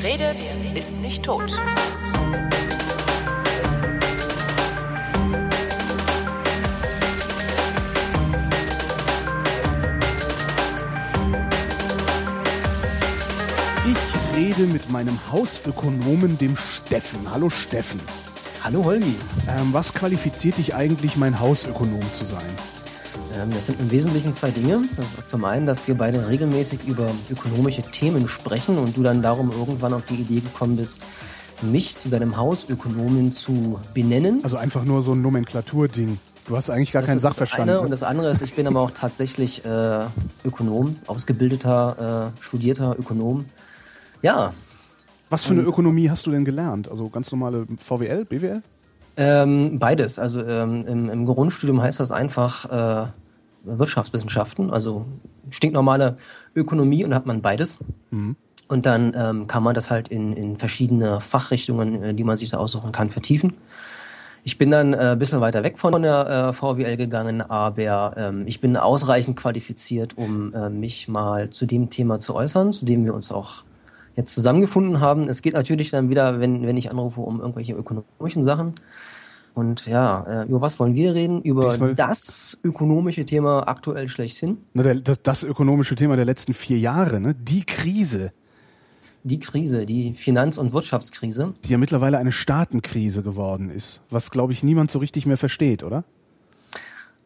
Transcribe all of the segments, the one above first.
Wer redet, ist nicht tot. Ich rede mit meinem Hausökonomen, dem Steffen. Hallo Steffen. Hallo Holgi. Ähm, was qualifiziert dich eigentlich, mein Hausökonom zu sein? Ähm, das sind im Wesentlichen zwei Dinge. Das ist zum einen, dass wir beide regelmäßig über ökonomische Themen sprechen und du dann darum irgendwann auf die Idee gekommen bist, mich zu deinem Hausökonomen zu benennen. Also einfach nur so ein Nomenklaturding. Du hast eigentlich gar Das keinen ist das Sachverstand. eine. ne? Und das andere ist, ich bin aber auch tatsächlich äh, Ökonom, ausgebildeter, äh, studierter Ökonom. Ja, Was für eine Ökonomie hast du denn gelernt? Also ganz normale VWL, BWL? Ähm, beides. Also ähm, im, im Grundstudium heißt das einfach äh, Wirtschaftswissenschaften, also stinknormale Ökonomie und da hat man beides. Und dann ähm, kann man das halt in, in verschiedene Fachrichtungen, äh, die man sich da aussuchen kann, vertiefen. Ich bin dann äh, ein bisschen weiter weg von der äh, VWL gegangen, aber ähm, ich bin ausreichend qualifiziert, um äh, mich mal zu dem Thema zu äußern, zu dem wir uns auch jetzt zusammengefunden haben. Es geht natürlich dann wieder, wenn, wenn ich anrufe, um irgendwelche ökonomischen Sachen. Und ja, äh, über was wollen wir reden? Über Diesmal- das ökonomische Thema aktuell schlechthin. Na, der, das, das ökonomische Thema der letzten vier Jahre, ne? Die Krise, Die Krise, die Finanz- und Wirtschaftskrise. die ja mittlerweile eine Staatenkrise geworden ist. Was, glaube ich, niemand so richtig mehr versteht, oder?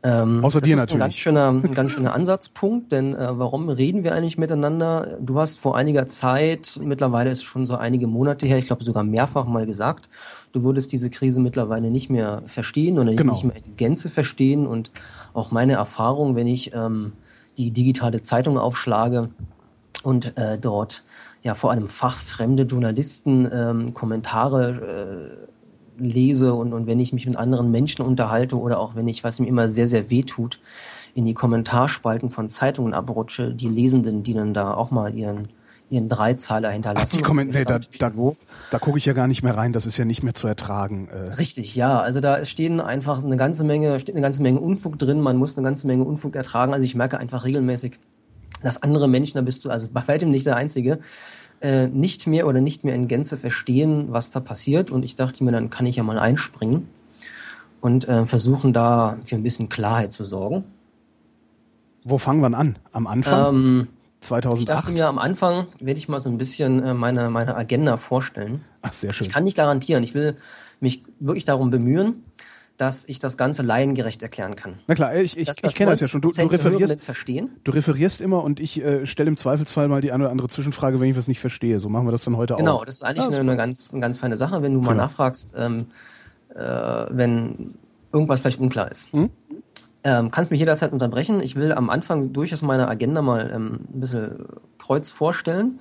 Ähm, Außer das dir ist natürlich. Ein ganz schöner, ein ganz schöner Ansatzpunkt, denn äh, warum reden wir eigentlich miteinander? Du hast vor einiger Zeit, mittlerweile ist es schon so einige Monate her, ich glaube sogar mehrfach mal gesagt, du würdest diese Krise mittlerweile nicht mehr verstehen oder Genau. nicht mehr in Gänze verstehen und auch meine Erfahrung, wenn ich ähm, die digitale Zeitung aufschlage und äh, dort ja vor allem fachfremde Journalisten ähm, Kommentare äh, lese und, und wenn ich mich mit anderen Menschen unterhalte oder auch wenn ich, was mir immer sehr, sehr weh tut, in die Kommentarspalten von Zeitungen abrutsche, die Lesenden, die dann da auch mal ihren, ihren Dreizeiler Ach, hinterlassen. die Kommentare, nee, da, da, da gucke ich ja gar nicht mehr rein, das ist ja nicht mehr zu ertragen. Äh, Richtig, ja. Also da stehen einfach eine ganze Menge, steht eine ganze Menge Unfug drin. Man muss eine ganze Menge Unfug ertragen. Also ich merke einfach regelmäßig, dass andere Menschen, da bist du also bei weitem nicht der Einzige, äh, nicht mehr oder nicht mehr in Gänze verstehen, was da passiert. Und ich dachte mir, dann kann ich ja mal einspringen und äh, versuchen da für ein bisschen Klarheit zu sorgen. wo fangen wir an? Am Anfang? Ähm, ich dachte 2008? mir, am Anfang werde ich mal so ein bisschen äh, meine, meine Agenda vorstellen. Ach, sehr schön. Ich kann nicht garantieren. Ich will mich wirklich darum bemühen, dass ich das Ganze laiengerecht erklären kann. Na klar, ich, ich, ich kenne das ja schon. Du, du 90% der referierst, du referierst immer und ich äh, stelle im Zweifelsfall mal die eine oder andere Zwischenfrage, wenn ich was nicht verstehe. So machen wir das dann heute Genau, auch. das ist eigentlich Ah, eine, eine, ganz, eine ganz feine Sache, wenn du mal Prima. nachfragst, ähm, äh, wenn irgendwas vielleicht unklar ist. Hm? Ähm, kannst mich jederzeit unterbrechen. Ich will am Anfang durchaus meine Agenda mal ähm, ein bisschen kreuz vorstellen,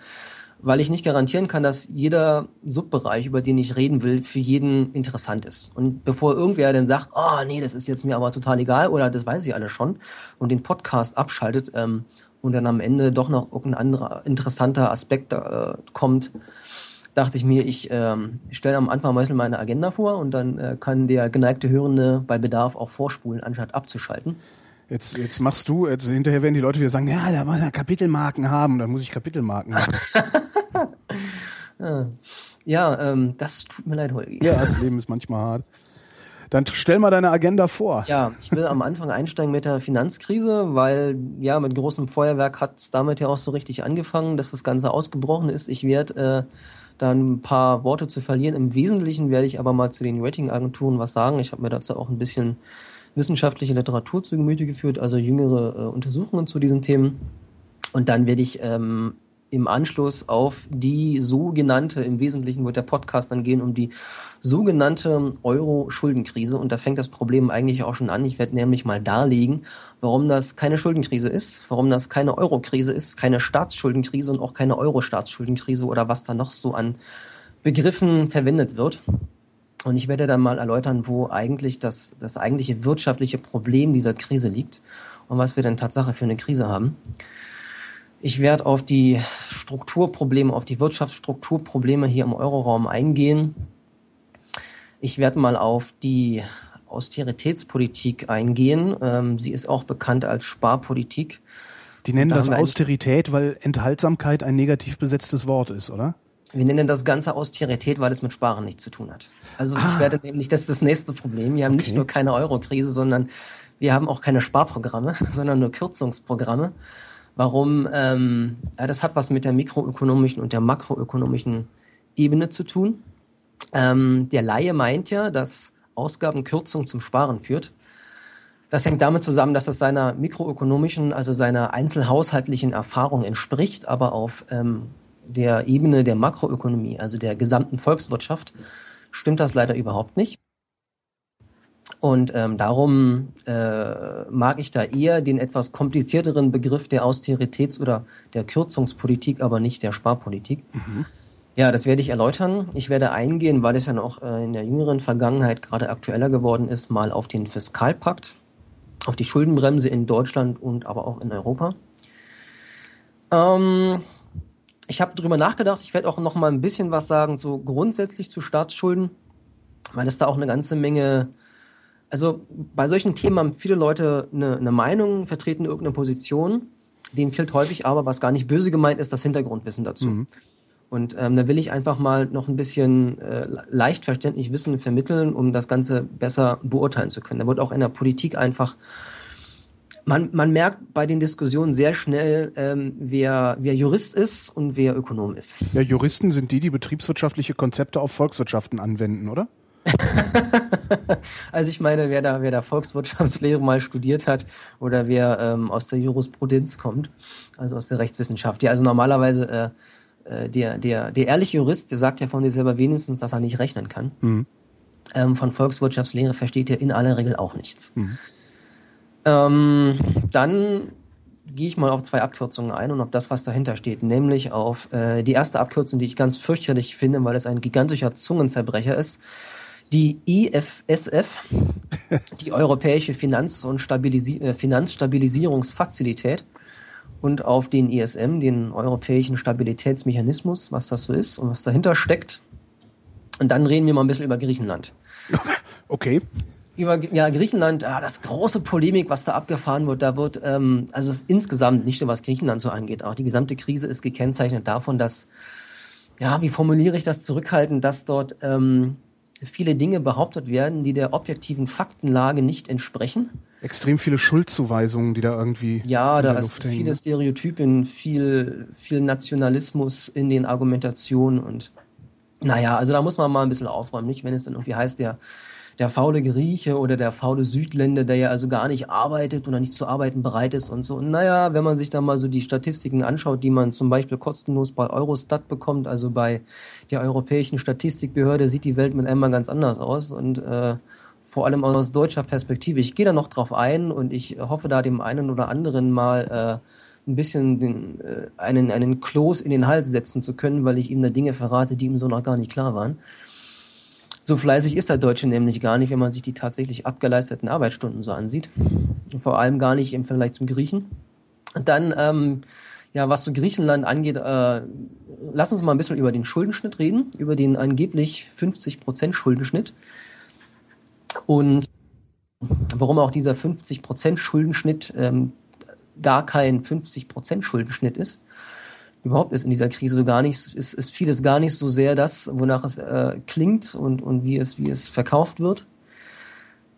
weil ich nicht garantieren kann, dass jeder Subbereich, über den ich reden will, für jeden interessant ist. Und bevor irgendwer dann sagt, oh nee, das ist jetzt mir aber total egal oder das weiß ich alles schon und den Podcast abschaltet ähm, und dann am Ende doch noch irgendein anderer interessanter Aspekt äh, kommt, dachte ich mir, ich ähm, stelle am Anfang meistens meine Agenda vor und dann äh, kann der geneigte Hörende bei Bedarf auch vorspulen, anstatt abzuschalten. Jetzt, jetzt machst du, jetzt hinterher werden die Leute wieder sagen, ja, da wollen wir Kapitelmarken haben, dann muss ich Kapitelmarken machen. Ja, ähm, das tut mir leid, Holgi. ja, das Leben ist manchmal hart. Dann stell mal deine Agenda vor. Ja, ich will am Anfang einsteigen mit der Finanzkrise, weil ja, mit großem Feuerwerk hat es damit ja auch so richtig angefangen, dass das Ganze ausgebrochen ist. Ich werde äh, da ein paar Worte zu verlieren. Im Wesentlichen werde ich aber mal zu den Ratingagenturen was sagen. Ich habe mir dazu auch ein bisschen wissenschaftliche Literatur zu Gemüte geführt, also jüngere äh, Untersuchungen zu diesen Themen. Und dann werde ich ähm, im Anschluss auf die sogenannte, im Wesentlichen wird der Podcast dann gehen um die sogenannte Euro-Schuldenkrise. Und da fängt das Problem eigentlich auch schon an. Ich werde nämlich mal darlegen, warum das keine Schuldenkrise ist, warum das keine Euro-Krise ist, keine Staatsschuldenkrise und auch keine Euro-Staatsschuldenkrise oder was da noch so an Begriffen verwendet wird. Und ich werde dann mal erläutern, wo eigentlich das, das eigentliche wirtschaftliche Problem dieser Krise liegt und was wir denn Tatsache für eine Krise haben. Ich werde auf die Strukturprobleme, auf die Wirtschaftsstrukturprobleme hier im Euroraum eingehen. Ich werde mal auf die Austeritätspolitik eingehen. Ähm, sie ist auch bekannt als Sparpolitik. Die nennen Da das Austerität, weil Enthaltsamkeit ein negativ besetztes Wort ist, oder? Wir nennen das Ganze Austerität, weil es mit Sparen nichts zu tun hat. Also ah. ich werde nämlich, das ist das nächste Problem. Wir haben okay. nicht nur keine Euro-Krise, sondern wir haben auch keine Sparprogramme, sondern nur Kürzungsprogramme. Warum? Ähm, das hat was mit der mikroökonomischen und der makroökonomischen Ebene zu tun. Ähm, der Laie meint ja, dass Ausgabenkürzung zum Sparen führt. Das hängt damit zusammen, dass es seiner mikroökonomischen, also seiner einzelhaushaltlichen Erfahrung entspricht, aber auf ähm, der Ebene der Makroökonomie, also der gesamten Volkswirtschaft, stimmt das leider überhaupt nicht. Und ähm, darum äh, mag ich da eher den etwas komplizierteren Begriff der Austeritäts- oder der Kürzungspolitik, aber nicht der Sparpolitik. Mhm. Ja, das werde ich erläutern. Ich werde eingehen, weil es ja noch äh, in der jüngeren Vergangenheit gerade aktueller geworden ist, mal auf den Fiskalpakt, auf die Schuldenbremse in Deutschland und aber auch in Europa. Ähm, ich habe darüber nachgedacht. Ich werde auch noch mal ein bisschen was sagen, so grundsätzlich zu Staatsschulden, weil es da auch eine ganze Menge also bei solchen Themen haben viele Leute eine, eine Meinung, vertreten irgendeine Position. Denen fehlt häufig aber, was gar nicht böse gemeint ist, das Hintergrundwissen dazu. Mhm. Und ähm, da will ich einfach mal noch ein bisschen äh, leicht verständlich Wissen vermitteln, um das Ganze besser beurteilen zu können. Da wird auch in der Politik einfach man, man merkt bei den Diskussionen sehr schnell, ähm, wer, wer Jurist ist und wer Ökonom ist. Ja, Juristen sind die, die betriebswirtschaftliche Konzepte auf Volkswirtschaften anwenden, oder? also ich meine, wer da, wer da Volkswirtschaftslehre mal studiert hat oder wer ähm, aus der Jurisprudenz kommt, also aus der Rechtswissenschaft. Ja, also normalerweise äh, äh, der, der, der ehrliche Jurist, der sagt ja von dir selber wenigstens, dass er nicht rechnen kann. Mhm. Ähm, von Volkswirtschaftslehre versteht er in aller Regel auch nichts. Mhm. Ähm, dann gehe ich mal auf zwei Abkürzungen ein und auf das, was dahinter steht, nämlich auf äh, die erste Abkürzung, die ich ganz fürchterlich finde, weil es ein gigantischer Zungenzerbrecher ist die IFSF, die Europäische Finanz- und Stabilisi äh, Finanzstabilisierungsfazilität, und auf den ISM, den Europäischen Stabilitätsmechanismus, was das so ist und was dahinter steckt. Und dann reden wir mal ein bisschen über Griechenland. Okay. Über ja, Griechenland, ah, das große Polemik, was da abgefahren wird, da wird, ähm, also insgesamt, nicht nur was Griechenland so angeht, auch die gesamte Krise ist gekennzeichnet davon, dass, ja, wie formuliere ich das zurückhaltend, dass dort ähm, viele Dinge behauptet werden, die der objektiven Faktenlage nicht entsprechen. Extrem viele Schuldzuweisungen, die da irgendwie. Ja, da ist viele ne? Stereotypen, viel, viel Nationalismus in den Argumentationen und naja, also da muss man mal ein bisschen aufräumen, nicht? Wenn es dann irgendwie heißt, der der faule Grieche oder der faule Südländer, der ja also gar nicht arbeitet oder nicht zu arbeiten bereit ist und so. Und naja, wenn man sich da mal so die Statistiken anschaut, die man zum Beispiel kostenlos bei Eurostat bekommt, also bei der Europäischen Statistikbehörde, sieht die Welt mit einmal ganz anders aus und äh, vor allem aus deutscher Perspektive. Ich gehe da noch drauf ein und ich hoffe da dem einen oder anderen mal äh, ein bisschen den, äh, einen, einen Kloß in den Hals setzen zu können, weil ich ihm da Dinge verrate, die ihm so noch gar nicht klar waren. So fleißig ist der Deutsche nämlich gar nicht, wenn man sich die tatsächlich abgeleisteten Arbeitsstunden so ansieht. Vor allem gar nicht im Vergleich zum Griechen. Dann, ähm, ja, was so Griechenland angeht, äh, lass uns mal ein bisschen über den Schuldenschnitt reden, über den angeblich 50% Schuldenschnitt. Und warum auch dieser 50% Schuldenschnitt ähm, gar kein 50% Schuldenschnitt ist überhaupt ist in dieser Krise so gar nicht, ist, ist vieles gar nicht so sehr das, wonach es äh, klingt und, und wie es, wie es verkauft wird.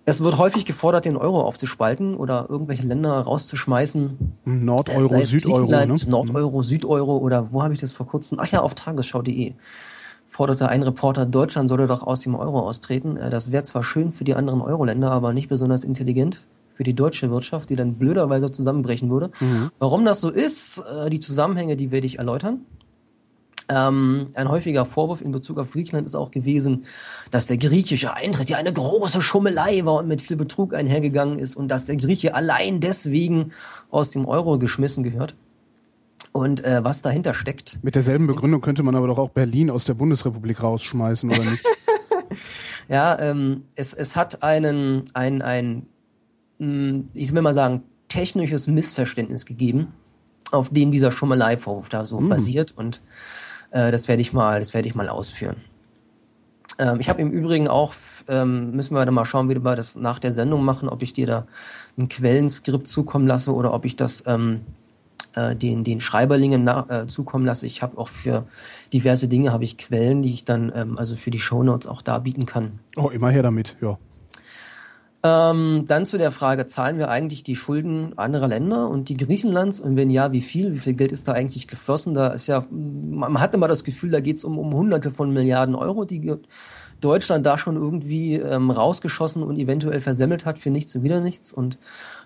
Es wird häufig gefordert, den Euro aufzuspalten oder irgendwelche Länder rauszuschmeißen. Nordeuro, äh, Südeuro. Ne? Nordeuro, Südeuro oder wo habe ich das vor kurzem? Ach ja, auf tagesschau.de forderte ein Reporter, Deutschland solle doch aus dem Euro austreten. Äh, das wäre zwar schön für die anderen Euro-Länder, aber nicht besonders intelligent für die deutsche Wirtschaft, die dann blöderweise zusammenbrechen würde. Mhm. Warum das so ist, äh, die Zusammenhänge, die werde ich erläutern. Ähm, ein häufiger Vorwurf in Bezug auf Griechenland ist auch gewesen, dass der griechische Eintritt ja eine große Schummelei war und mit viel Betrug einhergegangen ist und dass der Grieche allein deswegen aus dem Euro geschmissen gehört. Und äh, was dahinter steckt. Mit derselben Begründung könnte man aber doch auch Berlin aus der Bundesrepublik rausschmeißen, oder nicht? ja, ähm, es, es hat einen, ein, ein hm, ich will mal sagen, technisches Missverständnis gegeben, auf dem dieser Schummelei-Vorwurf da so mhm. basiert und äh, das werde ich mal, das werde ich mal ausführen. Ähm, ich habe im Übrigen auch, ähm, müssen wir da mal schauen, wie wir das nach der Sendung machen, ob ich dir da ein Quellenskript zukommen lasse oder ob ich das ähm, äh, den, den Schreiberlingen nach, äh, zukommen lasse. Ich habe auch für diverse Dinge habe ich Quellen, die ich dann ähm, also für die Shownotes auch da bieten kann. Oh, immer her damit, ja. Ähm, dann zu der Frage, zahlen wir eigentlich die Schulden anderer Länder und die Griechenlands? Und wenn ja, wie viel? Wie viel Geld ist da eigentlich geflossen? Da ist ja, man hat immer das Gefühl, da geht es um, um Hunderte von Milliarden Euro, die Deutschland da schon irgendwie ähm, rausgeschossen und eventuell versemmelt hat für nichts und wieder nichts. Und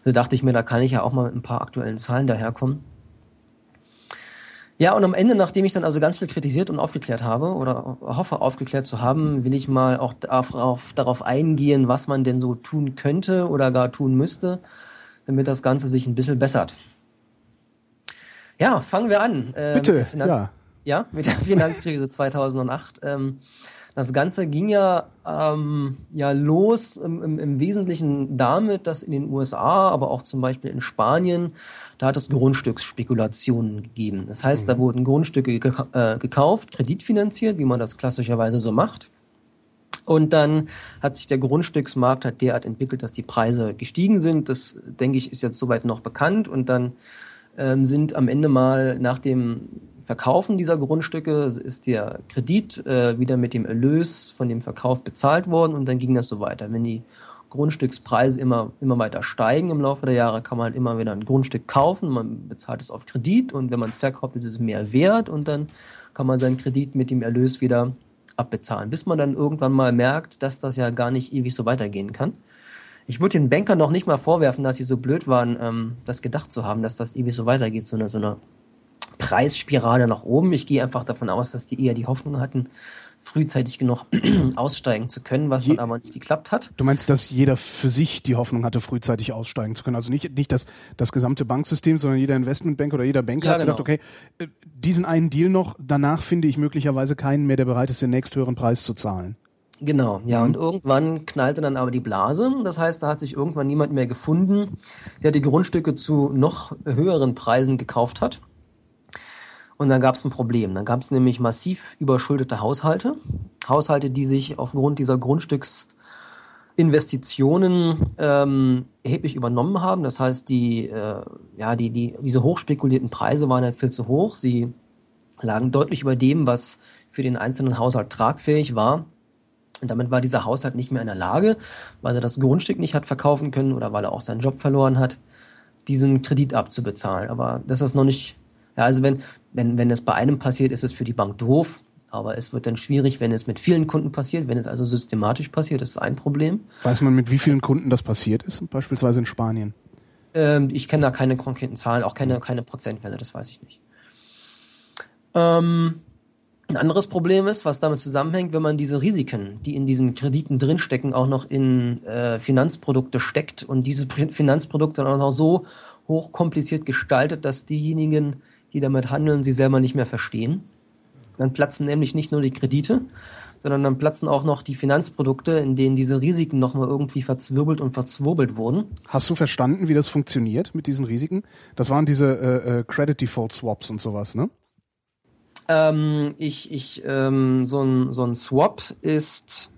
da dachte ich mir, da kann ich ja auch mal mit ein paar aktuellen Zahlen daherkommen. Ja, und am Ende, nachdem ich dann also ganz viel kritisiert und aufgeklärt habe oder hoffe aufgeklärt zu haben, will ich mal auch darauf, darauf eingehen, was man denn so tun könnte oder gar tun müsste, damit das Ganze sich ein bisschen bessert. Ja, fangen wir an. Äh, Bitte, ja. Ja, mit der Finanzkrise 2008. Ähm, das Ganze ging ja, ähm, ja los im, im, im Wesentlichen damit, dass in den USA, aber auch zum Beispiel in Spanien, da hat es Grundstücksspekulationen gegeben. Das heißt, mhm. da wurden Grundstücke geka äh, gekauft, kreditfinanziert, wie man das klassischerweise so macht. Und dann hat sich der Grundstücksmarkt hat derart entwickelt, dass die Preise gestiegen sind. Das, denke ich, ist jetzt soweit noch bekannt. Und dann ähm, sind am Ende mal nach dem Verkaufen dieser Grundstücke ist der Kredit äh, wieder mit dem Erlös von dem Verkauf bezahlt worden und dann ging das so weiter. Wenn die Grundstückspreise immer, immer weiter steigen im Laufe der Jahre, kann man halt immer wieder ein Grundstück kaufen, man bezahlt es auf Kredit und wenn man es verkauft, ist es mehr wert und dann kann man seinen Kredit mit dem Erlös wieder abbezahlen, bis man dann irgendwann mal merkt, dass das ja gar nicht ewig so weitergehen kann. Ich würde den Bankern noch nicht mal vorwerfen, dass sie so blöd waren, ähm, das gedacht zu haben, dass das ewig so weitergeht, so eine, so eine Preisspirale nach oben. Ich gehe einfach davon aus, dass die eher die Hoffnung hatten, frühzeitig genug aussteigen zu können, was Je dann aber nicht geklappt hat. Du meinst, dass jeder für sich die Hoffnung hatte, frühzeitig aussteigen zu können? Also nicht, nicht das, das gesamte Banksystem, sondern jeder Investmentbank oder jeder Banker ja, hat gedacht, genau. okay, äh, diesen einen Deal noch, danach finde ich möglicherweise keinen mehr, der bereit ist, den nächsthöheren Preis zu zahlen. Genau, ja, mhm. und irgendwann knallte dann aber die Blase. Das heißt, da hat sich irgendwann niemand mehr gefunden, der die Grundstücke zu noch höheren Preisen gekauft hat. Und dann gab es ein Problem. Dann gab es nämlich massiv überschuldete Haushalte. Haushalte, die sich aufgrund dieser Grundstücksinvestitionen ähm, erheblich übernommen haben. Das heißt, die, äh, ja, die, die, diese hochspekulierten Preise waren halt viel zu hoch. Sie lagen deutlich über dem, was für den einzelnen Haushalt tragfähig war. Und damit war dieser Haushalt nicht mehr in der Lage, weil er das Grundstück nicht hat verkaufen können oder weil er auch seinen Job verloren hat, diesen Kredit abzubezahlen. Aber das ist noch nicht ja, also wenn, wenn, wenn es bei einem passiert, ist es für die Bank doof. Aber es wird dann schwierig, wenn es mit vielen Kunden passiert, wenn es also systematisch passiert, das ist ein Problem. Weiß man, mit wie vielen Kunden das passiert ist, beispielsweise in Spanien? Ähm, ich kenne da keine konkreten Zahlen, auch keine, keine Prozentwerte, das weiß ich nicht. Ähm, ein anderes Problem ist, was damit zusammenhängt, wenn man diese Risiken, die in diesen Krediten drinstecken, auch noch in äh, Finanzprodukte steckt und diese Finanzprodukte dann auch noch so hochkompliziert gestaltet, dass diejenigen, die damit handeln, sie selber nicht mehr verstehen. Dann platzen nämlich nicht nur die Kredite, sondern dann platzen auch noch die Finanzprodukte, in denen diese Risiken nochmal irgendwie verzwirbelt und verzwurbelt wurden. Hast du verstanden, wie das funktioniert mit diesen Risiken? Das waren diese äh, äh, Credit Default Swaps und sowas, ne? Ähm, ich, ich, ähm, so ein, so ein Swap ist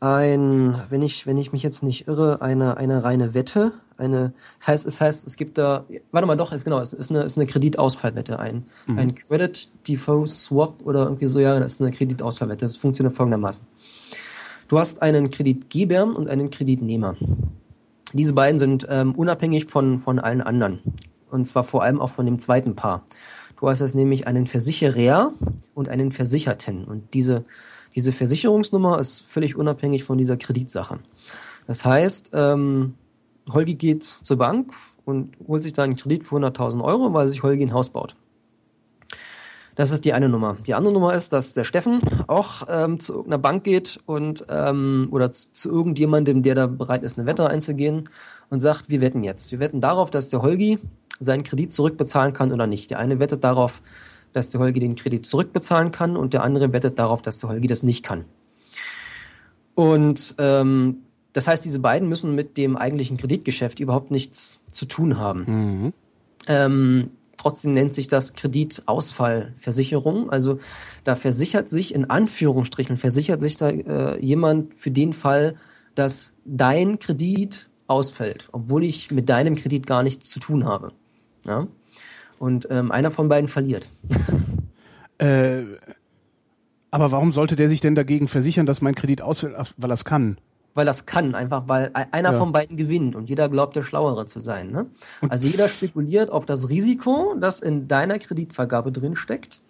ein, wenn ich, wenn ich mich jetzt nicht irre, eine, eine reine Wette, eine, das heißt, es heißt, es gibt da, warte mal, doch, ist genau, es ist eine, ist eine Kreditausfallwette, ein, mhm. ein Credit Default Swap oder irgendwie so, ja, das ist eine Kreditausfallwette. Das funktioniert folgendermaßen. Du hast einen Kreditgeber und einen Kreditnehmer. Diese beiden sind ähm, unabhängig von, von allen anderen. Und zwar vor allem auch von dem zweiten Paar. Du hast jetzt nämlich einen Versicherer und einen Versicherten. Und diese, diese Versicherungsnummer ist völlig unabhängig von dieser Kreditsache. Das heißt, ähm, Holgi geht zur Bank und holt sich da einen Kredit für 100.000 Euro, weil sich Holgi ein Haus baut. Das ist die eine Nummer. Die andere Nummer ist, dass der Steffen auch ähm, zu irgendeiner Bank geht und ähm, oder zu, zu irgendjemandem, der da bereit ist, eine Wette einzugehen und sagt, wir wetten jetzt. Wir wetten darauf, dass der Holgi seinen Kredit zurückbezahlen kann oder nicht. Der eine wettet darauf, dass der Holgi den Kredit zurückbezahlen kann und der andere wettet darauf, dass der Holgi das nicht kann. Und ähm, das heißt, diese beiden müssen mit dem eigentlichen Kreditgeschäft überhaupt nichts zu tun haben. Mhm. Ähm, trotzdem nennt sich das Kreditausfallversicherung. Also da versichert sich in Anführungsstrichen, versichert sich da äh, jemand für den Fall, dass dein Kredit ausfällt, obwohl ich mit deinem Kredit gar nichts zu tun habe. Ja? Und ähm, einer von beiden verliert. Äh, aber warum sollte der sich denn dagegen versichern, dass mein Kredit ausfällt? Weil er es kann. Weil es kann, einfach weil einer ja. von beiden gewinnt und jeder glaubt, der Schlauere zu sein. Ne? Also jeder spekuliert auf das Risiko, das in deiner Kreditvergabe drin steckt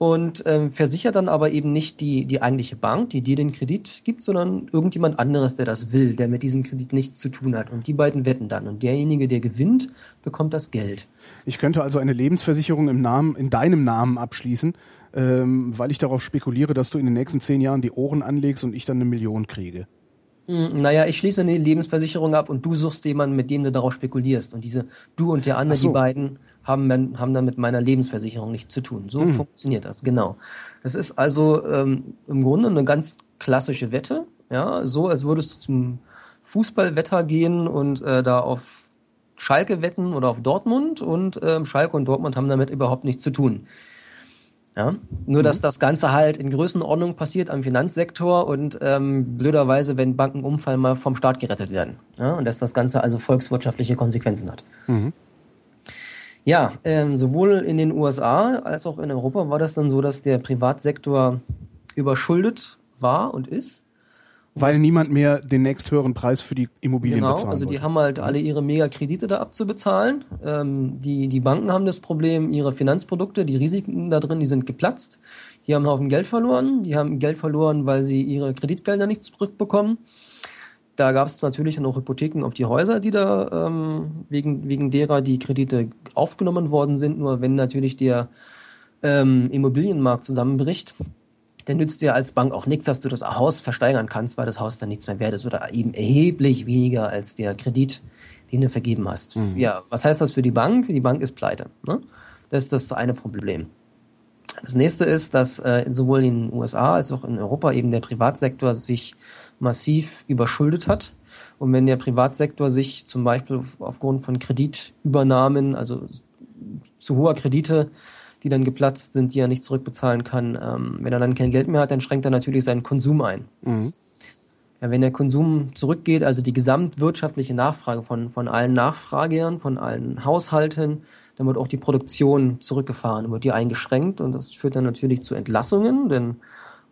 und ähm, versichert dann aber eben nicht die, die eigentliche Bank, die dir den Kredit gibt, sondern irgendjemand anderes, der das will, der mit diesem Kredit nichts zu tun hat. Und die beiden wetten dann. Und derjenige, der gewinnt, bekommt das Geld. Ich könnte also eine Lebensversicherung im Namen, in deinem Namen abschließen, ähm, weil ich darauf spekuliere, dass du in den nächsten zehn Jahren die Ohren anlegst und ich dann eine Million kriege. Hm, naja, ich schließe eine Lebensversicherung ab und du suchst jemanden, mit dem du darauf spekulierst. Und diese, du und der andere, so. die beiden, haben, haben dann mit meiner Lebensversicherung nichts zu tun. So mhm. funktioniert das, genau. Das ist also ähm, im Grunde eine ganz klassische Wette, ja, so als würdest du zum Fußballwetter gehen und äh, da auf Schalke wetten oder auf Dortmund und ähm, Schalke und Dortmund haben damit überhaupt nichts zu tun. Ja? Nur, dass mhm. das Ganze halt in Größenordnung passiert am Finanzsektor und ähm, blöderweise, wenn Banken umfallen, mal vom Staat gerettet werden. Ja? Und dass das Ganze also volkswirtschaftliche Konsequenzen hat. Mhm. Ja, ähm, sowohl in den USA als auch in Europa war das dann so, dass der Privatsektor überschuldet war und ist. Weil niemand mehr den nächsthöheren Preis für die Immobilien genau, bezahlen also die haben halt alle ihre Megakredite da abzubezahlen. Ähm, die, die Banken haben das Problem, ihre Finanzprodukte, die Risiken da drin, die sind geplatzt. Die haben einen Haufen Geld verloren. Die haben Geld verloren, weil sie ihre Kreditgelder nicht zurückbekommen. Da gab es natürlich dann auch Hypotheken auf die Häuser, die da ähm, wegen, wegen derer die Kredite aufgenommen worden sind. Nur wenn natürlich der ähm, Immobilienmarkt zusammenbricht, dann nützt dir als Bank auch nichts, dass du das Haus versteigern kannst, weil das Haus dann nichts mehr wert ist oder eben erheblich weniger als der Kredit, den du vergeben hast. Mhm. Ja, was heißt das für die Bank? Die Bank ist pleite. Ne? Das ist das eine Problem. Das nächste ist, dass äh, sowohl in den USA als auch in Europa eben der Privatsektor sich massiv überschuldet hat. Und wenn der Privatsektor sich zum Beispiel aufgrund von Kreditübernahmen, also zu hoher Kredite die dann geplatzt sind, die er nicht zurückbezahlen kann. Ähm, wenn er dann kein Geld mehr hat, dann schränkt er natürlich seinen Konsum ein. Mhm. Ja, wenn der Konsum zurückgeht, also die gesamtwirtschaftliche Nachfrage von, von allen Nachfragern, von allen Haushalten, dann wird auch die Produktion zurückgefahren, wird die eingeschränkt und das führt dann natürlich zu Entlassungen, denn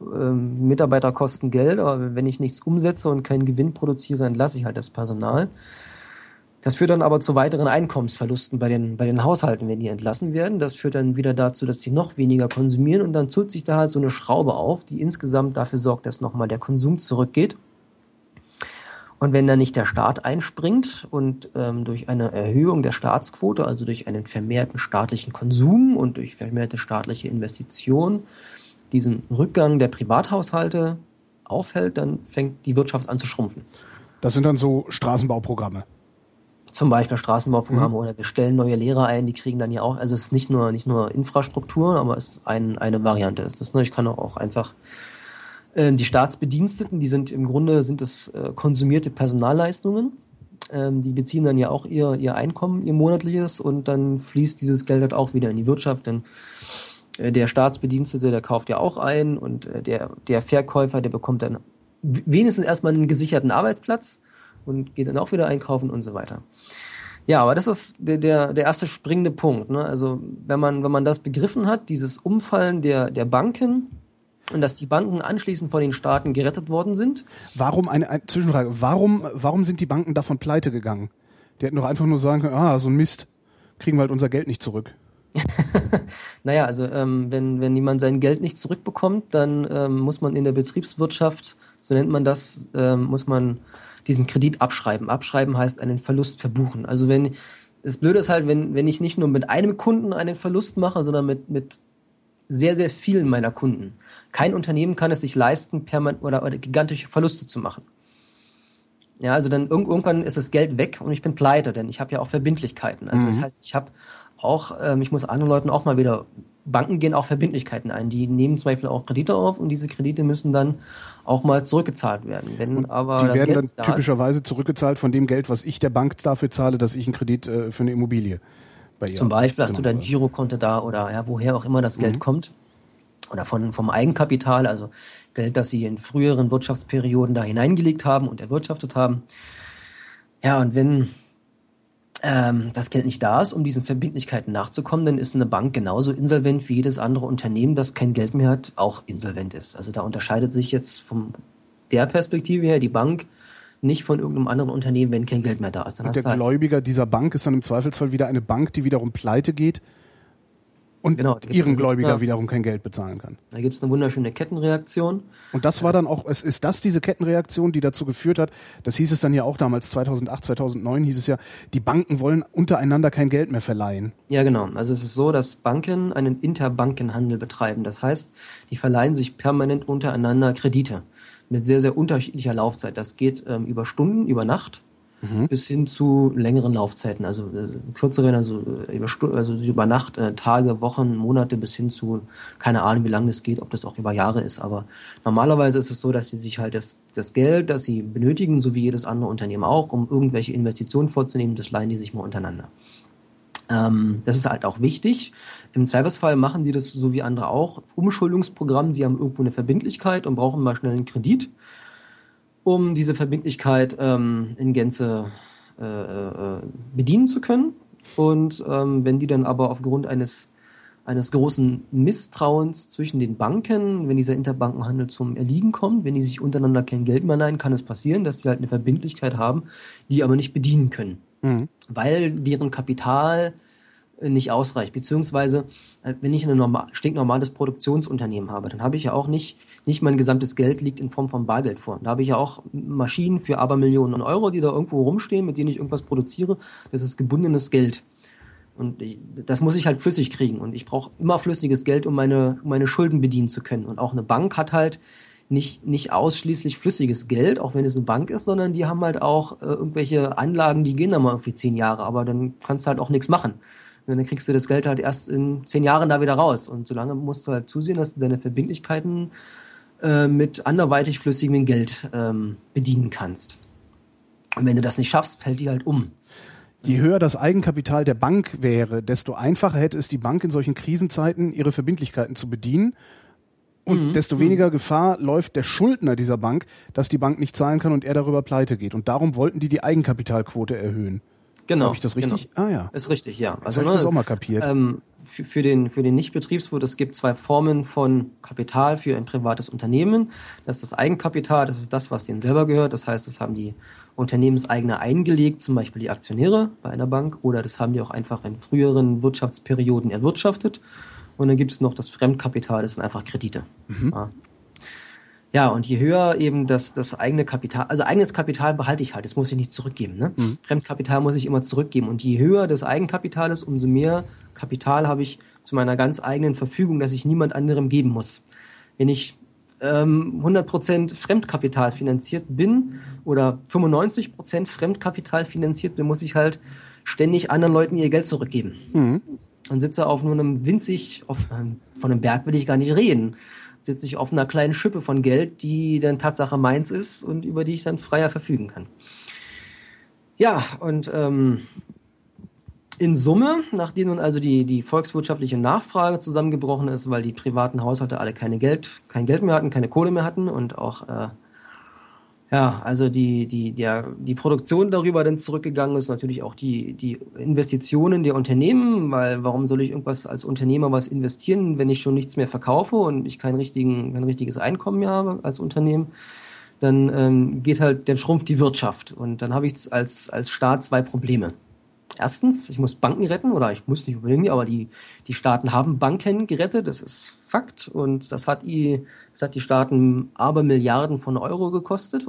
ähm, Mitarbeiter kosten Geld, aber wenn ich nichts umsetze und keinen Gewinn produziere, entlasse ich halt das Personal. Das führt dann aber zu weiteren Einkommensverlusten bei den, bei den Haushalten, wenn die entlassen werden. Das führt dann wieder dazu, dass sie noch weniger konsumieren und dann zieht sich da halt so eine Schraube auf, die insgesamt dafür sorgt, dass nochmal der Konsum zurückgeht. Und wenn dann nicht der Staat einspringt und ähm, durch eine Erhöhung der Staatsquote, also durch einen vermehrten staatlichen Konsum und durch vermehrte staatliche Investitionen, diesen Rückgang der Privathaushalte aufhält, dann fängt die Wirtschaft an zu schrumpfen. Das sind dann so Straßenbauprogramme. Zum Beispiel Straßenbauprogramme mhm. oder wir stellen neue Lehrer ein, die kriegen dann ja auch, also es ist nicht nur, nicht nur Infrastruktur, aber es ist ein, eine Variante ist das. Ne? Ich kann auch einfach äh, die Staatsbediensteten, die sind im Grunde sind es äh, konsumierte Personalleistungen. Ähm, die beziehen dann ja auch ihr, ihr Einkommen, ihr monatliches und dann fließt dieses Geld halt auch wieder in die Wirtschaft, denn äh, der Staatsbedienstete, der kauft ja auch ein und äh, der, der Verkäufer, der bekommt dann wenigstens erstmal einen gesicherten Arbeitsplatz und geht dann auch wieder einkaufen und so weiter. Ja, aber das ist der, der, der erste springende Punkt. Ne? Also wenn man, wenn man das begriffen hat, dieses Umfallen der, der Banken und dass die Banken anschließend von den Staaten gerettet worden sind. Warum, eine, eine Zwischenfrage, warum, warum sind die Banken davon pleite gegangen? Die hätten doch einfach nur sagen können, ah, so ein Mist, kriegen wir halt unser Geld nicht zurück. naja, also ähm, wenn, wenn jemand sein Geld nicht zurückbekommt, dann ähm, muss man in der Betriebswirtschaft, so nennt man das, ähm, muss man diesen Kredit abschreiben. Abschreiben heißt einen Verlust verbuchen. Also wenn das Blöde ist halt, wenn, wenn ich nicht nur mit einem Kunden einen Verlust mache, sondern mit, mit sehr, sehr vielen meiner Kunden. Kein Unternehmen kann es sich leisten, permanent oder, oder gigantische Verluste zu machen. Ja, also dann irgendwann ist das Geld weg und ich bin pleite, denn ich habe ja auch Verbindlichkeiten. Also mhm. das heißt, ich habe auch, ähm, ich muss anderen Leuten auch mal wieder Banken gehen auch Verbindlichkeiten ein. Die nehmen zum Beispiel auch Kredite auf und diese Kredite müssen dann auch mal zurückgezahlt werden. Wenn aber die werden Geld dann typischerweise ist, zurückgezahlt von dem Geld, was ich der Bank dafür zahle, dass ich einen Kredit äh, für eine Immobilie bei ihr Zum Beispiel hast du dein Girokonto da oder ja, woher auch immer das Geld mhm. kommt. Oder von, vom Eigenkapital, also Geld, das sie in früheren Wirtschaftsperioden da hineingelegt haben und erwirtschaftet haben. Ja, und wenn ähm, das Geld nicht da ist, um diesen Verbindlichkeiten nachzukommen, dann ist eine Bank genauso insolvent wie jedes andere Unternehmen, das kein Geld mehr hat, auch insolvent ist. Also da unterscheidet sich jetzt von der Perspektive her die Bank nicht von irgendeinem anderen Unternehmen, wenn kein Geld mehr da ist. Dann und der halt Gläubiger dieser Bank ist dann im Zweifelsfall wieder eine Bank, die wiederum pleite geht und genau, ihren Gläubiger ja. wiederum kein Geld bezahlen kann. Da gibt es eine wunderschöne Kettenreaktion. Und das war dann auch, es ist das diese Kettenreaktion, die dazu geführt hat, das hieß es dann ja auch damals, 2008, 2009 hieß es ja, die Banken wollen untereinander kein Geld mehr verleihen. Ja, genau. Also es ist so, dass Banken einen Interbankenhandel betreiben. Das heißt, die verleihen sich permanent untereinander Kredite mit sehr, sehr unterschiedlicher Laufzeit. Das geht ähm, über Stunden, über Nacht mhm. bis hin zu längeren Laufzeiten, also äh, kürzeren, also äh, über, also über Nacht, äh, Tage, Wochen, Monate bis hin zu, keine Ahnung, wie lange das geht, ob das auch über Jahre ist. Aber normalerweise ist es so, dass sie sich halt das, das Geld, das sie benötigen, so wie jedes andere Unternehmen auch, um irgendwelche Investitionen vorzunehmen, das leihen die sich mal untereinander. Ähm, das ist halt auch wichtig. Im Zweifelsfall machen die das so wie andere auch. Umschuldungsprogramm, sie haben irgendwo eine Verbindlichkeit und brauchen mal schnell einen Kredit um diese Verbindlichkeit ähm, in Gänze äh, äh, bedienen zu können. Und ähm, wenn die dann aber aufgrund eines eines großen Misstrauens zwischen den Banken, wenn dieser Interbankenhandel zum Erliegen kommt, wenn die sich untereinander kein Geld mehr leihen, kann es passieren, dass sie halt eine Verbindlichkeit haben, die aber nicht bedienen können. Mhm. Weil deren Kapital nicht ausreicht. Beziehungsweise, äh, wenn ich ein normal, stinknormales Produktionsunternehmen habe, dann habe ich ja auch nicht, nicht mein gesamtes Geld liegt in Form von Bargeld vor. Da habe ich ja auch Maschinen für Abermillionen Euro, die da irgendwo rumstehen, mit denen ich irgendwas produziere. Das ist gebundenes Geld. Und ich, das muss ich halt flüssig kriegen. Und ich brauche immer flüssiges Geld, um meine, um meine Schulden bedienen zu können. Und auch eine Bank hat halt nicht, nicht ausschließlich flüssiges Geld, auch wenn es eine Bank ist, sondern die haben halt auch äh, irgendwelche Anlagen, die gehen dann mal irgendwie zehn Jahre, aber dann kannst du halt auch nichts machen. Dann kriegst du das Geld halt erst in zehn Jahren da wieder raus. Und solange musst du halt zusehen, dass du deine Verbindlichkeiten äh, mit anderweitig flüssigem Geld ähm, bedienen kannst. Und wenn du das nicht schaffst, fällt die halt um. Je höher das Eigenkapital der Bank wäre, desto einfacher hätte es die Bank in solchen Krisenzeiten, ihre Verbindlichkeiten zu bedienen. Und mhm. desto weniger Gefahr läuft der Schuldner dieser Bank, dass die Bank nicht zahlen kann und er darüber pleite geht. Und darum wollten die die Eigenkapitalquote erhöhen. Genau. Habe ich das richtig? Genau. Ah ja. Ist richtig, ja. Also habe ich das auch mal kapiert. Ähm, für, für, den, für den Nichtbetriebswirt, es gibt zwei Formen von Kapital für ein privates Unternehmen. Das ist das Eigenkapital, das ist das, was denen selber gehört. Das heißt, das haben die Unternehmenseigene eingelegt, zum Beispiel die Aktionäre bei einer Bank, oder das haben die auch einfach in früheren Wirtschaftsperioden erwirtschaftet. Und dann gibt es noch das Fremdkapital, das sind einfach Kredite. Mhm. Ja. Ja, und je höher eben das, das eigene Kapital, also eigenes Kapital behalte ich halt, das muss ich nicht zurückgeben. Ne? Mhm. Fremdkapital muss ich immer zurückgeben. Und je höher das Eigenkapital ist, umso mehr Kapital habe ich zu meiner ganz eigenen Verfügung, dass ich niemand anderem geben muss. Wenn ich ähm, 100% Fremdkapital finanziert bin oder 95% Fremdkapital finanziert bin, muss ich halt ständig anderen Leuten ihr Geld zurückgeben. Mhm. Und sitze auf nur einem winzig, auf, ähm, von einem Berg will ich gar nicht reden sitze ich auf einer kleinen Schippe von Geld, die dann Tatsache meins ist und über die ich dann freier verfügen kann. Ja, und ähm, in Summe, nachdem nun also die, die volkswirtschaftliche Nachfrage zusammengebrochen ist, weil die privaten Haushalte alle keine Geld, kein Geld mehr hatten, keine Kohle mehr hatten und auch äh, ja, also die, die, der, die Produktion darüber dann zurückgegangen ist, natürlich auch die, die Investitionen der Unternehmen, weil warum soll ich irgendwas als Unternehmer was investieren, wenn ich schon nichts mehr verkaufe und ich kein, richtigen, kein richtiges Einkommen mehr habe als Unternehmen? Dann ähm, geht halt, dann schrumpft die Wirtschaft. Und dann habe ich als, als Staat zwei Probleme. Erstens, ich muss Banken retten, oder ich muss nicht unbedingt, aber die, die Staaten haben Banken gerettet, das ist Fakt. Und das hat, die, das hat die Staaten aber Milliarden von Euro gekostet.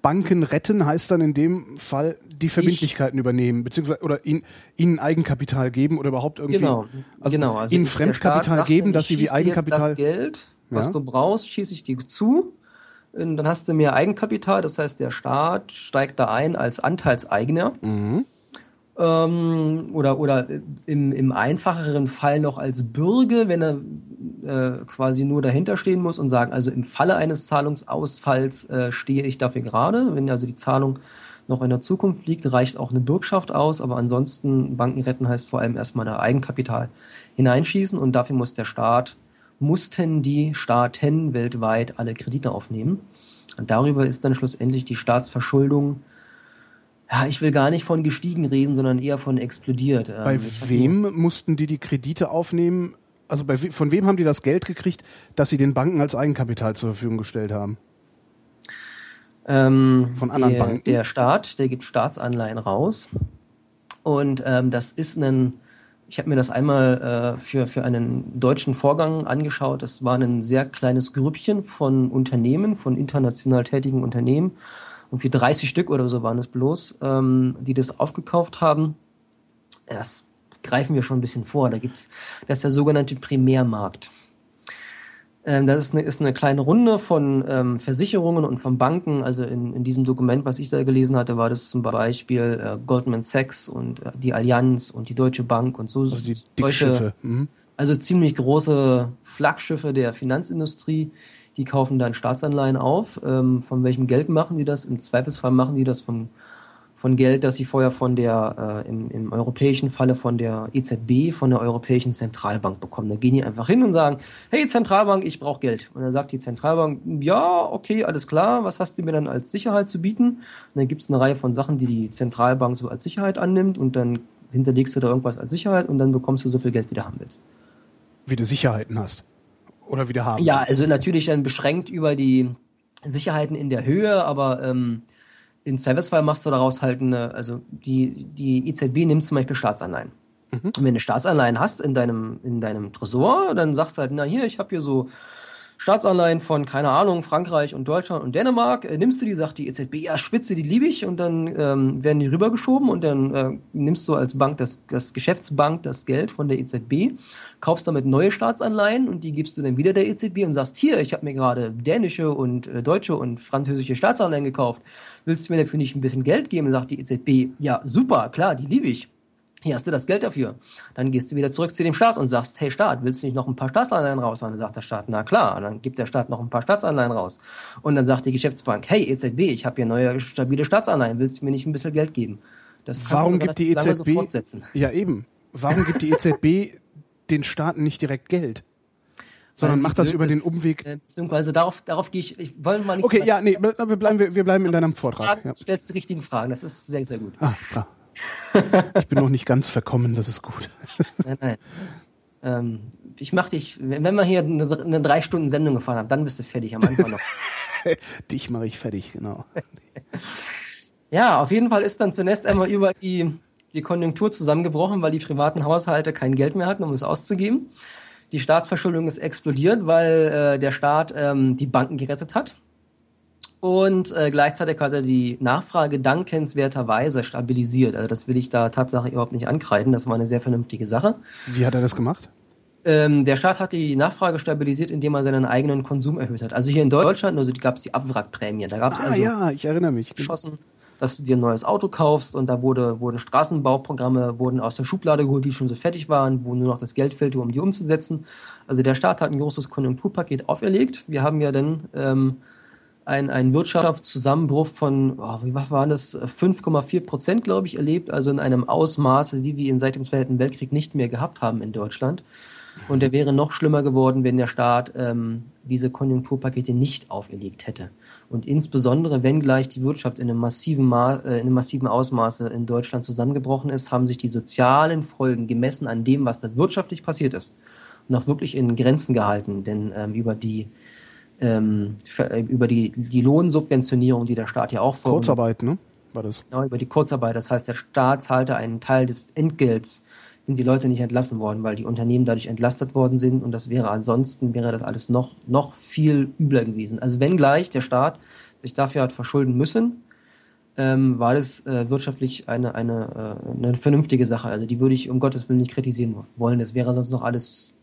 Banken retten heißt dann in dem Fall die Verbindlichkeiten ich, übernehmen, beziehungsweise oder ihnen, ihnen Eigenkapital geben oder überhaupt irgendwie genau, also genau, also ihnen Fremdkapital geben, dass sie wie Eigenkapital. Das Geld, was ja? du brauchst, schieße ich dir zu. Dann hast du mehr Eigenkapital, das heißt, der Staat steigt da ein als Anteilseigner. Mhm ähm, oder, oder im, im einfacheren Fall noch als Bürger, wenn er äh, quasi nur dahinter stehen muss und sagen, also im Falle eines Zahlungsausfalls äh, stehe ich dafür gerade. Wenn also die Zahlung noch in der Zukunft liegt, reicht auch eine Bürgschaft aus, aber ansonsten Banken retten heißt vor allem erstmal da Eigenkapital hineinschießen und dafür muss der Staat, mussten die Staaten weltweit alle Kredite aufnehmen. Und darüber ist dann schlussendlich die Staatsverschuldung Ja, ich will gar nicht von gestiegen reden, sondern eher von explodiert. Bei ähm, wem mussten die die Kredite aufnehmen? Also bei, von wem haben die das Geld gekriegt, das sie den Banken als Eigenkapital zur Verfügung gestellt haben? Ähm, von anderen der, Banken? Der Staat, der gibt Staatsanleihen raus. Und ähm, das ist ein, ich habe mir das einmal äh, für, für einen deutschen Vorgang angeschaut. Das war ein sehr kleines Grüppchen von Unternehmen, von international tätigen Unternehmen irgendwie 30 Stück oder so waren es bloß, ähm, die das aufgekauft haben. Das greifen wir schon ein bisschen vor. Da gibt's, das ist der sogenannte Primärmarkt. Ähm, das ist eine, ist eine kleine Runde von ähm, Versicherungen und von Banken. Also in, in diesem Dokument, was ich da gelesen hatte, war das zum Beispiel äh, Goldman Sachs und äh, die Allianz und die Deutsche Bank und so. Also die Dickschiffe. Mhm. Also ziemlich große Flaggschiffe der Finanzindustrie, die kaufen dann Staatsanleihen auf. Ähm, von welchem Geld machen die das? Im Zweifelsfall machen die das von, von Geld, das sie vorher von der, äh, im, im europäischen Falle von der EZB, von der Europäischen Zentralbank bekommen. Da gehen die einfach hin und sagen, hey Zentralbank, ich brauche Geld. Und dann sagt die Zentralbank, ja, okay, alles klar, was hast du mir dann als Sicherheit zu bieten? Und dann gibt es eine Reihe von Sachen, die die Zentralbank so als Sicherheit annimmt und dann hinterlegst du da irgendwas als Sicherheit und dann bekommst du so viel Geld, wie du haben willst. Wie du Sicherheiten hast. Oder wieder haben. Ja, also natürlich dann beschränkt über die Sicherheiten in der Höhe, aber ähm, in Zweifelsfall machst du daraus halt eine, also die, die EZB nimmt zum Beispiel Staatsanleihen. Mhm. Und wenn du Staatsanleihen hast in deinem, in deinem Tresor, dann sagst du halt, na hier, ich habe hier so Staatsanleihen von, keine Ahnung, Frankreich und Deutschland und Dänemark, äh, nimmst du die, sagt die EZB, ja, spitze, die liebe ich, und dann ähm, werden die rübergeschoben und dann äh, nimmst du als Bank das, das Geschäftsbank das Geld von der EZB, kaufst damit neue Staatsanleihen und die gibst du dann wieder der EZB und sagst, hier, ich habe mir gerade dänische und äh, deutsche und französische Staatsanleihen gekauft, willst du mir dafür nicht ein bisschen Geld geben? Und sagt die EZB, ja, super, klar, die liebe ich hier hast du das Geld dafür. Dann gehst du wieder zurück zu dem Staat und sagst, hey Staat, willst du nicht noch ein paar Staatsanleihen raus? Und dann sagt der Staat, na klar. Und dann gibt der Staat noch ein paar Staatsanleihen raus. Und dann sagt die Geschäftsbank, hey EZB, ich habe hier neue stabile Staatsanleihen, willst du mir nicht ein bisschen Geld geben? Das Warum gibt die EZB so ja eben? Warum gibt die EZB den Staaten nicht direkt Geld? sondern macht das über den Umweg. Äh, beziehungsweise darauf, darauf gehe ich, ich wollte mal nicht. Okay, ja, nee, wir bleiben, wir, wir bleiben in deinem Vortrag. Fragen, ja. Du stellst die richtigen Fragen, das ist sehr, sehr gut. Ah, klar. Ich bin noch nicht ganz verkommen, das ist gut. nein, nein. Ähm, ich mach dich, wenn wir hier eine, eine drei Stunden Sendung gefahren haben, dann bist du fertig am Anfang noch. dich mache ich fertig, genau. ja, auf jeden Fall ist dann zunächst einmal über die, die Konjunktur zusammengebrochen, weil die privaten Haushalte kein Geld mehr hatten, um es auszugeben. Die Staatsverschuldung ist explodiert, weil äh, der Staat ähm, die Banken gerettet hat und äh, gleichzeitig hat er die Nachfrage dankenswerterweise stabilisiert. Also das will ich da Tatsache überhaupt nicht ankreiden. Das war eine sehr vernünftige Sache. Wie hat er das gemacht? Ähm, der Staat hat die Nachfrage stabilisiert, indem er seinen eigenen Konsum erhöht hat. Also hier in Deutschland also gab es die Abwrackprämie. Da gab es ah, also ja, ich erinnere mich. Geschossen, dass du dir ein neues Auto kaufst und da wurde, wurden Straßenbauprogramme wurden aus der Schublade geholt, die schon so fertig waren, wo nur noch das Geld fehlte, um die umzusetzen. Also der Staat hat ein großes Konjunkturpaket auferlegt. Wir haben ja dann ähm, ein, ein Wirtschaftszusammenbruch von, oh, wie war das, 5,4 Prozent, glaube ich, erlebt, also in einem Ausmaße, wie wir ihn seit dem Zweiten Weltkrieg nicht mehr gehabt haben in Deutschland. Und der wäre noch schlimmer geworden, wenn der Staat ähm, diese Konjunkturpakete nicht auferlegt hätte. Und insbesondere, wenn gleich die Wirtschaft in einem massiven, Ma äh, in einem massiven Ausmaße in Deutschland zusammengebrochen ist, haben sich die sozialen Folgen gemessen an dem, was da wirtschaftlich passiert ist, noch wirklich in Grenzen gehalten. Denn ähm, über die ähm, äh, über die, die Lohnsubventionierung, die der Staat ja auch vornimmt. Kurzarbeit, ne? War das? Genau, über die Kurzarbeit. Das heißt, der Staat zahlte einen Teil des Entgelts, sind die Leute nicht entlassen worden, weil die Unternehmen dadurch entlastet worden sind und das wäre ansonsten, wäre das alles noch, noch viel übler gewesen. Also wenn gleich der Staat sich dafür hat verschulden müssen, ähm, war das äh, wirtschaftlich eine, eine, äh, eine vernünftige Sache. Also die würde ich um Gottes Willen nicht kritisieren wollen. Das wäre sonst noch alles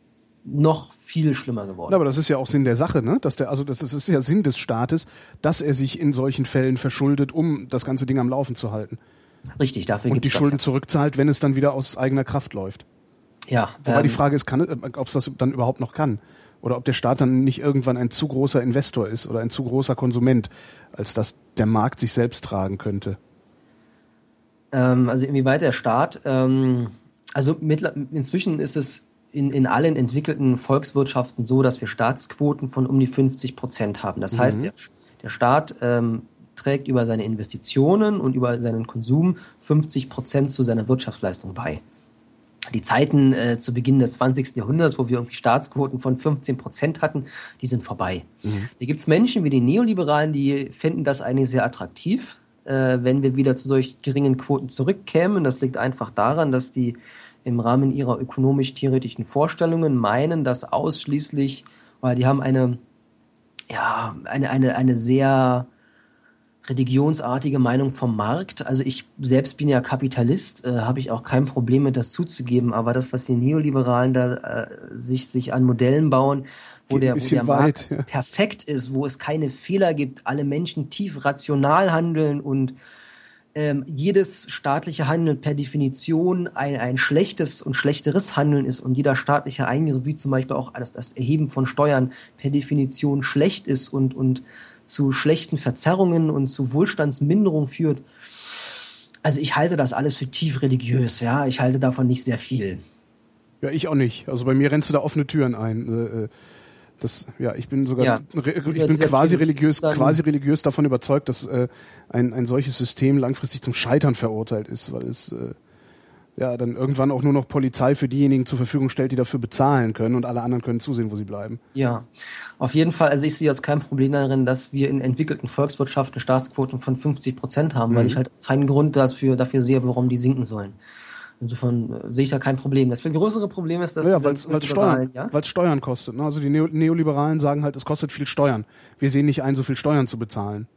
noch viel schlimmer geworden. Ja, aber das ist ja auch Sinn der Sache, ne? Dass der, also das ist ja Sinn des Staates, dass er sich in solchen Fällen verschuldet, um das ganze Ding am Laufen zu halten. Richtig, dafür Und die Schulden ja. zurückzahlt, wenn es dann wieder aus eigener Kraft läuft. Ja. Wobei ähm, die Frage ist, ob es das dann überhaupt noch kann. Oder ob der Staat dann nicht irgendwann ein zu großer Investor ist oder ein zu großer Konsument, als dass der Markt sich selbst tragen könnte. Ähm, also inwieweit der Staat, ähm, also mit, inzwischen ist es in, in allen entwickelten Volkswirtschaften so, dass wir Staatsquoten von um die 50 Prozent haben. Das mhm. heißt, der, der Staat ähm, trägt über seine Investitionen und über seinen Konsum 50 Prozent zu seiner Wirtschaftsleistung bei. Die Zeiten äh, zu Beginn des 20. Jahrhunderts, wo wir irgendwie Staatsquoten von 15 Prozent hatten, die sind vorbei. Mhm. Da gibt es Menschen wie die Neoliberalen, die finden das eigentlich sehr attraktiv, äh, wenn wir wieder zu solch geringen Quoten zurückkämen. Das liegt einfach daran, dass die im Rahmen ihrer ökonomisch-theoretischen Vorstellungen meinen, dass ausschließlich, weil die haben eine, ja, eine, eine, eine sehr religionsartige Meinung vom Markt. Also ich selbst bin ja Kapitalist, äh, habe ich auch kein Problem mit das zuzugeben, aber das, was die Neoliberalen da äh, sich, sich an Modellen bauen, wo der, wo der Markt ja. perfekt ist, wo es keine Fehler gibt, alle Menschen tief rational handeln und ähm, jedes staatliche Handeln per Definition ein, ein schlechtes und schlechteres Handeln ist und jeder staatliche Eingriff, wie zum Beispiel auch das, das Erheben von Steuern, per Definition schlecht ist und, und zu schlechten Verzerrungen und zu Wohlstandsminderung führt. Also ich halte das alles für tief religiös, ja. Ich halte davon nicht sehr viel. Ja, ich auch nicht. Also bei mir rennst du da offene Türen ein. Das, ja, ich bin sogar, ja, ich bin quasi religiös, quasi religiös davon überzeugt, dass äh, ein, ein solches System langfristig zum Scheitern verurteilt ist, weil es äh, ja dann irgendwann auch nur noch Polizei für diejenigen zur Verfügung stellt, die dafür bezahlen können und alle anderen können zusehen, wo sie bleiben. Ja, auf jeden Fall. Also ich sehe jetzt kein Problem darin, dass wir in entwickelten Volkswirtschaften Staatsquoten von 50 Prozent haben, mhm. weil ich halt keinen Grund dafür, dafür sehe, warum die sinken sollen. Insofern äh, sehe ich da kein Problem. Das größere Problem ist, dass ja, weil es Steuern, ja? Steuern kostet. Ne? Also die Neo Neoliberalen sagen halt, es kostet viel Steuern. Wir sehen nicht ein, so viel Steuern zu bezahlen.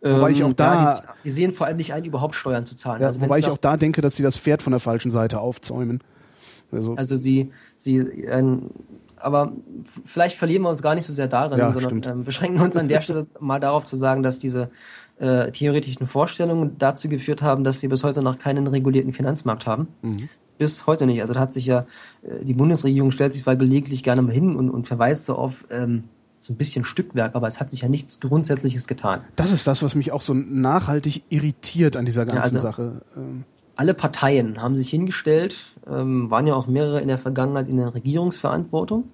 Wobei ich ähm, auch da. Ja, die, die, sehen vor allem nicht ein, überhaupt Steuern zu zahlen. Ja, also wobei ich auch da denke, dass sie das Pferd von der falschen Seite aufzäumen. Also, also sie, sie, äh, aber vielleicht verlieren wir uns gar nicht so sehr darin, ja, sondern ähm, beschränken uns an der Stelle mal darauf zu sagen, dass diese äh, theoretischen Vorstellungen dazu geführt haben, dass wir bis heute noch keinen regulierten Finanzmarkt haben. Mhm. Bis heute nicht. Also da hat sich ja, äh, die Bundesregierung stellt sich zwar gelegentlich gerne mal hin und, und verweist so auf ähm, so ein bisschen Stückwerk, aber es hat sich ja nichts Grundsätzliches getan. Das ist das, was mich auch so nachhaltig irritiert an dieser ganzen ja, also Sache. Ähm. Alle Parteien haben sich hingestellt, ähm, waren ja auch mehrere in der Vergangenheit in der Regierungsverantwortung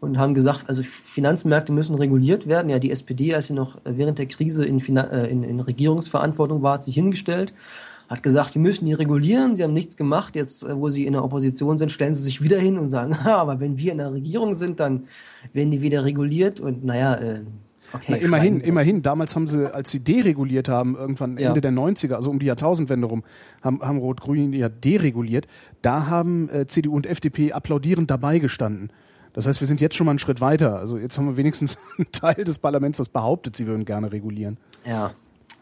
und haben gesagt, also Finanzmärkte müssen reguliert werden. Ja, die SPD, als sie noch während der Krise in, äh, in, in Regierungsverantwortung war, hat sich hingestellt hat gesagt, wir müssen die regulieren, sie haben nichts gemacht, jetzt äh, wo sie in der Opposition sind, stellen sie sich wieder hin und sagen, ha, aber wenn wir in der Regierung sind, dann werden die wieder reguliert und naja, äh, Okay, Na, immerhin, immerhin. Damals haben sie, als sie dereguliert haben, irgendwann Ende ja. der 90er, also um die Jahrtausendwende rum, haben, haben Rot-Grün ja dereguliert. Da haben äh, CDU und FDP applaudierend dabei gestanden. Das heißt, wir sind jetzt schon mal einen Schritt weiter. Also jetzt haben wir wenigstens einen Teil des Parlaments, das behauptet, sie würden gerne regulieren. Ja.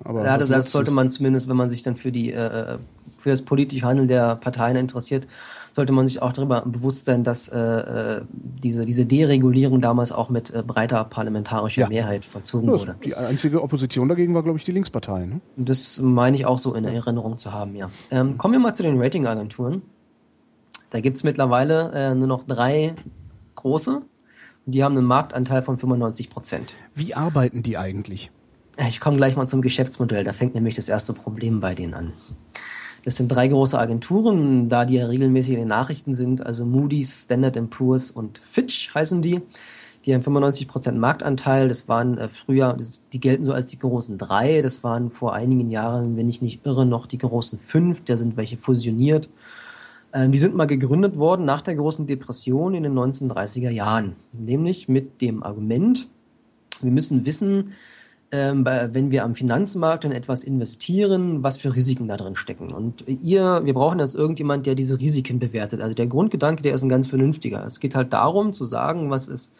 Aber ja, das, das sollte man zumindest, wenn man sich dann für die äh, für das politische Handeln der Parteien interessiert, sollte man sich auch darüber bewusst sein, dass äh, äh, diese, diese Deregulierung damals auch mit äh, breiter parlamentarischer ja. Mehrheit vollzogen ja, wurde. Die einzige Opposition dagegen war, glaube ich, die Linkspartei. Ne? Das meine ich auch so in Erinnerung zu haben, ja. Ähm, kommen wir mal zu den Ratingagenturen. Da gibt es mittlerweile äh, nur noch drei große. Die haben einen Marktanteil von 95 Prozent. Wie arbeiten die eigentlich? Ich komme gleich mal zum Geschäftsmodell. Da fängt nämlich das erste Problem bei denen an. Das sind drei große Agenturen, da die ja regelmäßig in den Nachrichten sind, also Moody's, Standard Poor's und Fitch heißen die. Die haben 95% Marktanteil. Das waren äh, früher, das, die gelten so als die großen drei. Das waren vor einigen Jahren, wenn ich nicht irre, noch die großen fünf. Da sind welche fusioniert. Ähm, die sind mal gegründet worden nach der großen Depression in den 1930er Jahren. Nämlich mit dem Argument, wir müssen wissen, ähm, wenn wir am Finanzmarkt in etwas investieren, was für Risiken da drin stecken. Und ihr, wir brauchen jetzt irgendjemand, der diese Risiken bewertet. Also der Grundgedanke, der ist ein ganz vernünftiger. Es geht halt darum zu sagen, was ist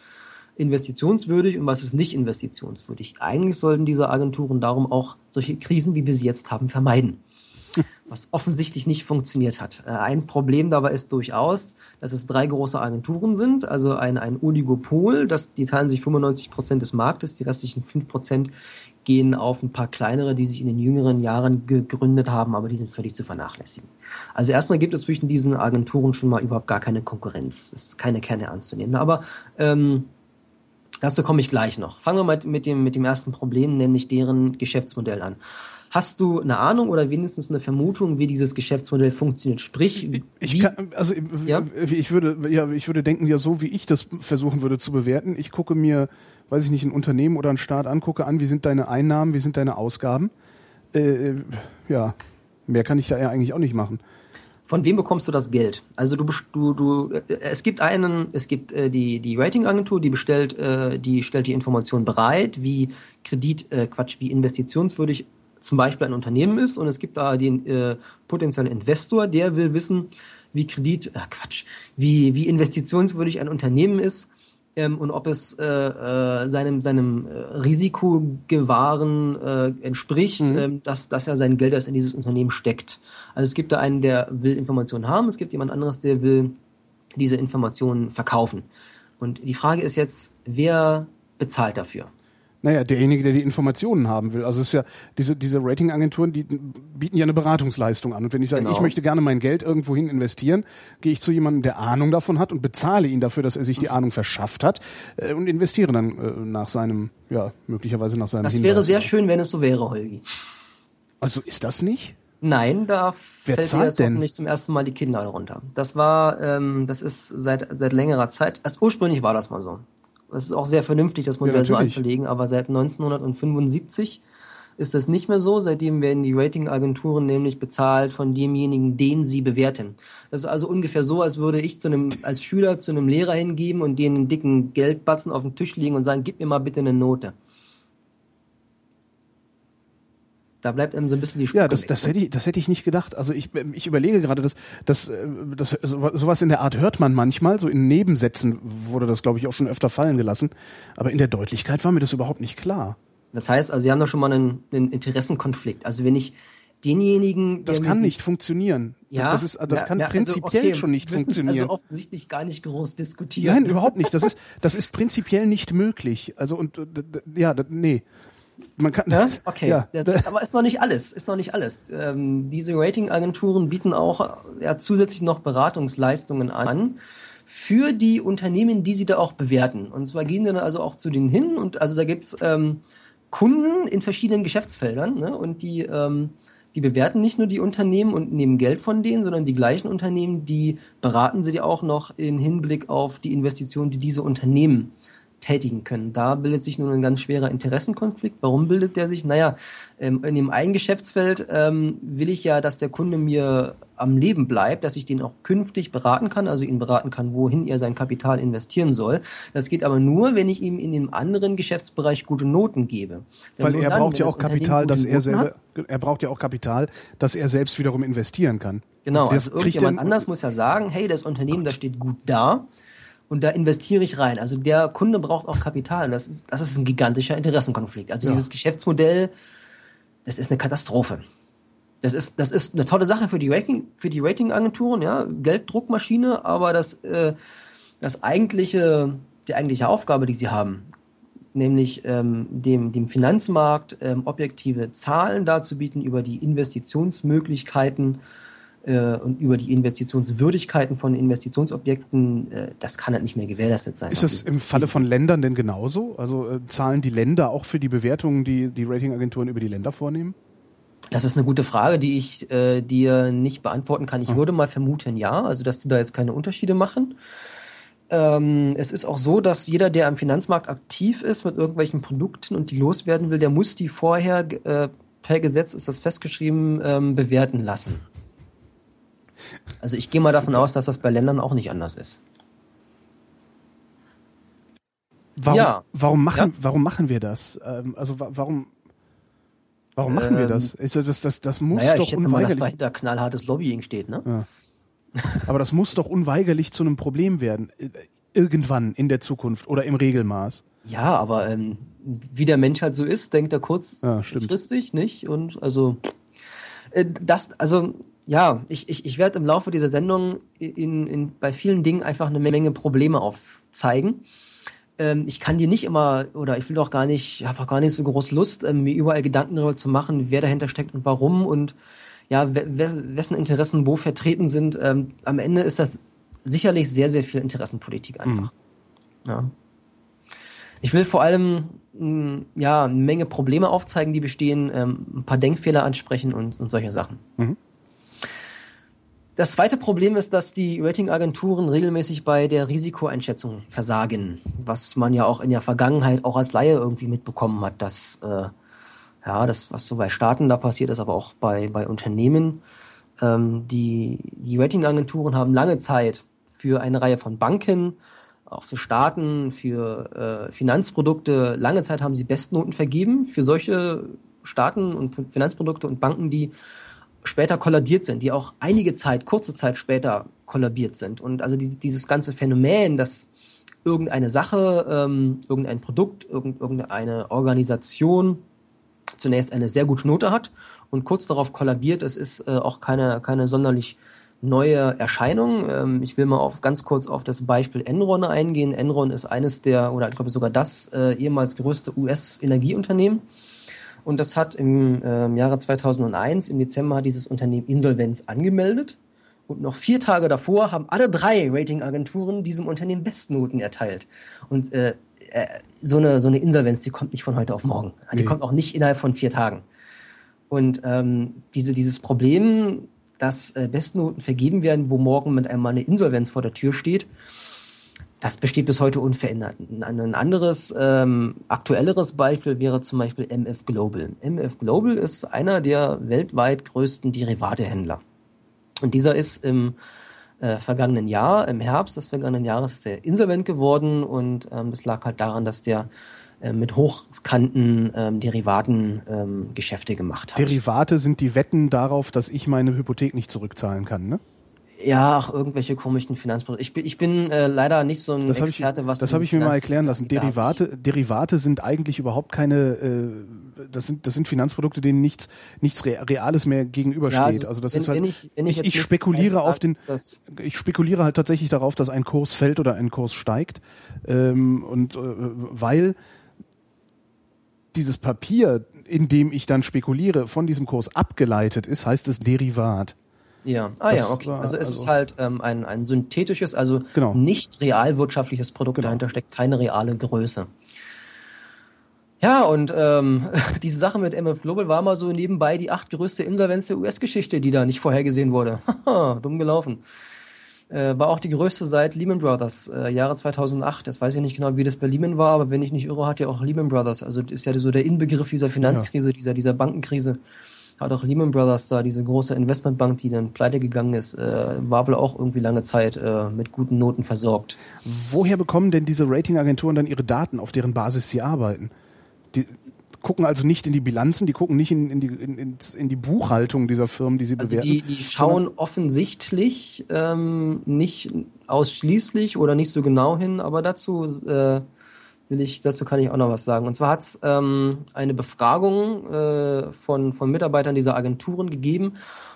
investitionswürdig und was ist nicht investitionswürdig. Eigentlich sollten diese Agenturen darum auch solche Krisen, wie wir sie jetzt haben, vermeiden was offensichtlich nicht funktioniert hat. Äh, ein Problem dabei ist durchaus, dass es drei große Agenturen sind, also ein, ein Oligopol, das, die teilen sich 95 Prozent des Marktes, die restlichen 5 Prozent gehen auf ein paar kleinere, die sich in den jüngeren Jahren gegründet haben, aber die sind völlig zu vernachlässigen. Also erstmal gibt es zwischen diesen Agenturen schon mal überhaupt gar keine Konkurrenz. Das ist keine Kerne ernst zu nehmen. Aber ähm, dazu komme ich gleich noch. Fangen wir mal mit dem, mit dem ersten Problem, nämlich deren Geschäftsmodell an Hast du eine Ahnung oder wenigstens eine Vermutung, wie dieses Geschäftsmodell funktioniert? Sprich, ich, ich kann, also ja? ich würde, ja, ich würde denken, ja, so wie ich das versuchen würde zu bewerten. Ich gucke mir, weiß ich nicht, ein Unternehmen oder einen Staat angucke an, wie sind deine Einnahmen, wie sind deine Ausgaben. Äh, ja, mehr kann ich da ja eigentlich auch nicht machen. Von wem bekommst du das Geld? Also du, du, du äh, es gibt einen, es gibt äh, die die Ratingagentur, die bestellt, äh, die stellt die Information bereit, wie Kredit, äh, Quatsch, wie investitionswürdig zum Beispiel ein Unternehmen ist und es gibt da den äh, potenziellen Investor, der will wissen, wie Kredit, äh, Quatsch, wie, wie investitionswürdig ein Unternehmen ist ähm, und ob es äh, äh, seinem, seinem äh, Risikogewahren äh, entspricht, mhm. ähm, dass, dass er sein Geld erst in dieses Unternehmen steckt. Also es gibt da einen, der will Informationen haben, es gibt jemand anderes, der will diese Informationen verkaufen. Und die Frage ist jetzt, wer bezahlt dafür? Naja, derjenige, der die Informationen haben will. Also es ist ja, diese, diese Ratingagenturen, die bieten ja eine Beratungsleistung an. Und wenn ich sage, genau. ich möchte gerne mein Geld irgendwohin investieren, gehe ich zu jemandem, der Ahnung davon hat und bezahle ihn dafür, dass er sich die Ahnung verschafft hat äh, und investiere dann äh, nach seinem, ja, möglicherweise nach seinem Das Hinweis. wäre sehr schön, wenn es so wäre, Holgi. Also ist das nicht? Nein, da Wer fällt zahlt jetzt denn? nicht zum ersten Mal die Kinder runter. Das war, ähm, das ist seit, seit längerer Zeit, erst ursprünglich war das mal so. Es ist auch sehr vernünftig, das Modell ja, so anzulegen, aber seit 1975 ist das nicht mehr so. Seitdem werden die Ratingagenturen nämlich bezahlt von demjenigen, den sie bewerten. Das ist also ungefähr so, als würde ich zu einem, als Schüler zu einem Lehrer hingeben und denen einen dicken Geldbatzen auf den Tisch legen und sagen, gib mir mal bitte eine Note. Da bleibt einem so ein bisschen die Spucke Ja, das, das, hätte ich, das hätte ich nicht gedacht. Also ich, ich überlege gerade, dass, dass, dass sowas in der Art hört man manchmal, so in Nebensätzen wurde das, glaube ich, auch schon öfter fallen gelassen. Aber in der Deutlichkeit war mir das überhaupt nicht klar. Das heißt, also wir haben da schon mal einen, einen Interessenkonflikt. Also wenn ich denjenigen. Das kann nicht funktionieren. Ja, das ist, das ja, kann ja, also prinzipiell okay, schon nicht funktionieren. Also offensichtlich gar nicht groß diskutieren. Nein, überhaupt nicht. Das ist, das ist prinzipiell nicht möglich. Also und ja, nee. Man kann ja? Okay, ja. Das, aber ist noch nicht alles. Ist noch nicht alles. Ähm, diese Ratingagenturen bieten auch ja, zusätzlich noch Beratungsleistungen an für die Unternehmen, die sie da auch bewerten. Und zwar gehen dann also auch zu denen hin und also da gibt's ähm, Kunden in verschiedenen Geschäftsfeldern ne? und die ähm, die bewerten nicht nur die Unternehmen und nehmen Geld von denen, sondern die gleichen Unternehmen, die beraten sie auch noch in Hinblick auf die Investitionen, die diese Unternehmen tätigen können. Da bildet sich nun ein ganz schwerer Interessenkonflikt. Warum bildet der sich? Naja, ähm, in dem einen Geschäftsfeld ähm, will ich ja, dass der Kunde mir am Leben bleibt, dass ich den auch künftig beraten kann, also ihn beraten kann, wohin er sein Kapital investieren soll. Das geht aber nur, wenn ich ihm in dem anderen Geschäftsbereich gute Noten gebe. Denn Weil er dann, braucht ja auch Kapital, dass er selber, hat, er braucht ja auch Kapital, dass er selbst wiederum investieren kann. Genau, also irgendjemand anders muss ja sagen, hey, das Unternehmen, das steht gut da und da investiere ich rein. Also der Kunde braucht auch Kapital. Das ist, das ist ein gigantischer Interessenkonflikt. Also ja. dieses Geschäftsmodell, das ist eine Katastrophe. Das ist, das ist eine tolle Sache für die Rating, für die Ratingagenturen, ja, Gelddruckmaschine, aber das, äh, das eigentliche, die eigentliche Aufgabe, die sie haben, nämlich ähm, dem, dem Finanzmarkt ähm, objektive Zahlen darzubieten über die Investitionsmöglichkeiten äh, und über die Investitionswürdigkeiten von Investitionsobjekten, äh, das kann halt nicht mehr gewährleistet sein. Ist das im Falle von Ländern denn genauso? Also äh, zahlen die Länder auch für die Bewertungen, die die Ratingagenturen über die Länder vornehmen? Das ist eine gute Frage, die ich äh, dir nicht beantworten kann. Ich ah. würde mal vermuten, ja, also dass die da jetzt keine Unterschiede machen. Ähm, es ist auch so, dass jeder, der am Finanzmarkt aktiv ist mit irgendwelchen Produkten und die loswerden will, der muss die vorher äh, per Gesetz ist das festgeschrieben ähm, bewerten lassen. Also ich gehe mal davon aus, dass das bei Ländern auch nicht anders ist. Warum, ja. warum, machen, ja. warum machen wir das? Ähm, also warum, warum machen ähm, wir das? das, das, das, das muss naja, doch ich schätze unweigerlich... Mal, dass dahinter knallhartes Lobbying steht, ne? Ja. Aber das muss doch unweigerlich zu einem Problem werden. Äh, irgendwann in der Zukunft oder im Regelmaß. Ja, aber ähm, wie der Mensch halt so ist, denkt er kurzfristig, ja, nicht? Und also äh, das, also ja, ich, ich, ich werde im Laufe dieser Sendung in, in, bei vielen Dingen einfach eine Menge Probleme aufzeigen. Ähm, ich kann dir nicht immer, oder ich will doch gar nicht, habe auch gar nicht so groß Lust, ähm, mir überall Gedanken darüber zu machen, wer dahinter steckt und warum und ja, wessen Interessen wo vertreten sind. Ähm, am Ende ist das sicherlich sehr, sehr viel Interessenpolitik einfach. Mhm. Ja. Ich will vor allem mh, ja, eine Menge Probleme aufzeigen, die bestehen, ähm, ein paar Denkfehler ansprechen und, und solche Sachen. Mhm. Das zweite Problem ist, dass die Ratingagenturen regelmäßig bei der Risikoeinschätzung versagen, was man ja auch in der Vergangenheit auch als Laie irgendwie mitbekommen hat, dass äh, ja, das, was so bei Staaten da passiert ist, aber auch bei, bei Unternehmen. Ähm, die, die Ratingagenturen haben lange Zeit für eine Reihe von Banken, auch für Staaten, für äh, Finanzprodukte, lange Zeit haben sie Bestnoten vergeben für solche Staaten und Finanzprodukte und Banken, die später kollabiert sind, die auch einige Zeit, kurze Zeit später kollabiert sind. Und also die, dieses ganze Phänomen, dass irgendeine Sache, ähm, irgendein Produkt, irgendeine Organisation zunächst eine sehr gute Note hat und kurz darauf kollabiert, das ist äh, auch keine, keine sonderlich neue Erscheinung. Ähm, ich will mal auf, ganz kurz auf das Beispiel Enron eingehen. Enron ist eines der, oder ich glaube sogar das äh, ehemals größte US-Energieunternehmen. Und das hat im äh, Jahre 2001, im Dezember, dieses Unternehmen Insolvenz angemeldet. Und noch vier Tage davor haben alle drei Ratingagenturen diesem Unternehmen Bestnoten erteilt. Und äh, äh, so, eine, so eine Insolvenz, die kommt nicht von heute auf morgen. Die okay. kommt auch nicht innerhalb von vier Tagen. Und ähm, diese, dieses Problem, dass äh, Bestnoten vergeben werden, wo morgen mit einmal eine Insolvenz vor der Tür steht, das besteht bis heute unverändert. Ein anderes, ähm, aktuelleres Beispiel wäre zum Beispiel MF Global. MF Global ist einer der weltweit größten Derivatehändler. Und dieser ist im äh, vergangenen Jahr, im Herbst des vergangenen Jahres, ist er insolvent geworden und ähm, das lag halt daran, dass der äh, mit hochkanten ähm, Derivaten ähm, Geschäfte gemacht hat. Derivate sind die Wetten darauf, dass ich meine Hypothek nicht zurückzahlen kann, ne? Ja, ach, irgendwelche komischen Finanzprodukte. Ich bin, ich bin äh, leider nicht so ein das Experte, ich, was Das habe ich mir mal erklären lassen. Derivate, Derivate sind eigentlich überhaupt keine, äh, das sind, das sind Finanzprodukte, denen nichts, nichts Reales mehr gegenübersteht. Ja, also, also das wenn, ist halt, wenn ich, wenn ich, ich, ich spekuliere auf den, ich spekuliere halt tatsächlich darauf, dass ein Kurs fällt oder ein Kurs steigt, ähm, und äh, weil dieses Papier, in dem ich dann spekuliere, von diesem Kurs abgeleitet ist, heißt es Derivat. Ja, ah das ja, okay. also es also ist halt ähm, ein, ein synthetisches, also genau. nicht realwirtschaftliches Produkt, genau. dahinter steckt keine reale Größe. Ja, und ähm, diese Sache mit MF Global war mal so nebenbei die acht größte Insolvenz der US-Geschichte, die da nicht vorhergesehen wurde. Haha, dumm gelaufen. Äh, war auch die größte seit Lehman Brothers, äh, Jahre 2008. Das weiß ich nicht genau, wie das bei Lehman war, aber wenn ich nicht irre, hat ja auch Lehman Brothers, also ist ja so der Inbegriff dieser Finanzkrise, ja. dieser, dieser Bankenkrise hat auch Lehman Brothers da, diese große Investmentbank, die dann pleite gegangen ist, äh, war wohl auch irgendwie lange Zeit äh, mit guten Noten versorgt. Woher bekommen denn diese Ratingagenturen dann ihre Daten, auf deren Basis sie arbeiten? Die gucken also nicht in die Bilanzen, die gucken nicht in, in, die, in, in die Buchhaltung dieser Firmen, die sie also bewerten. Die, die schauen offensichtlich ähm, nicht ausschließlich oder nicht so genau hin, aber dazu äh, will ich, dazu kann ich auch noch was sagen. Und zwar hat es ähm, eine Befragung äh, von, von Mitarbeitern dieser Agenturen gegeben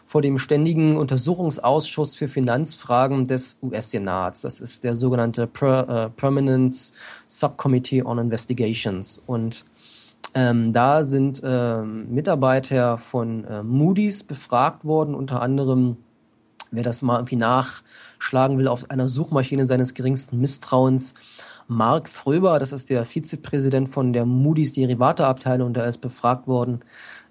vor dem ständigen Untersuchungsausschuss für Finanzfragen des US-Senats. Das ist der sogenannte per, äh, Permanent Subcommittee on Investigations. Und ähm, da sind äh, Mitarbeiter von äh, Moody's befragt worden, unter anderem, wer das mal irgendwie nachschlagen will, auf einer Suchmaschine seines geringsten Misstrauens, Mark Fröber, das ist der Vizepräsident von der Moody's Derivateabteilung, der ist befragt worden.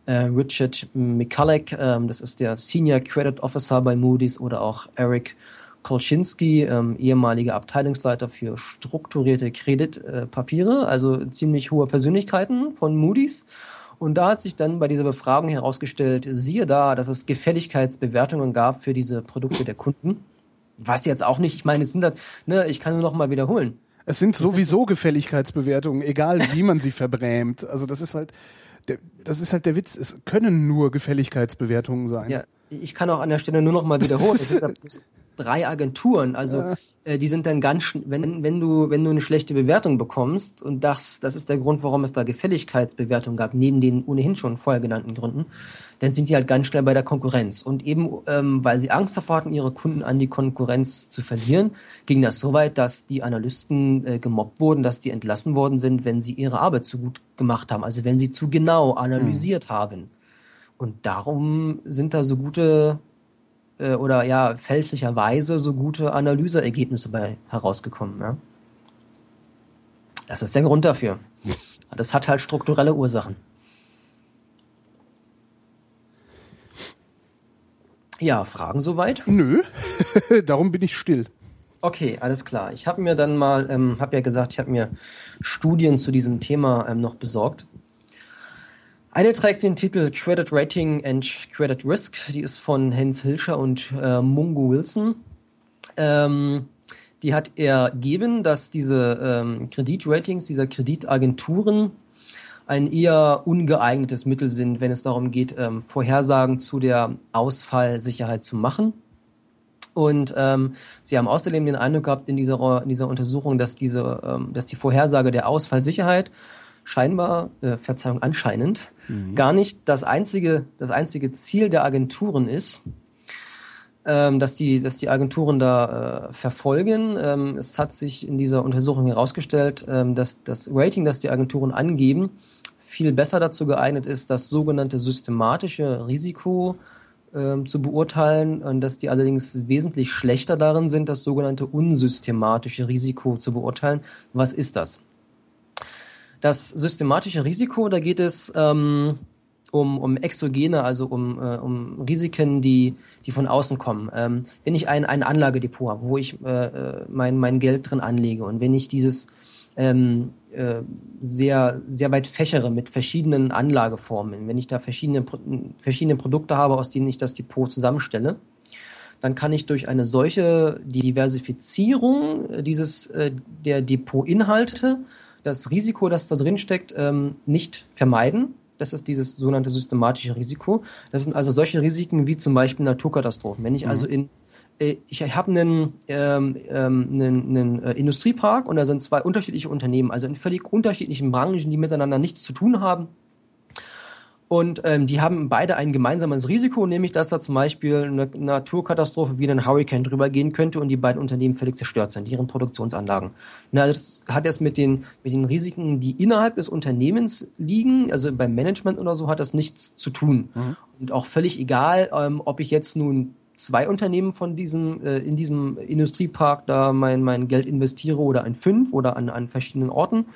Äh, Richard McCulloch, äh, das ist der Senior Credit Officer bei Moody's oder auch Eric Kolczynski, ähm, ehemaliger Abteilungsleiter für strukturierte Kreditpapiere, also ziemlich hohe Persönlichkeiten von Moody's. Und da hat sich dann bei dieser Befragung herausgestellt, siehe da, dass es Gefälligkeitsbewertungen gab für diese Produkte der Kunden. Was jetzt auch nicht, ich meine, es sind das, ne, ich kann nur noch mal wiederholen. Es sind sowieso Gefälligkeitsbewertungen, egal wie man sie verbrämt. Also das ist halt, der, das ist halt der Witz. Es können nur Gefälligkeitsbewertungen sein. Ja, ich kann auch an der Stelle nur noch mal wiederholen. Es sind drei Agenturen. Also ja. äh, die sind dann ganz, wenn, wenn du, wenn du eine schlechte Bewertung bekommst, und das, das ist der Grund, warum es da Gefälligkeitsbewertungen gab, neben den ohnehin schon vorher genannten Gründen, dann sind die halt ganz schnell bei der Konkurrenz. Und eben, ähm, weil sie Angst davor hatten, ihre Kunden an die Konkurrenz zu verlieren, ging das so weit, dass die Analysten äh, gemobbt wurden, dass die entlassen worden sind, wenn sie ihre Arbeit zu gut gemacht haben, also wenn sie zu genau analysiert mhm. haben. Und darum sind da so gute äh, oder ja fälschlicherweise so gute Analyseergebnisse bei herausgekommen. Ja? Das ist der Grund dafür. Das hat halt strukturelle Ursachen. Ja, Fragen soweit? Nö, darum bin ich still. Okay, alles klar. Ich habe mir dann mal, ähm, habe ja gesagt, ich habe mir Studien zu diesem Thema ähm, noch besorgt. Eine trägt den Titel Credit Rating and Credit Risk. Die ist von Hans Hilscher und äh, Mungo Wilson. Ähm, die hat ergeben, dass diese ähm, Kreditratings dieser Kreditagenturen ein eher ungeeignetes Mittel sind, wenn es darum geht, ähm, Vorhersagen zu der Ausfallsicherheit zu machen. Und ähm, sie haben außerdem den Eindruck gehabt in dieser, in dieser Untersuchung, dass diese, ähm, dass die Vorhersage der Ausfallsicherheit scheinbar, äh, Verzeihung, anscheinend, mhm. gar nicht das einzige, das einzige Ziel der Agenturen ist, ähm, dass, die, dass die Agenturen da äh, verfolgen. Ähm, es hat sich in dieser Untersuchung herausgestellt, ähm, dass das Rating, das die Agenturen angeben, viel besser dazu geeignet ist, das sogenannte systematische Risiko ähm, zu beurteilen und dass die allerdings wesentlich schlechter darin sind, das sogenannte unsystematische Risiko zu beurteilen. Was ist das? Das systematische Risiko, da geht es ähm, um, um Exogene, also um, äh, um Risiken, die, die von außen kommen. Ähm, wenn ich ein, ein Anlagedepot habe, wo ich äh, äh, mein, mein Geld drin anlege und wenn ich dieses ähm, äh, sehr, sehr weit fächere mit verschiedenen Anlageformen, wenn ich da verschiedene, verschiedene Produkte habe, aus denen ich das Depot zusammenstelle, dann kann ich durch eine solche Diversifizierung dieses, äh, der Depotinhalte das Risiko, das da drin steckt, ähm, nicht vermeiden. Das ist dieses sogenannte systematische Risiko. Das sind also solche Risiken wie zum Beispiel Naturkatastrophen. Wenn ich mhm. also in äh, ich habe einen, ähm, ähm, einen, einen äh, Industriepark und da sind zwei unterschiedliche Unternehmen, also in völlig unterschiedlichen Branchen, die miteinander nichts zu tun haben. Und ähm, die haben beide ein gemeinsames Risiko, nämlich dass da zum Beispiel eine Naturkatastrophe wie ein Hurricane drüber gehen könnte und die beiden Unternehmen völlig zerstört sind, ihren Produktionsanlagen. Na, das hat jetzt mit den, mit den Risiken, die innerhalb des Unternehmens liegen, also beim Management oder so, hat das nichts zu tun. Mhm. Und auch völlig egal, ähm, ob ich jetzt nun zwei Unternehmen von diesem, äh, in diesem Industriepark da mein, mein Geld investiere oder an fünf oder an, an verschiedenen Orten.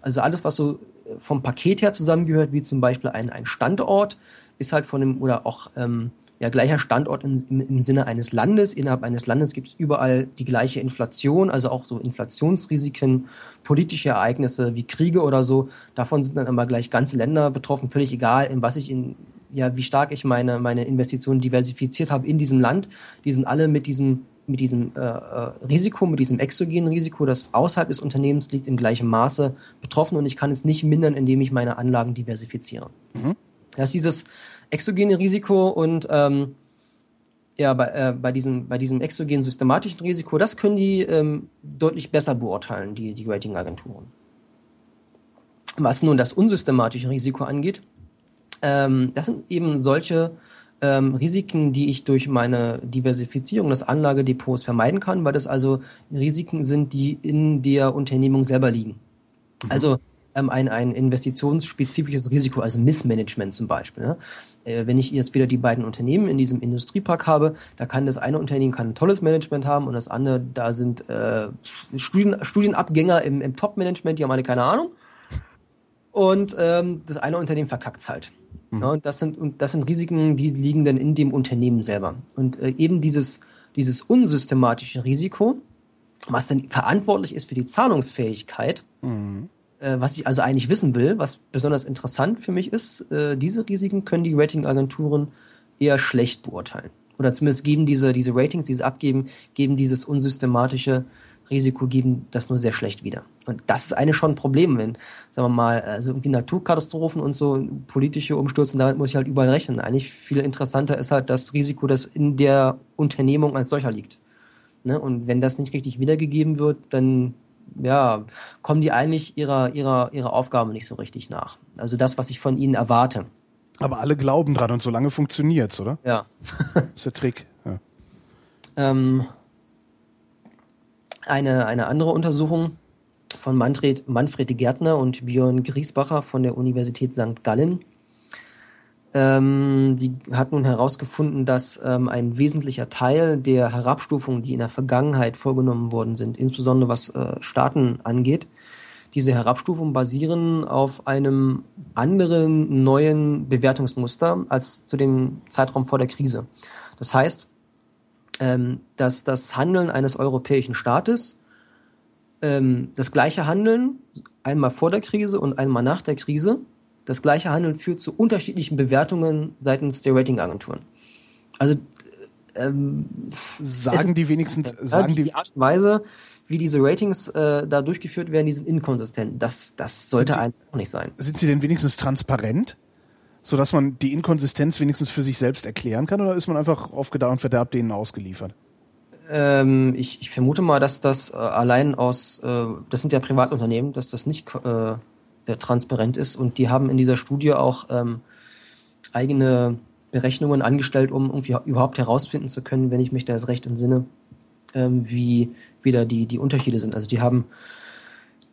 Also alles, was so vom Paket her zusammengehört, wie zum Beispiel ein, ein Standort, ist halt von dem, oder auch ähm, ja, gleicher Standort im, im, im Sinne eines Landes. Innerhalb eines Landes gibt es überall die gleiche Inflation, also auch so Inflationsrisiken, politische Ereignisse wie Kriege oder so. Davon sind dann aber gleich ganze Länder betroffen, völlig egal, in was ich in ja, wie stark ich meine, meine Investitionen diversifiziert habe in diesem Land, die sind alle mit diesem, mit diesem äh, äh, Risiko, mit diesem exogenen Risiko, das außerhalb des Unternehmens liegt, im gleichen Maße betroffen und ich kann es nicht mindern, indem ich meine Anlagen diversifiziere. Mhm. Das ist dieses exogene Risiko und ähm, ja, bei, äh, bei, diesem, bei diesem exogenen systematischen Risiko, das können die ähm, deutlich besser beurteilen, die, die Ratingagenturen. Was nun das unsystematische Risiko angeht, ähm, das sind eben solche ähm, Risiken, die ich durch meine Diversifizierung des Anlagedepots vermeiden kann, weil das also Risiken sind, die in der Unternehmung selber liegen. Mhm. Also ähm, ein, ein investitionsspezifisches Risiko, also Missmanagement zum Beispiel. Ne? Äh, wenn ich jetzt wieder die beiden Unternehmen in diesem Industriepark habe, da kann das eine Unternehmen kann ein tolles Management haben und das andere, da sind äh, Studien, Studienabgänger im, im Top-Management, die haben alle keine Ahnung. Und ähm, das eine Unternehmen verkackt halt. Mhm. Ja, und, das sind, und das sind Risiken, die liegen dann in dem Unternehmen selber. Und äh, eben dieses, dieses unsystematische Risiko, was dann verantwortlich ist für die Zahlungsfähigkeit, mhm. äh, was ich also eigentlich wissen will, was besonders interessant für mich ist, äh, diese Risiken können die Ratingagenturen eher schlecht beurteilen. Oder zumindest geben diese, diese Ratings, die sie abgeben, geben dieses unsystematische Risiko geben das nur sehr schlecht wieder. Und das ist eigentlich schon ein Problem, wenn, sagen wir mal, also irgendwie Naturkatastrophen und so politische Umstürze, damit muss ich halt überall rechnen. Eigentlich viel interessanter ist halt das Risiko, das in der Unternehmung als solcher liegt. Ne? Und wenn das nicht richtig wiedergegeben wird, dann ja, kommen die eigentlich ihrer, ihrer, ihrer Aufgabe nicht so richtig nach. Also das, was ich von ihnen erwarte. Aber alle glauben dran und so lange funktioniert's, oder? Ja. das ist der Trick. Ja. Ähm, eine, eine andere Untersuchung von Manfred, Manfred Gärtner und Björn Griesbacher von der Universität St. Gallen. Ähm, die hat nun herausgefunden, dass ähm, ein wesentlicher Teil der Herabstufungen, die in der Vergangenheit vorgenommen worden sind, insbesondere was äh, Staaten angeht, diese Herabstufungen basieren auf einem anderen neuen Bewertungsmuster als zu dem Zeitraum vor der Krise. Das heißt, ähm, dass das Handeln eines europäischen Staates ähm, das gleiche Handeln einmal vor der Krise und einmal nach der Krise das gleiche Handeln führt zu unterschiedlichen Bewertungen seitens der Ratingagenturen. Also ähm, sagen die wenigstens sagen die, die Art und Weise, wie diese Ratings äh, da durchgeführt werden, die sind inkonsistent. Das, das sollte sie, einfach nicht sein. Sind sie denn wenigstens transparent? Sodass man die Inkonsistenz wenigstens für sich selbst erklären kann oder ist man einfach auf Gedeih und Verderb denen ausgeliefert? Ähm, ich, ich, vermute mal, dass das äh, allein aus, äh, das sind ja Privatunternehmen, dass das nicht äh, äh, transparent ist und die haben in dieser Studie auch ähm, eigene Berechnungen angestellt, um irgendwie überhaupt herausfinden zu können, wenn ich mich da jetzt recht entsinne, ähm, wie wieder die, die Unterschiede sind. Also die haben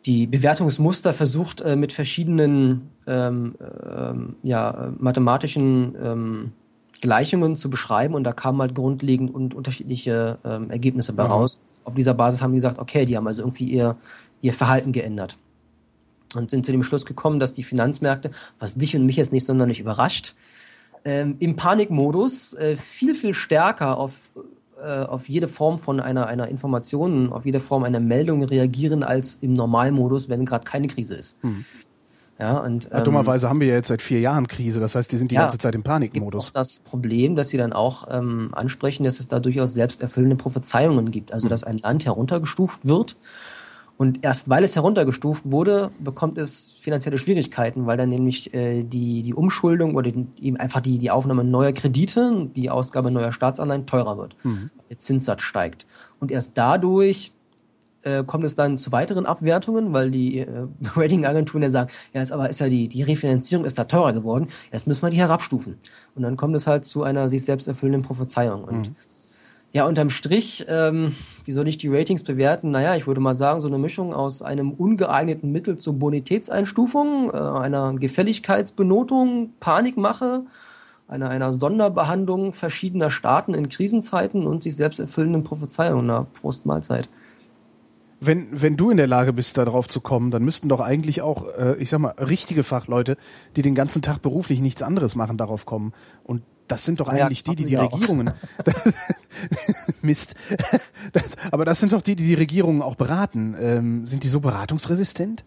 die Bewertungsmuster versucht äh, mit verschiedenen ähm, ähm, ja, mathematischen ähm, Gleichungen zu beschreiben. Und da kamen halt grundlegend und unterschiedliche ähm, Ergebnisse bei raus. Auf dieser Basis haben die gesagt, okay, die haben also irgendwie ihr, ihr Verhalten geändert. Und sind zu dem Schluss gekommen, dass die Finanzmärkte, was dich und mich jetzt nicht sonderlich überrascht, ähm, im Panikmodus äh, viel, viel stärker auf, äh, auf jede Form von einer, einer Information, auf jede Form einer Meldung reagieren als im Normalmodus, wenn gerade keine Krise ist. Hm. Ja, und, ähm, dummerweise haben wir ja jetzt seit vier Jahren Krise, das heißt, die sind die ja, ganze Zeit im Panikmodus. Auch das Problem, dass sie dann auch ähm, ansprechen, dass es da durchaus selbsterfüllende Prophezeiungen gibt. Also, hm. dass ein Land heruntergestuft wird und erst weil es heruntergestuft wurde, bekommt es finanzielle Schwierigkeiten, weil dann nämlich äh, die, die Umschuldung oder die, eben einfach die, die Aufnahme neuer Kredite, die Ausgabe neuer Staatsanleihen teurer wird. Mhm. Der Zinssatz steigt. Und erst dadurch äh, kommt es dann zu weiteren Abwertungen, weil die äh, Ratingagenturen ja sagen, ja, jetzt aber ist ja die, die Refinanzierung ist da teurer geworden, jetzt müssen wir die herabstufen. Und dann kommt es halt zu einer sich selbst erfüllenden Prophezeiung. Und mhm. Ja, unterm Strich, ähm, wie soll ich die Ratings bewerten? Naja, ich würde mal sagen, so eine Mischung aus einem ungeeigneten Mittel zur Bonitätseinstufung, äh, einer Gefälligkeitsbenotung, Panikmache, einer, einer Sonderbehandlung verschiedener Staaten in Krisenzeiten und sich selbst erfüllenden Prophezeiungen. Na, Prost Mahlzeit. Wenn, wenn du in der Lage bist, da drauf zu kommen, dann müssten doch eigentlich auch, äh, ich sag mal, richtige Fachleute, die den ganzen Tag beruflich nichts anderes machen, darauf kommen. Und das sind doch eigentlich ja, die, die die Regierungen. Mist. Das, aber das sind doch die, die die Regierungen auch beraten. Ähm, sind die so beratungsresistent?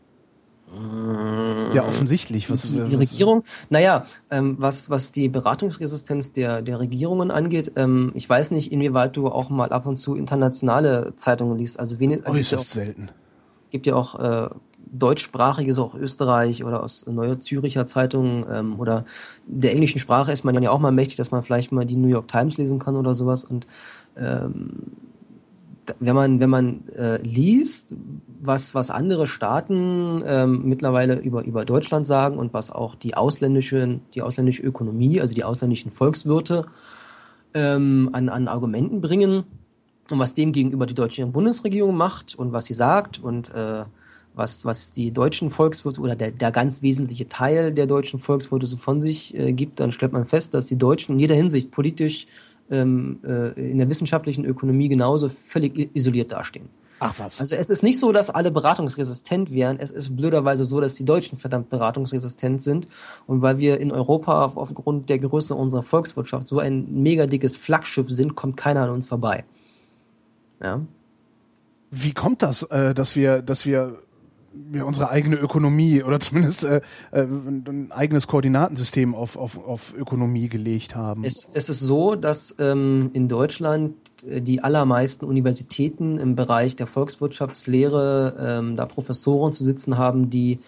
Ja, offensichtlich. Was, die, die Regierung, naja, ähm, was, was die Beratungsresistenz der, der Regierungen angeht, ähm, ich weiß nicht, inwieweit du auch mal ab und zu internationale Zeitungen liest. Also wenig, Äußerst selten. Gibt ja auch äh, deutschsprachiges, auch Österreich oder aus Neuer Züricher Zeitung ähm, oder der englischen Sprache ist man ja auch mal mächtig, dass man vielleicht mal die New York Times lesen kann oder sowas. Und ähm, wenn man, wenn man äh, liest, was, was andere Staaten ähm, mittlerweile über, über Deutschland sagen und was auch die ausländische, die ausländische Ökonomie, also die ausländischen Volkswirte ähm, an, an Argumenten bringen und was dem gegenüber die deutsche Bundesregierung macht und was sie sagt und äh, was, was die deutschen Volkswirte oder der, der ganz wesentliche Teil der deutschen Volkswirte so von sich äh, gibt, dann stellt man fest, dass die Deutschen in jeder Hinsicht politisch ähm, äh, in der wissenschaftlichen Ökonomie genauso völlig isoliert dastehen. Ach was. Also es ist nicht so, dass alle beratungsresistent wären. Es ist blöderweise so, dass die Deutschen verdammt beratungsresistent sind. Und weil wir in Europa aufgrund der Größe unserer Volkswirtschaft so ein mega dickes Flaggschiff sind, kommt keiner an uns vorbei. Ja. Wie kommt das, äh, dass wir, dass wir wir unsere eigene Ökonomie oder zumindest äh, äh, ein eigenes Koordinatensystem auf, auf, auf Ökonomie gelegt haben. Es, es ist so, dass ähm, in Deutschland äh, die allermeisten Universitäten im Bereich der Volkswirtschaftslehre ähm, da Professoren zu sitzen haben, die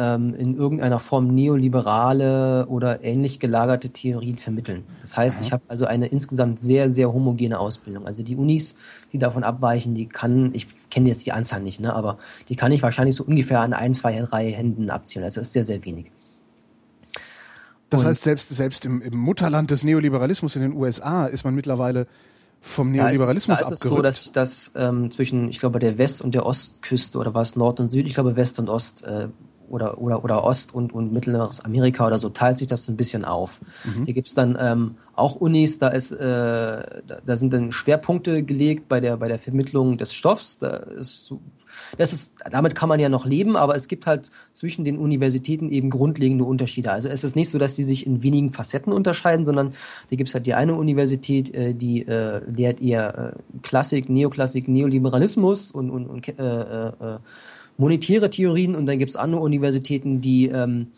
ähm, in irgendeiner Form neoliberale oder ähnlich gelagerte Theorien vermitteln. Das heißt, ja. ich habe also eine insgesamt sehr, sehr homogene Ausbildung. Also die Unis, die davon abweichen, die kann, ich kenne jetzt die Anzahl nicht, ne, aber die kann ich wahrscheinlich so ungefähr an ein, zwei, drei Händen abziehen. Also das ist sehr, sehr wenig. Das Und heißt, selbst, selbst im, im Mutterland des Neoliberalismus in den USA ist man mittlerweile vom Neoliberalismus da ist es, da ist es so, dass ich das ähm, zwischen, ich glaube, der West- und der Ostküste oder was Nord und Süd, ich glaube West und Ost äh, oder, oder, oder Ost- und, und Mittleres Amerika oder so teilt sich das so ein bisschen auf. Mhm. Hier gibt's dann ähm, auch Unis, da, ist, äh, da, da sind dann Schwerpunkte gelegt bei der, bei der Vermittlung des Stoffs. Da ist so, das ist, damit kann man ja noch leben, aber es gibt halt zwischen den Universitäten eben grundlegende Unterschiede. Also es ist nicht so, dass die sich in wenigen Facetten unterscheiden, sondern da gibt es halt die eine Universität, äh, die äh, lehrt eher äh, Klassik, Neoklassik, Neoliberalismus und, und, und äh, äh, monetäre Theorien und dann gibt es andere Universitäten, die ähm,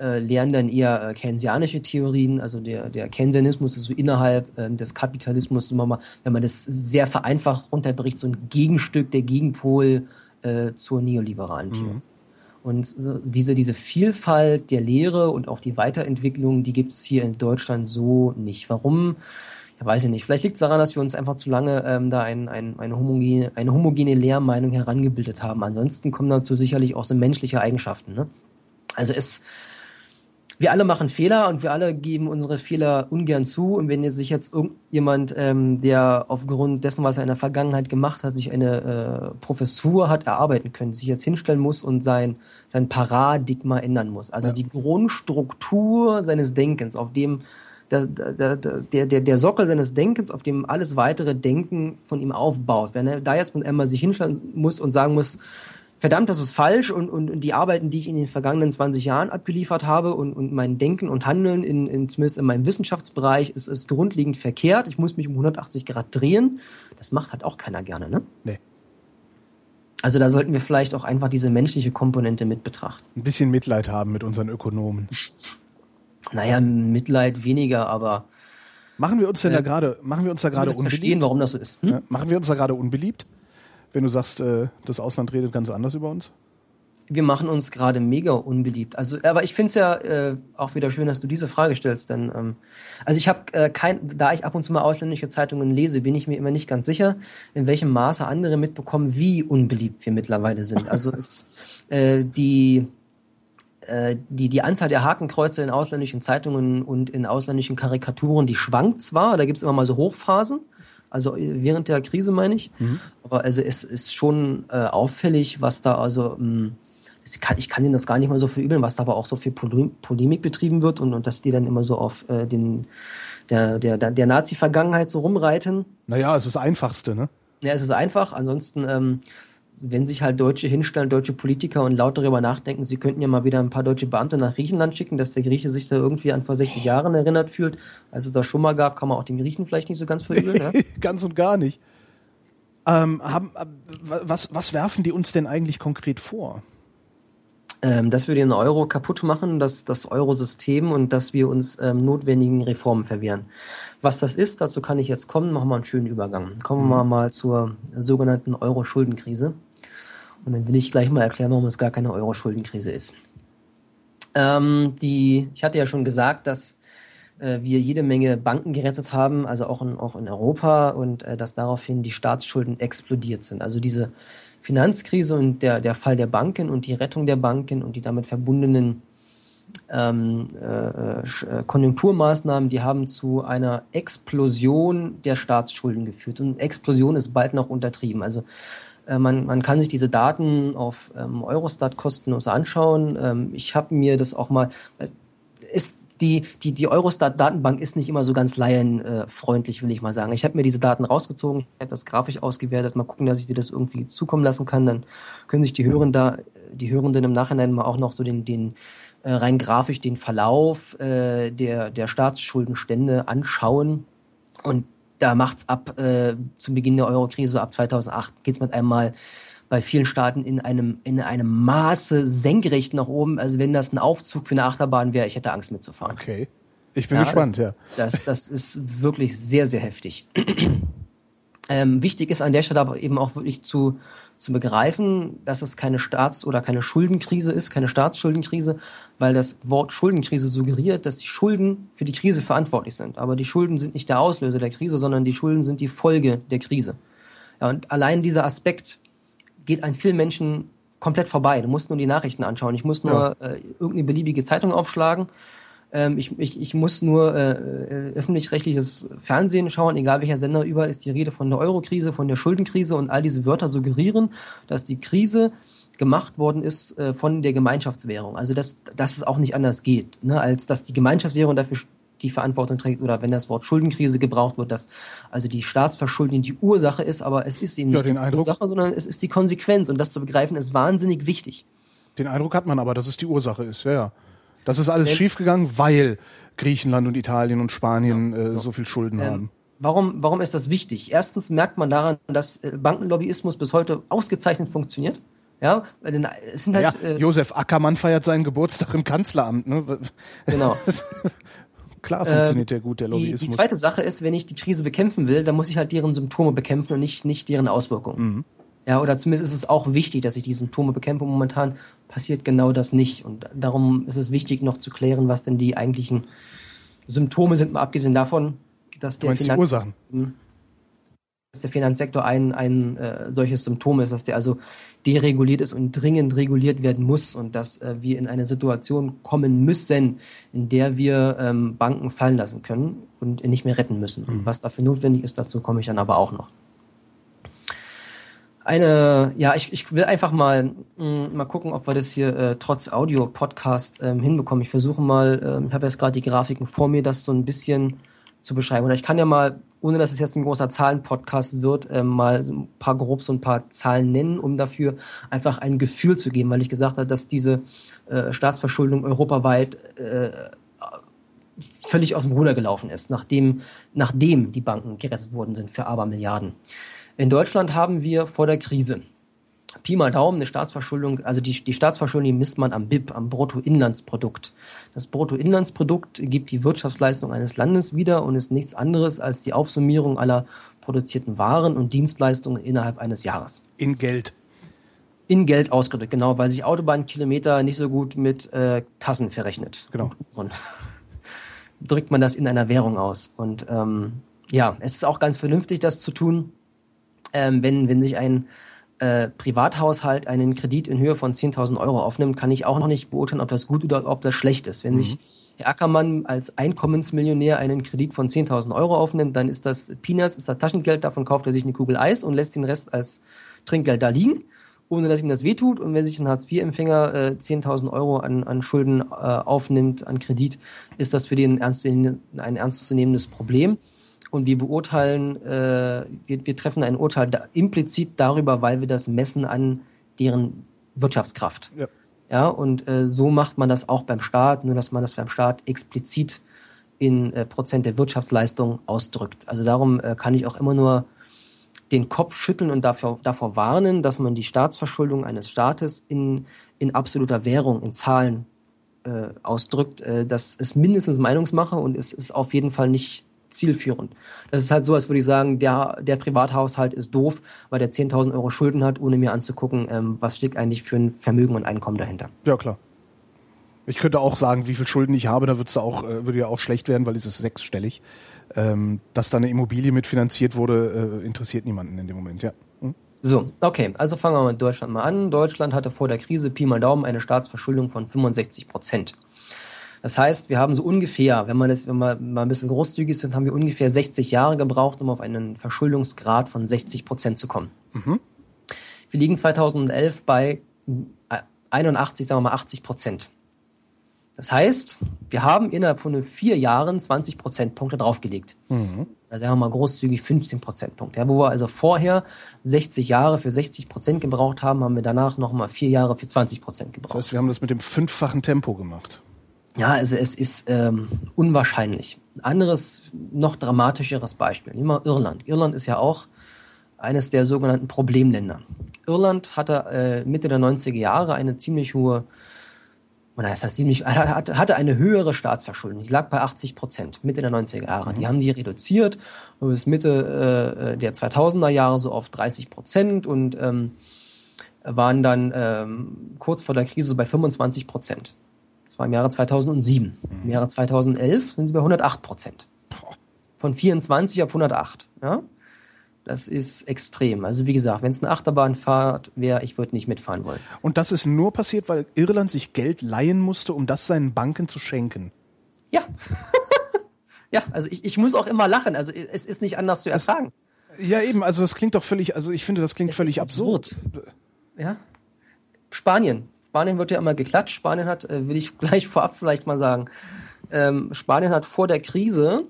äh, lernen dann eher äh, keynesianische Theorien, also der, der Keynesianismus ist so innerhalb äh, des Kapitalismus, immer mal, wenn man das sehr vereinfacht runterbricht, so ein Gegenstück, der Gegenpol äh, zur neoliberalen Theorie. Mhm. Und diese, diese Vielfalt der Lehre und auch die Weiterentwicklung, die gibt es hier in Deutschland so nicht. Warum? Ja, weiß ich nicht. Vielleicht liegt es daran, dass wir uns einfach zu lange ähm, da ein, ein, eine, homogene, eine homogene Lehrmeinung herangebildet haben. Ansonsten kommen dazu sicherlich auch so menschliche Eigenschaften. Ne? Also es wir alle machen Fehler und wir alle geben unsere Fehler ungern zu. Und wenn sich jetzt irgendjemand, ähm, der aufgrund dessen, was er in der Vergangenheit gemacht hat, sich eine äh, Professur hat erarbeiten können, sich jetzt hinstellen muss und sein, sein Paradigma ändern muss. Also ja. die Grundstruktur seines Denkens, auf dem der, der, der, der, Sockel seines Denkens, auf dem alles weitere Denken von ihm aufbaut. Wenn er da jetzt mit einmal sich hinstellen muss und sagen muss, verdammt, das ist falsch und, und, und die Arbeiten, die ich in den vergangenen 20 Jahren abgeliefert habe und, und mein Denken und Handeln in, in zumindest in meinem Wissenschaftsbereich ist, ist grundlegend verkehrt. Ich muss mich um 180 Grad drehen. Das macht halt auch keiner gerne, ne? Nee. Also da sollten wir vielleicht auch einfach diese menschliche Komponente mit betrachten. Ein bisschen Mitleid haben mit unseren Ökonomen. Naja, Mitleid weniger, aber machen wir uns denn äh, da gerade, machen wir uns da gerade unbeliebt? verstehen, warum das so ist. Hm? Ja, machen wir uns da gerade unbeliebt? wenn du sagst, äh, das Ausland redet ganz anders über uns? Wir machen uns gerade mega unbeliebt. Also, aber ich finde es ja äh, auch wieder schön, dass du diese Frage stellst, denn ähm, also ich habe äh, kein, da ich ab und zu mal ausländische Zeitungen lese, bin ich mir immer nicht ganz sicher, in welchem Maße andere mitbekommen, wie unbeliebt wir mittlerweile sind. Also es, äh, die äh, die, die Anzahl der Hakenkreuze in ausländischen Zeitungen und in ausländischen Karikaturen, die schwankt zwar, da gibt es immer mal so Hochphasen, also äh, während der Krise meine ich. Mhm. Aber also es ist schon äh, auffällig, was da also mh, ähm, ich kann, ich kann Ihnen das gar nicht mal so verübeln, was da aber auch so viel Polemik betrieben wird und, und dass die dann immer so auf äh, den der, der, der Nazi-Vergangenheit so rumreiten. Naja, es ist das Einfachste, ne? Ja, es ist einfach. Ansonsten ähm, wenn sich halt Deutsche hinstellen, deutsche Politiker und laut darüber nachdenken, sie könnten ja mal wieder ein paar deutsche Beamte nach Griechenland schicken, dass der Grieche sich da irgendwie an vor 60 Jahren erinnert fühlt, als es da schon mal gab, kann man auch den Griechen vielleicht nicht so ganz verübeln. Ja? ganz und gar nicht. Ähm, haben, äh, was, was werfen die uns denn eigentlich konkret vor? Ähm, dass wir den Euro kaputt machen, dass das Eurosystem und dass wir uns ähm, notwendigen Reformen verwehren. Was das ist, dazu kann ich jetzt kommen, machen wir einen schönen Übergang. Kommen wir mhm. mal zur sogenannten Euro-Schuldenkrise. Und dann will ich gleich mal erklären, warum es gar keine Euro-Schuldenkrise ist. Ähm, die, ich hatte ja schon gesagt, dass äh, wir jede Menge Banken gerettet haben, also auch in, auch in Europa, und äh, dass daraufhin die Staatsschulden explodiert sind. Also diese Finanzkrise und der, der Fall der Banken und die Rettung der Banken und die damit verbundenen ähm, äh, äh Konjunkturmaßnahmen, die haben zu einer Explosion der Staatsschulden geführt. Und Explosion ist bald noch untertrieben. Also man, man kann sich diese Daten auf ähm, Eurostat kostenlos anschauen. Ähm, ich habe mir das auch mal, äh, ist die, die, die Eurostat-Datenbank ist nicht immer so ganz laienfreundlich, will ich mal sagen. Ich habe mir diese Daten rausgezogen, habe das grafisch ausgewertet, mal gucken, dass ich dir das irgendwie zukommen lassen kann. Dann können sich die Hörenden, da, die Hörenden im Nachhinein mal auch noch so den, den äh, rein grafisch den Verlauf äh, der, der Staatsschuldenstände anschauen. Und da macht's ab äh, zum Beginn der Eurokrise, so ab 2008, geht's mit einmal bei vielen Staaten in einem, in einem Maße senkrecht nach oben. Also wenn das ein Aufzug für eine Achterbahn wäre, ich hätte Angst mitzufahren. Okay. Ich bin ja, gespannt, das, ja. Das, das ist wirklich sehr, sehr heftig. ähm, wichtig ist an der Stelle aber eben auch wirklich zu, zu begreifen, dass es keine Staats- oder keine Schuldenkrise ist, keine Staatsschuldenkrise, weil das Wort Schuldenkrise suggeriert, dass die Schulden für die Krise verantwortlich sind. Aber die Schulden sind nicht der Auslöser der Krise, sondern die Schulden sind die Folge der Krise. Ja, und allein dieser Aspekt geht an vielen Menschen komplett vorbei. Du musst nur die Nachrichten anschauen. Ich muss nur ja. äh, irgendeine beliebige Zeitung aufschlagen. Ähm, ich, ich, ich muss nur äh, äh, öffentlich-rechtliches Fernsehen schauen, egal welcher Sender, überall ist die Rede von der Eurokrise, von der Schuldenkrise und all diese Wörter suggerieren, dass die Krise gemacht worden ist äh, von der Gemeinschaftswährung. Also dass, dass es auch nicht anders geht, ne, als dass die Gemeinschaftswährung dafür die Verantwortung trägt oder wenn das Wort Schuldenkrise gebraucht wird, dass also die Staatsverschuldung die Ursache ist, aber es ist eben nicht Ja, den die Eindruck- Ursache, sondern es ist die Konsequenz und das zu begreifen ist wahnsinnig wichtig. Den Eindruck hat man aber, dass es die Ursache ist, ja, ja. Das ist alles schiefgegangen, weil Griechenland und Italien und Spanien äh, so. viel Schulden Ähm, haben. Warum, warum ist das wichtig? Erstens merkt man daran, dass äh, Bankenlobbyismus bis heute ausgezeichnet funktioniert. Ja, denn es sind Ja, halt äh, Josef Ackermann feiert seinen Geburtstag im Kanzleramt. Ne? genau. Klar funktioniert der gut, der Ähm, Die, Lobbyismus. die zweite Sache ist, wenn ich die Krise bekämpfen will, dann muss ich halt deren Symptome bekämpfen und nicht, nicht deren Auswirkungen. Mhm. Ja, oder zumindest ist es auch wichtig, dass ich die Symptome bekämpfe. Momentan passiert genau das nicht. Und darum ist es wichtig, noch zu klären, was denn die eigentlichen Symptome sind, mal abgesehen davon, dass der, Finanz Ursachen? dass der Finanzsektor ein, ein äh, solches Symptom ist, dass der also dereguliert ist und dringend reguliert werden muss und dass äh, wir in eine Situation kommen müssen, in der wir ähm, Banken fallen lassen können und nicht mehr retten müssen. Und was dafür notwendig ist, dazu komme ich dann aber auch noch. Eine, ja, ich, ich will einfach mal, mh, mal gucken, ob wir das hier äh, trotz Audio-Podcast ähm, hinbekommen. Ich versuche mal, ähm, ich habe jetzt gerade die Grafiken vor mir, das so ein bisschen zu beschreiben. Oder ich kann ja mal, ohne dass es jetzt ein großer Zahlen-Podcast wird, ähm, mal so ein paar grob so ein paar Zahlen nennen, um dafür einfach ein Gefühl zu geben, weil ich gesagt habe, dass diese äh, Staatsverschuldung europaweit äh, völlig aus dem Ruder gelaufen ist, nachdem, nachdem die Banken gerettet worden sind für Abermilliarden. In Deutschland haben wir vor der Krise Pi mal Daumen eine Staatsverschuldung, also die, die Staatsverschuldung die misst man am BIP, am Bruttoinlandsprodukt. Das Bruttoinlandsprodukt gibt die Wirtschaftsleistung eines Landes wieder und ist nichts anderes als die Aufsummierung aller produzierten Waren und Dienstleistungen innerhalb eines Jahres. In Geld. In Geld ausgedrückt, genau, weil sich Autobahnkilometer nicht so gut mit äh, Tassen verrechnet. Genau. Und drückt man das in einer Währung aus. Und ähm, ja, es ist auch ganz vernünftig, das zu tun, ähm, wenn, wenn sich ein äh, Privathaushalt einen Kredit in Höhe von 10.000 Euro aufnimmt, kann ich auch noch nicht beurteilen, ob das gut oder ob das schlecht ist. Wenn sich Herr Ackermann als Einkommensmillionär einen Kredit von 10.000 Euro aufnimmt, dann ist das Peanuts, ist das Taschengeld, davon kauft er sich eine Kugel Eis und lässt den Rest als Trinkgeld da liegen, ohne dass ihm das wehtut. Und wenn sich ein Hartz-IV-Empfänger äh, 10.000 Euro an, an Schulden äh, aufnimmt, an Kredit, ist das für den ernst, ein ernstzunehmendes Problem. Und wir beurteilen, äh, wir, wir treffen ein Urteil da, implizit darüber, weil wir das messen an deren Wirtschaftskraft. Ja. Ja, und äh, so macht man das auch beim Staat, nur dass man das beim Staat explizit in äh, Prozent der Wirtschaftsleistung ausdrückt. Also darum äh, kann ich auch immer nur den Kopf schütteln und dafür, davor warnen, dass man die Staatsverschuldung eines Staates in, in absoluter Währung, in Zahlen äh, ausdrückt. Äh, das ist mindestens Meinungsmache und es ist auf jeden Fall nicht zielführend. Das ist halt so, als würde ich sagen, der, der Privathaushalt ist doof, weil der 10.000 Euro Schulden hat, ohne mir anzugucken, ähm, was steckt eigentlich für ein Vermögen und Einkommen dahinter. Ja, klar. Ich könnte auch sagen, wie viel Schulden ich habe, da wird's auch, äh, würde ja auch schlecht werden, weil es ist sechsstellig. Ähm, dass da eine Immobilie mitfinanziert wurde, äh, interessiert niemanden in dem Moment, ja. Hm? So, okay, also fangen wir mit Deutschland mal an. Deutschland hatte vor der Krise Pi mal Daumen eine Staatsverschuldung von 65 Prozent. Das heißt, wir haben so ungefähr, wenn man das, wenn wir mal ein bisschen großzügig sind, haben wir ungefähr 60 Jahre gebraucht, um auf einen Verschuldungsgrad von 60 Prozent zu kommen. Wir liegen 2011 bei äh, 81, sagen wir mal 80 Prozent. Das heißt, wir haben innerhalb von vier Jahren 20 Prozentpunkte draufgelegt. Also sagen wir mal großzügig 15 Prozentpunkte. Ja, wo wir also vorher 60 Jahre für 60 Prozent gebraucht haben, haben wir danach nochmal vier Jahre für 20 Prozent gebraucht. Das heißt, wir haben das mit dem fünffachen Tempo gemacht. Ja, also es ist ähm, unwahrscheinlich. Ein anderes, noch dramatischeres Beispiel. Nehmen wir Irland. Irland ist ja auch eines der sogenannten Problemländer. Irland hatte äh, Mitte der 90er Jahre eine ziemlich hohe, oder das heißt ziemlich, hatte, hatte eine höhere Staatsverschuldung. Die lag bei 80 Prozent Mitte der 90er Jahre. Die haben die reduziert bis Mitte äh, der 2000er Jahre so auf 30 Prozent und ähm, waren dann ähm, kurz vor der Krise so bei 25 Prozent. Das war im Jahre 2007. Im Jahre 2011 sind sie bei 108 Prozent. Von 24 auf 108. Ja? Das ist extrem. Also wie gesagt, wenn es eine Achterbahnfahrt wäre, ich würde nicht mitfahren wollen. Und das ist nur passiert, weil Irland sich Geld leihen musste, um das seinen Banken zu schenken. Ja. ja, also ich, ich muss auch immer lachen. Also es ist nicht anders zu ertragen. Ja, eben, also das klingt doch völlig, also ich finde, das klingt Es völlig ist absurd. Ja. Spanien. Spanien wird ja immer geklatscht. Spanien hat, äh, will ich gleich vorab vielleicht mal sagen, Ähm, Spanien hat vor der Krise,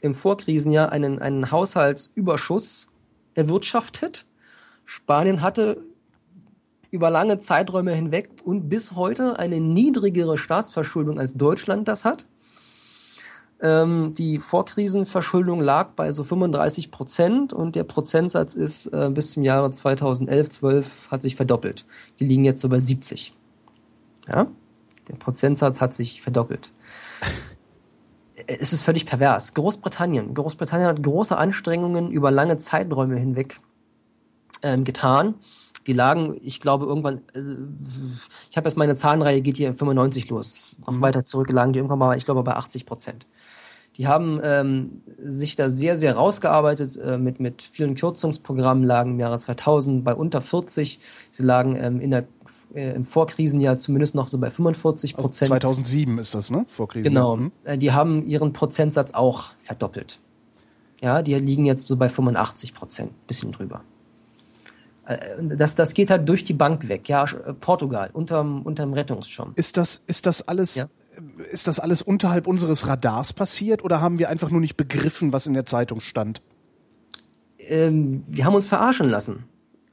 im Vorkrisenjahr, einen, einen Haushaltsüberschuss erwirtschaftet. Spanien hatte über lange Zeiträume hinweg und bis heute eine niedrigere Staatsverschuldung als Deutschland das hat. Ähm, die Vorkrisenverschuldung lag bei so 35 Prozent und der Prozentsatz ist äh, bis zum Jahre 2011, 12 hat sich verdoppelt. Die liegen jetzt so bei 70. Ja? Der Prozentsatz hat sich verdoppelt. es ist völlig pervers. Großbritannien. Großbritannien hat große Anstrengungen über lange Zeiträume hinweg ähm, getan. Die lagen, ich glaube, irgendwann, also, ich habe jetzt meine Zahlenreihe geht hier 95 los. Noch mhm. weiter zurück lagen die irgendwann mal, ich glaube, bei 80 Prozent. Die haben ähm, sich da sehr, sehr rausgearbeitet. Äh, mit, mit vielen Kürzungsprogrammen lagen im Jahre 2000 bei unter 40. Sie lagen ähm, in der, äh, im Vorkrisenjahr zumindest noch so bei 45 also Prozent. Also 2007 ist das, ne? Vorkrisenjahr. Genau. Mhm. Äh, die haben ihren Prozentsatz auch verdoppelt. Ja, die liegen jetzt so bei 85 Prozent, bisschen drüber. Äh, das, das geht halt durch die Bank weg. Ja, Portugal unterm, unterm Rettungsschirm. Ist das, ist das alles ja? ist das alles unterhalb unseres Radars passiert oder haben wir einfach nur nicht begriffen, was in der Zeitung stand? Ähm, wir haben uns verarschen lassen.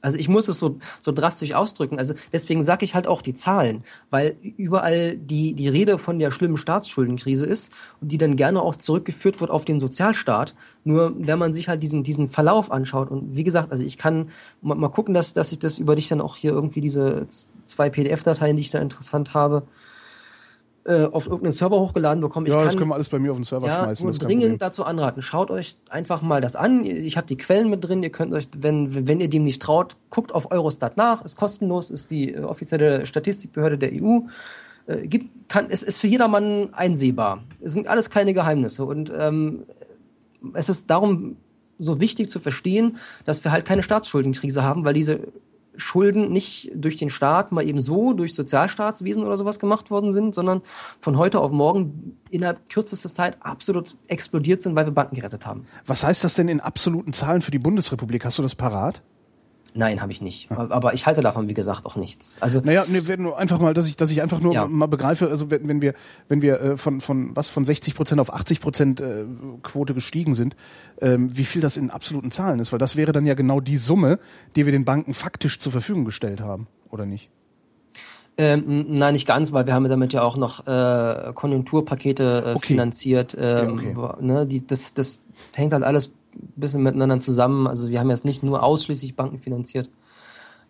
Also ich muss es so, so drastisch ausdrücken. Also deswegen sage ich halt auch die Zahlen, weil überall die, die Rede von der schlimmen Staatsschuldenkrise ist und die dann gerne auch zurückgeführt wird auf den Sozialstaat. Nur wenn man sich halt diesen, diesen Verlauf anschaut und wie gesagt, also ich kann mal, mal gucken, dass, dass ich das über dich dann auch hier irgendwie diese zwei PDF-Dateien, die ich da interessant habe, äh, auf irgendeinen Server hochgeladen bekommen. Ich ja, kann, das können wir alles bei mir auf den Server ja, schmeißen. Nur dringend dazu anraten. Schaut euch einfach mal das an. Ich habe die Quellen mit drin. Ihr könnt euch, wenn, wenn ihr dem nicht traut, guckt auf Eurostat nach. Ist kostenlos, ist die äh, offizielle Statistikbehörde der EU. Äh, gibt, kann, es ist für jedermann einsehbar. Es sind alles keine Geheimnisse. Und ähm, es ist darum so wichtig zu verstehen, dass wir halt keine Staatsschuldenkrise haben, weil diese Schulden nicht durch den Staat mal eben so, durch Sozialstaatswesen oder sowas gemacht worden sind, sondern von heute auf morgen innerhalb kürzester Zeit absolut explodiert sind, weil wir Banken gerettet haben. Was heißt das denn in absoluten Zahlen für die Bundesrepublik? Hast du das parat? Nein, habe ich nicht. Ja. Aber ich halte davon, wie gesagt, auch nichts. Also naja, nee, nur einfach mal, dass ich, dass ich einfach nur ja. mal begreife, also wenn, wenn wir, wenn wir äh, von, von was von 60 Prozent auf 80 Prozent äh, Quote gestiegen sind, ähm, wie viel das in absoluten Zahlen ist, weil das wäre dann ja genau die Summe, die wir den Banken faktisch zur Verfügung gestellt haben, oder nicht? Ähm, nein, nicht ganz, weil wir haben damit ja auch noch äh, Konjunkturpakete äh, okay. finanziert. Ähm, ja, okay. ne, die, das, das hängt halt alles bisschen miteinander zusammen. Also wir haben jetzt nicht nur ausschließlich Banken finanziert.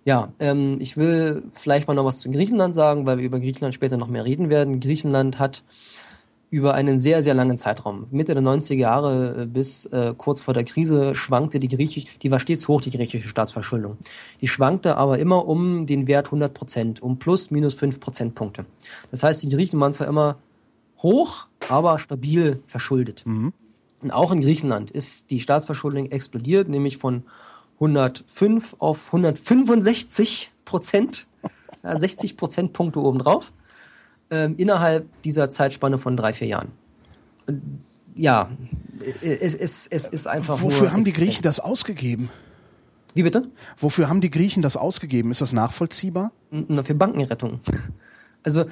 Ja, ähm, ich will vielleicht mal noch was zu Griechenland sagen, weil wir über Griechenland später noch mehr reden werden. Griechenland hat über einen sehr, sehr langen Zeitraum, Mitte der 90er Jahre äh, bis äh, kurz vor der Krise, schwankte die griechische, die war stets hoch, die griechische Staatsverschuldung. Die schwankte aber immer um den Wert 100 Prozent, um plus, minus 5 Prozentpunkte. Das heißt, die Griechen waren zwar immer hoch, aber stabil verschuldet. Mhm. Und auch in Griechenland ist die Staatsverschuldung explodiert, nämlich von 105 auf 165 Prozent, ja, 60 Prozentpunkte obendrauf, ähm, innerhalb dieser Zeitspanne von drei, vier Jahren. Ja, es, es, es ist einfach. Wofür haben die Griechen das ausgegeben? Wie bitte? Wofür haben die Griechen das ausgegeben? Ist das nachvollziehbar? Na, für Bankenrettung. Also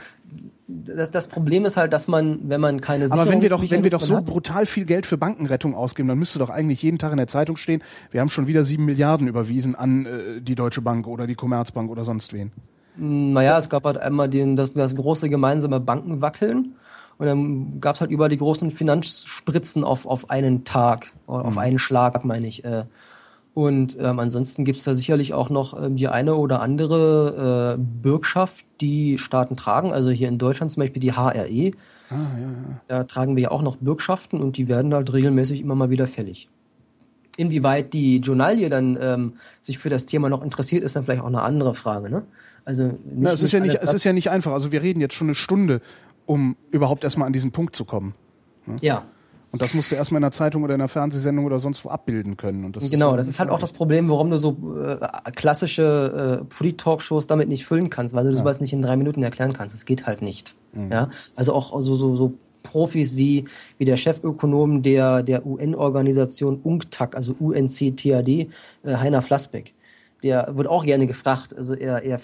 das, das Problem ist halt, dass man, wenn man keine Aber wenn wir doch, wenn wir doch so hat, brutal viel Geld für Bankenrettung ausgeben, dann müsste doch eigentlich jeden Tag in der Zeitung stehen, wir haben schon wieder sieben Milliarden überwiesen an äh, die Deutsche Bank oder die Commerzbank oder sonst wen. Naja, es gab halt einmal den, das, das große gemeinsame Bankenwackeln und dann gab es halt über die großen Finanzspritzen auf, auf einen Tag, oder auf mhm. einen Schlag, meine ich. Äh, und ähm, ansonsten gibt es da sicherlich auch noch ähm, die eine oder andere äh, Bürgschaft, die Staaten tragen. Also hier in Deutschland zum Beispiel die HRE. Ah, ja, ja. Da tragen wir ja auch noch Bürgschaften und die werden halt regelmäßig immer mal wieder fällig. Inwieweit die Journalie dann ähm, sich für das Thema noch interessiert, ist dann vielleicht auch eine andere Frage. Ne? Also nicht, Na, es, ist ja nicht, es ist ja nicht einfach. Also wir reden jetzt schon eine Stunde, um überhaupt erstmal an diesen Punkt zu kommen. Ne? Ja. Und das musst du erstmal in einer Zeitung oder in einer Fernsehsendung oder sonst wo abbilden können. Und das genau, ist das ist halt auch das Problem, warum du so äh, klassische äh, Polit-Talkshows damit nicht füllen kannst, weil du ja. sowas nicht in drei Minuten erklären kannst. Es geht halt nicht. Mhm. Ja? Also auch so, so, so Profis wie, wie der Chefökonom der, der UN-Organisation UNCTAD, also UNCTAD, äh, Heiner Flassbeck. Der wird auch gerne gefragt. Also er, er,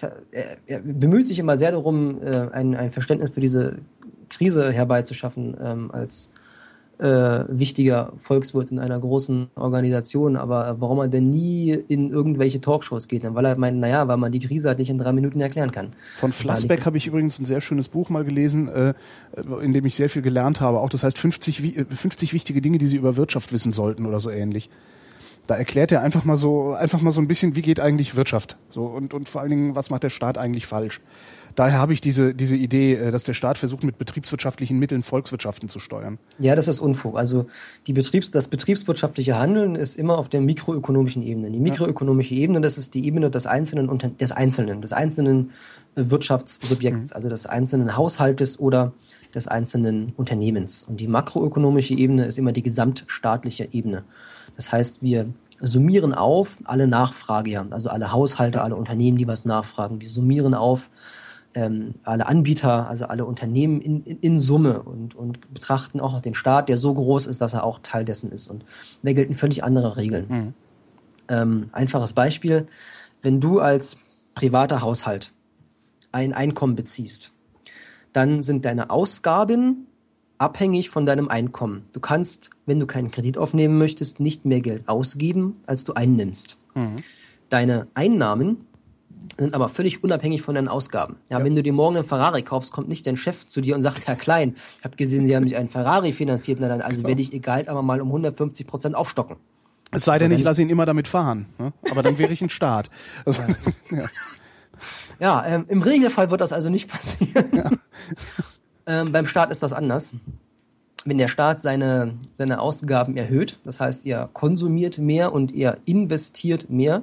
er, bemüht sich immer sehr darum, äh, ein, ein Verständnis für diese Krise herbeizuschaffen ähm, als äh, wichtiger Volkswirt in einer großen Organisation, aber warum er denn nie in irgendwelche Talkshows geht, weil er meint, naja, weil man die Krise halt nicht in drei Minuten erklären kann. Von Flassbeck habe ich übrigens ein sehr schönes Buch mal gelesen, äh, in dem ich sehr viel gelernt habe. Auch das heißt 50, 50 wichtige Dinge, die Sie über Wirtschaft wissen sollten oder so ähnlich. Da erklärt er einfach mal so, einfach mal so ein bisschen, wie geht eigentlich Wirtschaft? So und, und vor allen Dingen, was macht der Staat eigentlich falsch? Daher habe ich diese, diese Idee, äh, dass der Staat versucht, mit betriebswirtschaftlichen Mitteln Volkswirtschaften zu steuern. Ja, das ist Unfug. Also die Betriebs-, das betriebswirtschaftliche Handeln ist immer auf der mikroökonomischen Ebene. Die mikroökonomische Ebene, das ist die Ebene des Einzelnen, des Einzelnen, des einzelnen äh, Wirtschaftssubjekts, mhm. also des einzelnen Haushaltes oder des einzelnen Unternehmens. Und die makroökonomische Ebene ist immer die gesamtstaatliche Ebene. Das heißt, wir summieren auf alle Nachfrager, also alle Haushalte, alle Unternehmen, die was nachfragen. Wir summieren auf ähm, alle Anbieter, also alle Unternehmen in, in, in Summe und, und betrachten auch den Staat, der so groß ist, dass er auch Teil dessen ist. Und da gelten völlig andere Regeln. Mhm. Ähm, einfaches Beispiel, wenn du als privater Haushalt ein Einkommen beziehst, dann sind deine Ausgaben abhängig von deinem Einkommen. Du kannst, wenn du keinen Kredit aufnehmen möchtest, nicht mehr Geld ausgeben, als du einnimmst. Mhm. Deine Einnahmen sind aber völlig unabhängig von deinen Ausgaben. Ja, ja, wenn du dir morgen einen Ferrari kaufst, kommt nicht dein Chef zu dir und sagt, Herr Klein, ich habe gesehen, Sie haben sich einen Ferrari finanziert, na dann, also werde ich Ihr Gehalt aber mal um 150 Prozent aufstocken. Es sei denn, ich lasse ihn immer damit fahren. Ne? Aber dann wäre ich ein Staat. Also, ja, ja ähm, im Regelfall wird das also nicht passieren. Ja. ähm, beim Staat ist das anders. Wenn der Staat seine, seine Ausgaben erhöht, das heißt, er konsumiert mehr und er investiert mehr,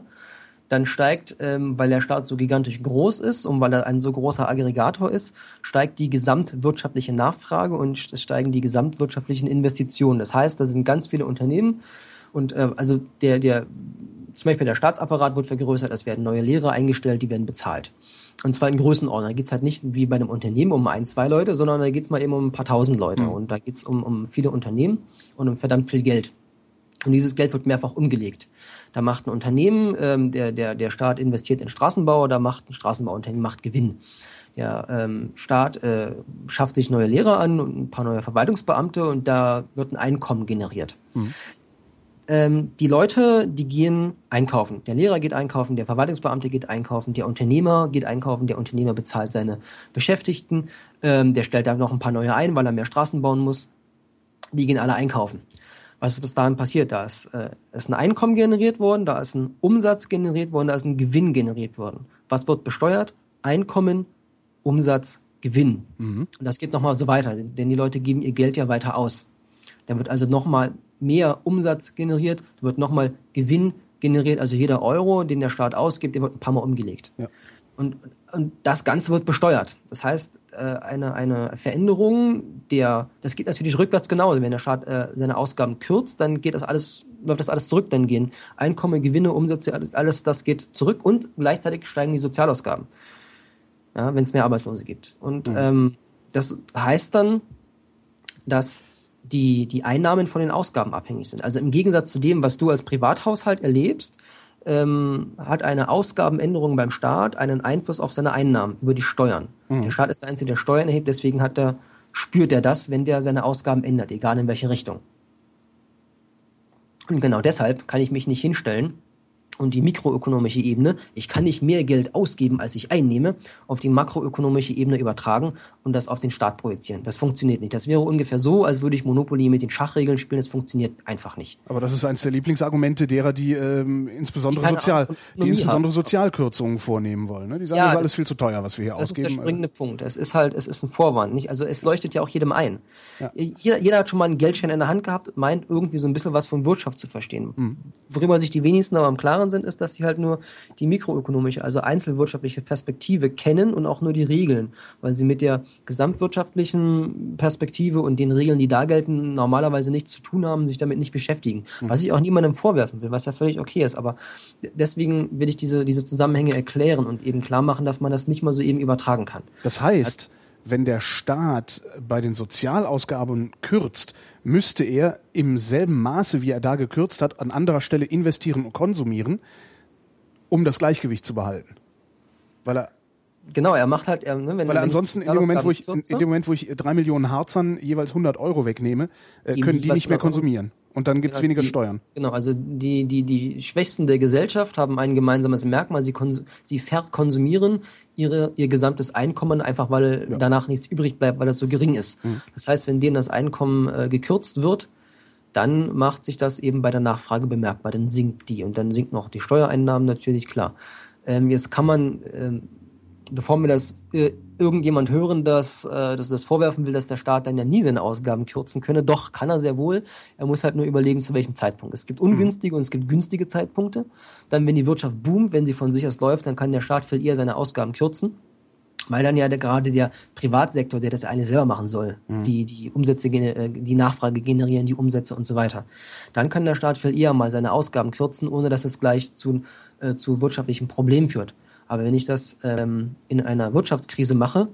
dann steigt, ähm, weil der Staat so gigantisch groß ist und weil er ein so großer Aggregator ist, steigt die gesamtwirtschaftliche Nachfrage und es steigen die gesamtwirtschaftlichen Investitionen. Das heißt, da sind ganz viele Unternehmen und äh, also der, der, zum Beispiel der Staatsapparat wird vergrößert, es werden neue Lehrer eingestellt, die werden bezahlt. Und zwar in Größenordnung. Da geht's halt nicht wie bei einem Unternehmen um ein, zwei Leute, sondern da geht's mal eben um ein paar tausend Leute. Mhm. Und da geht's um, um viele Unternehmen und um verdammt viel Geld. Und dieses Geld wird mehrfach umgelegt. Da macht ein Unternehmen, ähm, der, der, der Staat investiert in Straßenbau, da macht ein Straßenbauunternehmen macht Gewinn. Der ähm, Staat äh, schafft sich neue Lehrer an und ein paar neue Verwaltungsbeamte und da wird ein Einkommen generiert. Mhm. Ähm, die Leute, die gehen einkaufen. Der Lehrer geht einkaufen, der Verwaltungsbeamte geht einkaufen, der Unternehmer geht einkaufen, der Unternehmer bezahlt seine Beschäftigten, ähm, der stellt da noch ein paar neue ein, weil er mehr Straßen bauen muss. Die gehen alle einkaufen was ist bis dahin passiert? Da ist, äh, ist ein Einkommen generiert worden, da ist ein Umsatz generiert worden, da ist ein Gewinn generiert worden. Was wird besteuert? Einkommen, Umsatz, Gewinn. Mhm. Und das geht nochmal so weiter, denn die Leute geben ihr Geld ja weiter aus. Da wird also nochmal mehr Umsatz generiert, wird nochmal Gewinn generiert, also jeder Euro, den der Staat ausgibt, der wird ein paar Mal umgelegt. Ja. Und, und das Ganze wird besteuert. Das heißt, äh, eine, eine Veränderung der, das geht natürlich rückwärts genauso. Wenn der Staat äh, seine Ausgaben kürzt, dann geht das alles, wird das alles zurück dann gehen. Einkommen, Gewinne, Umsätze, alles das geht zurück und gleichzeitig steigen die Sozialausgaben. Ja, wenn es mehr Arbeitslose gibt. Und mhm. ähm, das heißt dann, dass die, die Einnahmen von den Ausgaben abhängig sind. Also im Gegensatz zu dem, was du als Privathaushalt erlebst, ähm, hat eine Ausgabenänderung beim Staat einen Einfluss auf seine Einnahmen über die Steuern. Mhm. Der Staat ist der Einzige, der Steuern erhebt, deswegen hat er, spürt er das, wenn der seine Ausgaben ändert, egal in welche Richtung. Und genau deshalb kann ich mich nicht hinstellen und die mikroökonomische Ebene, ich kann nicht mehr Geld ausgeben, als ich einnehme, auf die makroökonomische Ebene übertragen und das auf den Staat projizieren. Das funktioniert nicht. Das wäre ungefähr so, als würde ich Monopoly mit den Schachregeln spielen. Das funktioniert einfach nicht. Aber das ist eines der Lieblingsargumente derer, die ähm, insbesondere die Sozial, die insbesondere Sozialkürzungen vornehmen wollen. Ne? Die sagen, ja, das ist alles viel zu teuer, was wir hier das ausgeben. Das ist der springende Punkt. Es ist halt, es ist ein Vorwand. Nicht? Also es leuchtet ja auch jedem ein. Ja. Jeder, jeder hat schon mal einen Geldschein in der Hand gehabt und meint irgendwie so ein bisschen was von Wirtschaft zu verstehen. Mhm. Worüber sich die wenigsten aber im Klaren sind, ist, dass sie halt nur die mikroökonomische, also einzelwirtschaftliche Perspektive kennen und auch nur die Regeln, weil sie mit der gesamtwirtschaftlichen Perspektive und den Regeln, die da gelten, normalerweise nichts zu tun haben, sich damit nicht beschäftigen. Mhm. Was ich auch niemandem vorwerfen will, was ja völlig okay ist. Aber deswegen will ich diese, diese Zusammenhänge erklären und eben klar machen, dass man das nicht mal so eben übertragen kann. Das heißt, wenn der Staat bei den Sozialausgaben kürzt, müsste er im selben Maße, wie er da gekürzt hat, an anderer Stelle investieren und konsumieren, um das Gleichgewicht zu behalten. Weil er Genau, er macht halt, er, ne, wenn, Weil ansonsten in dem Moment, wo ich, in, in, dem Moment, wo ich drei Millionen Harzern jeweils 100 Euro wegnehme, äh, können die nicht mehr konsumieren. Und dann gibt's genau, weniger die, Steuern. Genau, also die, die, die Schwächsten der Gesellschaft haben ein gemeinsames Merkmal, sie, sie verkonsumieren ihre, ihr gesamtes Einkommen, einfach weil ja. danach nichts übrig bleibt, weil das so gering ist. Mhm. Das heißt, wenn denen das Einkommen äh, gekürzt wird, dann macht sich das eben bei der Nachfrage bemerkbar, dann sinkt die und dann sinken auch die Steuereinnahmen natürlich, klar. Ähm, jetzt kann man ähm, bevor mir das äh, irgendjemand hören, dass, äh, dass das vorwerfen will, dass der Staat dann ja nie seine Ausgaben kürzen könne. Doch, kann er sehr wohl. Er muss halt nur überlegen, zu welchem Zeitpunkt. Es gibt ungünstige und es gibt günstige Zeitpunkte. Dann, wenn die Wirtschaft boomt, wenn sie von sich aus läuft, dann kann der Staat viel eher seine Ausgaben kürzen. Weil dann ja der, gerade der Privatsektor, der das eine selber machen soll, mhm. die, die Umsätze, äh, die Nachfrage generieren, die Umsätze und so weiter. Dann kann der Staat viel eher mal seine Ausgaben kürzen, ohne dass es gleich zu, äh, zu wirtschaftlichen Problemen führt. Aber wenn ich das ähm, in einer Wirtschaftskrise mache,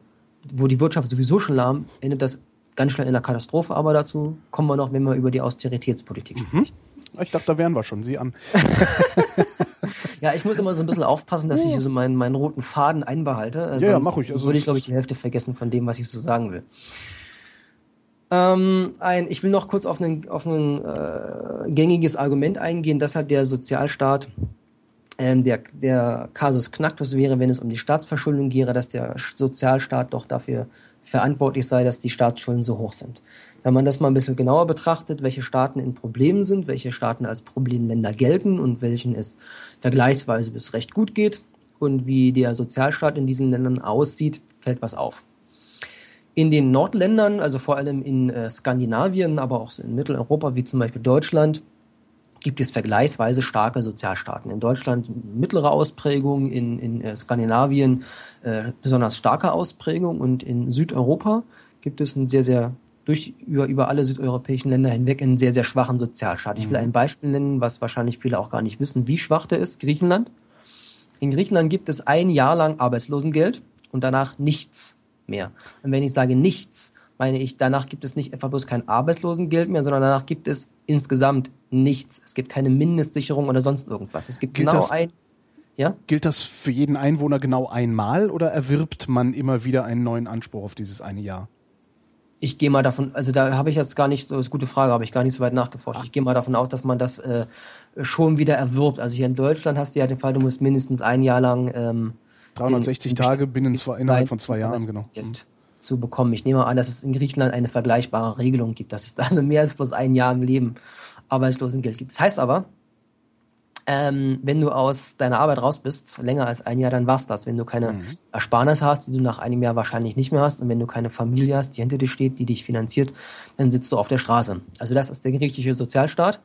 wo die Wirtschaft sowieso schon lahm, endet das ganz schnell in einer Katastrophe. Aber dazu kommen wir noch, wenn wir über die Austeritätspolitik mhm. sprechen. Ich dachte, da wären wir schon. Sie an. ja, ich muss immer so ein bisschen aufpassen, dass ich so meinen, meinen roten Faden einbehalte. Also ja, ja, mach ich. Also würde ich, glaube ich, die Hälfte vergessen von dem, was ich so sagen will. Ähm, ein, ich will noch kurz auf ein, auf äh, gängiges Argument eingehen, dass halt der Sozialstaat ähm, der, der Kasus Knacktus wäre, wenn es um die Staatsverschuldung gehe, dass der Sozialstaat doch dafür verantwortlich sei, dass die Staatsschulden so hoch sind. Wenn man das mal ein bisschen genauer betrachtet, welche Staaten in Problemen sind, welche Staaten als Problemländer gelten und welchen es vergleichsweise bis recht gut geht und wie der Sozialstaat in diesen Ländern aussieht, fällt was auf. In den Nordländern, also vor allem in äh, Skandinavien, aber auch in Mitteleuropa, wie zum Beispiel Deutschland, gibt es vergleichsweise starke Sozialstaaten. In Deutschland mittlere Ausprägung, in, in äh, Skandinavien äh, besonders starke Ausprägung und in Südeuropa gibt es einen sehr, sehr durch über, über alle südeuropäischen Länder hinweg einen sehr, sehr schwachen Sozialstaat. Ich will mhm. ein Beispiel nennen, was wahrscheinlich viele auch gar nicht wissen, wie schwach der ist. Griechenland. In Griechenland gibt es ein Jahr lang Arbeitslosengeld und danach nichts mehr. Und wenn ich sage nichts, meine ich, danach gibt es nicht etwa bloß kein Arbeitslosengeld mehr, sondern danach gibt es insgesamt nichts. Es gibt keine Mindestsicherung oder sonst irgendwas. Es gibt gilt genau das, ein. Ja? Gilt das für jeden Einwohner genau einmal oder erwirbt man immer wieder einen neuen Anspruch auf dieses eine Jahr? Ich gehe mal davon, also da habe ich jetzt gar nicht, so ist eine gute Frage, habe ich gar nicht so weit nachgeforscht. Ach. Ich gehe mal davon aus, dass man das äh, schon wieder erwirbt. Also hier in Deutschland hast du ja den Fall, du musst mindestens ein Jahr lang ähm, 360 in, Tage binnen zwei, innerhalb von zwei Jahren, genau. Geld zu bekommen. Ich nehme an, dass es in Griechenland eine vergleichbare Regelung gibt, dass es da also mehr als bloß ein Jahr im Leben Arbeitslosengeld gibt. Das heißt aber, ähm, wenn du aus deiner Arbeit raus bist, länger als ein Jahr, dann war's das. Wenn du keine mhm. Ersparnis hast, die du nach einem Jahr wahrscheinlich nicht mehr hast, und wenn du keine Familie hast, die hinter dir steht, die dich finanziert, dann sitzt du auf der Straße. Also das ist der griechische Sozialstaat.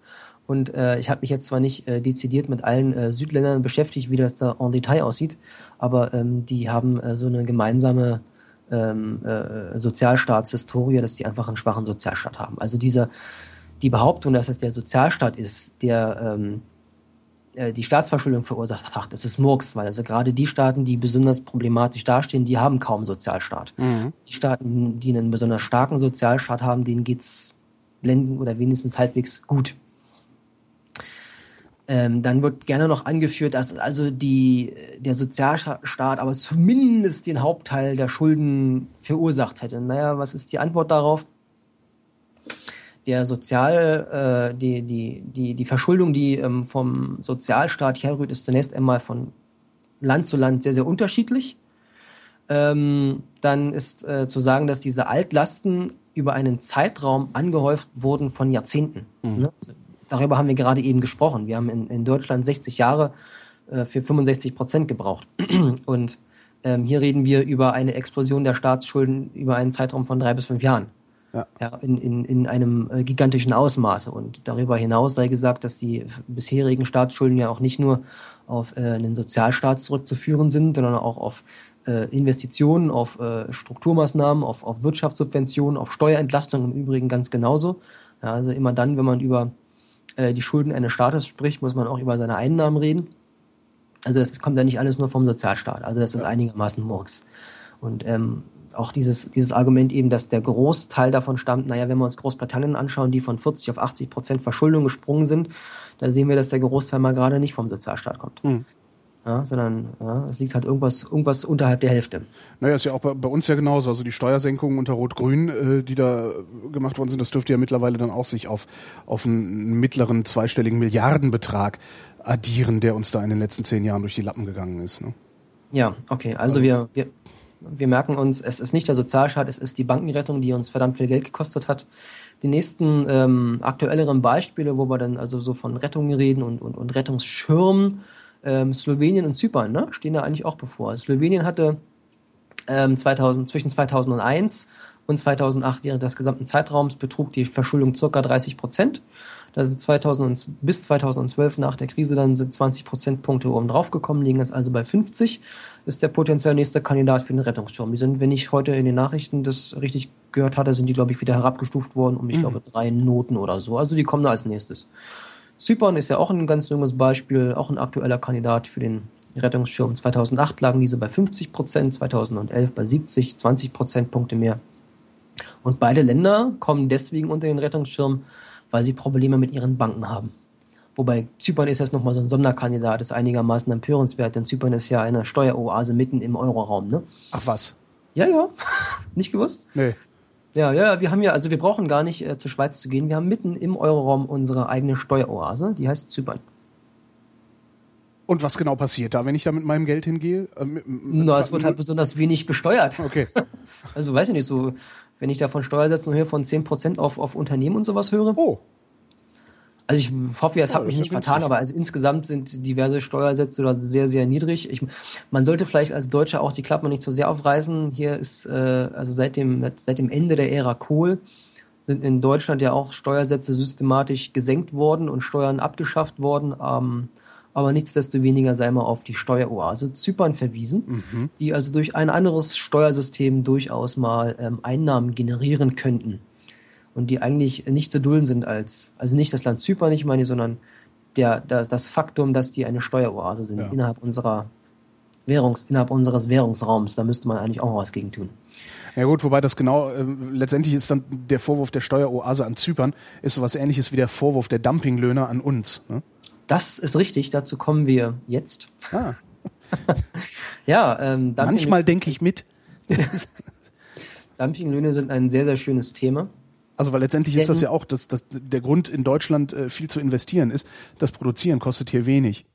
Und äh, ich habe mich jetzt zwar nicht äh, dezidiert mit allen äh, Südländern beschäftigt, wie das da en Detail aussieht, aber ähm, die haben äh, so eine gemeinsame ähm, äh, Sozialstaatshistorie, dass die einfach einen schwachen Sozialstaat haben. Also diese, die Behauptung, dass es der Sozialstaat ist, der ähm, äh, die Staatsverschuldung verursacht hat, das ist Murks, weil also gerade die Staaten, die besonders problematisch dastehen, die haben kaum Sozialstaat. Mhm. Die Staaten, die einen besonders starken Sozialstaat haben, denen geht's blenden oder wenigstens halbwegs gut. Ähm, dann wird gerne noch angeführt, dass also die, der Sozialstaat aber zumindest den Hauptteil der Schulden verursacht hätte. Naja, was ist die Antwort darauf? Der Sozial, äh, die, die, die, die Verschuldung, die ähm, vom Sozialstaat herrührt, ist zunächst einmal von Land zu Land sehr, sehr unterschiedlich. Ähm, dann ist äh, zu sagen, dass diese Altlasten über einen Zeitraum angehäuft wurden von Jahrzehnten. Mhm. Ne? Darüber haben wir gerade eben gesprochen. Wir haben in, in Deutschland 60 Jahre äh, für 65 Prozent gebraucht. Und ähm, hier reden wir über eine Explosion der Staatsschulden über einen Zeitraum von drei bis fünf Jahren. Ja. ja in, in, in einem äh, gigantischen Ausmaße. Und darüber hinaus sei gesagt, dass die bisherigen Staatsschulden ja auch nicht nur auf äh, einen Sozialstaat zurückzuführen sind, sondern auch auf äh, Investitionen, auf äh, Strukturmaßnahmen, auf, auf Wirtschaftssubventionen, auf Steuerentlastung im Übrigen ganz genauso. Ja, also immer dann, wenn man über äh, die Schulden eines Staates spricht, muss man auch über seine Einnahmen reden. Also das kommt ja nicht alles nur vom Sozialstaat. Also das ist einigermaßen Murks. Und ähm, auch dieses, dieses Argument eben, dass der Großteil davon stammt, naja, wenn wir uns Großbritannien anschauen, die von 40 auf 80 Prozent Verschuldung gesprungen sind, da sehen wir, dass der Großteil mal gerade nicht vom Sozialstaat kommt. Mhm. Ja, sondern ja, es liegt halt irgendwas, irgendwas unterhalb der Hälfte. Naja, ist ja auch bei, bei uns ja genauso. Also die Steuersenkungen unter Rot-Grün, äh, die da gemacht worden sind, das dürfte ja mittlerweile dann auch sich auf, auf einen mittleren zweistelligen Milliardenbetrag addieren, der uns da in den letzten zehn Jahren durch die Lappen gegangen ist. Ne? Ja, okay. Also, also wir, wir, wir merken uns, es ist nicht der Sozialstaat, es ist die Bankenrettung, die uns verdammt viel Geld gekostet hat. Die nächsten ähm, aktuelleren Beispiele, wo wir dann also so von Rettungen reden und, und, und Rettungsschirmen, ähm, Slowenien und Zypern ne, stehen da eigentlich auch bevor. Also Slowenien hatte ähm, 2000, zwischen 2001 und 2008 während des gesamten Zeitraums betrug die Verschuldung ca. 30 Prozent. Da sind 2000 bis 2012 nach der Krise dann sind 20 Prozentpunkte oben drauf gekommen, liegen jetzt also bei 50. Ist der potenziell nächste Kandidat für den Rettungsschirm. Die sind, wenn ich heute in den Nachrichten das richtig gehört hatte, sind die, glaube ich, wieder herabgestuft worden um, ich mhm. glaube, drei Noten oder so. Also die kommen da als nächstes. Zypern ist ja auch ein ganz junges Beispiel, auch ein aktueller Kandidat für den Rettungsschirm. 2008 lagen diese bei 50 Prozent, 2011 bei 70, 20 Prozentpunkte mehr. Und beide Länder kommen deswegen unter den Rettungsschirm, weil sie Probleme mit ihren Banken haben. Wobei Zypern ist jetzt nochmal so ein Sonderkandidat, ist einigermaßen empörenswert, denn Zypern ist ja eine Steueroase mitten im Euroraum, ne? Ach was? Ja, ja. Nicht gewusst? Nee. Ja, ja, wir haben ja, also wir brauchen gar nicht äh, zur Schweiz zu gehen. Wir haben mitten im Euroraum unsere eigene Steueroase, die heißt Zypern. Und was genau passiert da, wenn ich da mit meinem Geld hingehe? Äh, Na, es wird halt besonders wenig besteuert. Okay. Also weiß ich nicht, so, wenn ich da von Steuersätzen höre von 10% auf, auf Unternehmen und sowas höre. Oh. Also ich hoffe, es ja, hat mich nicht vertan, aber also insgesamt sind diverse Steuersätze dort sehr, sehr niedrig. Ich, man sollte vielleicht als Deutscher auch die Klappe nicht so sehr aufreißen. Hier ist, äh, also seit dem, seit dem Ende der Ära Kohl sind in Deutschland ja auch Steuersätze systematisch gesenkt worden und Steuern abgeschafft worden. Ähm, aber nichtsdestoweniger sei mal auf die Steueroase Zypern verwiesen, mhm. die also durch ein anderes Steuersystem durchaus mal ähm, Einnahmen generieren könnten und die eigentlich nicht zu dulden sind als, also nicht das Land Zypern, ich meine, sondern der, das, das Faktum, dass die eine Steueroase sind ja. innerhalb unserer Währungs, innerhalb unseres Währungsraums. Da müsste man eigentlich auch was gegen tun. Ja gut, wobei das genau, äh, letztendlich ist dann der Vorwurf der Steueroase an Zypern, ist sowas ähnliches wie der Vorwurf der Dumpinglöhner an uns. Ne? Das ist richtig, dazu kommen wir jetzt. Ah. ja, ähm, Manchmal denke ich mit. Dumpinglöhne sind ein sehr, sehr schönes Thema. Also weil letztendlich ist das ja auch, dass, dass der Grund in Deutschland äh, viel zu investieren ist. Das Produzieren kostet hier wenig.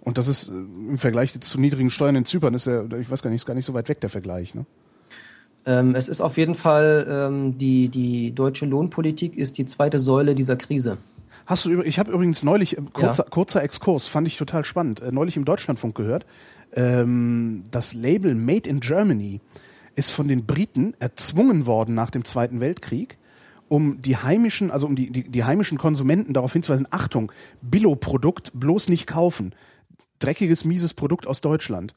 Und das ist äh, im Vergleich zu niedrigen Steuern in Zypern ist ja, ich weiß gar nicht, ist gar nicht so weit weg der Vergleich. Ne? Ähm, es ist auf jeden Fall ähm, die die deutsche Lohnpolitik ist die zweite Säule dieser Krise. Hast du ich habe übrigens neulich äh, kurzer ja. kurzer Exkurs fand ich total spannend äh, neulich im Deutschlandfunk gehört ähm, das Label Made in Germany ist von den Briten erzwungen worden nach dem Zweiten Weltkrieg um die heimischen, also um die, die, die heimischen Konsumenten darauf hinzuweisen, Achtung, Billo-Produkt bloß nicht kaufen. Dreckiges, mieses Produkt aus Deutschland.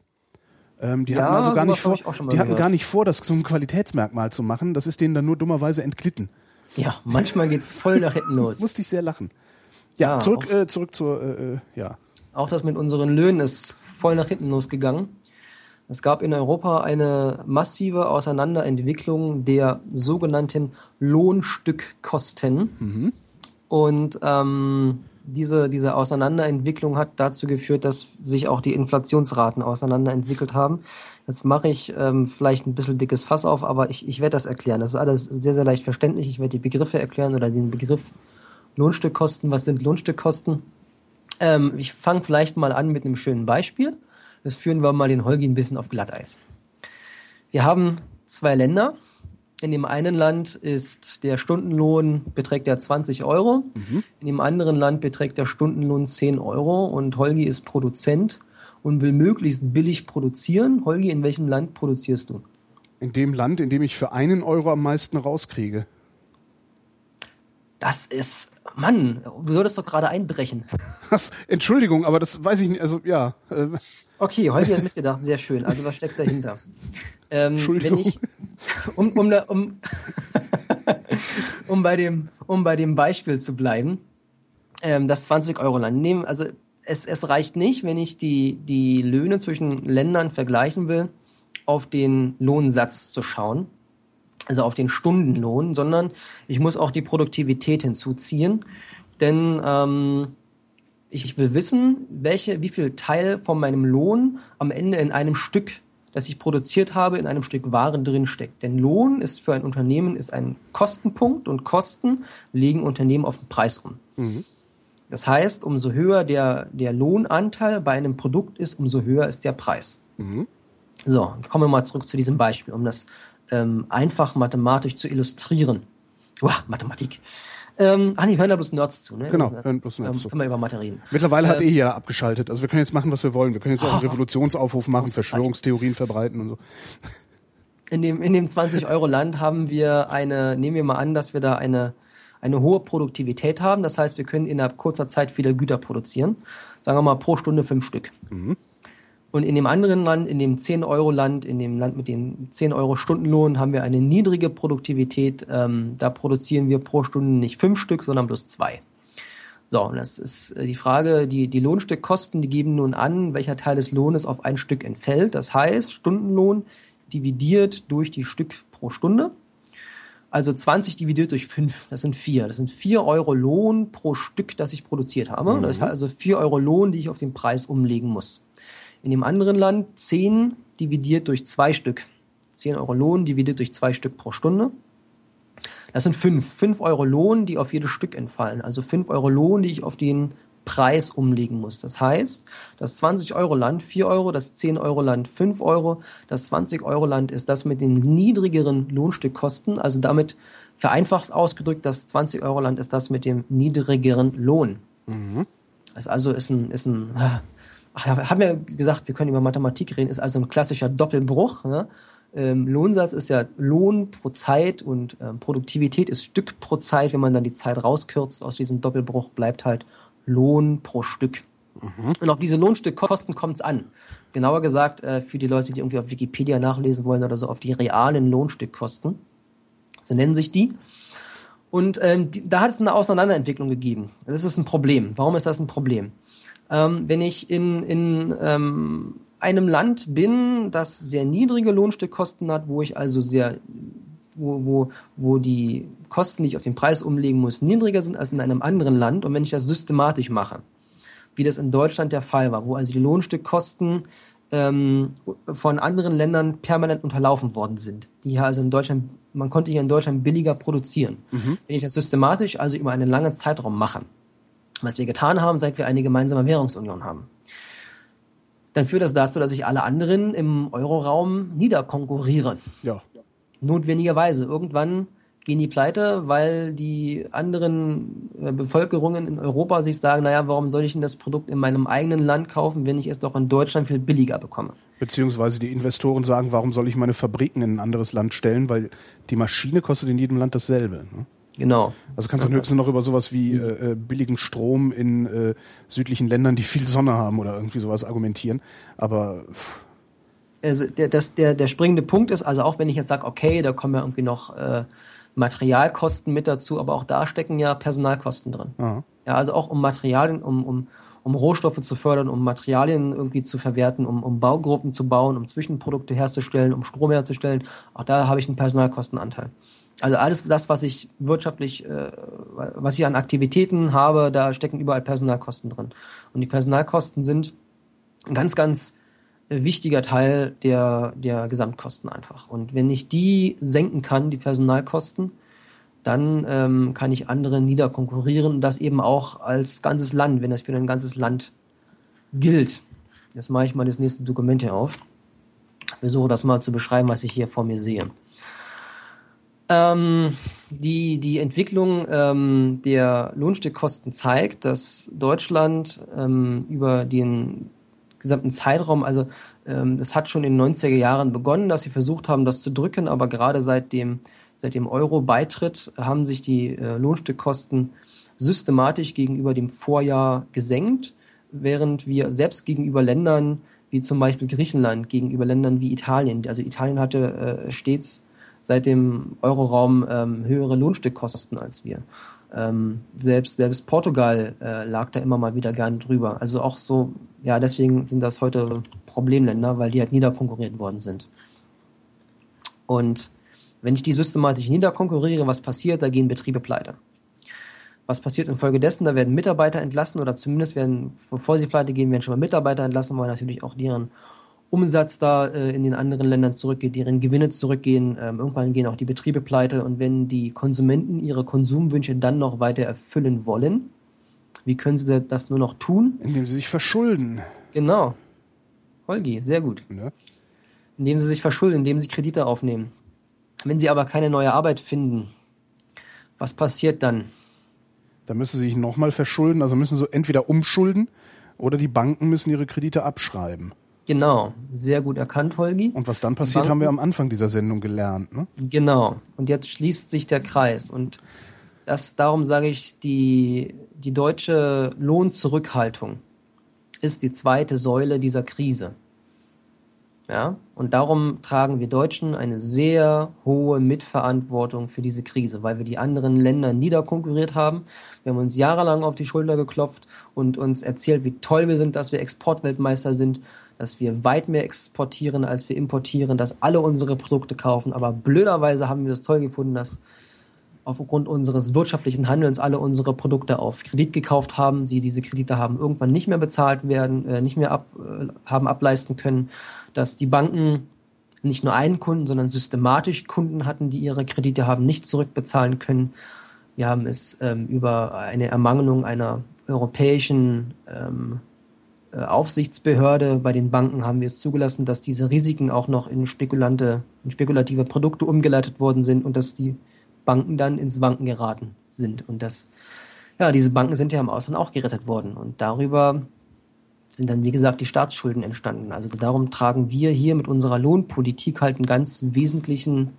Ähm, die ja, hatten also gar nicht vor, die hatten gar nicht vor, das zum Qualitätsmerkmal zu machen. Das ist denen dann nur dummerweise entglitten. Ja, manchmal geht's voll nach hinten los. Musste ich sehr lachen. Ja, ja zurück, äh, zurück zur, äh, äh, ja. Auch das mit unseren Löhnen ist voll nach hinten losgegangen. Es gab in Europa eine massive Auseinanderentwicklung der sogenannten Lohnstückkosten. Mhm. Und ähm, diese, diese Auseinanderentwicklung hat dazu geführt, dass sich auch die Inflationsraten auseinanderentwickelt haben. Jetzt mache ich ähm, vielleicht ein bisschen dickes Fass auf, aber ich, ich werde das erklären. Das ist alles sehr, sehr leicht verständlich. Ich werde die Begriffe erklären oder den Begriff Lohnstückkosten. Was sind Lohnstückkosten? Ähm, ich fange vielleicht mal an mit einem schönen Beispiel. Das führen wir mal den Holgi ein bisschen auf Glatteis. Wir haben zwei Länder. In dem einen Land ist der Stundenlohn beträgt der 20 Euro. Mhm. In dem anderen Land beträgt der Stundenlohn 10 Euro. Und Holgi ist Produzent und will möglichst billig produzieren. Holgi, in welchem Land produzierst du? In dem Land, in dem ich für einen Euro am meisten rauskriege. Das ist, Mann, du solltest doch gerade einbrechen. Was? Entschuldigung, aber das weiß ich nicht. Also ja. Okay, Holgi hat mitgedacht, sehr schön. Also was steckt dahinter? Ähm, Entschuldigung. Wenn ich, um, um, um, um, bei dem, um bei dem Beispiel zu bleiben, ähm, das 20 Euro Land nehmen, also es, es reicht nicht, wenn ich die, die Löhne zwischen Ländern vergleichen will, auf den Lohnsatz zu schauen, also auf den Stundenlohn, sondern ich muss auch die Produktivität hinzuziehen, denn ähm, Ich will wissen, welche, wie viel Teil von meinem Lohn am Ende in einem Stück, das ich produziert habe, in einem Stück Waren drin steckt. Denn Lohn ist für ein Unternehmen ist ein Kostenpunkt und Kosten legen Unternehmen auf den Preis um. Mhm. Das heißt, umso höher der, der Lohnanteil bei einem Produkt ist, umso höher ist der Preis. Mhm. So, kommen wir mal zurück zu diesem Beispiel, um das ähm, einfach mathematisch zu illustrieren. Uah, Mathematik. Ähm, ah, nee, hören da bloß Nerds zu, ne? Genau, also, hören bloß Nerds ähm, zu. Können wir über Mathe reden. Mittlerweile hat ähm, eh jeder abgeschaltet. Also wir können jetzt machen, was wir wollen. Wir können jetzt auch einen Revolutionsaufruf machen, Verschwörungstheorien verbreiten und so. In dem, in dem 20-Euro-Land haben wir eine, nehmen wir mal an, dass wir da eine, eine hohe Produktivität haben. Das heißt, wir können innerhalb kurzer Zeit viele Güter produzieren. Sagen wir mal pro Stunde fünf Stück. Mhm. Und in dem anderen Land, in dem 10-Euro-Land, in dem Land mit dem 10-Euro-Stundenlohn, haben wir eine niedrige Produktivität. Ähm, da produzieren wir pro Stunde nicht fünf Stück, sondern bloß zwei. So, und das ist äh, die Frage, die, die Lohnstückkosten, die geben nun an, welcher Teil des Lohnes auf ein Stück entfällt. Das heißt, Stundenlohn dividiert durch die Stück pro Stunde. Also 20 dividiert durch 5, das sind 4. Das sind 4 Euro Lohn pro Stück, das ich produziert habe. Mhm. Das heißt also 4 Euro Lohn, die ich auf den Preis umlegen muss. In dem anderen Land 10 dividiert durch zwei Stück. 10 Euro Lohn dividiert durch zwei Stück pro Stunde. Das sind 5. 5 Euro Lohn, die auf jedes Stück entfallen. Also 5 Euro Lohn, die ich auf den Preis umlegen muss. Das heißt, das 20-Euro-Land 4 Euro, das 10-Euro-Land 5 Euro, das 20-Euro-Land ist das mit den niedrigeren Lohnstückkosten, also damit vereinfacht ausgedrückt, das 20-Euro-Land ist das mit dem niedrigeren Lohn. Mhm. Das also ist ein, ist ein ach, haben wir gesagt, wir können über Mathematik reden, ist also ein klassischer Doppelbruch. Ne? Ähm, Lohnsatz ist ja Lohn pro Zeit und ähm, Produktivität ist Stück pro Zeit. Wenn man dann die Zeit rauskürzt aus diesem Doppelbruch, bleibt halt Lohn pro Stück. Mhm. Und auf diese Lohnstückkosten kommt es an. Genauer gesagt, äh, für die Leute, die irgendwie auf Wikipedia nachlesen wollen oder so, auf die realen Lohnstückkosten. So nennen sich die. Und ähm, die, da hat es eine Auseinanderentwicklung gegeben. Das ist ein Problem. Warum ist das ein Problem? Ähm, wenn ich in, in ähm, einem Land bin, das sehr niedrige Lohnstückkosten hat, wo ich also sehr, wo, wo, wo die Kosten, die ich auf den Preis umlegen muss, niedriger sind als in einem anderen Land und wenn ich das systematisch mache, wie das in Deutschland der Fall war, wo also die Lohnstückkosten ähm, von anderen Ländern permanent unterlaufen worden sind, die hier also in Deutschland, man konnte hier in Deutschland billiger produzieren. Mhm. Wenn ich das systematisch, also über einen langen Zeitraum mache, was wir getan haben, seit wir eine gemeinsame Währungsunion haben. Dann führt das dazu, dass sich alle anderen im Euroraum niederkonkurrieren. Ja. Notwendigerweise. Irgendwann gehen die pleite, weil die anderen äh, Bevölkerungen in Europa sich sagen, naja, warum soll ich denn das Produkt in meinem eigenen Land kaufen, wenn ich es doch in Deutschland viel billiger bekomme? Beziehungsweise die Investoren sagen, warum soll ich meine Fabriken in ein anderes Land stellen, weil die Maschine kostet in jedem Land dasselbe. Ne? Genau. Also kannst du höchstens noch über sowas wie äh, äh, billigen Strom in äh, südlichen Ländern, die viel Sonne haben oder irgendwie sowas argumentieren. Aber pff. also der, das, der, der springende Punkt ist, also auch wenn ich jetzt sage, okay, da kommen ja irgendwie noch äh, Materialkosten mit dazu, aber auch da stecken ja Personalkosten drin. Aha. Ja, also auch um Materialien, um, um, um Rohstoffe zu fördern, um Materialien irgendwie zu verwerten, um, um Baugruppen zu bauen, um Zwischenprodukte herzustellen, um Strom herzustellen, auch da habe ich einen Personalkostenanteil. Also alles das, was ich wirtschaftlich, äh, was ich an Aktivitäten habe, da stecken überall Personalkosten drin. Und die Personalkosten sind ein ganz, ganz wichtiger Teil der, der Gesamtkosten einfach. Und wenn ich die senken kann, die Personalkosten, dann ähm, kann ich andere niederkonkurrieren und das eben auch als ganzes Land, wenn das für ein ganzes Land gilt. Jetzt mache ich mal das nächste Dokument hier auf. Versuche das mal zu beschreiben, was ich hier vor mir sehe. Ähm, die, die Entwicklung ähm, der Lohnstückkosten zeigt, dass Deutschland ähm, über den gesamten Zeitraum, also ähm, das hat schon in den 90er Jahren begonnen, dass sie versucht haben, das zu drücken, aber gerade seit dem, seit dem Euro-Beitritt haben sich die äh, Lohnstückkosten systematisch gegenüber dem Vorjahr gesenkt, während wir selbst gegenüber Ländern wie zum Beispiel Griechenland, gegenüber Ländern wie Italien, also Italien hatte äh, stets seit dem Euroraum ähm, höhere Lohnstückkosten als wir. Ähm, selbst, selbst Portugal äh, lag da immer mal wieder gerne drüber. Also auch so, ja, deswegen sind das heute Problemländer, weil die halt niederkonkurriert worden sind. Und wenn ich die systematisch niederkonkurriere, was passiert? Da gehen Betriebe pleite. Was passiert infolgedessen? Da werden Mitarbeiter entlassen oder zumindest werden, bevor sie pleite gehen, werden schon mal Mitarbeiter entlassen, weil natürlich auch deren Umsatz da äh, in den anderen Ländern zurückgeht, deren Gewinne zurückgehen. Ähm, irgendwann gehen auch die Betriebe pleite und wenn die Konsumenten ihre Konsumwünsche dann noch weiter erfüllen wollen, wie können sie das nur noch tun? Indem sie sich verschulden. Genau. Holgi, sehr gut. Ja. Indem sie sich verschulden, indem sie Kredite aufnehmen. Wenn sie aber keine neue Arbeit finden, was passiert dann? Da müssen sie sich nochmal verschulden, also müssen sie entweder umschulden oder die Banken müssen ihre Kredite abschreiben. Genau, sehr gut erkannt, Holgi. Und was dann passiert, Banken, haben wir am Anfang dieser Sendung gelernt. Ne? Genau, und jetzt schließt sich der Kreis. Und das, darum sage ich, die, die deutsche Lohnzurückhaltung ist die zweite Säule dieser Krise. Ja? Und darum tragen wir Deutschen eine sehr hohe Mitverantwortung für diese Krise, weil wir die anderen Länder niederkonkurriert haben. Wir haben uns jahrelang auf die Schulter geklopft und uns erzählt, wie toll wir sind, dass wir Exportweltmeister sind, dass wir weit mehr exportieren, als wir importieren, dass alle unsere Produkte kaufen. Aber blöderweise haben wir es toll gefunden, dass aufgrund unseres wirtschaftlichen Handelns alle unsere Produkte auf Kredit gekauft haben, sie diese Kredite haben irgendwann nicht mehr bezahlt werden, äh, nicht mehr ab, äh, haben ableisten können, dass die Banken nicht nur einen Kunden, sondern systematisch Kunden hatten, die ihre Kredite haben nicht zurückbezahlen können. Wir haben es ähm, über eine Ermangelung einer europäischen ähm, äh, Aufsichtsbehörde bei den Banken haben wir es zugelassen, dass diese Risiken auch noch in spekulante, in spekulative Produkte umgeleitet worden sind und dass die Banken dann ins Wanken geraten sind. Und das, ja, diese Banken sind ja im Ausland auch gerettet worden. Und darüber sind dann, wie gesagt, die Staatsschulden entstanden. Also darum tragen wir hier mit unserer Lohnpolitik halt einen ganz wesentlichen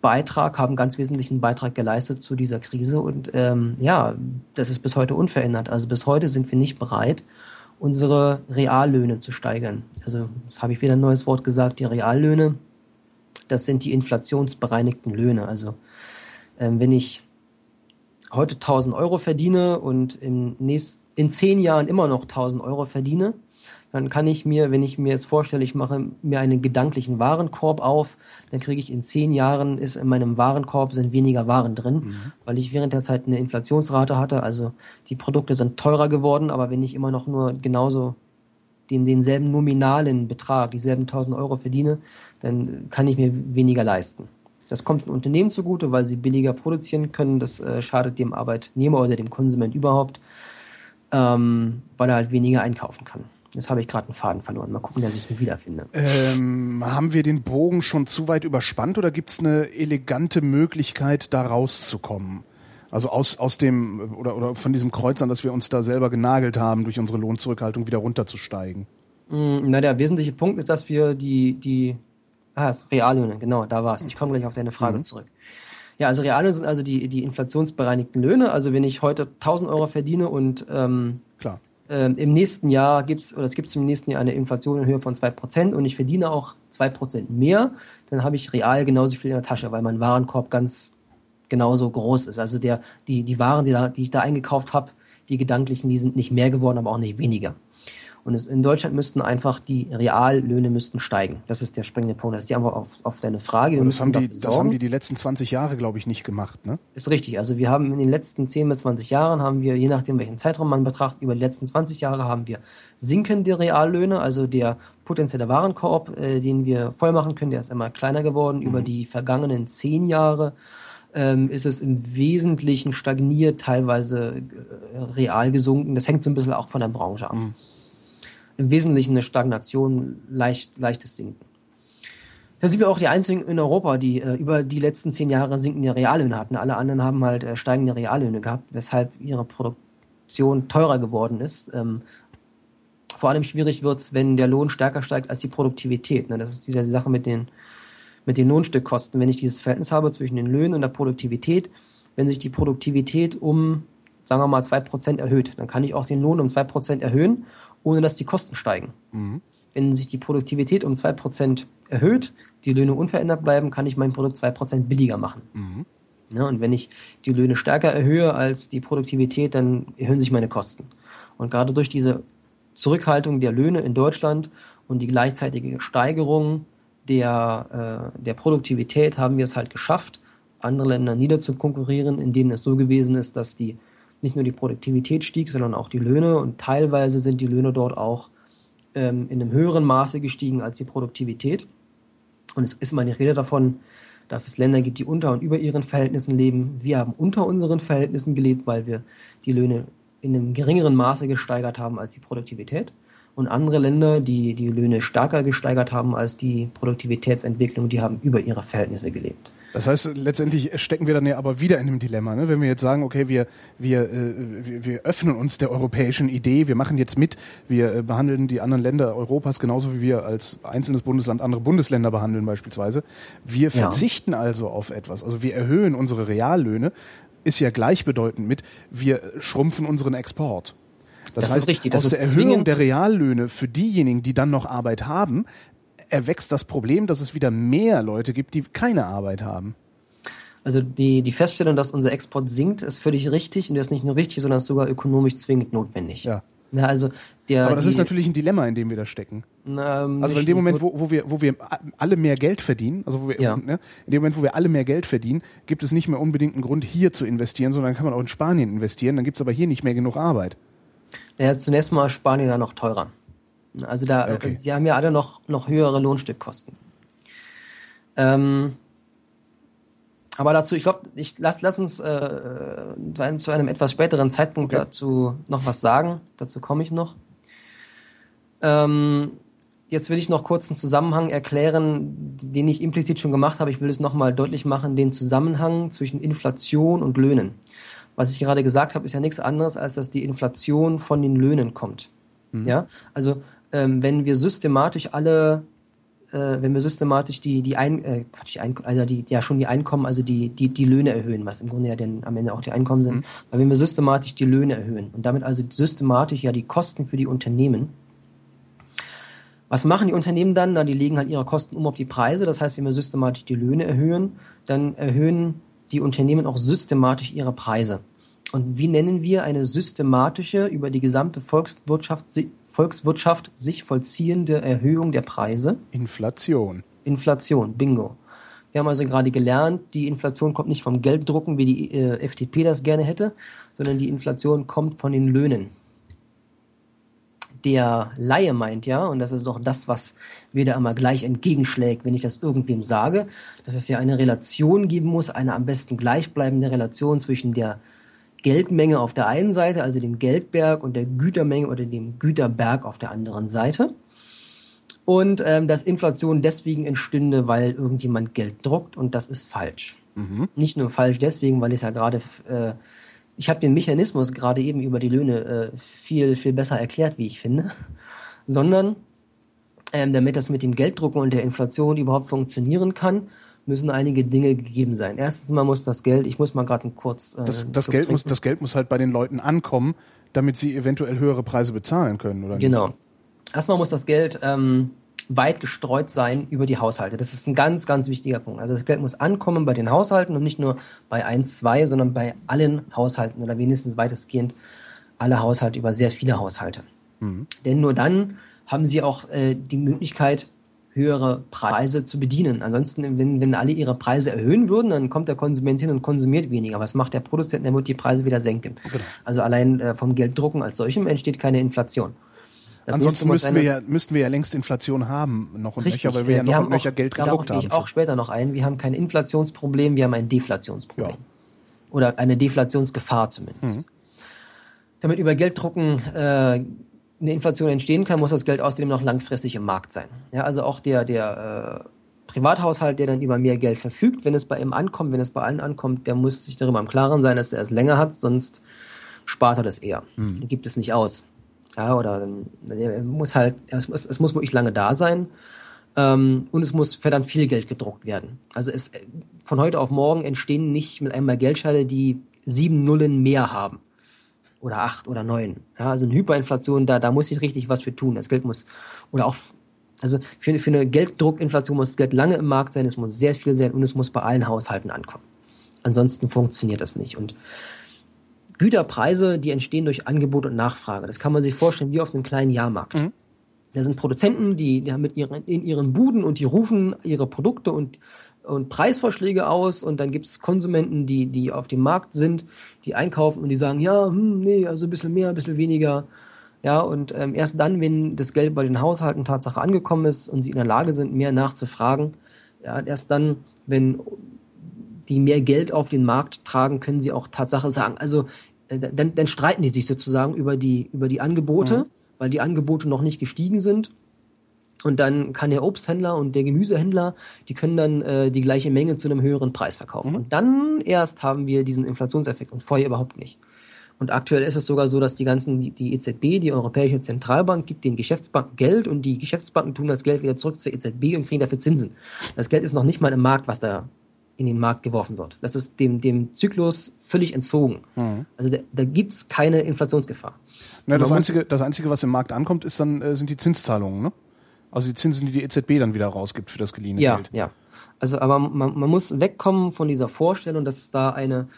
Beitrag, haben einen ganz wesentlichen Beitrag geleistet zu dieser Krise. Und ähm, ja, das ist bis heute unverändert. Also bis heute sind wir nicht bereit, unsere Reallöhne zu steigern. Also, das habe ich wieder ein neues Wort gesagt, die Reallöhne, das sind die inflationsbereinigten Löhne. Also ähm, wenn ich heute 1000 Euro verdiene und im nächsten, in zehn Jahren immer noch 1000 Euro verdiene, dann kann ich mir, wenn ich mir jetzt vorstelle, ich mache mir einen gedanklichen Warenkorb auf, dann kriege ich in zehn Jahren, ist in meinem Warenkorb sind weniger Waren drin, mhm. weil ich während der Zeit eine Inflationsrate hatte. Also die Produkte sind teurer geworden, aber wenn ich immer noch nur genauso den, denselben nominalen Betrag, dieselben 1000 Euro verdiene, dann kann ich mir weniger leisten. Das kommt den Unternehmen zugute, weil sie billiger produzieren können. Das äh, schadet dem Arbeitnehmer oder dem Konsument überhaupt, ähm, weil er halt weniger einkaufen kann. Jetzt habe ich gerade einen Faden verloren. Mal gucken, dass ich ihn wiederfinde. Ähm, haben wir den Bogen schon zu weit überspannt oder gibt es eine elegante Möglichkeit, da rauszukommen? Also aus, aus dem oder, oder von diesem Kreuz an, dass wir uns da selber genagelt haben, durch unsere Lohnzurückhaltung wieder runterzusteigen? Mm, na, der wesentliche Punkt ist, dass wir die, die Ah, Reallöhne, genau, da war es. Ich komme gleich auf deine Frage mhm. zurück. Ja, also Reallöhne sind also die, die inflationsbereinigten Löhne. Also wenn ich heute 1000 Euro verdiene und ähm, Klar. Ähm, im nächsten Jahr gibt es, oder es gibt im nächsten Jahr eine Inflation in Höhe von 2% und ich verdiene auch 2% mehr, dann habe ich real genauso viel in der Tasche, weil mein Warenkorb ganz genauso groß ist. Also der, die, die Waren, die, da, die ich da eingekauft habe, die gedanklichen, die sind nicht mehr geworden, aber auch nicht weniger. Und es, in Deutschland müssten einfach die Reallöhne müssten steigen. Das ist der springende Punkt. Das ist die Antwort auf, auf deine Frage. Das haben, die, das haben die die letzten 20 Jahre, glaube ich, nicht gemacht. Ne? Ist richtig. Also wir haben in den letzten 10 bis 20 Jahren haben wir, je nachdem welchen Zeitraum man betrachtet, über die letzten 20 Jahre haben wir sinkende Reallöhne. Also der potenzielle Warenkorb, äh, den wir voll machen können, der ist immer kleiner geworden. Mhm. Über die vergangenen 10 Jahre ähm, ist es im Wesentlichen stagniert, teilweise äh, real gesunken. Das hängt so ein bisschen auch von der Branche ab. Im Wesentlichen eine Stagnation, leicht, leichtes Sinken. Da sind wir auch die einzigen in Europa, die äh, über die letzten zehn Jahre sinkende Reallöhne hatten. Alle anderen haben halt äh, steigende Reallöhne gehabt, weshalb ihre Produktion teurer geworden ist. Ähm, vor allem schwierig wird's, wenn der Lohn stärker steigt als die Produktivität. Ne? Das ist wieder die Sache mit den, mit den Lohnstückkosten. Wenn ich dieses Verhältnis habe zwischen den Löhnen und der Produktivität, wenn sich die Produktivität um, sagen wir mal, zwei Prozent erhöht, dann kann ich auch den Lohn um zwei Prozent erhöhen ohne dass die Kosten steigen. Mhm. Wenn sich die Produktivität um 2% erhöht, die Löhne unverändert bleiben, kann ich mein Produkt 2% billiger machen. Mhm. Ja, und wenn ich die Löhne stärker erhöhe als die Produktivität, dann erhöhen sich meine Kosten. Und gerade durch diese Zurückhaltung der Löhne in Deutschland und die gleichzeitige Steigerung der, äh, der Produktivität haben wir es halt geschafft, andere Länder niederzukonkurrieren, in denen es so gewesen ist, dass die nicht nur die Produktivität stieg, sondern auch die Löhne und teilweise sind die Löhne dort auch ähm, in einem höheren Maße gestiegen als die Produktivität. Und es ist die Rede davon, dass es Länder gibt, die unter und über ihren Verhältnissen leben. Wir haben unter unseren Verhältnissen gelebt, weil wir die Löhne in einem geringeren Maße gesteigert haben als die Produktivität. Und andere Länder, die die Löhne stärker gesteigert haben als die Produktivitätsentwicklung, die haben über ihre Verhältnisse gelebt. Das heißt, letztendlich stecken wir dann ja aber wieder in einem Dilemma. Ne? Wenn wir jetzt sagen, okay, wir, wir, äh, wir, wir öffnen uns der europäischen Idee, wir machen jetzt mit, wir äh, behandeln die anderen Länder Europas genauso wie wir als einzelnes Bundesland andere Bundesländer behandeln beispielsweise. Wir verzichten ja. also auf etwas. Also wir erhöhen unsere Reallöhne, ist ja gleichbedeutend mit, wir schrumpfen unseren Export. Das, das heißt, richtig, das aus der Erhöhung der Reallöhne für diejenigen, die dann noch Arbeit haben, erwächst das Problem, dass es wieder mehr Leute gibt, die keine Arbeit haben. Also die, die Feststellung, dass unser Export sinkt, ist völlig richtig und das ist nicht nur richtig, sondern ist sogar ökonomisch zwingend notwendig. Ja. Ja, also der, Aber das die, ist natürlich ein Dilemma, in dem wir da stecken. Ähm, also in dem Moment, wo, wo, wir, wo wir alle mehr Geld verdienen, also wo wir, ja. ne, in dem Moment, wo wir alle mehr Geld verdienen, gibt es nicht mehr unbedingt einen Grund, hier zu investieren, sondern kann man auch in Spanien investieren, dann gibt es aber hier nicht mehr genug Arbeit. Naja, zunächst mal ist Spanien da noch teurer. Also da, okay. die haben ja alle noch, noch höhere Lohnstückkosten. Ähm, aber dazu, ich glaube, ich lass, lass uns äh, zu einem etwas späteren Zeitpunkt okay. dazu noch was sagen. Dazu komme ich noch. Ähm, jetzt will ich noch kurz einen Zusammenhang erklären, den ich implizit schon gemacht habe. Ich will es nochmal deutlich machen, den Zusammenhang zwischen Inflation und Löhnen. Was ich gerade gesagt habe, ist ja nichts anderes, als dass die Inflation von den Löhnen kommt. Mhm. Ja, also ähm, wenn wir systematisch alle, äh, wenn wir systematisch die, die ein, äh, Quatsch, die ein, also die, ja schon die Einkommen, also die, die, die Löhne erhöhen, was im Grunde ja dann am Ende auch die Einkommen sind, mhm. aber wenn wir systematisch die Löhne erhöhen und damit also systematisch ja die Kosten für die Unternehmen, was machen die Unternehmen dann? Na, die legen halt ihre Kosten um auf die Preise. Das heißt, wenn wir systematisch die Löhne erhöhen, dann erhöhen die Unternehmen auch systematisch ihre Preise. Und wie nennen wir eine systematische, über die gesamte Volkswirtschaft Volkswirtschaft sich vollziehende Erhöhung der Preise? Inflation. Inflation, bingo. Wir haben also gerade gelernt, die Inflation kommt nicht vom Gelddrucken, wie die äh, FDP das gerne hätte, sondern die Inflation kommt von den Löhnen. Der Laie meint ja, und das ist doch das, was mir da immer gleich entgegenschlägt, wenn ich das irgendwem sage, dass es ja eine Relation geben muss, eine am besten gleichbleibende Relation zwischen der Geldmenge auf der einen Seite, also dem Geldberg und der Gütermenge oder dem Güterberg auf der anderen Seite. Und ähm, dass Inflation deswegen entstünde, weil irgendjemand Geld druckt und das ist falsch. Mhm. Nicht nur falsch deswegen, weil ich ja gerade, äh, ich habe den Mechanismus gerade eben über die Löhne äh, viel, viel besser erklärt, wie ich finde, sondern ähm, damit das mit dem Gelddrucken und der Inflation überhaupt funktionieren kann, müssen einige Dinge gegeben sein. Erstens mal muss das Geld, ich muss mal gerade kurz. Äh, das, das Geld muss, das Geld muss halt bei den Leuten ankommen, damit sie eventuell höhere Preise bezahlen können, oder? Genau. Nicht? Erstmal muss das Geld ähm, weit gestreut sein über die Haushalte. Das ist ein ganz, ganz wichtiger Punkt. Also das Geld muss ankommen bei den Haushalten und nicht nur bei eins, zwei, sondern bei allen Haushalten oder wenigstens weitestgehend alle Haushalte über sehr viele Haushalte. Mhm. Denn nur dann haben sie auch äh, die Möglichkeit, höhere Preise zu bedienen. Ansonsten, wenn, wenn alle ihre Preise erhöhen würden, dann kommt der Konsument hin und konsumiert weniger. Was macht der Produzent? Der wird die Preise wieder senken. Genau. Also allein äh, vom Gelddrucken als solchem entsteht keine Inflation. Das Ansonsten müssten wir, ja, müssten wir ja längst Inflation haben, noch und Richtig, nöcher, weil wir, ja noch und nöcher Geld gedruckt haben. ich auch später noch ein. Wir haben kein Inflationsproblem, wir haben ein Deflationsproblem. Ja. Oder eine Deflationsgefahr zumindest. Mhm. Damit über Gelddrucken äh, eine Inflation entstehen kann, muss das Geld außerdem noch langfristig im Markt sein. Ja, also auch der, der äh, Privathaushalt, der dann über mehr Geld verfügt, wenn es bei ihm ankommt, wenn es bei allen ankommt, der muss sich darüber im Klaren sein, dass er es länger hat, sonst spart er das eher. Mhm. Gibt es nicht aus. Ja, oder er muss halt, es muss, es muss wirklich lange da sein. Ähm, und es muss verdammt viel Geld gedruckt werden. Also es, von heute auf morgen entstehen nicht mit einmal Geldscheine, die sieben Nullen mehr haben oder acht oder neun. Ja, also eine Hyperinflation, da, da muss ich richtig was für tun. Das Geld muss, oder auch, also für, für eine Gelddruckinflation muss das Geld lange im Markt sein, es muss sehr viel sein und es muss bei allen Haushalten ankommen. Ansonsten funktioniert das nicht. Und Güterpreise, die entstehen durch Angebot und Nachfrage. Das kann man sich vorstellen wie auf einem kleinen Jahrmarkt. Mhm. Da sind Produzenten, die, die haben mit ihren, in ihren Buden und die rufen ihre Produkte und und Preisvorschläge aus und dann gibt es Konsumenten, die, die auf dem Markt sind, die einkaufen und die sagen, ja, hm, nee, also ein bisschen mehr, ein bisschen weniger. Ja, und ähm, erst dann, wenn das Geld bei den Haushalten Tatsache angekommen ist und sie in der Lage sind, mehr nachzufragen, ja, erst dann, wenn die mehr Geld auf den Markt tragen, können sie auch Tatsache sagen. Also äh, dann, dann streiten die sich sozusagen über die, über die Angebote, mhm. weil die Angebote noch nicht gestiegen sind. Und dann kann der Obsthändler und der Gemüsehändler, die können dann äh, die gleiche Menge zu einem höheren Preis verkaufen. Mhm. Und dann erst haben wir diesen Inflationseffekt und vorher überhaupt nicht. Und aktuell ist es sogar so, dass die ganzen, die, die EZB, die Europäische Zentralbank, gibt den Geschäftsbanken Geld und die Geschäftsbanken tun das Geld wieder zurück zur EZB und kriegen dafür Zinsen. Das Geld ist noch nicht mal im Markt, was da in den Markt geworfen wird. Das ist dem, dem Zyklus völlig entzogen. Mhm. Also da, da gibt es keine Inflationsgefahr. Na, das, Einzige, das Einzige, was im Markt ankommt, ist dann, äh, sind die Zinszahlungen, ne? Also die Zinsen, die die EZB dann wieder rausgibt für das geliehene ja, Geld. Ja, ja. Also aber man, man muss wegkommen von dieser Vorstellung, dass es da eine,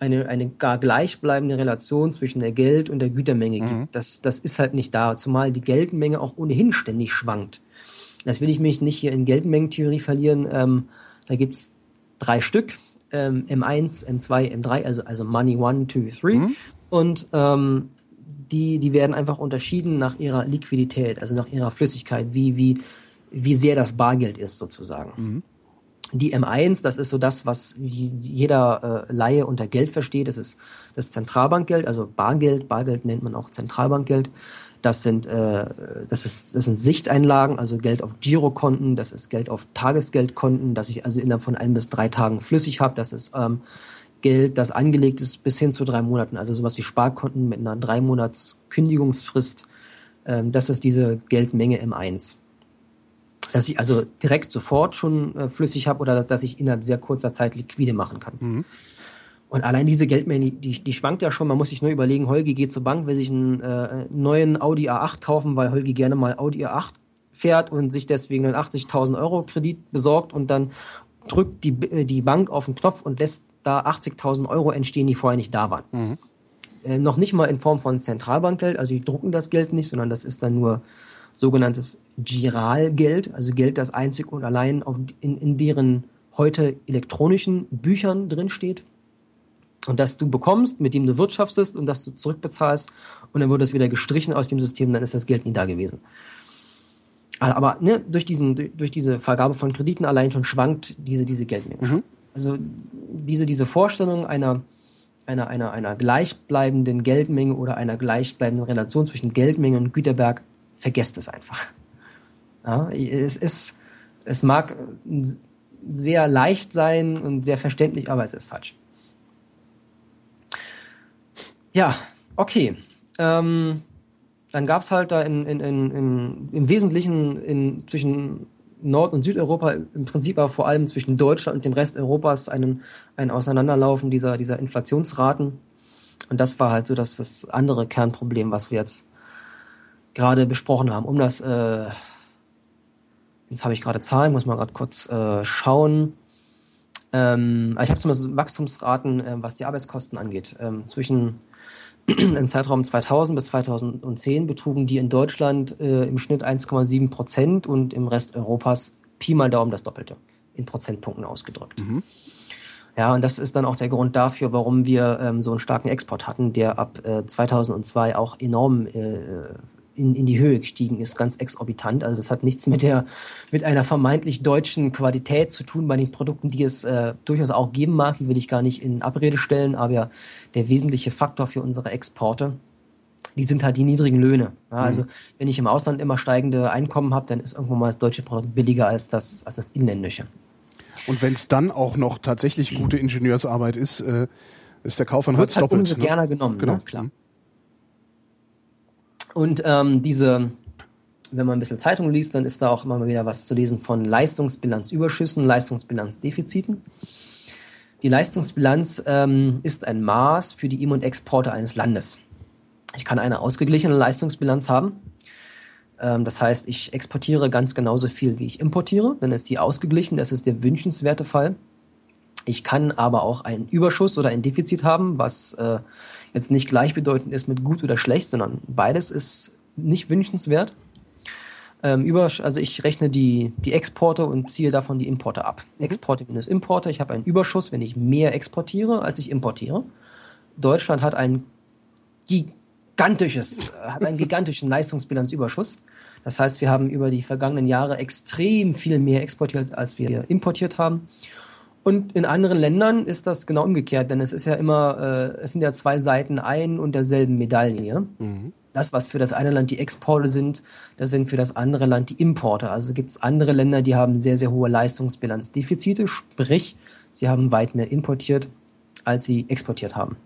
eine, eine gar gleichbleibende Relation zwischen der Geld- und der Gütermenge mhm. gibt. Das, das ist halt nicht da, zumal die Geldmenge auch ohnehin ständig schwankt. Das will ich mich nicht hier in Geldmengentheorie verlieren. Ähm, da gibt's drei Stück, ähm, M1, M2, M3, also, also Money 1, 2, 3. Mhm. Und ähm, die, die werden einfach unterschieden nach ihrer Liquidität, also nach ihrer Flüssigkeit, wie, wie, wie sehr das Bargeld ist sozusagen. Mhm. Die M1, das ist so das, was jeder äh, Laie unter Geld versteht. Das ist das Zentralbankgeld, also Bargeld. Bargeld nennt man auch Zentralbankgeld. Das sind, äh, das, ist, das sind Sichteinlagen, also Geld auf Girokonten, das ist Geld auf Tagesgeldkonten, das ich also innerhalb von ein bis drei Tagen flüssig habe. Das ist ähm, Geld, das angelegt ist bis hin zu drei Monaten, also sowas wie Sparkonten mit einer drei Monats Kündigungsfrist. Ähm, das ist diese Geldmenge M1. Dass ich also direkt sofort schon äh, flüssig habe oder dass ich innerhalb sehr kurzer Zeit liquide machen kann. Mhm. Und allein diese Geldmenge, die, die schwankt ja schon. Man muss sich nur überlegen, Holgi geht zur Bank, will sich einen äh, neuen Audi A8 kaufen, weil Holgi gerne mal Audi A8 fährt und sich deswegen einen 80.000 Euro Kredit besorgt und dann drückt die, äh, die Bank auf den Knopf und lässt da 80.000 Euro entstehen, die vorher nicht da waren. Mhm. Äh, noch nicht mal in Form von Zentralbankgeld, also die drucken das Geld nicht, sondern das ist dann nur sogenanntes Giralgeld, also Geld, das einzig und allein auf, in, in deren heute elektronischen Büchern drinsteht und das du bekommst, mit dem du wirtschaftest und das du zurückbezahlst und dann wird es wieder gestrichen aus dem System, dann ist das Geld nie da gewesen. Aber ne, durch, diesen, durch diese Vergabe von Krediten allein schon schwankt diese, diese Geldmenge. Mhm. Also diese, diese Vorstellung einer, einer, einer, einer gleichbleibenden Geldmenge oder einer gleichbleibenden Relation zwischen Geldmenge und Güterberg, vergesst es einfach. Ja, es, ist, es mag sehr leicht sein und sehr verständlich, aber es ist falsch. Ja, okay. Ähm, dann gab es halt da in, in, in, im Wesentlichen in, zwischen Nord- und Südeuropa im Prinzip aber vor allem zwischen Deutschland und dem Rest Europas einen, ein Auseinanderlaufen dieser, dieser Inflationsraten. Und das war halt so dass das andere Kernproblem, was wir jetzt gerade besprochen haben. Um das, äh, jetzt habe ich gerade Zahlen, muss man gerade kurz äh, schauen. Ähm, ich habe zum Beispiel Wachstumsraten, äh, was die Arbeitskosten angeht. Ähm, zwischen im Zeitraum 2000 bis 2010 betrugen die in Deutschland äh, im Schnitt 1,7 Prozent und im Rest Europas Pi mal Daumen das Doppelte in Prozentpunkten ausgedrückt. Mhm. Ja, und das ist dann auch der Grund dafür, warum wir ähm, so einen starken Export hatten, der ab äh, 2002 auch enorm äh, in, in die Höhe gestiegen ist, ganz exorbitant. Also das hat nichts mit der mit einer vermeintlich deutschen Qualität zu tun bei den Produkten, die es äh, durchaus auch geben mag, die will ich gar nicht in Abrede stellen, aber der wesentliche Faktor für unsere Exporte, die sind halt die niedrigen Löhne. Ja, also mhm. wenn ich im Ausland immer steigende Einkommen habe, dann ist irgendwo mal das deutsche Produkt billiger als das, als das inländische. Und wenn es dann auch noch tatsächlich gute Ingenieursarbeit ist, äh, ist der Kauf von Holz halt doppelt. Umso ne? gerne genommen, genau. Ne? klar. Und ähm, diese, wenn man ein bisschen Zeitung liest, dann ist da auch immer wieder was zu lesen von Leistungsbilanzüberschüssen, Leistungsbilanzdefiziten. Die Leistungsbilanz ähm, ist ein Maß für die Im- und Exporte eines Landes. Ich kann eine ausgeglichene Leistungsbilanz haben. Ähm, das heißt, ich exportiere ganz genauso viel, wie ich importiere. Dann ist die ausgeglichen. Das ist der wünschenswerte Fall. Ich kann aber auch einen Überschuss oder ein Defizit haben, was äh, jetzt nicht gleichbedeutend ist mit gut oder schlecht, sondern beides ist nicht wünschenswert. Ähm, über, also ich rechne die, die Exporte und ziehe davon die Importe ab. Mhm. Exporte minus Importe. Ich habe einen Überschuss, wenn ich mehr exportiere, als ich importiere. Deutschland hat ein gigantisches, hat einen gigantischen Leistungsbilanzüberschuss. Das heißt, wir haben über die vergangenen Jahre extrem viel mehr exportiert, als wir importiert haben. Und in anderen Ländern ist das genau umgekehrt, denn es ist ja immer, äh, es sind ja zwei Seiten ein und derselben Medaille. Mhm. Das, was für das eine Land die Exporte sind, das sind für das andere Land die Importe. Also gibt es andere Länder, die haben sehr, sehr hohe Leistungsbilanzdefizite, sprich, sie haben weit mehr importiert, als sie exportiert haben.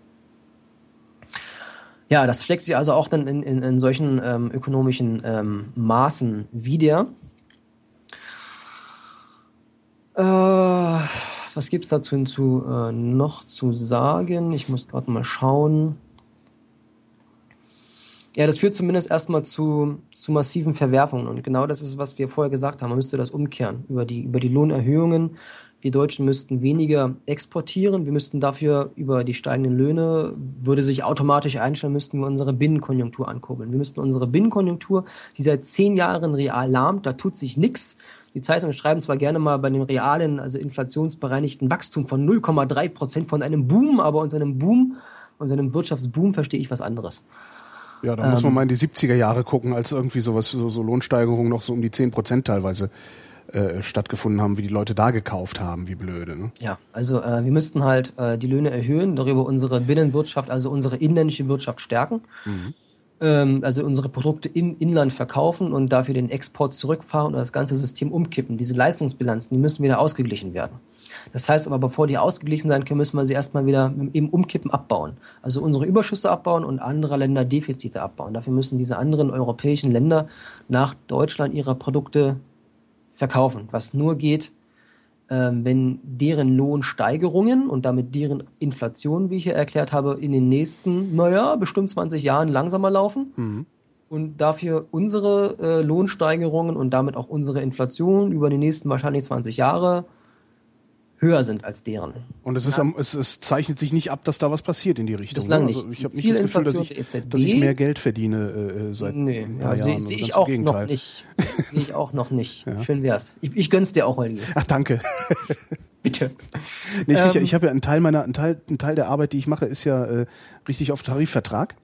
Ja, das schlägt sich also auch dann in, in, in solchen ähm, ökonomischen ähm, Maßen wieder. Äh, was gibt es dazu hinzu, äh, noch zu sagen? Ich muss gerade mal schauen. Ja, das führt zumindest erstmal zu, zu massiven Verwerfungen. Und genau das ist, was wir vorher gesagt haben. Man müsste das umkehren. Über die, über die Lohnerhöhungen. Wir Deutschen müssten weniger exportieren. Wir müssten dafür über die steigenden Löhne, würde sich automatisch einstellen, müssten wir unsere Binnenkonjunktur ankurbeln. Wir müssten unsere Binnenkonjunktur, die seit zehn Jahren real lahmt, da tut sich nichts. Die Zeitungen schreiben zwar gerne mal bei dem realen, also inflationsbereinigten Wachstum von 0,3 Prozent von einem Boom, aber unter einem Boom, unter einem Wirtschaftsboom verstehe ich was anderes. Ja, da ähm, muss man mal in die 70er Jahre gucken, als irgendwie sowas, so, so Lohnsteigerungen noch so um die 10 Prozent teilweise äh, stattgefunden haben, wie die Leute da gekauft haben, wie blöde. Ne? Ja, also äh, wir müssten halt äh, die Löhne erhöhen, darüber unsere Binnenwirtschaft, also unsere inländische Wirtschaft stärken. Mhm also unsere Produkte im Inland verkaufen und dafür den Export zurückfahren und das ganze System umkippen. Diese Leistungsbilanzen, die müssen wieder ausgeglichen werden. Das heißt aber, bevor die ausgeglichen sein können, müssen wir sie erstmal wieder im Umkippen abbauen. Also unsere Überschüsse abbauen und andere Länder Defizite abbauen. Dafür müssen diese anderen europäischen Länder nach Deutschland ihre Produkte verkaufen. Was nur geht, ähm, wenn deren Lohnsteigerungen und damit deren Inflation, wie ich ja erklärt habe, in den nächsten, naja, bestimmt 20 Jahren langsamer laufen. Mhm. Und dafür unsere äh, Lohnsteigerungen und damit auch unsere Inflation über die nächsten wahrscheinlich 20 Jahre höher sind als deren. Und es, ist am, es, es zeichnet sich nicht ab, dass da was passiert in die Richtung. Bislang nicht. Also ich habe nicht das Gefühl, dass ich, e dass ich mehr Geld verdiene äh, seit nee, ein paar ja, Jahren. Sehe seh ich auch noch nicht. sehe ich auch noch nicht. Ja. Schön wär's. Ich, ich gönn's dir auch, Holger. Ach, danke. Bitte. Nee, ich, ähm, ich habe ja einen Teil meiner, einen Teil, einen Teil der Arbeit, die ich mache, ist ja äh, richtig auf Tarifvertrag.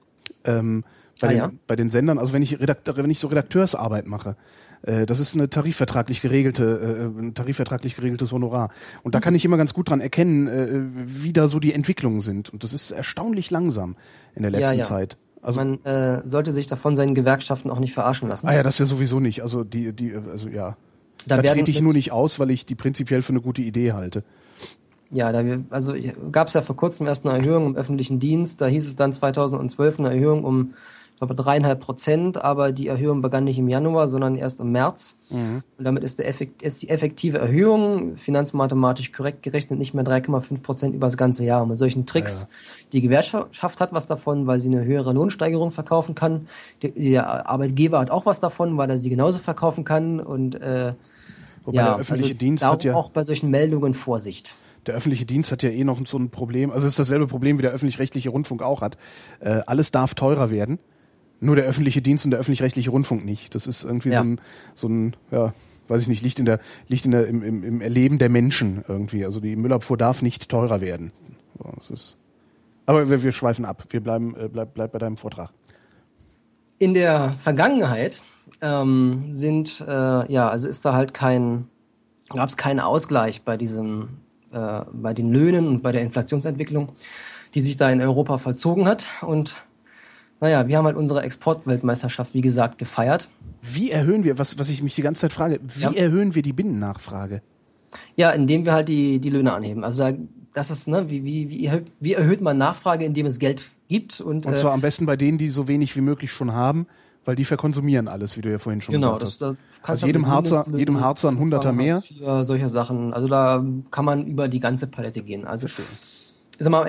Ähm, bei, ah, den, ja? bei den Sendern, also wenn ich, Redakteur, wenn ich so Redakteursarbeit mache, äh, das ist eine tarifvertraglich geregelte, äh, ein tarifvertraglich geregeltes Honorar. Und da kann ich immer ganz gut dran erkennen, äh, wie da so die Entwicklungen sind. Und das ist erstaunlich langsam in der letzten ja, ja. Zeit. Also, Man äh, sollte sich davon seinen Gewerkschaften auch nicht verarschen lassen. Ah ja, das ja sowieso nicht. Also die, die, also ja. Da, da trete ich nur nicht aus, weil ich die prinzipiell für eine gute Idee halte. Ja, da wir, also gab es ja vor kurzem erst eine Erhöhung im öffentlichen Dienst. Da hieß es dann 2012 eine Erhöhung um glaube dreieinhalb Prozent, aber die Erhöhung begann nicht im Januar, sondern erst im März. Mhm. Und damit ist, Effekt, ist die effektive Erhöhung finanzmathematisch korrekt gerechnet nicht mehr 3,5 Prozent über das ganze Jahr. Und mit solchen Tricks, ja. die Gewerkschaft hat was davon, weil sie eine höhere Lohnsteigerung verkaufen kann. Der, der Arbeitgeber hat auch was davon, weil er sie genauso verkaufen kann. Und äh, Wobei ja, der öffentliche also Dienst hat ja auch bei solchen Meldungen Vorsicht der öffentliche Dienst hat ja eh noch so ein Problem, also es ist dasselbe Problem, wie der öffentlich-rechtliche Rundfunk auch hat. Äh, alles darf teurer werden. Nur der öffentliche Dienst und der öffentlich-rechtliche Rundfunk nicht. Das ist irgendwie ja. so ein, so ein, ja, weiß ich nicht, liegt in der, liegt in der, im, im, im Erleben der Menschen irgendwie. Also die Müllabfuhr darf nicht teurer werden. So, das ist, aber wir, wir schweifen ab. Wir bleiben, äh, bleib, bleib bei deinem Vortrag. In der Vergangenheit ähm, sind, äh, ja, also ist da halt kein, gab es keinen Ausgleich bei diesem, äh, bei den Löhnen und bei der Inflationsentwicklung, die sich da in Europa vollzogen hat. Und naja, wir haben halt unsere Exportweltmeisterschaft, wie gesagt, gefeiert. Wie erhöhen wir, was, was ich mich die ganze Zeit frage, wie ja. erhöhen wir die Binnennachfrage? Ja, indem wir halt die, die Löhne anheben. Also da, das ist, ne, wie, wie, wie, erhöht, wie erhöht man Nachfrage, indem es Geld gibt? Und, und zwar äh, am besten bei denen, die so wenig wie möglich schon haben, weil die verkonsumieren alles, wie du ja vorhin schon genau, gesagt hast. Genau, also jedem Harzer, jedem Harzer ein Hunderter mehr. Für solche Sachen. Also da kann man über die ganze Palette gehen. Also, Verstehen. sag mal,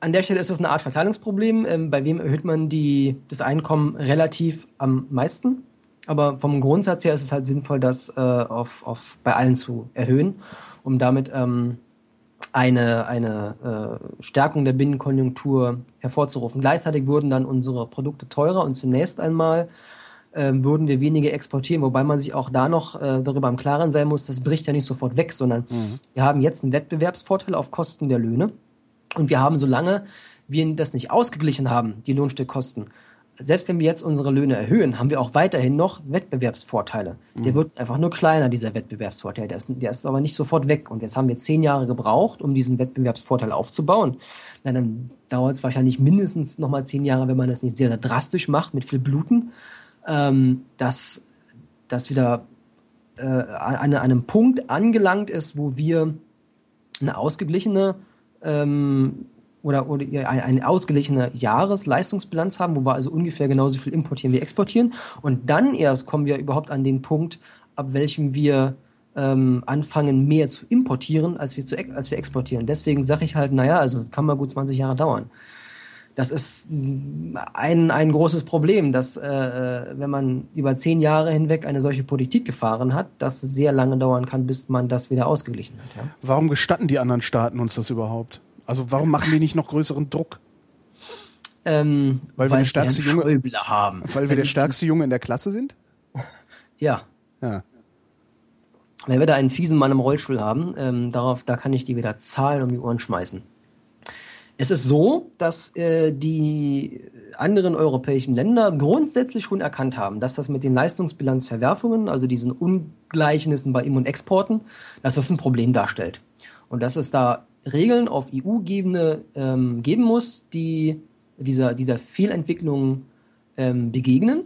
an der Stelle ist es eine Art Verteilungsproblem. Ähm, bei wem erhöht man die, das Einkommen relativ am meisten? Aber vom Grundsatz her ist es halt sinnvoll, das äh, auf, auf bei allen zu erhöhen, um damit ähm, eine, eine äh, Stärkung der Binnenkonjunktur hervorzurufen. Gleichzeitig wurden dann unsere Produkte teurer und zunächst einmal äh, würden wir weniger exportieren, wobei man sich auch da noch äh, darüber im Klaren sein muss, das bricht ja nicht sofort weg, sondern mhm. wir haben jetzt einen Wettbewerbsvorteil auf Kosten der Löhne und wir haben, solange wir das nicht ausgeglichen haben, die Lohnstückkosten, selbst wenn wir jetzt unsere Löhne erhöhen, haben wir auch weiterhin noch Wettbewerbsvorteile. Mhm. Der wird einfach nur kleiner, dieser Wettbewerbsvorteil. Der ist, der ist aber nicht sofort weg. Und jetzt haben wir zehn Jahre gebraucht, um diesen Wettbewerbsvorteil aufzubauen. Na, dann dauert es wahrscheinlich mindestens nochmal zehn Jahre, wenn man das nicht sehr, sehr drastisch macht, mit viel Bluten, ähm, dass das wieder äh, an, an einem Punkt angelangt ist, wo wir eine ausgeglichene ähm, oder, oder eine, eine ausgeglichene Jahresleistungsbilanz haben, wo wir also ungefähr genauso viel importieren wie exportieren. Und dann erst kommen wir überhaupt an den Punkt, ab welchem wir ähm, anfangen, mehr zu importieren, als wir, zu, als wir exportieren. Deswegen sage ich halt, naja, also das kann mal gut 20 Jahre dauern. Das ist ein, ein großes Problem, dass äh, äh, wenn man über zehn Jahre hinweg eine solche Politik gefahren hat, das sehr lange dauern kann, bis man das wieder ausgeglichen hat. Ja? Warum gestatten die anderen Staaten uns das überhaupt? Also warum machen die nicht noch größeren Druck? Ähm, weil, wir der stärkste Junge haben. Weil wir der stärkste Junge in der Klasse sind? Ja. Ja. Wenn wir da einen fiesen Mann im Rollstuhl haben, ähm, darauf, da kann ich die wieder Zahlen um die Ohren schmeißen. Es ist so, dass äh, die anderen europäischen Länder grundsätzlich schon erkannt haben, dass das mit den Leistungsbilanzverwerfungen, also diesen Ungleichnissen bei Im- und Exporten, dass das ein Problem darstellt. Und dass es da Regeln auf EU-Ebene ähm, geben muss, die dieser, dieser Fehlentwicklung ähm, begegnen.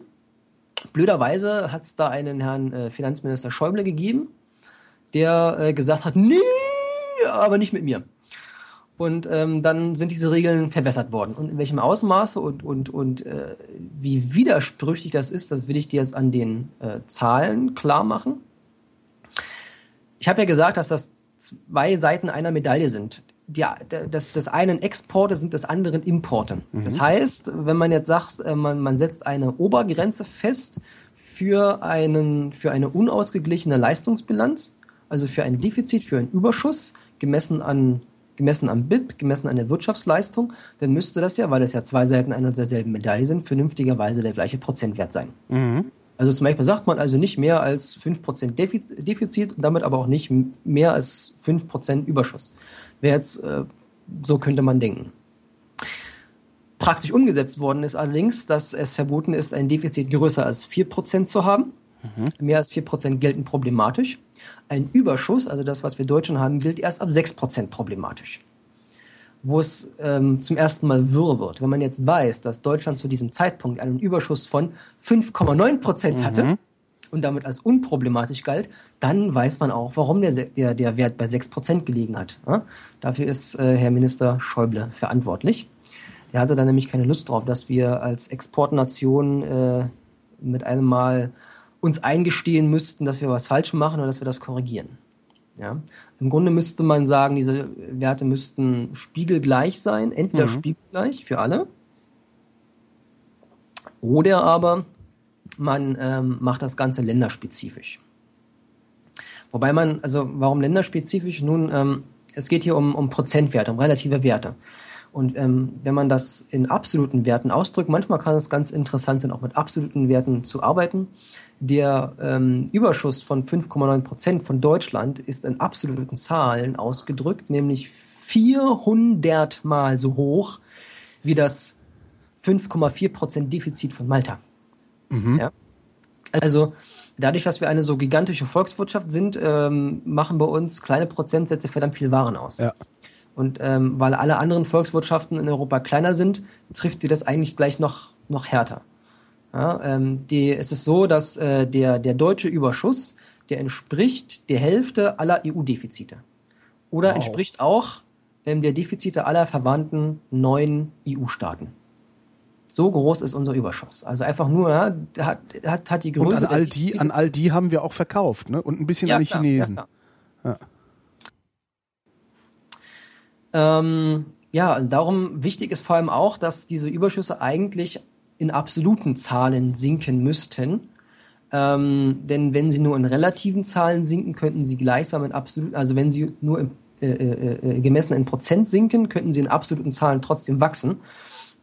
Blöderweise hat es da einen Herrn äh, Finanzminister Schäuble gegeben, der äh, gesagt hat, nee, aber nicht mit mir. Und ähm, dann sind diese Regeln verbessert worden. Und in welchem Ausmaße und, und, und äh, wie widersprüchlich das ist, das will ich dir jetzt an den äh, Zahlen klar machen. Ich habe ja gesagt, dass das zwei Seiten einer Medaille sind. Die, das, das einen Exporte sind des anderen Importe. Mhm. Das heißt, wenn man jetzt sagt, äh, man, man setzt eine Obergrenze fest für, einen, für eine unausgeglichene Leistungsbilanz, also für ein Defizit, für einen Überschuss, gemessen an gemessen am BIP, gemessen an der Wirtschaftsleistung, dann müsste das ja, weil es ja zwei Seiten einer und derselben Medaille sind, vernünftigerweise der gleiche Prozentwert sein. Mhm. Also zum Beispiel sagt man also nicht mehr als 5% Defizit und damit aber auch nicht mehr als 5% Überschuss. Wäre jetzt, äh, so könnte man denken. Praktisch umgesetzt worden ist allerdings, dass es verboten ist, ein Defizit größer als 4% zu haben. Mhm. Mehr als 4% gelten problematisch. Ein Überschuss, also das, was wir Deutschen haben, gilt erst ab 6% problematisch wo es ähm, zum ersten Mal wirr wird. Wenn man jetzt weiß, dass Deutschland zu diesem Zeitpunkt einen Überschuss von 5,9 Prozent mhm. hatte und damit als unproblematisch galt, dann weiß man auch, warum der, der, der Wert bei 6 Prozent gelegen hat. Ja? Dafür ist äh, Herr Minister Schäuble verantwortlich. Der hatte dann nämlich keine Lust drauf, dass wir als Exportnation äh, mit einem Mal uns eingestehen müssten, dass wir was falsch machen oder dass wir das korrigieren. Ja? Im Grunde müsste man sagen, diese Werte müssten spiegelgleich sein, entweder mhm. spiegelgleich für alle, oder aber man ähm, macht das Ganze länderspezifisch. Wobei man, also warum länderspezifisch? Nun, ähm, es geht hier um, um Prozentwerte, um relative Werte. Und ähm, wenn man das in absoluten Werten ausdrückt, manchmal kann es ganz interessant sein, auch mit absoluten Werten zu arbeiten der ähm, Überschuss von 5,9 Prozent von Deutschland ist in absoluten Zahlen ausgedrückt, nämlich 400 mal so hoch wie das 5,4 Prozent Defizit von Malta. Mhm. Ja? Also dadurch, dass wir eine so gigantische Volkswirtschaft sind, ähm, machen bei uns kleine Prozentsätze verdammt viel Waren aus. Ja. Und ähm, weil alle anderen Volkswirtschaften in Europa kleiner sind, trifft die das eigentlich gleich noch, noch härter. Ja, ähm, die, es ist so, dass äh, der, der deutsche Überschuss, der entspricht der Hälfte aller EU-Defizite. Oder wow. entspricht auch ähm, der Defizite aller verwandten neuen EU-Staaten. So groß ist unser Überschuss. Also einfach nur, ja, hat, hat, hat die Größe. Und an all, die, an all die haben wir auch verkauft, ne? Und ein bisschen ja, an die klar, Chinesen. Ja, ja. Ähm, ja, und darum wichtig ist vor allem auch, dass diese Überschüsse eigentlich in absoluten Zahlen sinken müssten. Ähm, denn wenn sie nur in relativen Zahlen sinken, könnten sie gleichsam in absoluten, also wenn sie nur im, äh, äh, äh, gemessen in Prozent sinken, könnten sie in absoluten Zahlen trotzdem wachsen.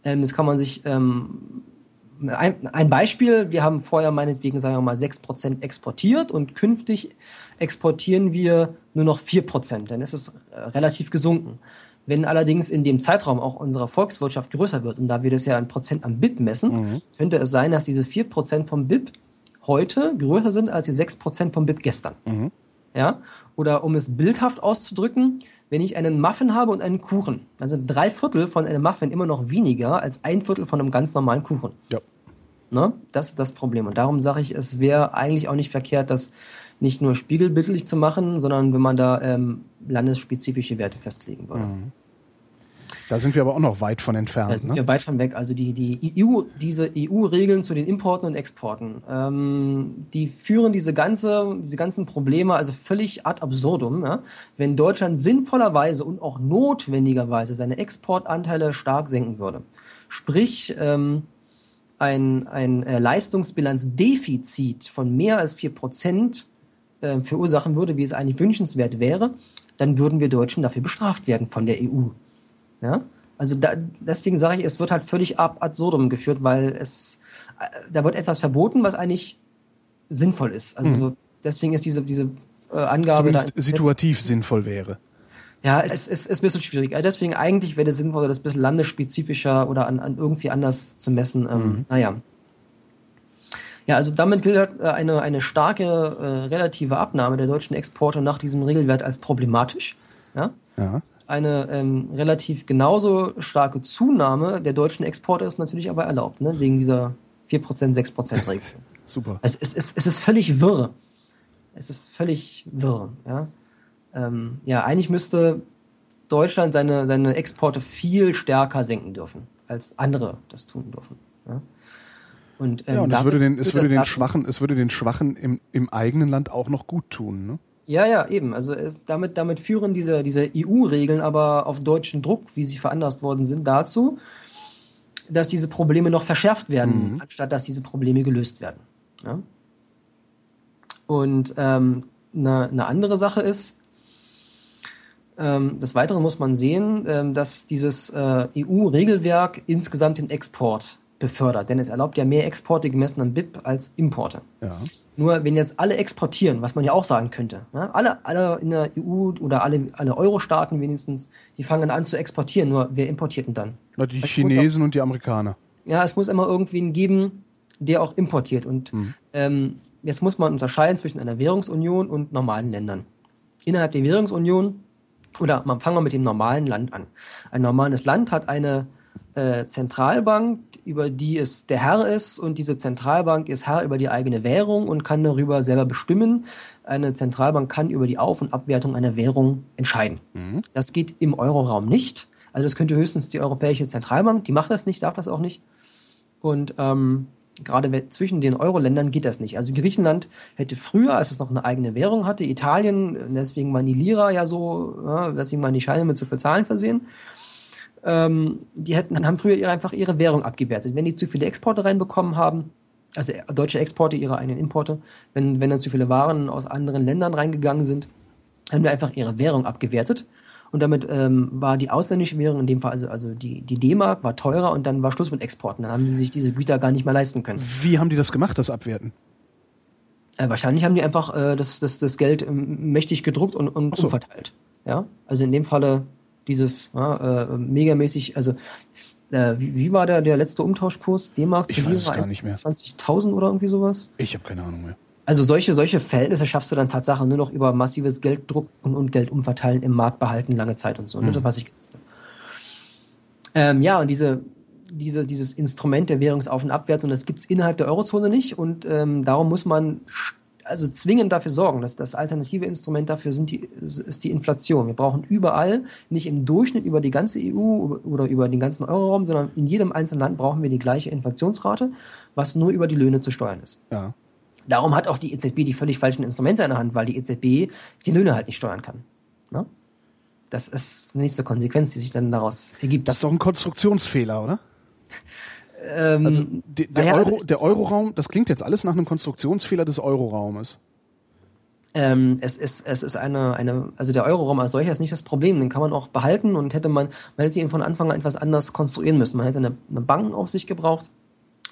Ähm, das kann man sich ähm, ein, ein Beispiel, wir haben vorher meinetwegen, sagen wir mal, 6% exportiert und künftig exportieren wir nur noch 4%, dann ist es äh, relativ gesunken. Wenn allerdings in dem Zeitraum auch unsere Volkswirtschaft größer wird, und da wir das ja in Prozent am BIP messen, mhm. könnte es sein, dass diese 4% vom BIP heute größer sind als die 6% vom BIP gestern. Mhm. Ja? Oder um es bildhaft auszudrücken, wenn ich einen Muffin habe und einen Kuchen, dann sind drei Viertel von einem Muffin immer noch weniger als ein Viertel von einem ganz normalen Kuchen. Ja. Ne? Das ist das Problem. Und darum sage ich, es wäre eigentlich auch nicht verkehrt, das nicht nur spiegelbildlich zu machen, sondern wenn man da ähm, landesspezifische Werte festlegen würde. Mhm. Da sind wir aber auch noch weit von entfernt. Da sind ne? wir weit von weg. Also die, die EU, diese EU-Regeln zu den Importen und Exporten, ähm, die führen diese ganze, diese ganzen Probleme also völlig ad absurdum. Ja? Wenn Deutschland sinnvollerweise und auch notwendigerweise seine Exportanteile stark senken würde, sprich ähm, ein, ein äh, Leistungsbilanzdefizit von mehr als vier Prozent äh, verursachen würde, wie es eigentlich wünschenswert wäre, dann würden wir Deutschen dafür bestraft werden von der EU. Ja? Also da, deswegen sage ich, es wird halt völlig ab absurdum geführt, weil es äh, da wird etwas verboten, was eigentlich sinnvoll ist. Also mhm. deswegen ist diese, diese äh, Angabe Zumindest da situativ sinnvoll wäre. Ja, es, es, es ist ein bisschen schwierig. Also deswegen eigentlich wäre es sinnvoll, das ein bisschen landesspezifischer oder an, an irgendwie anders zu messen. Ähm, mhm. Naja. Ja, also damit gilt äh, eine, eine starke äh, relative Abnahme der deutschen Exporte nach diesem Regelwert als problematisch. Ja. ja eine ähm, relativ genauso starke Zunahme der deutschen Exporte ist natürlich aber erlaubt, ne? wegen dieser 4%, 6% Regel. Super. Es, es, es, es ist völlig wirr. Es ist völlig wirr. Ja, ähm, ja eigentlich müsste Deutschland seine, seine Exporte viel stärker senken dürfen, als andere das tun dürfen. Ja? Und, ähm, ja, und es würde den, es würde den Schwachen, es würde den Schwachen im, im eigenen Land auch noch gut tun, ne? Ja, ja, eben. Also es, damit, damit führen diese, diese EU-Regeln aber auf deutschen Druck, wie sie veranlasst worden sind, dazu, dass diese Probleme noch verschärft werden, mhm. anstatt dass diese Probleme gelöst werden. Ja? Und ähm, eine, eine andere Sache ist, ähm, des Weiteren muss man sehen, ähm, dass dieses äh, EU-Regelwerk insgesamt den Export befördert, denn es erlaubt ja mehr Exporte gemessen am BIP als Importe. Ja. Nur wenn jetzt alle exportieren, was man ja auch sagen könnte, ne? alle, alle in der EU oder alle, alle Euro-Staaten wenigstens, die fangen an zu exportieren, nur wer importiert denn dann? Na, die es Chinesen auch, und die Amerikaner. Ja, es muss immer irgendwen geben, der auch importiert. Und mhm. ähm, jetzt muss man unterscheiden zwischen einer Währungsunion und normalen Ländern. Innerhalb der Währungsunion, oder man fangen wir mit dem normalen Land an. Ein normales Land hat eine äh, Zentralbank, über die es der Herr ist und diese Zentralbank ist Herr über die eigene Währung und kann darüber selber bestimmen. Eine Zentralbank kann über die Auf- und Abwertung einer Währung entscheiden. Mhm. Das geht im Euroraum nicht. Also das könnte höchstens die Europäische Zentralbank, die macht das nicht, darf das auch nicht. Und ähm, gerade zwischen den Euro-Ländern geht das nicht. Also Griechenland hätte früher, als es noch eine eigene Währung hatte, Italien, deswegen waren die Lira ja so, ja, dass sie mal die Scheine mit zu viel Zahlen versehen ähm, die hätten, haben früher ihre, einfach ihre Währung abgewertet. Wenn die zu viele Exporte reinbekommen haben, also deutsche Exporte, ihre eigenen Importe, wenn, wenn dann zu viele Waren aus anderen Ländern reingegangen sind, haben die einfach ihre Währung abgewertet. Und damit ähm, war die ausländische Währung, in dem Fall also, also die, die D-Mark, war teurer und dann war Schluss mit Exporten. Dann haben sie sich diese Güter gar nicht mehr leisten können. Wie haben die das gemacht, das Abwerten? Äh, wahrscheinlich haben die einfach äh, das, das, das Geld ähm, mächtig gedruckt und, und so. umverteilt. Ja? Also in dem Falle dieses äh, megamäßig, also äh, wie, wie, war der, der letzte Umtauschkurs? D-Mark zu Lira? gar nicht mehr. 20.000 oder irgendwie sowas? Ich habe keine Ahnung mehr. Also solche, solche Verhältnisse schaffst du dann Tatsache nur noch über massives Gelddruck und, und Geld umverteilen im Markt behalten lange Zeit und so. Mhm. Das, was ich gesagt habe. Ähm, ja, und diese, diese, dieses Instrument der Währungsauf- und Abwertung, das gibt es innerhalb der Eurozone nicht und ähm, darum muss man also zwingend dafür sorgen, dass das alternative Instrument dafür sind die, ist die Inflation. Wir brauchen überall, nicht im Durchschnitt über die ganze EU oder über den ganzen Euroraum, sondern in jedem einzelnen Land brauchen wir die gleiche Inflationsrate, was nur über die Löhne zu steuern ist. Ja. Darum hat auch die EZB die völlig falschen Instrumente in der Hand, weil die EZB die Löhne halt nicht steuern kann. Ne? Das ist die nächste Konsequenz, die sich dann daraus ergibt. Das ist doch ein Konstruktionsfehler, oder? Ähm, also die, der, naja, Euro, also der Euroraum, das klingt jetzt alles nach einem Konstruktionsfehler des Euroraumes. Ähm, es ist, es ist eine, eine, also der Euroraum als solcher ist nicht das Problem, den kann man auch behalten und hätte man, man hätte ihn von Anfang an etwas anders konstruieren müssen. Man hätte eine, eine Bankenaufsicht gebraucht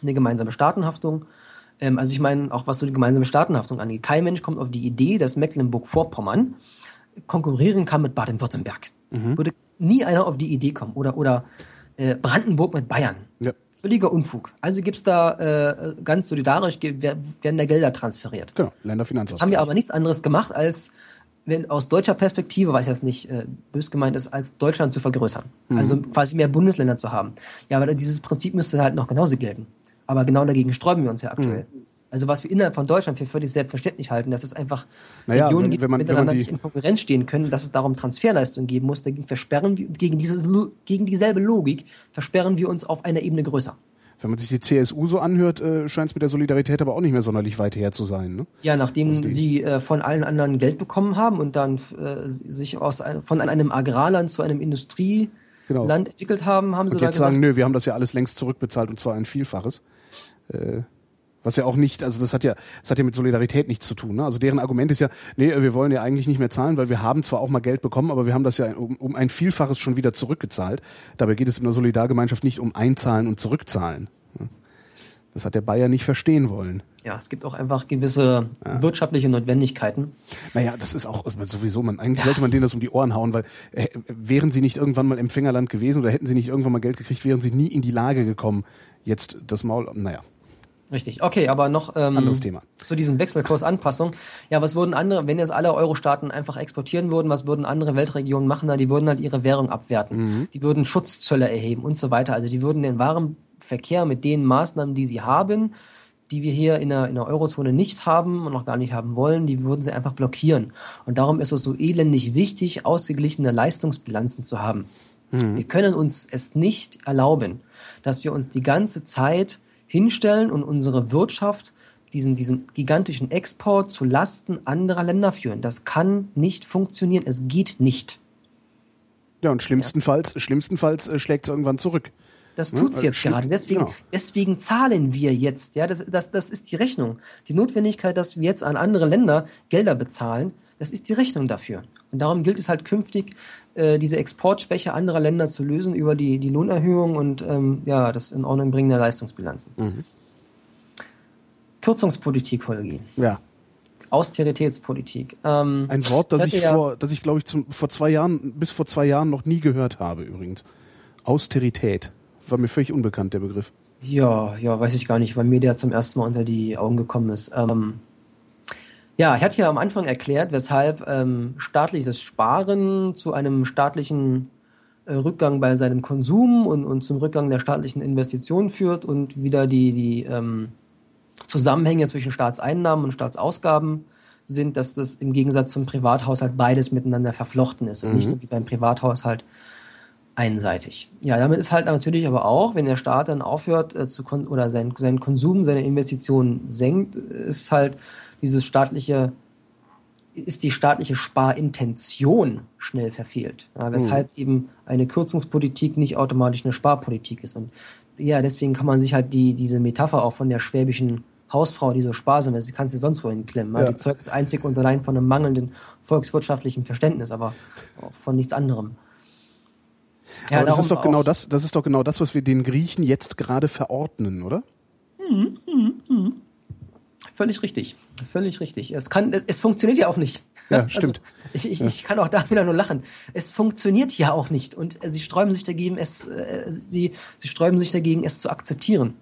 eine gemeinsame Staatenhaftung. Ähm, also ich meine, auch was so die gemeinsame Staatenhaftung angeht. Kein Mensch kommt auf die Idee, dass Mecklenburg-Vorpommern konkurrieren kann mit Baden-Württemberg. Mhm. Würde nie einer auf die Idee kommen. Oder, oder äh, Brandenburg mit Bayern. Ja. Völliger Unfug. Also gibt es da äh, ganz solidarisch, werden da Gelder transferiert. Genau, Länderfinanzausgleich. Das haben wir aber nichts anderes gemacht, als wenn aus deutscher Perspektive, was jetzt nicht äh, bös gemeint ist, als Deutschland zu vergrößern. Mhm. Also quasi mehr Bundesländer zu haben. Ja, aber dieses Prinzip müsste halt noch genauso gelten. Aber genau dagegen sträuben wir uns ja aktuell. Mhm. Also was wir innerhalb von Deutschland für völlig selbstverständlich halten, dass es einfach naja, Regionen wenn, gibt, wenn man, miteinander die nicht in Konkurrenz stehen können, dass es darum Transferleistungen geben muss, dagegen versperren wir, gegen, dieses, gegen dieselbe Logik versperren wir uns auf einer Ebene größer. Wenn man sich die CSU so anhört, äh, scheint es mit der Solidarität aber auch nicht mehr sonderlich weit her zu sein. Ne? Ja, nachdem also sie äh, von allen anderen Geld bekommen haben und dann äh, sich aus ein, von einem Agrarland zu einem Industrieland genau. entwickelt haben, haben sie und jetzt da gesagt, sagen, nö, wir haben das ja alles längst zurückbezahlt und zwar ein Vielfaches. Äh, was ja auch nicht, also das hat ja, das hat ja mit Solidarität nichts zu tun. Ne? Also deren Argument ist ja, nee, wir wollen ja eigentlich nicht mehr zahlen, weil wir haben zwar auch mal Geld bekommen, aber wir haben das ja um, um ein Vielfaches schon wieder zurückgezahlt. Dabei geht es in der Solidargemeinschaft nicht um Einzahlen und Zurückzahlen. Das hat der Bayer nicht verstehen wollen. Ja, es gibt auch einfach gewisse ja. wirtschaftliche Notwendigkeiten. Naja, das ist auch also sowieso, man, eigentlich sollte man denen das um die Ohren hauen, weil äh, wären sie nicht irgendwann mal Empfängerland gewesen oder hätten sie nicht irgendwann mal Geld gekriegt, wären sie nie in die Lage gekommen, jetzt das Maul, naja. Richtig, okay, aber noch ähm, anderes Thema. zu diesen Wechselkursanpassungen. Ja, was würden andere, wenn jetzt alle Euro-Staaten einfach exportieren würden, was würden andere Weltregionen machen? Na, die würden halt ihre Währung abwerten. Mhm. Die würden Schutzzölle erheben und so weiter. Also die würden den Warenverkehr mit den Maßnahmen, die sie haben, die wir hier in der, in der Eurozone nicht haben und noch gar nicht haben wollen, die würden sie einfach blockieren. Und darum ist es so elendig wichtig, ausgeglichene Leistungsbilanzen zu haben. Mhm. Wir können uns es nicht erlauben, dass wir uns die ganze Zeit hinstellen und unsere Wirtschaft diesen, diesen gigantischen Export zu Lasten anderer Länder führen. Das kann nicht funktionieren. Es geht nicht. Ja, und schlimmstenfalls, ja. schlimmstenfalls äh, schlägt es irgendwann zurück. Das tut es jetzt gerade. Deswegen, genau. deswegen zahlen wir jetzt. Ja, das, das, das ist die Rechnung. Die Notwendigkeit, dass wir jetzt an andere Länder Gelder bezahlen, das ist die Rechnung dafür. Und darum gilt es halt künftig, äh, diese Exportschwäche anderer Länder zu lösen über die, die Lohnerhöhung und ähm, ja, das in Ordnung bringen der Leistungsbilanzen. Mhm. Kürzungspolitik, Holgi. Ja. Austeritätspolitik. Ähm, Ein Wort, das ich ja, vor, das ich glaube ich zum, vor zwei Jahren, bis vor zwei Jahren noch nie gehört habe übrigens. Austerität. War mir völlig unbekannt, der Begriff. Ja, ja, weiß ich gar nicht, weil mir der zum ersten Mal unter die Augen gekommen ist. Ähm, ja, ich hatte ja am Anfang erklärt, weshalb ähm, staatliches Sparen zu einem staatlichen äh, Rückgang bei seinem Konsum und, und zum Rückgang der staatlichen Investitionen führt und wieder die, die ähm, Zusammenhänge zwischen Staatseinnahmen und Staatsausgaben sind, dass das im Gegensatz zum Privathaushalt beides miteinander verflochten ist und mhm. nicht nur wie beim Privathaushalt einseitig. Ja, damit ist halt natürlich aber auch, wenn der Staat dann aufhört äh, zu kon oder sein, seinen Konsum, seine Investitionen senkt, ist halt dieses staatliche, ist die staatliche Sparintention schnell verfehlt. Ja, weshalb mhm. eben eine Kürzungspolitik nicht automatisch eine Sparpolitik ist. Und ja, deswegen kann man sich halt die, diese Metapher auch von der schwäbischen Hausfrau, die so sparsam ist, die kannst du sonst wohin klemmen. Ja. Die zeugt einzig und allein von einem mangelnden volkswirtschaftlichen Verständnis, aber von nichts anderem. Ja, aber das ist doch genau das, das ist doch genau das, was wir den Griechen jetzt gerade verordnen, oder? Hm, hm, hm. Völlig richtig. Völlig richtig. Es kann, es funktioniert ja auch nicht. Ja, also, stimmt. ich, ich, ja. ich kann auch da wieder nur lachen. Es funktioniert ja auch nicht. Und äh, sie sträuben sich dagegen, es, äh, sie, sie sträuben sich dagegen, es zu akzeptieren.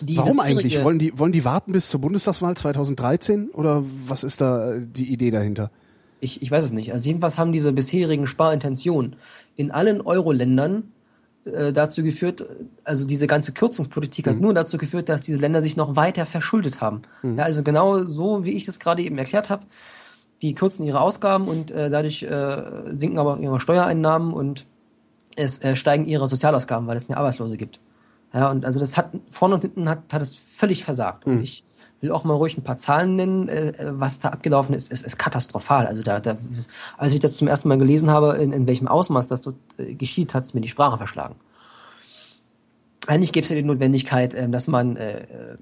Die Warum eigentlich? Wollen die, wollen die warten bis zur Bundestagswahl 2013? Oder was ist da äh, die Idee dahinter? Ich, ich weiß es nicht. Also jedenfalls haben diese bisherigen Sparintentionen in allen Euro-Ländern äh, dazu geführt, also diese ganze Kürzungspolitik mhm. hat nur dazu geführt, dass diese Länder sich noch weiter verschuldet haben. Mhm. Ja, also genau so, wie ich das gerade eben erklärt habe. Die kürzen ihre Ausgaben und äh, dadurch äh, sinken aber ihre Steuereinnahmen und es äh, steigen ihre Sozialausgaben, weil es mehr Arbeitslose gibt. Ja, und also das hat vorne und hinten hat, hat es völlig versagt. Mhm. Und ich will auch mal ruhig ein paar Zahlen nennen. Äh, was da abgelaufen ist, ist, ist katastrophal. Also da, da, als ich das zum ersten Mal gelesen habe, in, in welchem Ausmaß das dort äh, geschieht, hat es mir die Sprache verschlagen. Eigentlich gäbe es ja die Notwendigkeit, äh, dass man äh,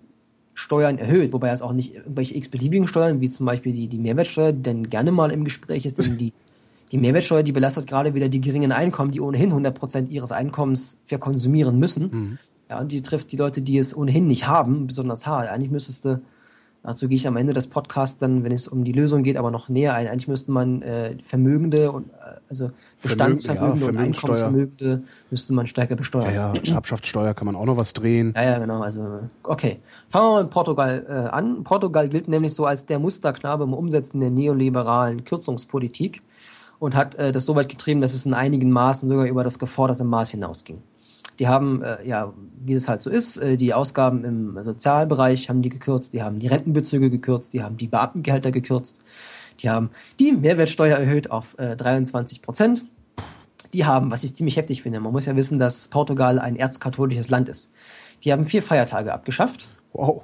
Steuern erhöht, wobei es auch nicht irgendwelche x-beliebigen Steuern, wie zum Beispiel die, die Mehrwertsteuer, die dann gerne mal im Gespräch ist, denn die, die Mehrwertsteuer, die belastet gerade wieder die geringen Einkommen, die ohnehin 100% ihres Einkommens verkonsumieren müssen. Mhm Ja, und die trifft die Leute, die es ohnehin nicht haben, besonders hart. Eigentlich müsstest du Dazu gehe ich am Ende des Podcasts dann, wenn es um die Lösung geht, aber noch näher ein. Eigentlich müsste man äh, Vermögende und äh, also Bestandsvermögende ja, und Einkommensvermögende müsste man stärker besteuern. Ja, ja, Erbschaftssteuer kann man auch noch was drehen. Ja, ja, genau. Also okay. Fangen wir mal mit Portugal äh, an. Portugal gilt nämlich so als der Musterknabe im Umsetzen der neoliberalen Kürzungspolitik und hat äh, das so weit getrieben, dass es in einigen Maßen sogar über das geforderte Maß hinausging. Die haben, äh, ja, wie es halt so ist, äh, die Ausgaben im Sozialbereich haben die gekürzt, die haben die Rentenbezüge gekürzt, die haben die Beamtengehälter gekürzt, die haben die Mehrwertsteuer erhöht auf äh, 23 Prozent. Die haben, was ich ziemlich heftig finde, man muss ja wissen, dass Portugal ein erzkatholisches Land ist. Die haben vier Feiertage abgeschafft. Wow.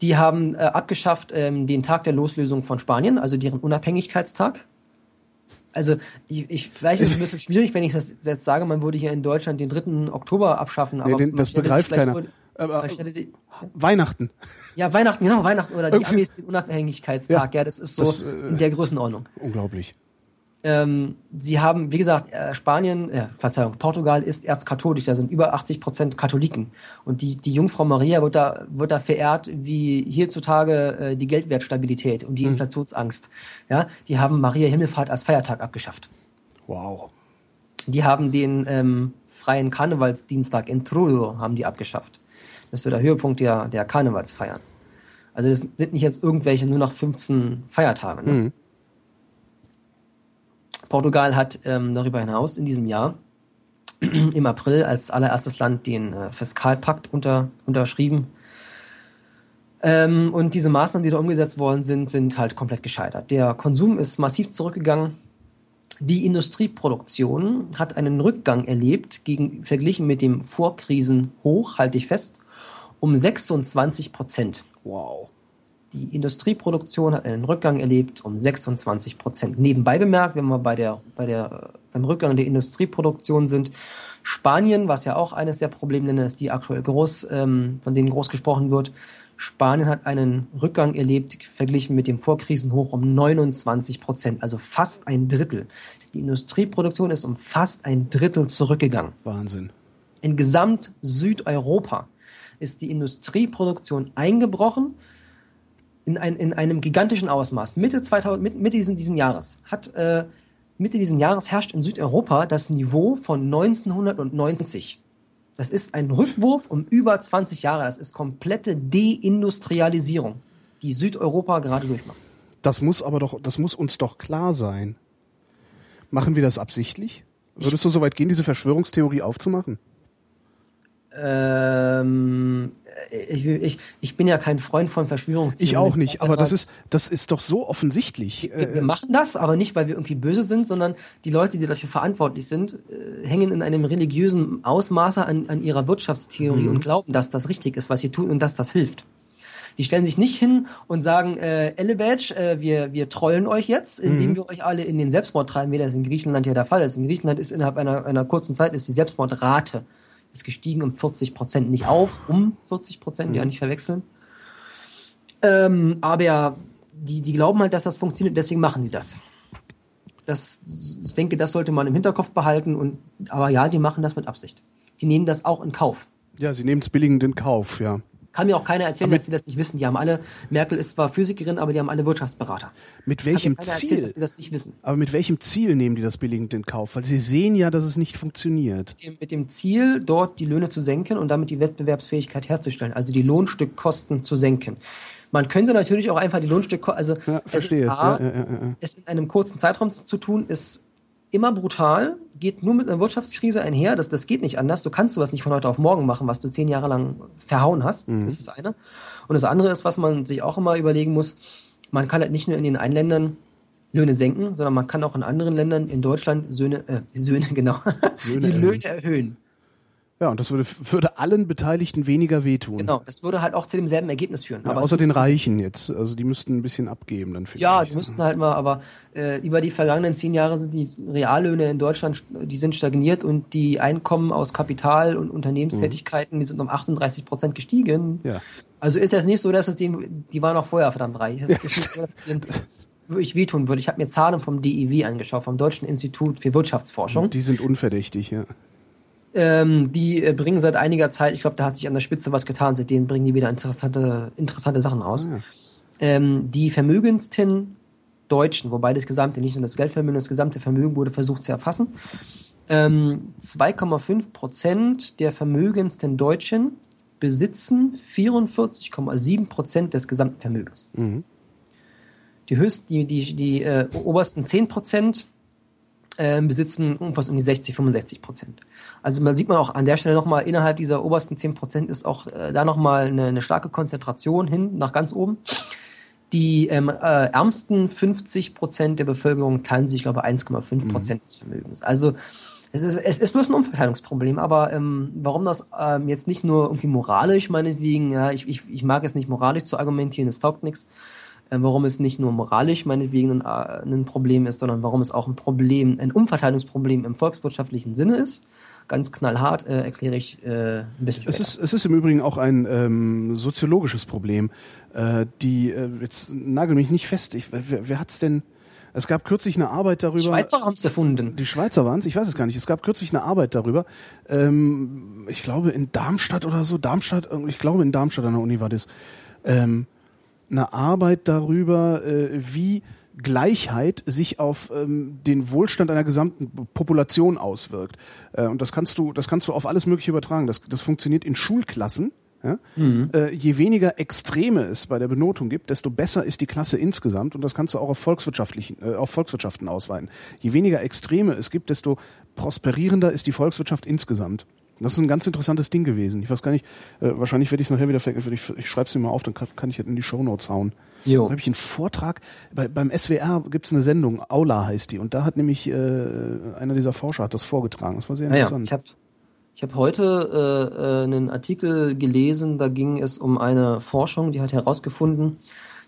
Die haben äh, abgeschafft ähm, den Tag der Loslösung von Spanien, also deren Unabhängigkeitstag also ich, ich, vielleicht ist es ein bisschen schwierig, wenn ich das jetzt sage, man würde hier in Deutschland den 3. Oktober abschaffen. Aber nee, den, das begreift keiner. Vor, aber, sie, Weihnachten. Ja, Weihnachten, genau, Weihnachten oder die Amis den Unabhängigkeitstag, ja, ja das ist so das, äh, in der Größenordnung. Unglaublich. Ähm, sie haben, wie gesagt, äh, Spanien, äh, Verzeihung, Portugal ist erzkatholisch, da sind über 80 Prozent Katholiken. Und die, die Jungfrau Maria wird da, wird da verehrt wie hierzutage äh, die Geldwertstabilität und die mhm. Inflationsangst. Ja, die haben Maria Himmelfahrt als Feiertag abgeschafft. Wow. Die haben den ähm, freien Karnevalsdienstag in Trullo haben die abgeschafft. Das ist so der Höhepunkt der, der Karnevalsfeiern. Also das sind nicht jetzt irgendwelche nur noch 15 Feiertage. Ne? Mhm. Portugal hat ähm, darüber hinaus in diesem Jahr im April als allererstes Land den äh, Fiskalpakt unter, unterschrieben. Ähm, und diese Maßnahmen, die da umgesetzt worden sind, sind halt komplett gescheitert. Der Konsum ist massiv zurückgegangen. Die Industrieproduktion hat einen Rückgang erlebt, gegen, verglichen mit dem Vorkrisenhoch, halte ich fest, um 26 Prozent. Wow. Die Industrieproduktion hat einen Rückgang erlebt um 26 Prozent. Nebenbei bemerkt, wenn wir bei der, bei der, beim Rückgang der Industrieproduktion sind, Spanien, was ja auch eines der Problemländer ist, die aktuell groß, ähm, von denen groß gesprochen wird, Spanien hat einen Rückgang erlebt, verglichen mit dem Vorkrisenhoch um 29 Prozent, also fast ein Drittel. Die Industrieproduktion ist um fast ein Drittel zurückgegangen. Wahnsinn. In gesamt Südeuropa ist die Industrieproduktion eingebrochen in, ein, in einem gigantischen Ausmaß. Mitte, 2000, Mitte diesen, diesen Jahres hat äh, Mitte diesen Jahres herrscht in Südeuropa das Niveau von 1990. Das ist ein Rückwurf um über 20 Jahre. Das ist komplette Deindustrialisierung, die Südeuropa gerade durchmacht. Das muss aber doch, das muss uns doch klar sein. Machen wir das absichtlich? Würdest du so weit gehen, diese Verschwörungstheorie aufzumachen? Ähm, ich, ich, ich bin ja kein Freund von Verschwörungstheorien. Ich auch nicht, aber das ist, das ist doch so offensichtlich. Wir, wir, machen das, aber nicht, weil wir irgendwie böse sind, sondern die Leute, die dafür verantwortlich sind, äh, hängen in einem religiösen Ausmaße an, an ihrer Wirtschaftstheorie mhm. und glauben, dass das richtig ist, was sie tun und dass das hilft. Die stellen sich nicht hin und sagen, äh, Elebadge, äh, wir, wir trollen euch jetzt, indem mhm. wir euch alle in den Selbstmord treiben, wie das in Griechenland ja der Fall ist. In Griechenland ist innerhalb einer, einer kurzen Zeit ist die Selbstmordrate ist gestiegen um 40 Prozent, nicht auf, um 40 Prozent, mhm. ja nicht verwechseln. Ähm, aber die, die glauben halt, dass das funktioniert, deswegen machen die das. Das, ich denke, das sollte man im Hinterkopf behalten. Und, aber ja, die machen das mit Absicht. Die nehmen das auch in Kauf. Ja, sie nehmen es billigend in Kauf, ja. Kann mir auch keiner erzählen, aber dass sie das nicht wissen. Die haben alle, Merkel ist zwar Physikerin, aber die haben alle Wirtschaftsberater. Mit welchem Ziel? Erzählt, das nicht wissen. Aber mit welchem Ziel nehmen die das billigend in Kauf? Weil sie sehen ja, dass es nicht funktioniert. Mit dem, mit dem Ziel, dort die Löhne zu senken und damit die Wettbewerbsfähigkeit herzustellen, also die Lohnstückkosten zu senken. Man könnte natürlich auch einfach die Lohnstückkosten, also ja, es ist A, ja, ja, es in einem kurzen Zeitraum zu tun, ist immer brutal, geht nur mit einer Wirtschaftskrise einher. Das, das geht nicht anders. Du kannst sowas nicht von heute auf morgen machen, was du zehn Jahre lang verhauen hast. Mhm. Das ist das eine. Und das andere ist, was man sich auch immer überlegen muss, man kann halt nicht nur in den einen Ländern Löhne senken, sondern man kann auch in anderen Ländern, in Deutschland, Söhne, äh, Söhne, genau, Söhne die Löhne erhöhen. Ja, und das würde, würde allen Beteiligten weniger wehtun. Genau, das würde halt auch zu demselben Ergebnis führen. Ja, aber außer den Reichen jetzt. Also die müssten ein bisschen abgeben dann Ja, ich. die müssten halt mal, aber äh, über die vergangenen zehn Jahre sind die Reallöhne in Deutschland, die sind stagniert und die Einkommen aus Kapital und Unternehmenstätigkeiten, mhm. die sind um 38 Prozent gestiegen. Ja. Also ist jetzt nicht so, dass es den, die waren auch vorher verdammt reich. Das ja, ist nicht so, dass den, wirklich wehtun würde. Ich habe mir Zahlen vom DIW angeschaut, vom Deutschen Institut für Wirtschaftsforschung. Die sind unverdächtig, ja Ähm, die äh, bringen seit einiger Zeit, ich glaube, da hat sich an der Spitze was getan, seitdem bringen die wieder interessante, interessante Sachen raus. Ja. Ähm, die vermögendsten Deutschen, wobei das gesamte, nicht nur das Geldvermögen, das gesamte Vermögen wurde versucht zu erfassen. Ähm, 2,5 Prozent der vermögendsten Deutschen besitzen 44,7 Prozent des gesamten Vermögens. Mhm. Die höchsten, die, die, die äh, obersten 10 Prozent äh, besitzen irgendwas um die 60, 65 Prozent. Also man sieht man auch an der Stelle nochmal, innerhalb dieser obersten 10 Prozent ist auch äh, da nochmal eine, eine starke Konzentration hin nach ganz oben. Die ähm, äh, ärmsten 50 Prozent der Bevölkerung teilen sich, glaube ich, 1,5 Prozent mhm. des Vermögens. Also es ist, es ist bloß ein Umverteilungsproblem, aber ähm, warum das ähm, jetzt nicht nur irgendwie moralisch, meinetwegen, ja, ich, ich, ich mag es nicht moralisch zu argumentieren, es taugt nichts, äh, warum es nicht nur moralisch meinetwegen ein, äh, ein Problem ist, sondern warum es auch ein Problem, ein Umverteilungsproblem im volkswirtschaftlichen Sinne ist ganz knallhart äh, erkläre ich äh, ein bisschen später. Es ist, es ist im Übrigen auch ein ähm, soziologisches Problem. Äh, die, äh, jetzt nagel mich nicht fest, ich, wer, wer hat's denn es gab kürzlich eine Arbeit darüber. Die Schweizer haben es erfunden. Die Schweizer waren es, ich weiß es gar nicht. Es gab kürzlich eine Arbeit darüber. Ähm, ich glaube in Darmstadt oder so. Darmstadt, ich glaube in Darmstadt an der Uni war das. Ähm, eine Arbeit darüber, äh, wie Gleichheit sich auf ähm, den Wohlstand einer gesamten Population auswirkt. Äh, und das kannst du, das kannst du auf alles Mögliche übertragen. Das, das funktioniert in Schulklassen ja? Mhm. Äh, je weniger Extreme es bei der Benotung gibt, desto besser ist die Klasse insgesamt und das kannst du auch auf, volkswirtschaftlichen, äh, auf Volkswirtschaften ausweiten. Je weniger Extreme es gibt, desto prosperierender ist die Volkswirtschaft insgesamt. Das ist ein ganz interessantes Ding gewesen. Ich weiß gar nicht, äh, wahrscheinlich werde ich es nachher wieder, ich, ich schreibe es mir mal auf, dann kann, kann ich es in die Shownotes hauen. Jo. Dann habe ich einen Vortrag, bei, beim SWR gibt es eine Sendung, Aula heißt die, und da hat nämlich äh, einer dieser Forscher hat das vorgetragen. Das war sehr interessant. Ja, ja. Ich habe habe heute äh, äh, einen Artikel gelesen, da ging es um eine Forschung, die hat herausgefunden,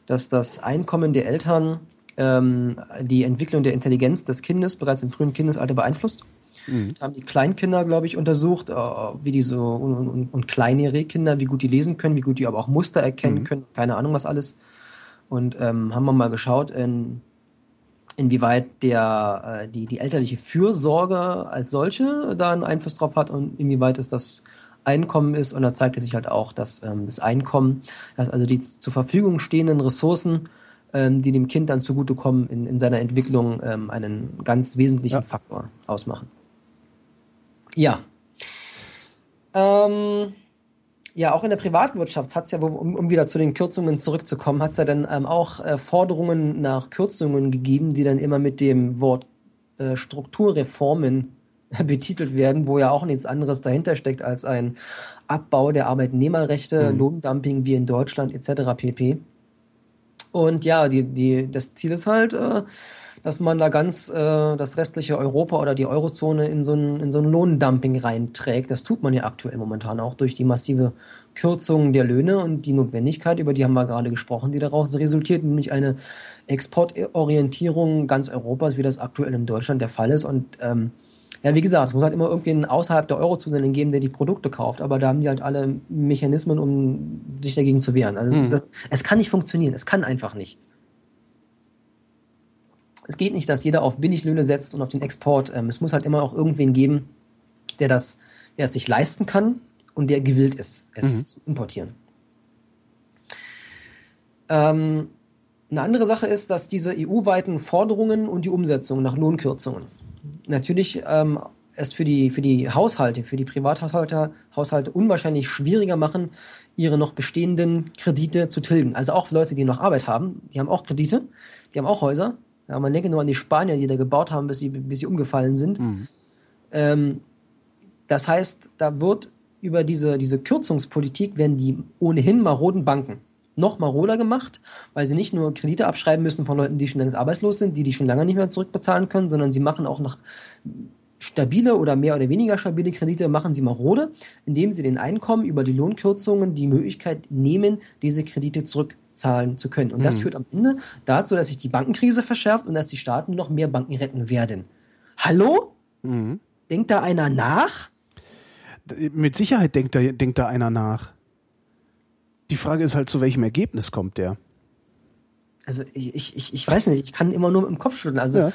dass das Einkommen der Eltern ähm, die Entwicklung der Intelligenz des Kindes bereits im frühen Kindesalter beeinflusst. Mhm. Da haben die Kleinkinder, glaube ich, untersucht, äh, wie die so und, und, und kleinere Kinder, wie gut die lesen können, wie gut die aber auch Muster erkennen mhm. können, keine Ahnung was alles. Und ähm, haben wir mal geschaut, in inwieweit der, äh, die, die elterliche Fürsorge als solche da einen Einfluss drauf hat und inwieweit es das Einkommen ist. Und da zeigt es sich halt auch, dass ähm, das Einkommen, dass also die zur Verfügung stehenden Ressourcen, ähm, die dem Kind dann zugutekommen, in, in seiner Entwicklung ähm, einen ganz wesentlichen ja. Faktor ausmachen. Ja. Ähm, ja, auch in der Privatwirtschaft hat es ja, um, um, wieder zu den Kürzungen zurückzukommen, hat es ja dann ähm, auch äh, Forderungen nach Kürzungen gegeben, die dann immer mit dem Wort äh, Strukturreformen betitelt werden, wo ja auch nichts anderes dahinter steckt als ein Abbau der Arbeitnehmerrechte, mhm. Lohndumping wie in Deutschland etc. pp. Und ja, die, die, das Ziel ist halt, äh, dass man da ganz äh, das restliche Europa oder die Eurozone in so ein, in so ein Lohndumping reinträgt. Das tut man ja aktuell momentan auch durch die massive Kürzung der Löhne und die Notwendigkeit, über die haben wir gerade gesprochen, die daraus resultiert, nämlich eine Exportorientierung ganz Europas, wie das aktuell in Deutschland der Fall ist. Und ähm, ja, wie gesagt, es muss halt immer irgendwen außerhalb der Eurozone geben, der die Produkte kauft, aber da haben die halt alle Mechanismen, um sich dagegen zu wehren. Also hm. das, es kann nicht funktionieren, es kann einfach nicht es geht nicht, dass jeder auf Billiglöhne setzt und auf den Export. Ähm, es muss halt immer auch irgendwen geben, der das, der es sich leisten kann und der gewillt ist, es mhm. zu importieren. Ähm, eine andere Sache ist, dass diese EU-weiten Forderungen und die Umsetzung nach Lohnkürzungen natürlich ähm, es für die, für die Haushalte, für die Privathaushalte Haushalte unwahrscheinlich schwieriger machen, ihre noch bestehenden Kredite zu tilgen. Also auch Leute, die noch Arbeit haben, die haben auch Kredite, die haben auch Häuser, ja, man denke nur an die Spanier, die da gebaut haben, bis sie, bis sie umgefallen sind. Mhm. Ähm, das heißt, da wird über diese, diese Kürzungspolitik werden die ohnehin maroden Banken noch maroder gemacht, weil sie nicht nur Kredite abschreiben müssen von Leuten, die schon längst arbeitslos sind, die die schon lange nicht mehr zurückbezahlen können, sondern sie machen auch noch stabile oder mehr oder weniger stabile Kredite, machen sie marode, indem sie den Einkommen über die Lohnkürzungen die Möglichkeit nehmen, diese Kredite zurück zahlen zu können. Und das führt am Ende dazu, dass sich die Bankenkrise verschärft und dass die Staaten noch mehr Banken retten werden. Hallo? Mhm. Denkt da einer nach? Mit Sicherheit denkt da, denkt da einer nach. Die Frage ist halt, zu welchem Ergebnis kommt der? Also ich, ich, ich weiß nicht, ich kann immer nur mit dem Kopf schütteln. Also, ja.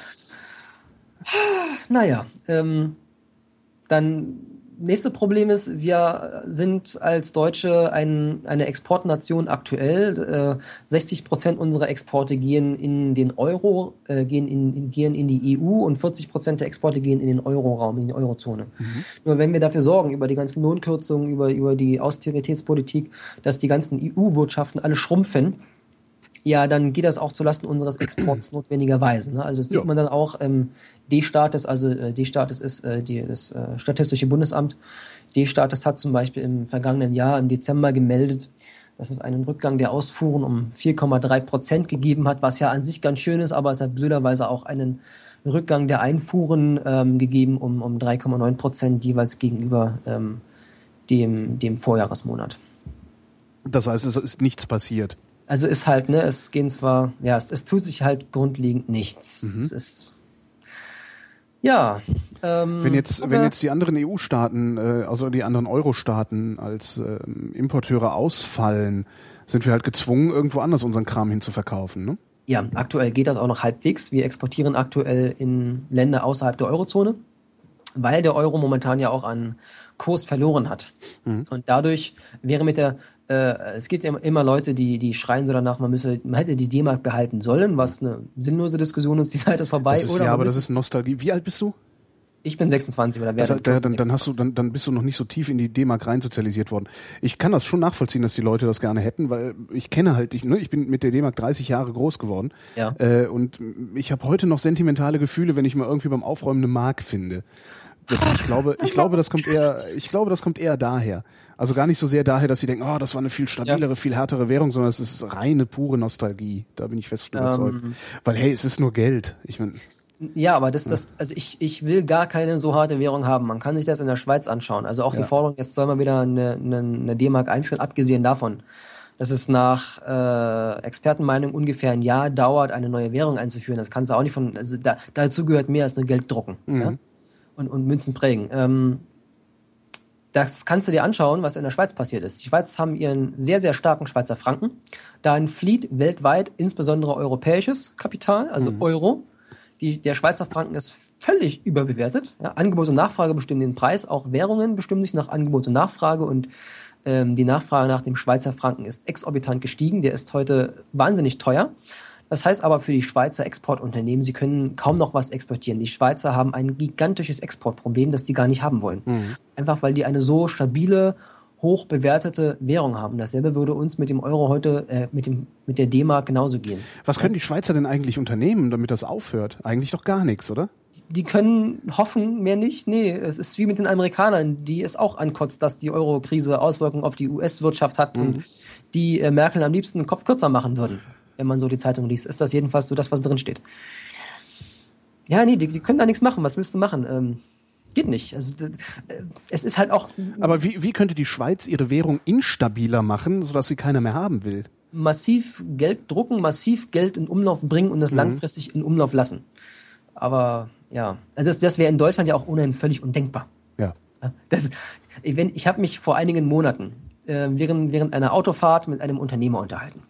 naja, ähm, dann nächste Problem ist, wir sind als Deutsche ein, eine Exportnation aktuell. Äh, 60 Prozent unserer Exporte gehen in den Euro, äh, gehen, in, gehen in die EU und 40 Prozent der Exporte gehen in den Euroraum, in die Eurozone. Mhm. Nur wenn wir dafür sorgen, über die ganzen Lohnkürzungen, über, über die Austeritätspolitik, dass die ganzen EU-Wirtschaften alle schrumpfen, ja, dann geht das auch zulasten unseres Exports notwendigerweise. Ne? Also das sieht ja. man dann auch im D-Staates, also äh, D-Staates ist äh, die, das äh, Statistische Bundesamt. D-Staates hat zum Beispiel im vergangenen Jahr, im Dezember, gemeldet, dass es einen Rückgang der Ausfuhren um 4,3 Prozent gegeben hat, was ja an sich ganz schön ist, aber es hat blöderweise auch einen Rückgang der Einfuhren ähm, gegeben um, um 3,9 Prozent jeweils gegenüber ähm, dem, dem Vorjahresmonat. Das heißt, es ist nichts passiert. Also ist halt, ne, es gehen zwar, ja, es, es tut sich halt grundlegend nichts. Mhm. Es ist ja. Ähm, wenn jetzt, wenn jetzt die anderen EU-Staaten, äh, also die anderen Euro-Staaten als ähm, Importeure ausfallen, sind wir halt gezwungen, irgendwo anders unseren Kram hinzuverkaufen, ne? Ja, aktuell geht das auch noch halbwegs. Wir exportieren aktuell in Länder außerhalb der Eurozone, weil der Euro momentan ja auch an Kurs verloren hat. Mhm. Und dadurch wäre mit der äh, es gibt ja immer Leute, die, die schreien so danach, man müsse, man hätte die D-Mark behalten sollen, was eine sinnlose Diskussion ist, die Zeit ist vorbei. Das ist, oder ja, aber das ist Nostalgie. Wie alt bist du? Ich bin 26 oder werde also, dann, dann hast du dann, dann bist du noch nicht so tief in die D-Mark reinsozialisiert worden. Ich kann das schon nachvollziehen, dass die Leute das gerne hätten, weil ich kenne halt ich, ne, ich bin mit der D-Mark 30 Jahre groß geworden. Ja. Äh, und ich habe heute noch sentimentale Gefühle, wenn ich mal irgendwie beim Aufräumen eine Mark finde. Das, ich glaube, ich glaube, das kommt eher, ich glaube, das kommt eher daher. Also gar nicht so sehr daher, dass sie denken, oh, das war eine viel stabilere, ja. viel härtere Währung, sondern es ist reine, pure Nostalgie. Da bin ich fest überzeugt. Ähm, Weil hey, es ist nur Geld. Ich meine. Ja, aber das, das, also ich, ich will gar keine so harte Währung haben. Man kann sich das in der Schweiz anschauen. Also auch ja. die Forderung, jetzt soll man wieder eine, eine, eine D-Mark einführen, abgesehen davon, dass es nach äh, Expertenmeinung ungefähr ein Jahr dauert, eine neue Währung einzuführen. Das kannst du auch nicht von, also da, dazu gehört mehr als nur Geld drucken. Mhm. Ja? Und, und Münzen prägen. Ähm, das kannst du dir anschauen, was in der Schweiz passiert ist. Die Schweiz haben ihren sehr, sehr starken Schweizer Franken. Dahin flieht weltweit insbesondere europäisches Kapital, also mhm. Euro. Die, der Schweizer Franken ist völlig überbewertet. Ja, Angebot und Nachfrage bestimmen den Preis. Auch Währungen bestimmen sich nach Angebot und Nachfrage. Und ähm, die Nachfrage nach dem Schweizer Franken ist exorbitant gestiegen. Der ist heute wahnsinnig teuer. Das heißt aber für die Schweizer Exportunternehmen, sie können kaum noch was exportieren. Die Schweizer haben ein gigantisches Exportproblem, das die gar nicht haben wollen. Mhm. Einfach weil die eine so stabile, hoch bewertete Währung haben. Dasselbe würde uns mit dem Euro heute, äh, mit, dem, mit der D-Mark genauso gehen. Was können die Schweizer denn eigentlich unternehmen, damit das aufhört? Eigentlich doch gar nichts, oder? Die können hoffen, mehr nicht. Nee, es ist wie mit den Amerikanern, die es auch ankotzt, dass die Euro-Krise Auswirkungen auf die US-Wirtschaft hat mhm. und die äh, Merkel am liebsten den Kopf kürzer machen würden wenn man so die Zeitung liest, ist das jedenfalls so das, was drin steht. Ja, nee, die, die können da nichts machen. Was willst du machen? Ähm, geht nicht. Also äh, es ist halt auch. Aber wie, wie könnte die Schweiz ihre Währung instabiler machen, sodass sie keiner mehr haben will? Massiv Geld drucken, massiv Geld in Umlauf bringen und das mhm. langfristig in Umlauf lassen. Aber ja, also das, das wäre in Deutschland ja auch ohnehin völlig undenkbar. Ja. Das, wenn, ich habe mich vor einigen Monaten äh, während, während einer Autofahrt mit einem Unternehmer unterhalten.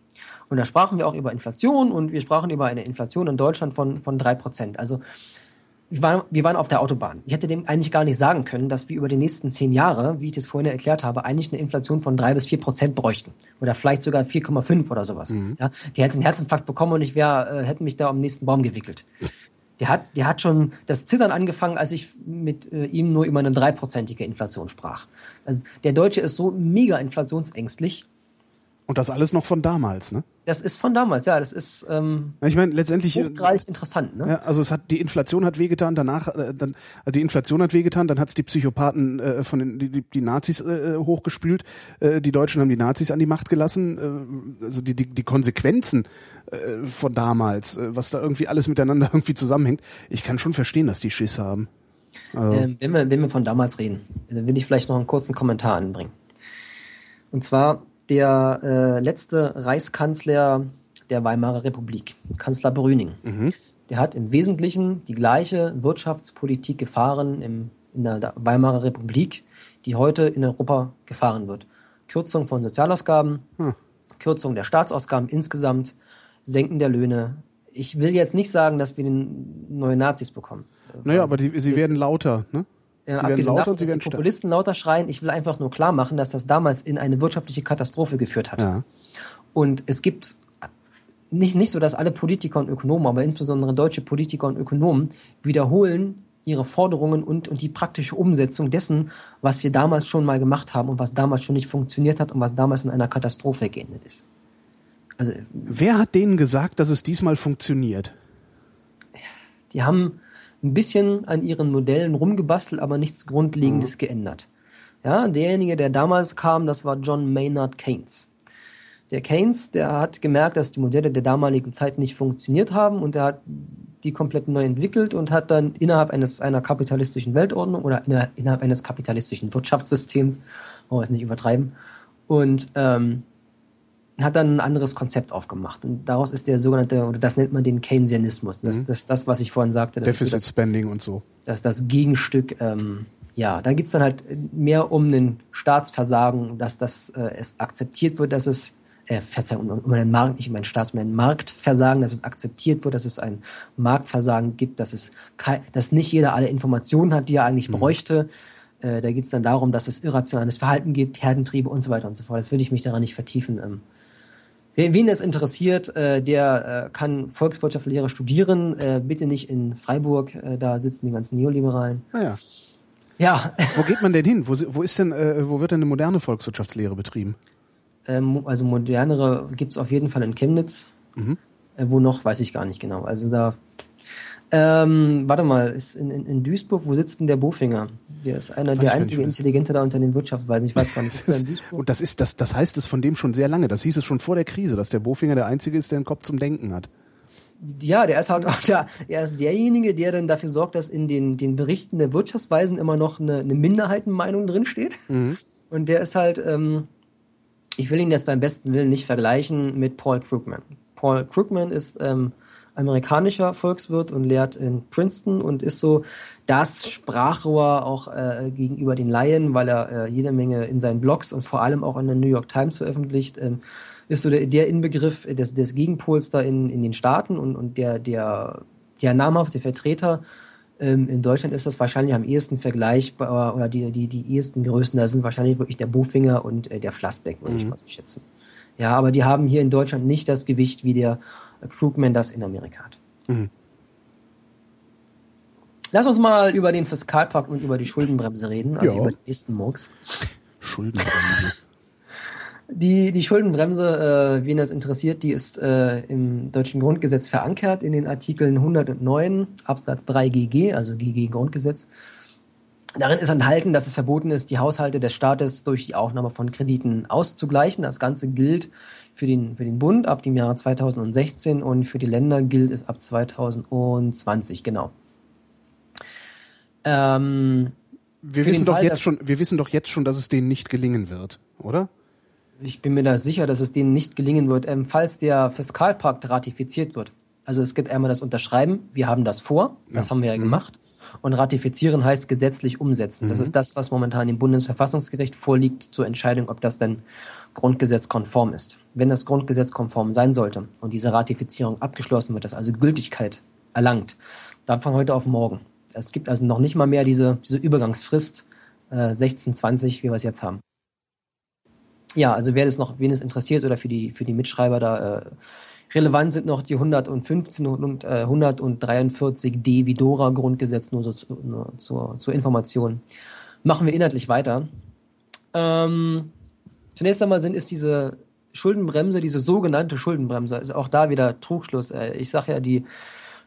Und da sprachen wir auch über Inflation und wir sprachen über eine Inflation in Deutschland von, von 3%. Also wir waren, wir waren auf der Autobahn. Ich hätte dem eigentlich gar nicht sagen können, dass wir über die nächsten zehn Jahre, wie ich das vorhin erklärt habe, eigentlich eine Inflation von drei bis vier Prozent bräuchten. Oder vielleicht sogar 4,5 oder sowas. Mhm. Ja, die hätte einen Herzinfarkt bekommen und ich wäre, äh, hätte mich da um den nächsten Baum gewickelt. Der hat, der hat schon das Zittern angefangen, als ich mit äh, ihm nur über eine dreiprozentige Inflation sprach. Also der Deutsche ist so mega inflationsängstlich, und das alles noch von damals, ne? Das ist von damals, ja. Das ist ähm, ich meine letztendlich äh, hochgradig interessant, ne? Ja, also es hat die Inflation hat wehgetan, danach äh, dann also die Inflation hat wehgetan, dann hat's die Psychopathen äh, von den die, die Nazis äh, hochgespült, äh, die Deutschen haben die Nazis an die Macht gelassen, äh, also die die, die Konsequenzen äh, von damals, äh, was da irgendwie alles miteinander irgendwie zusammenhängt. Ich kann schon verstehen, dass die Schiss haben. Also. Ähm, wenn wir wenn wir von damals reden, dann will ich vielleicht noch einen kurzen Kommentar anbringen. Und zwar der äh, letzte Reichskanzler der Weimarer Republik, Kanzler Brüning. Mhm. Der hat im Wesentlichen die gleiche Wirtschaftspolitik gefahren im, in der Weimarer Republik, die heute in Europa gefahren wird. Kürzung von Sozialausgaben, hm. Kürzung der Staatsausgaben insgesamt, Senken der Löhne. Ich will jetzt nicht sagen, dass wir neue Nazis bekommen. Naja, aber die, sie werden lauter, ne? Ja, sie werden lauter und sie werden die Populisten lauter schreien. Ich will einfach nur klar machen, dass das damals in eine wirtschaftliche Katastrophe geführt hat. Ja. Und es gibt nicht, nicht so, dass alle Politiker und Ökonomen, aber insbesondere deutsche Politiker und Ökonomen wiederholen ihre Forderungen und, und die praktische Umsetzung dessen, was wir damals schon mal gemacht haben und was damals schon nicht funktioniert hat und was damals in einer Katastrophe geendet ist. Also, Wer hat denen gesagt, dass es diesmal funktioniert? Die haben ein bisschen an ihren Modellen rumgebastelt, aber nichts Grundlegendes mhm. geändert. Ja, derjenige, der damals kam, das war John Maynard Keynes. Der Keynes, der hat gemerkt, dass die Modelle der damaligen Zeit nicht funktioniert haben und er hat die komplett neu entwickelt und hat dann innerhalb eines einer kapitalistischen Weltordnung oder innerhalb eines kapitalistischen Wirtschaftssystems, wollen wir es nicht übertreiben, und ähm, hat dann ein anderes Konzept aufgemacht. Und daraus ist der sogenannte, oder das nennt man den Keynesianismus. Das, mhm. das, das was ich vorhin sagte. Das Deficit das, Spending und so. Das das Gegenstück, ähm, ja, da geht's dann halt mehr um ein Staatsversagen, dass das äh, es akzeptiert wird, dass es äh, Verzeihung, um, um einen Markt, nicht um einen Staats, um ein Marktversagen, dass es akzeptiert wird, dass es ein Marktversagen gibt, dass es dass nicht jeder alle Informationen hat, die er eigentlich mhm. bräuchte. Äh, da geht es dann darum, dass es irrationales Verhalten gibt, Herdentriebe und so weiter und so fort. Das will ich mich daran nicht vertiefen. Wen das interessiert, äh, der äh, kann Volkswirtschaftslehre studieren. Äh, bitte nicht in Freiburg, da sitzen die ganzen Neoliberalen. Naja. Ja. Wo geht man denn hin? Wo, wo ist denn, wo wird denn eine moderne Volkswirtschaftslehre betrieben? Ähm, also modernere gibt es auf jeden Fall in Chemnitz. Mhm. Wo noch, weiß ich gar nicht genau. Also da. Ähm, warte mal, ist in, in, in, Duisburg, wo sitzt denn der Bofinger? Der ist einer weiß der einzige Intelligente da unter den Wirtschaftsweisen. Ich weiß gar nicht. Ist und das ist, das, das heißt es von dem schon sehr lange. Das hieß es schon vor der Krise, dass der Bofinger der Einzige ist, der einen Kopf zum Denken hat. Ja, der ist halt auch der, er ist derjenige, der dann dafür sorgt, dass in den, den Berichten der Wirtschaftsweisen immer noch eine, eine Minderheitenmeinung drinsteht. Mhm. Und der ist halt, ähm, ich will ihn jetzt beim besten Willen nicht vergleichen mit Paul Krugman. Paul Krugman ist ähm, amerikanischer Volkswirt und lehrt in Princeton und ist so das Sprachrohr auch äh, gegenüber den Laien, weil er äh, jede Menge in seinen Blogs und vor allem auch in der New York Times veröffentlicht. Ähm, ist so der, der Inbegriff des, des Gegenpols da in, in den Staaten und, und der, der, der namhafte Vertreter ähm, in Deutschland ist das wahrscheinlich am ehesten vergleichbar oder die, die, die ehesten Größen, da sind wahrscheinlich wirklich der Bofinger und äh, der Flassbeck, würde mhm. ich mal so schätzen. Ja, aber die haben hier in Deutschland nicht das Gewicht, wie der Krugman das in Amerika hat. Mhm. Lass uns mal über den Fiskalpakt und über die Schuldenbremse reden, also ja. über den nächsten Murks. Schuldenbremse. Die, die Schuldenbremse, äh, wen das interessiert, die ist äh, im deutschen Grundgesetz verankert in den Artikeln 109 Absatz 3 GG, also GG Grundgesetz. Darin ist enthalten, dass es verboten ist, die Haushalte des Staates durch die Aufnahme von Krediten auszugleichen. Das Ganze gilt für den, für den Bund ab dem Jahre 2016 und für die Länder gilt es ab 2020, genau. Ähm, wir wissen doch Fall, jetzt schon, wir wissen doch jetzt schon, dass es denen nicht gelingen wird, oder? ich bin mir da sicher, dass es denen nicht gelingen wird, ähm, falls der Fiskalpakt ratifiziert wird. Also es gibt einmal das Unterschreiben, wir haben das vor, das ja. haben wir ja mhm. gemacht. Und ratifizieren heißt gesetzlich umsetzen. Mhm. Das ist das, was momentan im Bundesverfassungsgericht vorliegt zur Entscheidung, ob das denn grundgesetzkonform ist. Wenn das grundgesetzkonform sein sollte und diese Ratifizierung abgeschlossen wird, das also Gültigkeit erlangt, dann von heute auf morgen. Es gibt also noch nicht mal mehr diese, diese Übergangsfrist äh, 16, 20, wie wir es jetzt haben ja, also wer das noch, wen es interessiert oder für die, für die Mitschreiber da äh, relevant sind noch die 115 und äh, 143d Vidora Grundgesetz, nur so zu, nur zur, zur Information. Machen wir inhaltlich weiter. Ähm, zunächst einmal sind ist diese Schuldenbremse, diese sogenannte Schuldenbremse, ist auch da wieder Trugschluss. Äh, ich sage ja, die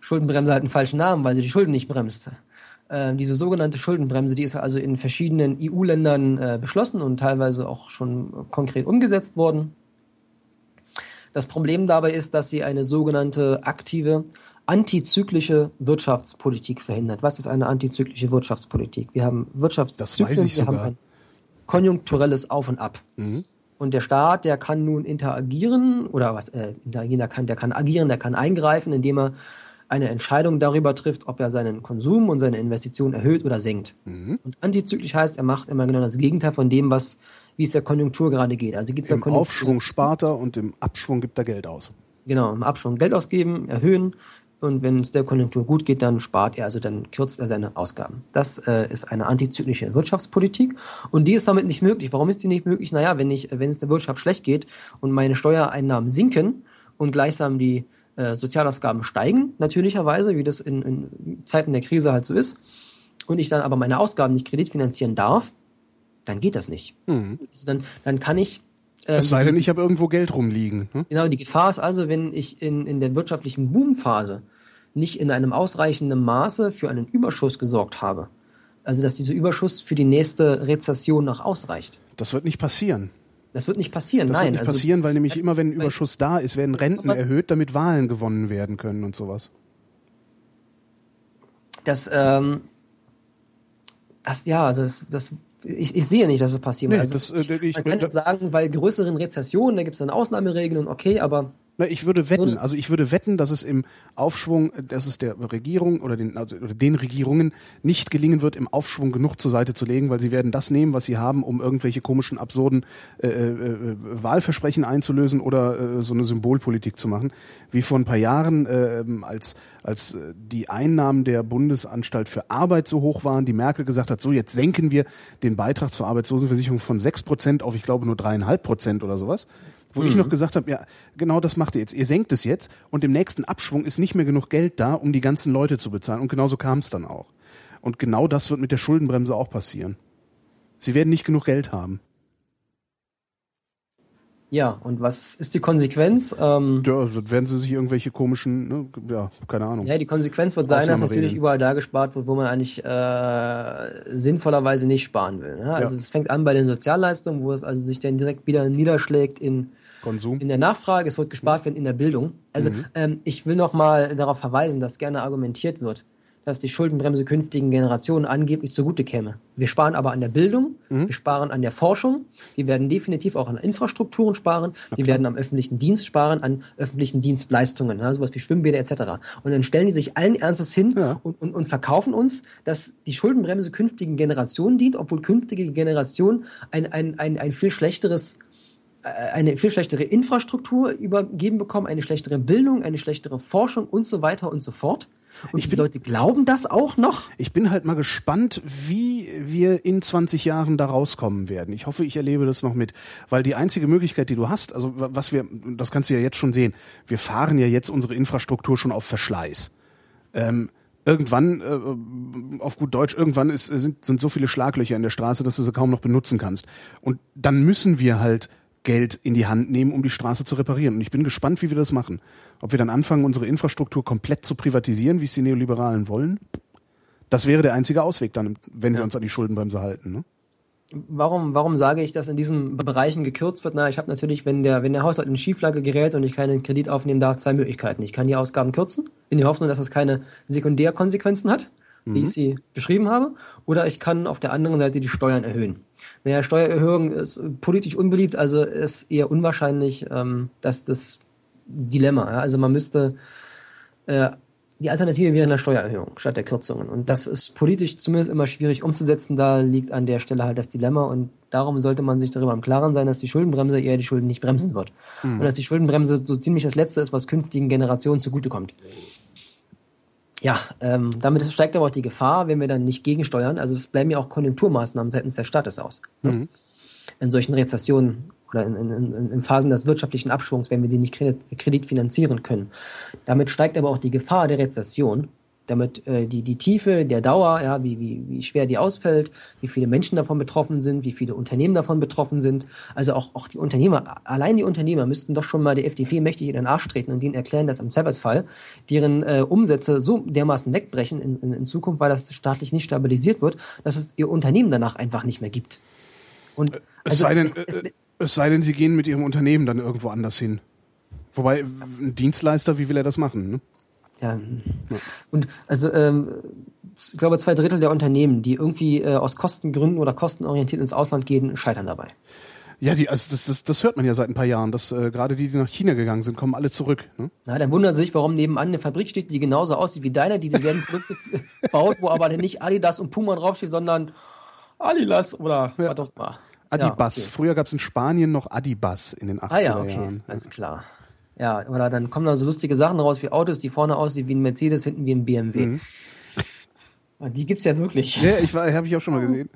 Schuldenbremse hat einen falschen Namen, weil sie die Schulden nicht bremst. Äh, diese sogenannte Schuldenbremse, die ist also in verschiedenen EU-Ländern äh, beschlossen und teilweise auch schon konkret umgesetzt worden. Das Problem dabei ist, dass sie eine sogenannte aktive antizyklische Wirtschaftspolitik verhindert. Was ist eine antizyklische Wirtschaftspolitik? Wir haben Wirtschaftszyklen, wir sogar. haben konjunkturelles Auf und Ab. Mhm. Und der Staat, der kann nun interagieren oder was äh, interagieren, der kann, der kann agieren, der kann eingreifen, indem er eine Entscheidung darüber trifft, ob er seinen Konsum und seine Investitionen erhöht oder senkt. Mhm. Und antizyklisch heißt, er macht immer genau das Gegenteil von dem, was wie es der Konjunktur gerade geht. Also geht's Im der Aufschwung spart er und im Abschwung gibt er Geld aus. Genau, im Abschwung Geld ausgeben, erhöhen und wenn es der Konjunktur gut geht, dann spart er, also dann kürzt er seine Ausgaben. Das äh, ist eine antizyklische Wirtschaftspolitik und die ist damit nicht möglich. Warum ist die nicht möglich? Naja, wenn, ich, wenn es der Wirtschaft schlecht geht und meine Steuereinnahmen sinken und gleichsam die äh, Sozialausgaben steigen, natürlicherweise, wie das in, in Zeiten der Krise halt so ist, und ich dann aber meine Ausgaben nicht kreditfinanzieren darf, dann geht das nicht. Mhm. Also dann, dann kann ich ähm, es sei denn, ich habe irgendwo Geld rumliegen. Hm? Genau, die Gefahr ist also, wenn ich in, in der wirtschaftlichen Boomphase nicht in einem ausreichenden Maße für einen Überschuss gesorgt habe. Also, dass dieser Überschuss für die nächste Rezession noch ausreicht. Das wird nicht passieren. Das wird nicht passieren, das nein. Das wird nicht also passieren, weil nämlich immer, wenn ein Überschuss da ist, werden Renten erhöht, damit Wahlen gewonnen werden können und sowas. Das, ähm, das, ja, also das, das ich, ich sehe nicht, dass es passieren nee, also das, äh, ich, man kann jetzt sagen, bei größeren Rezessionen, da gibt es dann Ausnahmeregelungen, okay, aber na, ich würde wetten, also ich würde wetten, dass es im Aufschwung, dass es der Regierung oder den, also, oder den Regierungen nicht gelingen wird, im Aufschwung genug zur Seite zu legen, weil sie werden das nehmen, was sie haben, um irgendwelche komischen, absurden äh, äh, Wahlversprechen einzulösen oder äh, so eine Symbolpolitik zu machen. Wie vor ein paar Jahren, äh, als, als die Einnahmen der Bundesanstalt für Arbeit so hoch waren, die Merkel gesagt hat, so jetzt senken wir den Beitrag zur Arbeitslosenversicherung von sechs Prozent auf, ich glaube, nur dreieinhalb Prozent oder sowas wo mhm. ich noch gesagt habe, ja, genau das macht ihr jetzt. Ihr senkt es jetzt und im nächsten Abschwung ist nicht mehr genug Geld da, um die ganzen Leute zu bezahlen. Und genauso kam es dann auch. Und genau das wird mit der Schuldenbremse auch passieren. Sie werden nicht genug Geld haben. Ja, und was ist die Konsequenz? Ähm, ja, werden sie sich irgendwelche komischen, ne, ja, keine Ahnung. Ja, die Konsequenz wird sein, dass natürlich überall da gespart wird, wo man eigentlich äh, sinnvollerweise nicht sparen will. Ne? Also ja. es fängt an bei den Sozialleistungen, wo es also sich dann direkt wieder niederschlägt in Konsum. In der Nachfrage, es wird gespart werden in der Bildung. Also mhm. ähm, ich will noch mal darauf verweisen, dass gerne argumentiert wird, dass die Schuldenbremse künftigen Generationen angeblich zugute käme. Wir sparen aber an der Bildung, mhm. wir sparen an der Forschung, wir werden definitiv auch an Infrastrukturen sparen, okay. wir werden am öffentlichen Dienst sparen, an öffentlichen Dienstleistungen, ja, sowas wie Schwimmbäder etc. Und dann stellen die sich allen Ernstes hin ja. und, und, und verkaufen uns, dass die Schuldenbremse künftigen Generationen dient, obwohl künftige Generationen ein, ein, ein, ein viel schlechteres eine viel schlechtere Infrastruktur übergeben bekommen, eine schlechtere Bildung, eine schlechtere Forschung und so weiter und so fort. Und ich die Leute glauben das auch noch? Ich bin halt mal gespannt, wie wir in 20 Jahren da rauskommen werden. Ich hoffe, ich erlebe das noch mit, weil die einzige Möglichkeit, die du hast, also was wir, das kannst du ja jetzt schon sehen, wir fahren ja jetzt unsere Infrastruktur schon auf Verschleiß. Ähm, irgendwann, äh, auf gut Deutsch, irgendwann ist, sind, sind so viele Schlaglöcher in der Straße, dass du sie kaum noch benutzen kannst. Und dann müssen wir halt Geld in die Hand nehmen, um die Straße zu reparieren. Und ich bin gespannt, wie wir das machen. Ob wir dann anfangen, unsere Infrastruktur komplett zu privatisieren, wie es die Neoliberalen wollen. Das wäre der einzige Ausweg dann, wenn ja. wir uns an die Schuldenbremse halten. Ne? Warum, warum sage ich, dass in diesen Bereichen gekürzt wird? Na, ich habe natürlich, wenn der, wenn der Haushalt in Schieflage gerät und ich keinen Kredit aufnehmen darf, zwei Möglichkeiten. Ich kann die Ausgaben kürzen, in der Hoffnung, dass das keine Sekundärkonsequenzen hat mhm. wie ich sie beschrieben habe, oder ich kann auf der anderen Seite die Steuern erhöhen. Naja, Steuererhöhung ist politisch unbeliebt, also ist eher unwahrscheinlich, ähm, dass das Dilemma. Ja? Also man müsste äh, die Alternative wäre eine Steuererhöhung statt der Kürzungen. Und das ist politisch zumindest immer schwierig umzusetzen. Da liegt an der Stelle halt das Dilemma. Und darum sollte man sich darüber im Klaren sein, dass die Schuldenbremse eher die Schulden nicht bremsen wird. Mhm. Und dass die Schuldenbremse so ziemlich das Letzte ist, was künftigen Generationen zugutekommt. Ja, ähm, damit steigt aber auch die Gefahr, wenn wir dann nicht gegensteuern. Also es bleiben ja auch Konjunkturmaßnahmen seitens des Staates aus. Ne? Mhm. In solchen Rezessionen oder in, in, in, Phasen des wirtschaftlichen Abschwungs, wenn wir die nicht Kredit, Kredit finanzieren können. Damit steigt aber auch die Gefahr der Rezession damit äh, die, die Tiefe der Dauer, ja, wie, wie, wie schwer die ausfällt, wie viele Menschen davon betroffen sind, wie viele Unternehmen davon betroffen sind. Also auch, auch die Unternehmer, allein die Unternehmer müssten doch schon mal der FDP mächtig in den Arsch treten und denen erklären, dass im Zweifelsfall deren äh, Umsätze so dermaßen wegbrechen in, in, in Zukunft, weil das staatlich nicht stabilisiert wird, dass es ihr Unternehmen danach einfach nicht mehr gibt. Und, es, also, sei denn, es, es, äh, es sei denn, sie gehen mit ihrem Unternehmen dann irgendwo anders hin. Wobei, ein Dienstleister, wie will er das machen? Ne? Ja. Und also ähm, ich glaube, zwei Drittel der Unternehmen, die irgendwie äh, aus Kostengründen oder kostenorientiert ins Ausland gehen, scheitern dabei. Ja, die, also das, das, das hört man ja seit ein paar Jahren, dass äh, gerade die, die nach China gegangen sind, kommen alle zurück. Ne? Na, dann wundern sie sich, warum nebenan eine Fabrik steht, die genauso aussieht wie deine, die dieselben Produkte baut, wo aber nicht Adidas und Puma draufsteht, sondern Adidas oder ja. was auch mal. Adibas. Ja, okay. Früher gab es in Spanien noch Adibas in den 80er ah, ja, okay. Jahren. Alles klar. Ja, oder dann kommen da so lustige Sachen raus wie Autos, die vorne aussehen wie ein Mercedes, hinten wie ein BMW. Mhm. Die gibt's ja wirklich. Ja, ich habe ich auch schon mal gesehen.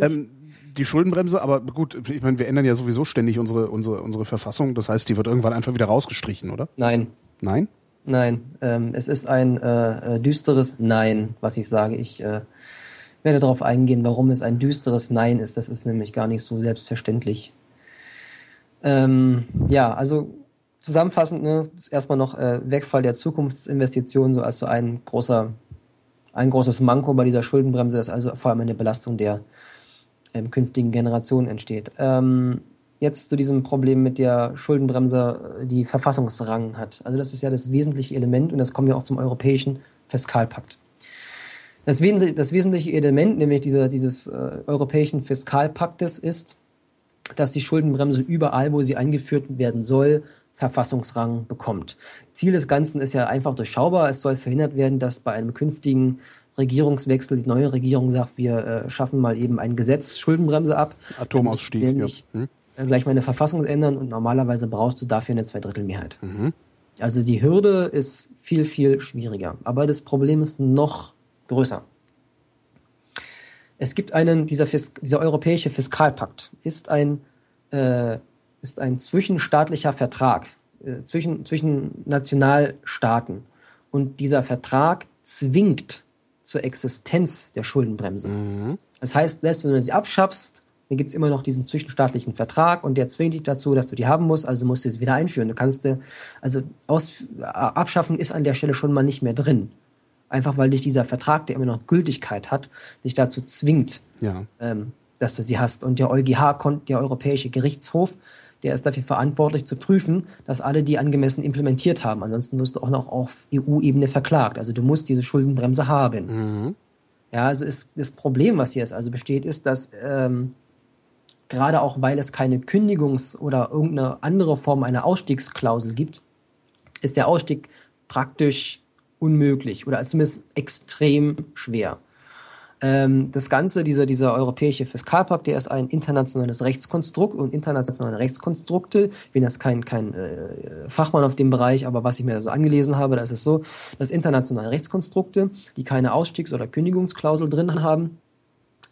Ähm, die Schuldenbremse, aber gut, ich meine, wir ändern ja sowieso ständig unsere, unsere, unsere Verfassung. Das heißt, die wird irgendwann einfach wieder rausgestrichen, oder? Nein. Nein? Nein. Ähm, es ist ein äh, äh düsteres Nein, was ich sage. Ich äh, werde darauf eingehen, warum es ein düsteres Nein ist. Das ist nämlich gar nicht so selbstverständlich. Ähm, ja, also zusammenfassend, ne, erstmal noch äh, Wegfall der Zukunftsinvestitionen, so als so ein großer, ein großes Manko bei dieser Schuldenbremse, das also vor allem eine Belastung der ähm, künftigen Generationen entsteht. Ähm, jetzt zu diesem Problem mit der Schuldenbremse, die Verfassungsrang hat. Also das ist ja das wesentliche Element und das kommen wir auch zum europäischen Fiskalpakt. Das, das wesentliche Element, nämlich dieser, dieses äh, europäischen Fiskalpaktes, ist, dass die Schuldenbremse überall, wo sie eingeführt werden soll, Verfassungsrang bekommt. Ziel des Ganzen ist ja einfach durchschaubar. Es soll verhindert werden, dass bei einem künftigen Regierungswechsel die neue Regierung sagt, wir äh, schaffen mal eben ein Gesetz, Schuldenbremse ab. Atomausstieg. Ja. Hm? Gleich meine Verfassung ändern und normalerweise brauchst du dafür eine Zweidrittelmehrheit. Mhm. Also die Hürde ist viel, viel schwieriger. Aber das Problem ist noch größer. Es gibt einen, dieser, Fis dieser europäische Fiskalpakt ist ein, äh, ist ein zwischenstaatlicher Vertrag äh, zwischen, zwischen Nationalstaaten. Und dieser Vertrag zwingt zur Existenz der Schuldenbremse. Mhm. Das heißt, selbst wenn du sie abschaffst, dann gibt es immer noch diesen zwischenstaatlichen Vertrag und der zwingt dich dazu, dass du die haben musst, also musst du sie wieder einführen. Du kannst, also aus, abschaffen ist an der Stelle schon mal nicht mehr drin. Einfach weil dich dieser Vertrag, der immer noch Gültigkeit hat, dich dazu zwingt, ja. ähm, dass du sie hast. Und der EuGH, der Europäische Gerichtshof, der ist dafür verantwortlich zu prüfen, dass alle die angemessen implementiert haben. Ansonsten wirst du auch noch auf EU-Ebene verklagt. Also du musst diese Schuldenbremse haben. Mhm. Ja, also ist, das Problem, was hier ist, also besteht, ist, dass ähm, gerade auch weil es keine Kündigungs- oder irgendeine andere Form einer Ausstiegsklausel gibt, ist der Ausstieg praktisch unmöglich oder zumindest extrem schwer. Ähm, das Ganze, dieser, dieser europäische Fiskalpakt, der ist ein internationales Rechtskonstrukt und internationale Rechtskonstrukte, ich bin jetzt kein, kein äh, Fachmann auf dem Bereich, aber was ich mir so angelesen habe, da ist es so, dass internationale Rechtskonstrukte, die keine Ausstiegs- oder Kündigungsklausel drin haben,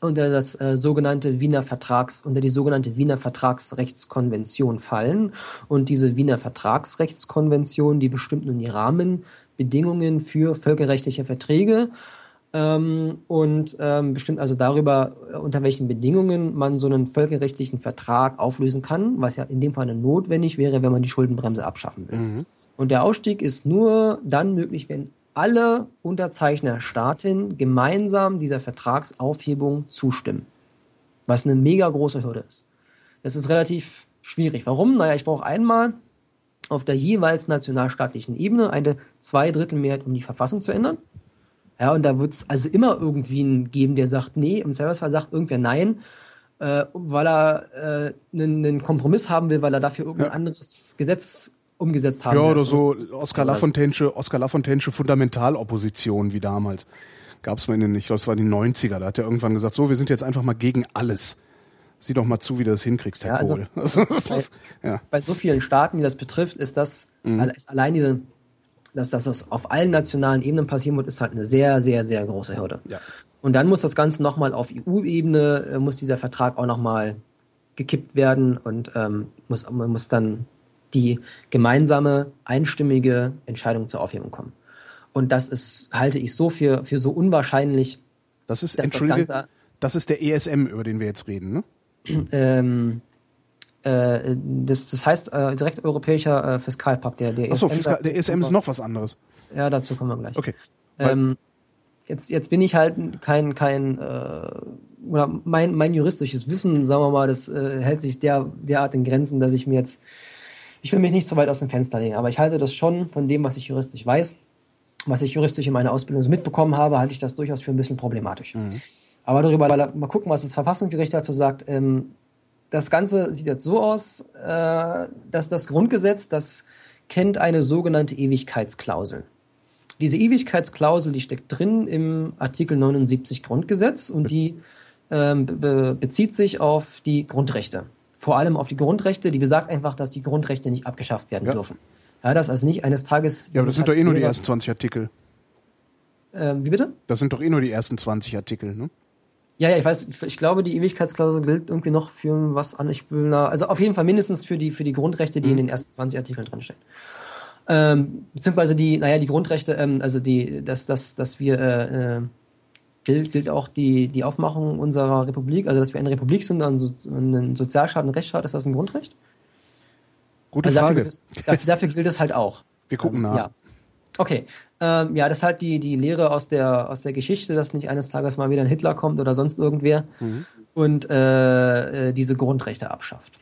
unter das äh, sogenannte Wiener Vertrags, unter die sogenannte Wiener Vertragsrechtskonvention fallen. Und diese Wiener Vertragsrechtskonvention, die bestimmt nun die Rahmenbedingungen für völkerrechtliche Verträge ähm, und ähm, bestimmt also darüber, äh, unter welchen Bedingungen man so einen völkerrechtlichen Vertrag auflösen kann, was ja in dem Fall notwendig wäre, wenn man die Schuldenbremse abschaffen will. Mhm. Und der Ausstieg ist nur dann möglich, wenn alle Unterzeichnerstaaten gemeinsam dieser Vertragsaufhebung zustimmen. Was eine mega große Hürde ist. Das ist relativ schwierig. Warum? Naja, ich brauche einmal auf der jeweils nationalstaatlichen Ebene eine Zweidrittelmehrheit, um die Verfassung zu ändern. Ja, und da wird es also immer irgendwie einen geben, der sagt, nee, im Zweifelsfall sagt irgendwer nein, äh, weil er äh, einen, einen, Kompromiss haben will, weil er dafür irgendein ja. anderes Gesetz umgesetzt haben. Ja, oder so Oskar Lafontaine'sche, Oskar Lafontaine'sche Fundamentalopposition wie damals. Gab es mal in den, ich glaube, es war in den 90er, da hat er irgendwann gesagt, so, wir sind jetzt einfach mal gegen alles. Sieh doch mal zu, wie du das hinkriegst, Herr ja, also, Kohl. bei, ja. bei so vielen Staaten, die das betrifft, ist das mhm. allein diese dass das auf allen nationalen Ebenen passieren wird, ist halt eine sehr, sehr, sehr große Hürde. Ja. Und dann muss das Ganze nochmal auf EU-Ebene, äh, muss dieser Vertrag auch nochmal gekippt werden und ähm, muss, man muss dann die gemeinsame, einstimmige Entscheidung zur Aufhebung kommen. Und das ist, halte ich so für, für so unwahrscheinlich. Das ist, Entschuldige, das, das ist der ESM, über den wir jetzt reden, ne? Ähm, äh, das, das heißt äh, direkt europäischer äh, Fiskalpakt. Der, der Achso, Fiskal, der ESM ist noch was anderes. Ja, dazu kommen wir gleich. Okay. Ähm, jetzt, jetzt bin ich halt kein, kein äh, oder mein, mein juristisches Wissen, sagen wir mal, das äh, hält sich der, derart in Grenzen, dass ich mir jetzt, ich will mich nicht so weit aus dem Fenster legen, aber ich halte das schon von dem, was ich juristisch weiß, was ich juristisch in meiner Ausbildung so mitbekommen habe, halte ich das durchaus für ein bisschen problematisch. Mhm. Aber darüber mal gucken, was das Verfassungsgericht dazu sagt. Ähm, das Ganze sieht jetzt so aus, äh, dass das Grundgesetz, das kennt eine sogenannte Ewigkeitsklausel. Diese Ewigkeitsklausel, die steckt drin im Artikel 79 Grundgesetz und die ähm, be bezieht sich auf die Grundrechte. Vor allem auf die Grundrechte, die besagt einfach, dass die Grundrechte nicht abgeschafft werden ja. dürfen. Ja, das also nicht eines Tages. Ja, aber das sind doch eh nur die ersten 20 Artikel. Äh, wie bitte? Das sind doch eh nur die ersten 20 Artikel, ne? Ja, ja, ich weiß, ich, glaube, die Ewigkeitsklausel gilt irgendwie noch für was an. Ich will na, also auf jeden Fall mindestens für die, für die Grundrechte, die mhm. in den ersten 20 Artikeln drinstehen. Ähm, beziehungsweise die, naja, die Grundrechte, ähm, also die, dass, dass, dass wir, äh, äh, gilt, gilt auch die, die Aufmachung unserer Republik, also dass wir eine Republik sind, ein, so, ein Sozialstaat, ein Rechtsstaat, ist das ein Grundrecht? Gute also Frage. Dafür, dafür, dafür gilt es halt auch. Wir gucken nach. Ja. Okay. Ähm, ja, das ist halt die, die Lehre aus der, aus der Geschichte, dass nicht eines Tages mal wieder ein Hitler kommt oder sonst irgendwer mhm. und äh, äh, diese Grundrechte abschafft.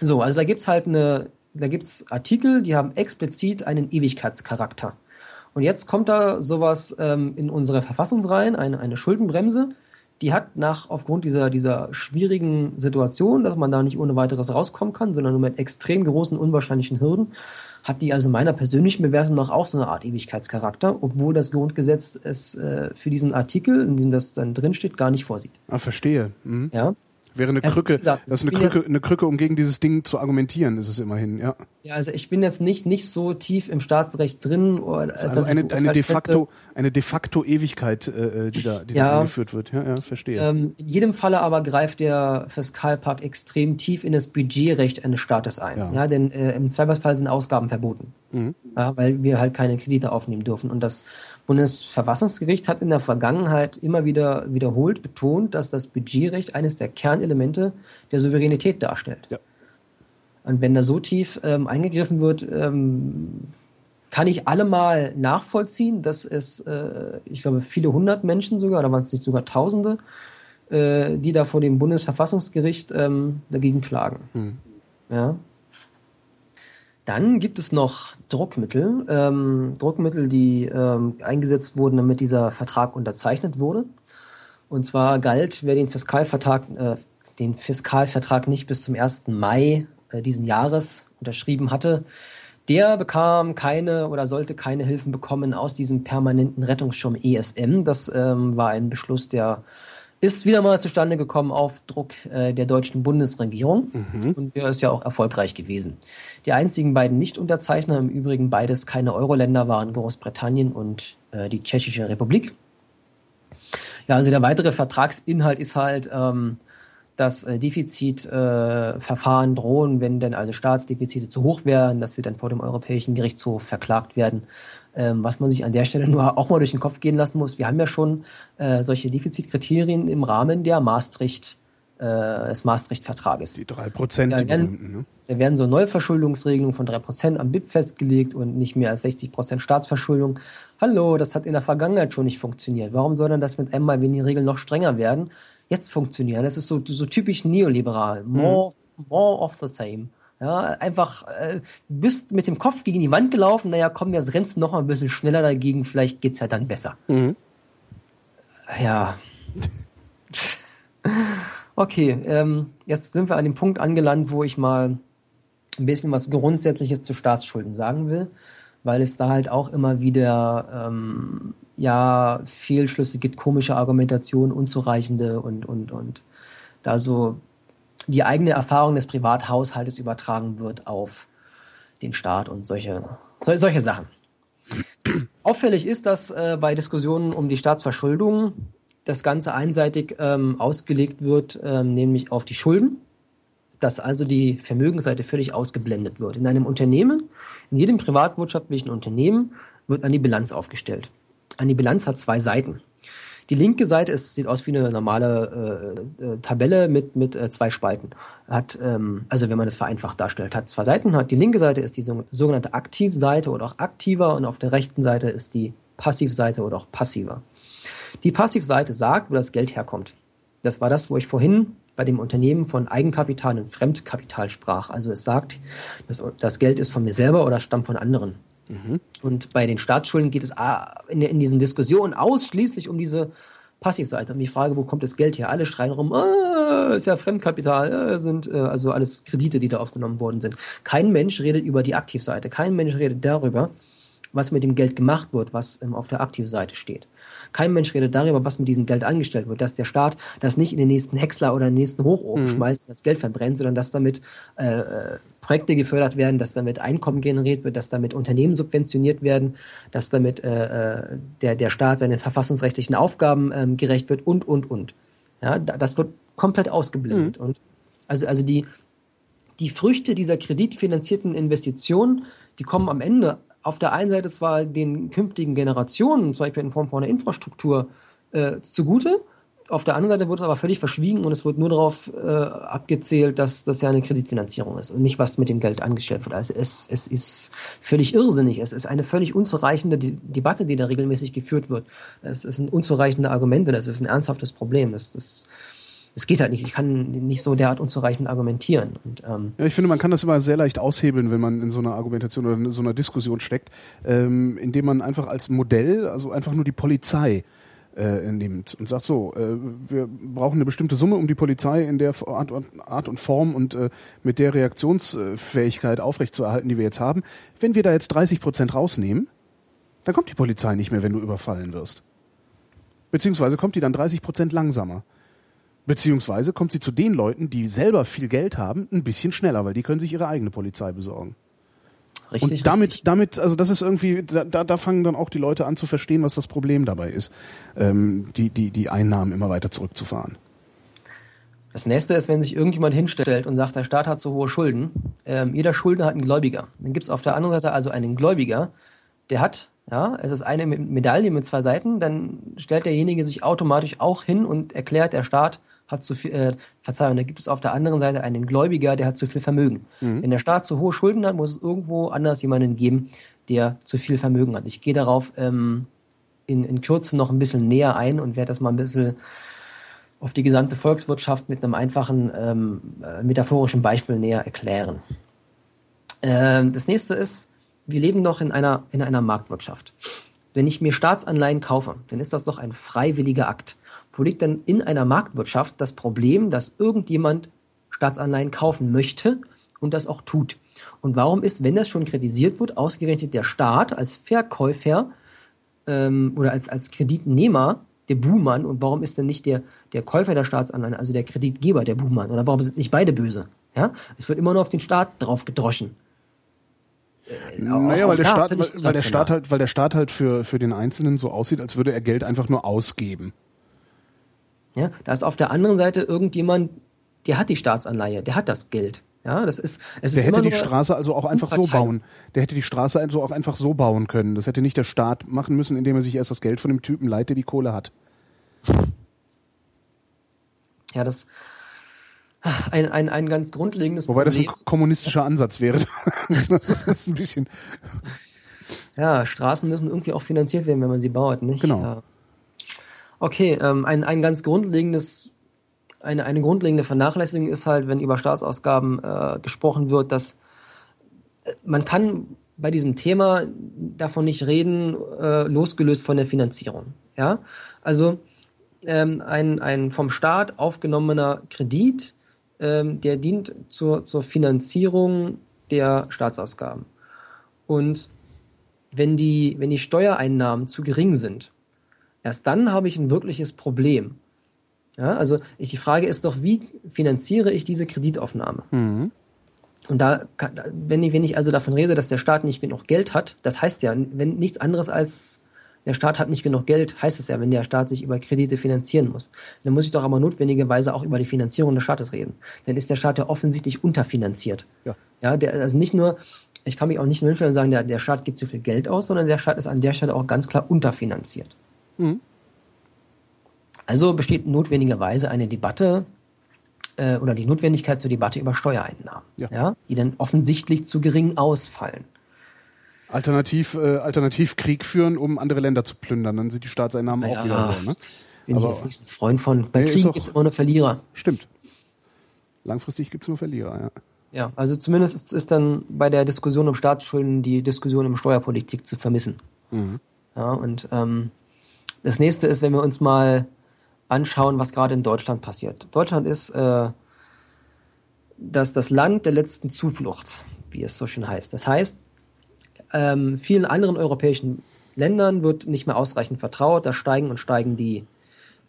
So, also da gibt's halt eine, da gibt's Artikel, die haben explizit einen Ewigkeitscharakter. Und jetzt kommt da sowas ähm, in unsere Verfassungsreihen, eine, eine Schuldenbremse, die hat nach, aufgrund dieser, dieser schwierigen Situation, dass man da nicht ohne weiteres rauskommen kann, sondern nur mit extrem großen, unwahrscheinlichen Hürden, hat die also meiner persönlichen Bewertung nach auch so eine Art Ewigkeitscharakter, obwohl das Grundgesetz es äh, für diesen Artikel, in dem das dann drinsteht, gar nicht vorsieht. Ah, verstehe. Mhm. Ja. Wäre eine also, Krücke, gesagt, das ist eine Krücke, eine Krücke, um gegen dieses Ding zu argumentieren, ist es immerhin, ja. Ja, also ich bin jetzt nicht, nicht so tief im Staatsrecht drin. Oder, also, also eine, eine de facto, eine de facto Ewigkeit, äh, äh, die da, die ja, da eingeführt wird. Ja, ja, verstehe. Ähm, in jedem Falle aber greift der Fiskalpakt extrem tief in das Budgetrecht eines Staates ein. Ja, ja denn äh, im Zweifelsfall sind Ausgaben verboten. Mhm. Ja, weil wir halt keine Kredite aufnehmen dürfen. Und das Bundesverfassungsgericht hat in der Vergangenheit immer wieder wiederholt betont, dass das Budgetrecht eines der Kernelemente der Souveränität darstellt. Ja. Und wenn da so tief ähm, eingegriffen wird, ähm, kann ich allemal nachvollziehen, dass es, äh, ich glaube, viele hundert Menschen sogar, oder waren es nicht sogar Tausende, äh, die da vor dem Bundesverfassungsgericht ähm, dagegen klagen. Mhm. Ja. Dann gibt es noch Druckmittel, ähm, Druckmittel, die ähm, eingesetzt wurden, damit dieser Vertrag unterzeichnet wurde. Und zwar galt, wer den Fiskalvertrag, äh, den Fiskalvertrag nicht bis zum 1. Mai äh, diesen Jahres unterschrieben hatte, der bekam keine oder sollte keine Hilfen bekommen aus diesem permanenten Rettungsschirm ESM. Das ähm, war ein Beschluss der ist wieder mal zustande gekommen auf Druck äh, der deutschen Bundesregierung mhm. und der ist ja auch erfolgreich gewesen. Die einzigen beiden Nicht-Unterzeichner, im Übrigen beides keine Euro-Länder, waren Großbritannien und äh, die Tschechische Republik. Ja, also der weitere Vertragsinhalt ist halt, ähm, dass äh, Defizitverfahren äh, drohen, wenn denn also Staatsdefizite zu hoch wären, dass sie dann vor dem Europäischen Gerichtshof verklagt werden ähm, was man sich an der Stelle nur auch mal durch den Kopf gehen lassen muss. Wir haben ja schon äh, solche Defizitkriterien im Rahmen der Maastricht, äh, des Maastricht-Vertrages. Die drei Prozent, die berühmten, ne? Da werden so Neuverschuldungsregelungen von drei Prozent am BIP festgelegt und nicht mehr als 60 Prozent Staatsverschuldung. Hallo, das hat in der Vergangenheit schon nicht funktioniert. Warum soll denn das mit einmal, wenn die Regeln noch strenger werden, jetzt funktionieren? Das ist so, so typisch neoliberal. More, mhm. more of the same. Ja, einfach, äh, bist mit dem Kopf gegen die Wand gelaufen, naja, komm, jetzt rennst du noch mal ein bisschen schneller dagegen, vielleicht geht's ja dann besser. Mhm. Ja. okay, ähm, jetzt sind wir an dem Punkt angelangt, wo ich mal ein bisschen was Grundsätzliches zu Staatsschulden sagen will, weil es da halt auch immer wieder ähm, ja Fehlschlüsse gibt, komische Argumentationen, unzureichende und und und da so die eigene Erfahrung des Privathaushaltes übertragen wird auf den Staat und solche, solche Sachen. Auffällig ist, dass äh, bei Diskussionen um die Staatsverschuldung das Ganze einseitig ähm, ausgelegt wird, ähm, nämlich auf die Schulden, dass also die Vermögensseite völlig ausgeblendet wird. In einem Unternehmen, in jedem privatwirtschaftlichen Unternehmen wird an die Bilanz aufgestellt. An die Bilanz hat zwei Seiten. Die linke Seite ist, sieht aus wie eine normale äh, äh, Tabelle mit, mit äh, zwei Spalten. Hat, ähm, also wenn man das vereinfacht darstellt, hat zwei Seiten. Hat die linke Seite ist die sogenannte Aktivseite oder auch aktiver und auf der rechten Seite ist die Passivseite oder auch passiver. Die Passivseite sagt, wo das Geld herkommt. Das war das, wo ich vorhin bei dem Unternehmen von Eigenkapital und Fremdkapital sprach. Also es sagt, das, das Geld ist von mir selber oder stammt von anderen. Und bei den Staatsschulden geht es ah, in, in diesen Diskussionen ausschließlich um diese Passivseite, um die Frage, wo kommt das Geld her? Alle schreien rum, ah, ist ja Fremdkapital, äh, sind äh, also alles Kredite, die da aufgenommen worden sind. Kein Mensch redet über die Aktivseite, kein Mensch redet darüber, was mit dem Geld gemacht wird, was ähm, auf der Aktivseite steht. Kein Mensch redet darüber, was mit diesem Geld angestellt wird, dass der Staat das nicht in den nächsten Häcksler oder in den nächsten Hochofen mhm. schmeißt und das Geld verbrennt, sondern dass damit äh, Projekte gefördert werden, dass damit Einkommen generiert wird, dass damit Unternehmen subventioniert werden, dass damit äh, äh der, der Staat seinen verfassungsrechtlichen Aufgaben ähm, gerecht wird und, und, und. Ja, das wird komplett ausgeblendet. Mhm. Und also, also die, die Früchte dieser kreditfinanzierten Investitionen, die kommen am Ende auf der einen Seite zwar den künftigen Generationen, zum Beispiel in Form von einer Infrastruktur, äh, zugute, auf der anderen Seite wird es aber völlig verschwiegen und es wird nur darauf äh, abgezählt, dass das ja eine Kreditfinanzierung ist und nicht, was mit dem Geld angestellt wird. Also es, es ist völlig irrsinnig. Es ist eine völlig unzureichende De Debatte, die da regelmäßig geführt wird. Es sind unzureichende Argumente, das ist ein ernsthaftes Problem. Das, das, es geht halt nicht. Ich kann nicht so derart unzureichend argumentieren. Und, ähm ja, ich finde, man kann das immer sehr leicht aushebeln, wenn man in so einer Argumentation oder in so einer Diskussion steckt, ähm, indem man einfach als Modell, also einfach nur die Polizei äh, nimmt und sagt so, äh, wir brauchen eine bestimmte Summe, um die Polizei in der Art, Art und Form und äh, mit der Reaktionsfähigkeit aufrechtzuerhalten, die wir jetzt haben. Wenn wir da jetzt 30 Prozent rausnehmen, dann kommt die Polizei nicht mehr, wenn du überfallen wirst. Beziehungsweise kommt die dann 30 Prozent langsamer. Beziehungsweise kommt sie zu den Leuten, die selber viel Geld haben, ein bisschen schneller, weil die können sich ihre eigene Polizei besorgen. Richtig, und damit, richtig. damit, also das ist irgendwie, da, da fangen dann auch die Leute an zu verstehen, was das Problem dabei ist, ähm, die, die, die Einnahmen immer weiter zurückzufahren. Das nächste ist, wenn sich irgendjemand hinstellt und sagt, der Staat hat so hohe Schulden. Ähm, jeder Schuldner hat einen Gläubiger. Dann gibt es auf der anderen Seite also einen Gläubiger, der hat, ja, es ist eine Medaille mit zwei Seiten, dann stellt derjenige sich automatisch auch hin und erklärt, der Staat hat zu viel, äh, Verzeihung, da gibt es auf der anderen Seite einen Gläubiger, der hat zu viel Vermögen. Mhm. Wenn der Staat zu hohe Schulden hat, muss es irgendwo anders jemanden geben, der zu viel Vermögen hat. Ich gehe darauf ähm, in, in Kürze noch ein bisschen näher ein und werde das mal ein bisschen auf die gesamte Volkswirtschaft mit einem einfachen ähm, äh, metaphorischen Beispiel näher erklären. Ähm, das nächste ist, wir leben noch in einer, in einer Marktwirtschaft. Wenn ich mir Staatsanleihen kaufe, dann ist das doch ein freiwilliger Akt. Wo liegt denn in einer Marktwirtschaft das Problem, dass irgendjemand Staatsanleihen kaufen möchte und das auch tut? Und warum ist, wenn das schon kritisiert wird, ausgerechnet der Staat als Verkäufer ähm, oder als, als Kreditnehmer der Buhmann und warum ist denn nicht der, der Käufer der Staatsanleihen, also der Kreditgeber der Buhmann? Oder warum sind nicht beide böse? Ja? Es wird immer nur auf den Staat drauf gedroschen. Äh, naja, weil der, Staat, weil, weil der Staat halt, weil der Staat halt für, für den Einzelnen so aussieht, als würde er Geld einfach nur ausgeben. Ja, da ist auf der anderen Seite irgendjemand, der hat die Staatsanleihe, der hat das Geld. Ja, das ist, es der ist hätte die Straße also auch einfach so bauen. Der hätte die Straße also auch einfach so bauen können. Das hätte nicht der Staat machen müssen, indem er sich erst das Geld von dem Typen leiht, der die Kohle hat. Ja, das ein, ein, ein ganz grundlegendes Wobei Problem. das ein kommunistischer Ansatz wäre. das ist ein bisschen. Ja, Straßen müssen irgendwie auch finanziert werden, wenn man sie baut, nicht? Genau. Ja. Okay, ähm, ein, ein ganz grundlegendes, eine, eine grundlegende Vernachlässigung ist halt, wenn über Staatsausgaben äh, gesprochen wird, dass äh, man kann bei diesem Thema davon nicht reden, äh, losgelöst von der Finanzierung. Ja, also ähm, ein, ein vom Staat aufgenommener Kredit, ähm, der dient zur, zur Finanzierung der Staatsausgaben. Und wenn die, wenn die Steuereinnahmen zu gering sind, Erst dann habe ich ein wirkliches Problem. Ja, also ich, die Frage ist doch, wie finanziere ich diese Kreditaufnahme? Mhm. Und da, kann, wenn ich, wenn ich also davon rede, dass der Staat nicht genug Geld hat, das heißt ja, wenn nichts anderes als der Staat hat nicht genug Geld, heißt es ja, wenn der Staat sich über Kredite finanzieren muss. Dann muss ich doch aber notwendigerweise auch über die Finanzierung des Staates reden. Dann ist der Staat ja offensichtlich unterfinanziert. Ja. Ja, der, also nicht nur, ich kann mich auch nicht nur hinstellen und sagen, der, der Staat gibt zu viel Geld aus, sondern der Staat ist an der Stelle auch ganz klar unterfinanziert. Mhm. Also besteht notwendigerweise eine Debatte äh, oder die Notwendigkeit zur Debatte über Steuereinnahmen, ja. ja die dann offensichtlich zu gering ausfallen. Alternativ, äh, alternativ Krieg führen, um andere Länder zu plündern, dann sind die Staatseinnahmen ja, auch wieder so. Ne? Bin Aber, ich jetzt nicht ein Freund von. Bei nee, Kriegen gibt es immer nur Verlierer. Stimmt. Langfristig gibt es nur Verlierer, ja. Ja, also zumindest ist, ist dann bei der Diskussion um Staatsschulden die Diskussion um Steuerpolitik zu vermissen. Mhm. Ja, und ähm, das nächste ist, wenn wir uns mal anschauen, was gerade in Deutschland passiert. Deutschland ist äh, das, das Land der letzten Zuflucht, wie es so schön heißt. Das heißt, ähm, vielen anderen europäischen Ländern wird nicht mehr ausreichend vertraut. Da steigen und steigen die,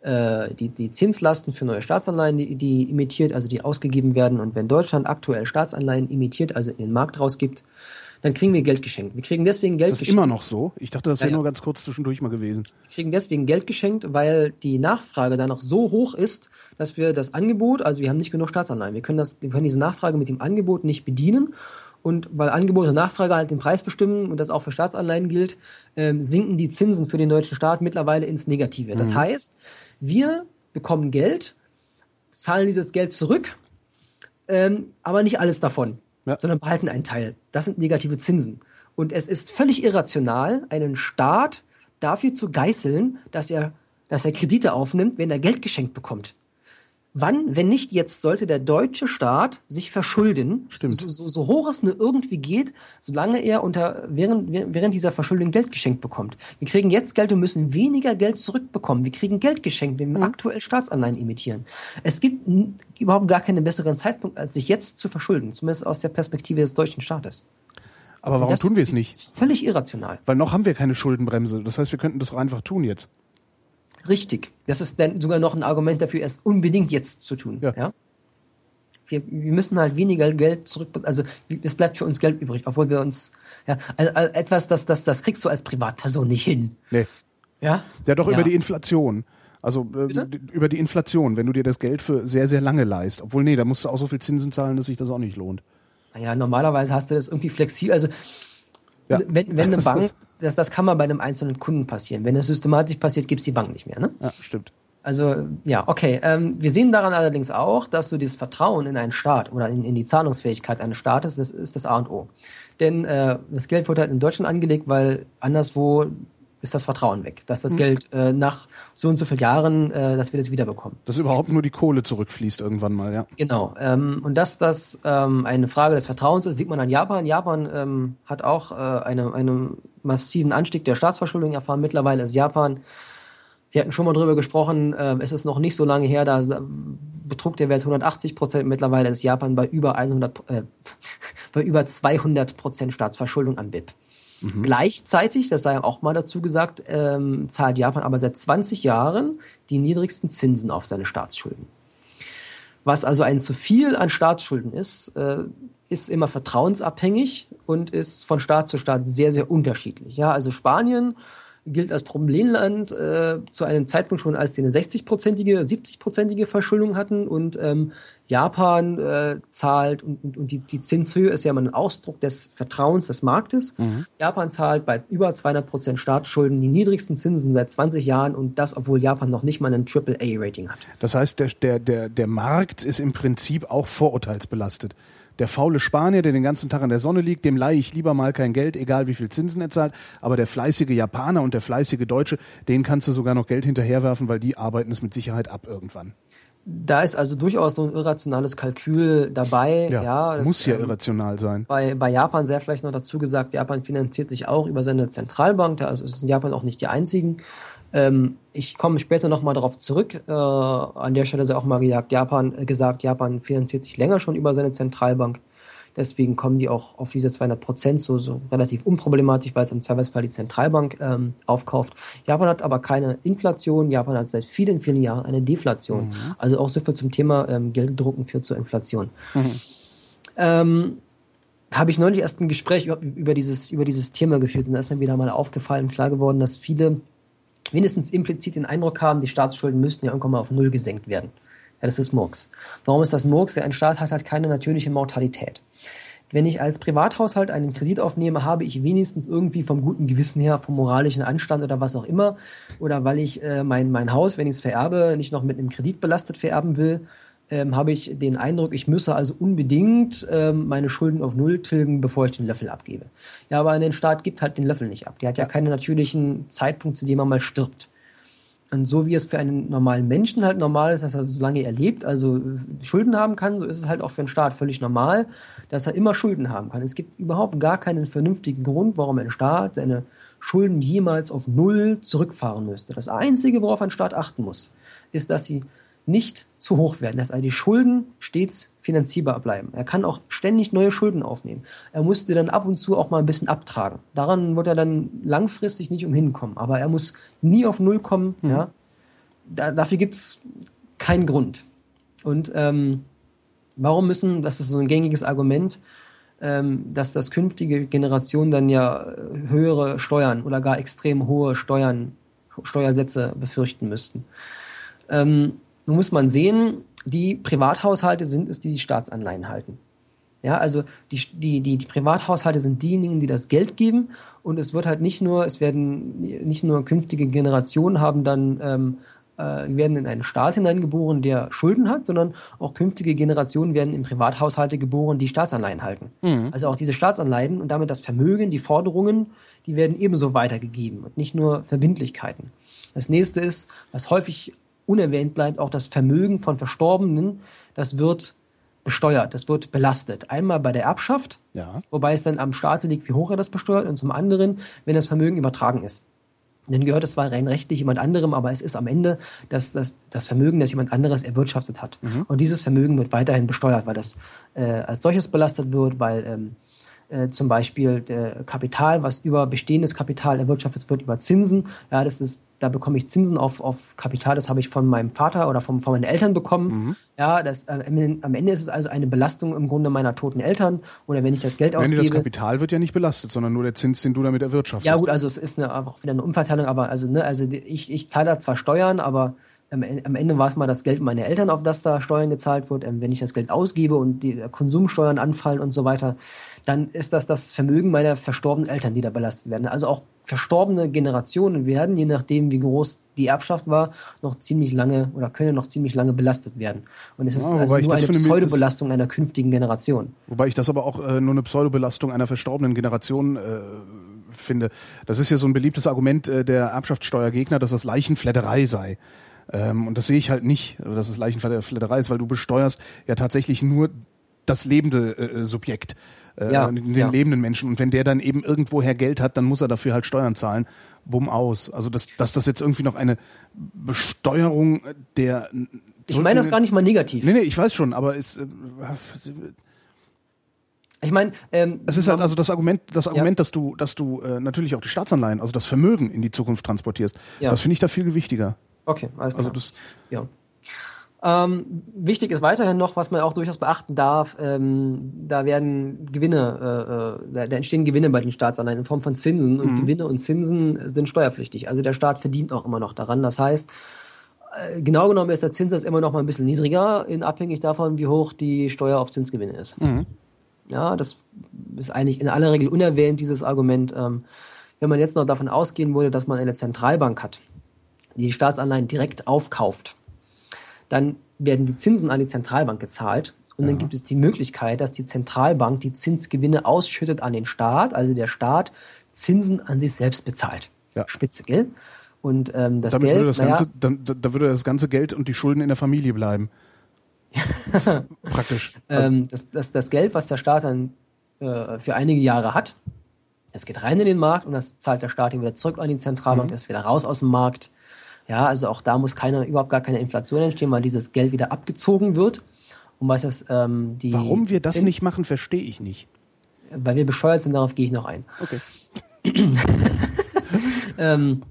äh, die, die Zinslasten für neue Staatsanleihen, die, die imitiert, also die ausgegeben werden. Und wenn Deutschland aktuell Staatsanleihen imitiert, also in den Markt rausgibt, dann kriegen wir Geld geschenkt. Wir kriegen deswegen Geld geschenkt. Ist das immer noch so? Ich dachte, das wäre ja, ja. nur ganz kurz zwischendurch mal gewesen. Wir kriegen deswegen Geld geschenkt, weil die Nachfrage dann noch so hoch ist, dass wir das Angebot, also wir haben nicht genug Staatsanleihen. Wir können, das, wir können diese Nachfrage mit dem Angebot nicht bedienen. Und weil Angebot und Nachfrage halt den Preis bestimmen und das auch für Staatsanleihen gilt, ähm, sinken die Zinsen für den deutschen Staat mittlerweile ins Negative. Das mhm. heißt, wir bekommen Geld, zahlen dieses Geld zurück, ähm, aber nicht alles davon ja. sondern behalten einen Teil. Das sind negative Zinsen. Und es ist völlig irrational, einen Staat dafür zu geißeln, dass er, dass er Kredite aufnimmt, wenn er Geld geschenkt bekommt. Wann, wenn nicht jetzt, sollte der deutsche Staat sich verschulden, Stimmt. So, so, so hoch es nur irgendwie geht, solange er unter, während, während dieser Verschuldung Geld geschenkt bekommt. Wir kriegen jetzt Geld und müssen weniger Geld zurückbekommen. Wir kriegen Geld geschenkt, wenn wir mhm. aktuell Staatsanleihen imitieren. Es gibt überhaupt gar keinen besseren Zeitpunkt, als sich jetzt zu verschulden, zumindest aus der Perspektive des deutschen Staates. Aber warum tun wir es nicht? Völlig irrational. Weil noch haben wir keine Schuldenbremse. Das heißt, wir könnten das auch einfach tun jetzt. Richtig. Das ist dann sogar noch ein Argument dafür, es unbedingt jetzt zu tun. Ja. ja? Wir, wir, müssen halt weniger Geld zurück, also es bleibt für uns Geld übrig, obwohl wir uns, ja, also, also etwas, das, das, das kriegst du als Privatperson nicht hin. Nee. Ja? Ja, doch ja. über die Inflation. Also äh, über die Inflation, wenn du dir das Geld für sehr, sehr lange leist. Obwohl, nee, da musst du auch so viel Zinsen zahlen, dass sich das auch nicht lohnt. Naja, normalerweise hast du das irgendwie flexibel. Also ja. wenn, wenn eine Bank das, das kann mal bei einem einzelnen Kunden passieren. Wenn das systematisch passiert, gibt es die Bank nicht mehr. Ne? Ja, stimmt. Also ja, okay. Ähm, wir sehen daran allerdings auch, dass so dieses Vertrauen in einen Staat oder in, in die Zahlungsfähigkeit eines Staates, das ist das A und O. Denn äh, das Geld wurde halt in Deutschland angelegt, weil anderswo ist das Vertrauen weg, dass das mhm. Geld äh, nach so und so vielen Jahren, äh, dass wir das wiederbekommen. Dass überhaupt nur die Kohle zurückfließt irgendwann mal, ja. Genau. Ähm, und dass das ähm, eine Frage des Vertrauens ist, sieht man an Japan. Japan ähm, hat auch äh, eine, einen massiven Anstieg der Staatsverschuldung erfahren. Mittlerweile ist Japan, wir hatten schon mal drüber gesprochen, äh, es ist noch nicht so lange her, da betrug der Wert 180 Prozent. Mittlerweile ist Japan bei über 100, äh, bei über 200 Prozent Staatsverschuldung an BIP. Mhm. Gleichzeitig, das sei auch mal dazu gesagt, ähm, zahlt Japan aber seit 20 Jahren die niedrigsten Zinsen auf seine Staatsschulden. Was also ein zu viel an Staatsschulden ist, äh, ist immer vertrauensabhängig und ist von Staat zu Staat sehr, sehr unterschiedlich. Ja, also Spanien gilt als Problemland äh, zu einem Zeitpunkt schon, als die eine 60-prozentige, 70-prozentige Verschuldung hatten und ähm, Japan äh, zahlt und, und, und die, die Zinshöhe ist ja immer ein Ausdruck des Vertrauens des Marktes. Mhm. Japan zahlt bei über 200 Prozent Staatsschulden die niedrigsten Zinsen seit 20 Jahren und das, obwohl Japan noch nicht mal ein AAA-Rating hat. Das heißt, der, der, der, der Markt ist im Prinzip auch vorurteilsbelastet. Der faule Spanier, der den ganzen Tag in der Sonne liegt, dem leihe ich lieber mal kein Geld, egal wie viel Zinsen er zahlt. Aber der fleißige Japaner und der fleißige Deutsche, den kannst du sogar noch Geld hinterherwerfen, weil die arbeiten es mit Sicherheit ab irgendwann. Da ist also durchaus so ein irrationales Kalkül dabei. Ja, ja das, muss ja ähm, irrational sein. Bei, bei Japan sehr vielleicht noch dazu gesagt, Japan finanziert sich auch über seine Zentralbank. Also ist in Japan auch nicht die einzigen. Ähm, ich komme später nochmal darauf zurück. Äh, an der Stelle sei auch mal gesagt Japan, äh, gesagt, Japan finanziert sich länger schon über seine Zentralbank. Deswegen kommen die auch auf diese 200 Prozent so, so relativ unproblematisch, weil es im Zweifelsfall die Zentralbank ähm, aufkauft. Japan hat aber keine Inflation. Japan hat seit vielen, vielen Jahren eine Deflation. Mhm. Also auch so viel zum Thema ähm, Gelddrucken führt zur Inflation. Mhm. Ähm, habe ich neulich erst ein Gespräch über, über, dieses, über dieses Thema geführt und da ist mir wieder mal aufgefallen, klar geworden, dass viele wenigstens implizit den Eindruck haben, die Staatsschulden müssten ja irgendwann mal auf Null gesenkt werden. Ja, das ist Murks. Warum ist das Murks? Ja, ein Staat hat halt keine natürliche Mortalität. Wenn ich als Privathaushalt einen Kredit aufnehme, habe ich wenigstens irgendwie vom guten Gewissen her, vom moralischen Anstand oder was auch immer, oder weil ich äh, mein, mein Haus, wenn ich es vererbe, nicht noch mit einem Kredit belastet vererben will, ähm, habe ich den Eindruck, ich müsse also unbedingt ähm, meine Schulden auf Null tilgen, bevor ich den Löffel abgebe. Ja, aber ein Staat gibt halt den Löffel nicht ab. Der hat ja keinen natürlichen Zeitpunkt, zu dem er mal stirbt. Und so wie es für einen normalen Menschen halt normal ist, dass er solange er lebt, also Schulden haben kann, so ist es halt auch für einen Staat völlig normal, dass er immer Schulden haben kann. Es gibt überhaupt gar keinen vernünftigen Grund, warum ein Staat seine Schulden jemals auf Null zurückfahren müsste. Das Einzige, worauf ein Staat achten muss, ist, dass sie nicht zu hoch werden, dass also die Schulden stets finanzierbar bleiben. Er kann auch ständig neue Schulden aufnehmen. Er musste dann ab und zu auch mal ein bisschen abtragen. Daran wird er dann langfristig nicht umhin kommen. Aber er muss nie auf Null kommen. Mhm. Ja. Da, dafür gibt es keinen Grund. Und ähm, warum müssen, das ist so ein gängiges Argument, ähm, dass das künftige Generationen dann ja höhere Steuern oder gar extrem hohe Steuern, Steuersätze befürchten müssten. Ähm, nun muss man sehen, die Privathaushalte sind es, die die Staatsanleihen halten. Ja, also die, die, die, die Privathaushalte sind diejenigen, die das Geld geben und es wird halt nicht nur, es werden nicht nur künftige Generationen haben dann ähm, äh, werden in einen Staat hineingeboren, der Schulden hat, sondern auch künftige Generationen werden in Privathaushalte geboren, die Staatsanleihen halten. Mhm. Also auch diese Staatsanleihen und damit das Vermögen, die Forderungen, die werden ebenso weitergegeben und nicht nur Verbindlichkeiten. Das nächste ist, was häufig unerwähnt bleibt, auch das Vermögen von Verstorbenen, das wird besteuert, das wird belastet. Einmal bei der Erbschaft, ja. wobei es dann am Staat liegt, wie hoch er das besteuert, und zum anderen, wenn das Vermögen übertragen ist. Dann gehört es zwar rein rechtlich jemand anderem, aber es ist am Ende das, das, das Vermögen, das jemand anderes erwirtschaftet hat. Mhm. Und dieses Vermögen wird weiterhin besteuert, weil das äh, als solches belastet wird, weil ähm, äh, zum Beispiel der Kapital, was über bestehendes Kapital erwirtschaftet wird, über Zinsen. Ja, das ist, da bekomme ich Zinsen auf, auf Kapital, das habe ich von meinem Vater oder von, von meinen Eltern bekommen. Mhm. Ja, das, äh, am Ende ist es also eine Belastung im Grunde meiner toten Eltern. Oder wenn ich das Geld wenn ausgebe. Das Kapital wird ja nicht belastet, sondern nur der Zins, den du damit erwirtschaftest. Ja, gut, also es ist eine, auch wieder eine Umverteilung, aber also, ne, also ich, ich zahle da zwar Steuern, aber am Ende war es mal das Geld meiner Eltern, auf das da Steuern gezahlt wird. Ähm, wenn ich das Geld ausgebe und die Konsumsteuern anfallen und so weiter, dann ist das das Vermögen meiner verstorbenen Eltern, die da belastet werden. Also auch verstorbene Generationen werden, je nachdem wie groß die Erbschaft war, noch ziemlich lange oder können noch ziemlich lange belastet werden. Und es ist ja, also nur eine Pseudobelastung einer künftigen Generation. Wobei ich das aber auch äh, nur eine Pseudobelastung einer verstorbenen Generation äh, finde. Das ist ja so ein beliebtes Argument äh, der Erbschaftssteuergegner, dass das Leichenfledderei sei. Ähm, und das sehe ich halt nicht, dass es Leichenfledderei ist, weil du besteuerst ja tatsächlich nur das lebende äh, Subjekt, äh, ja, den ja. lebenden Menschen. Und wenn der dann eben irgendwoher Geld hat, dann muss er dafür halt Steuern zahlen. Bumm aus. Also dass, dass das jetzt irgendwie noch eine Besteuerung der Ich meine das gar nicht mal negativ. Nee, nee, ich weiß schon, aber es äh, ich meine, ähm, es ist halt also das Argument, das Argument, ja. dass du, dass du äh, natürlich auch die Staatsanleihen, also das Vermögen in die Zukunft transportierst. Ja. Das finde ich da viel wichtiger. Okay, alles also klar. Also das, ja. Ähm, wichtig ist weiterhin noch, was man auch durchaus beachten darf, ähm, da werden Gewinne, äh, äh, da entstehen Gewinne bei den Staatsanleihen in Form von Zinsen und mhm. Gewinne und Zinsen sind steuerpflichtig. Also der Staat verdient auch immer noch daran. Das heißt, äh, genau genommen ist der Zinssatz immer noch mal ein bisschen niedriger, in abhängig davon, wie hoch die Steuer auf Zinsgewinne ist. Mhm. Ja, das ist eigentlich in aller Regel unerwähnt, dieses Argument. Ähm, wenn man jetzt noch davon ausgehen würde, dass man eine Zentralbank hat, die die Staatsanleihen direkt aufkauft, dann werden die Zinsen an die Zentralbank gezahlt. Und ja. dann gibt es die Möglichkeit, dass die Zentralbank die Zinsgewinne ausschüttet an den Staat, also der Staat Zinsen an sich selbst bezahlt. Ja. Spitze, gell? Und ähm, das Damit Geld, würde das naja, ganze, dann, da würde das ganze Geld und die Schulden in der Familie bleiben. Praktisch. Also ähm, das, das, das Geld, was der Staat dann äh, für einige Jahre hat, das geht rein in den Markt und das zahlt der Staat wieder zurück an die Zentralbank, mhm. das wieder raus aus dem Markt. Ja, also auch da muss keine, überhaupt gar keine Inflation entstehen, weil dieses Geld wieder abgezogen wird. Und was das, ähm, die Warum wir das sind, nicht machen, verstehe ich nicht. Weil wir bescheuert sind, darauf gehe ich noch ein. Okay. ähm,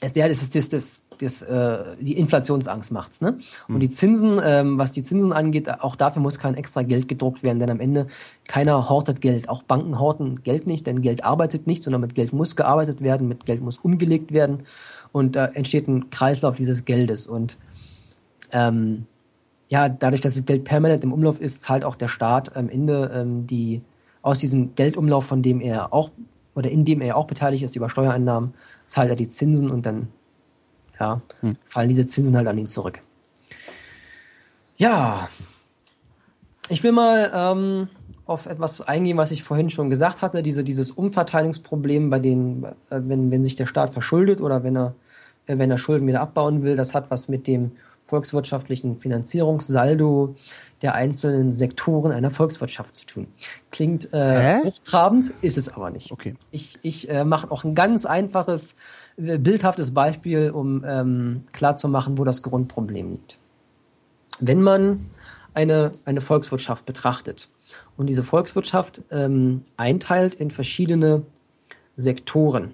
es, ja, das ist das, das, das, äh, die Inflationsangst macht's, ne? Und hm. die Zinsen, ähm, was die Zinsen angeht, auch dafür muss kein extra Geld gedruckt werden, denn am Ende keiner hortet Geld. Auch Banken horten Geld nicht, denn Geld arbeitet nicht, sondern mit Geld muss gearbeitet werden, mit Geld muss umgelegt werden und da entsteht ein Kreislauf dieses Geldes und ähm, ja, dadurch, dass das Geld permanent im Umlauf ist, zahlt auch der Staat am Ende ähm, die aus diesem Geldumlauf, von dem er auch oder in dem er auch beteiligt ist über Steuereinnahmen, zahlt er die Zinsen und dann ja, hm. fallen diese Zinsen halt an ihn zurück. Ja, ich will mal ähm, auf etwas eingehen, was ich vorhin schon gesagt hatte, diese, dieses Umverteilungsproblem, bei denen, äh, wenn, wenn sich der Staat verschuldet oder wenn er, äh, wenn er Schulden wieder abbauen will, das hat was mit dem volkswirtschaftlichen Finanzierungssaldo der einzelnen Sektoren einer Volkswirtschaft zu tun. Klingt äh, hochtrabend, ist es aber nicht. Okay. Ich, ich äh, mache auch ein ganz einfaches, äh, bildhaftes Beispiel, um ähm, klarzumachen, wo das Grundproblem liegt. Wenn man eine, eine Volkswirtschaft betrachtet und diese Volkswirtschaft ähm, einteilt in verschiedene Sektoren,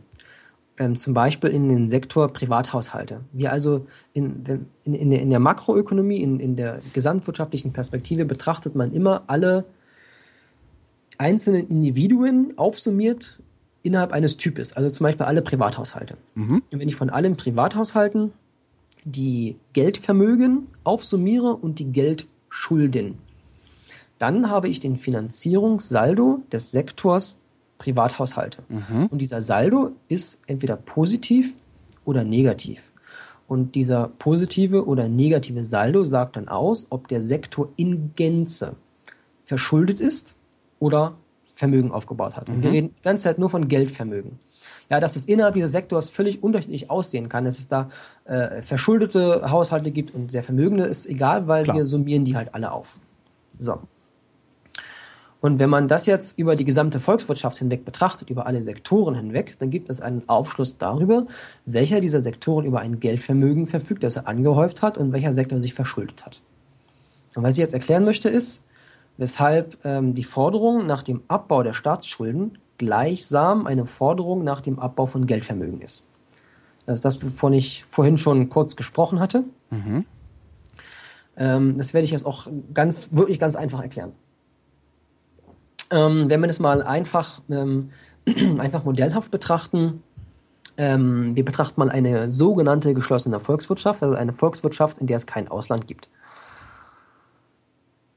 ähm, zum Beispiel in den Sektor Privathaushalte. Wir also in, in, in, der, in der Makroökonomie, in, in der gesamtwirtschaftlichen Perspektive betrachtet man immer alle einzelnen Individuen aufsummiert innerhalb eines Types, also zum Beispiel alle Privathaushalte. Mhm. Und wenn ich von allen Privathaushalten die Geldvermögen aufsummiere und die Geldschulden, dann habe ich den Finanzierungssaldo des Sektors Privathaushalte. Mhm. Und dieser Saldo ist entweder positiv oder negativ. Und dieser positive oder negative Saldo sagt dann aus, ob der Sektor in Gänze verschuldet ist oder Vermögen aufgebaut hat. Und wir mhm. reden die ganze Zeit nur von Geldvermögen. Ja, dass es innerhalb dieses Sektors völlig unterschiedlich aussehen kann, dass es da äh, verschuldete Haushalte gibt und sehr vermögende, ist egal, weil Klar. wir summieren die halt alle auf. So. Und wenn man das jetzt über die gesamte Volkswirtschaft hinweg betrachtet, über alle Sektoren hinweg, dann gibt es einen Aufschluss darüber, welcher dieser Sektoren über ein Geldvermögen verfügt, das er angehäuft hat und welcher Sektor sich verschuldet hat. Und was ich jetzt erklären möchte, ist, weshalb ähm, die Forderung nach dem Abbau der Staatsschulden gleichsam eine Forderung nach dem Abbau von Geldvermögen ist. Das ist das, wovon ich vorhin schon kurz gesprochen hatte. Mhm. Ähm, das werde ich jetzt auch ganz, wirklich ganz einfach erklären. Ähm, wenn wir das mal einfach, ähm, einfach modellhaft betrachten, ähm, wir betrachten mal eine sogenannte geschlossene Volkswirtschaft, also eine Volkswirtschaft, in der es kein Ausland gibt.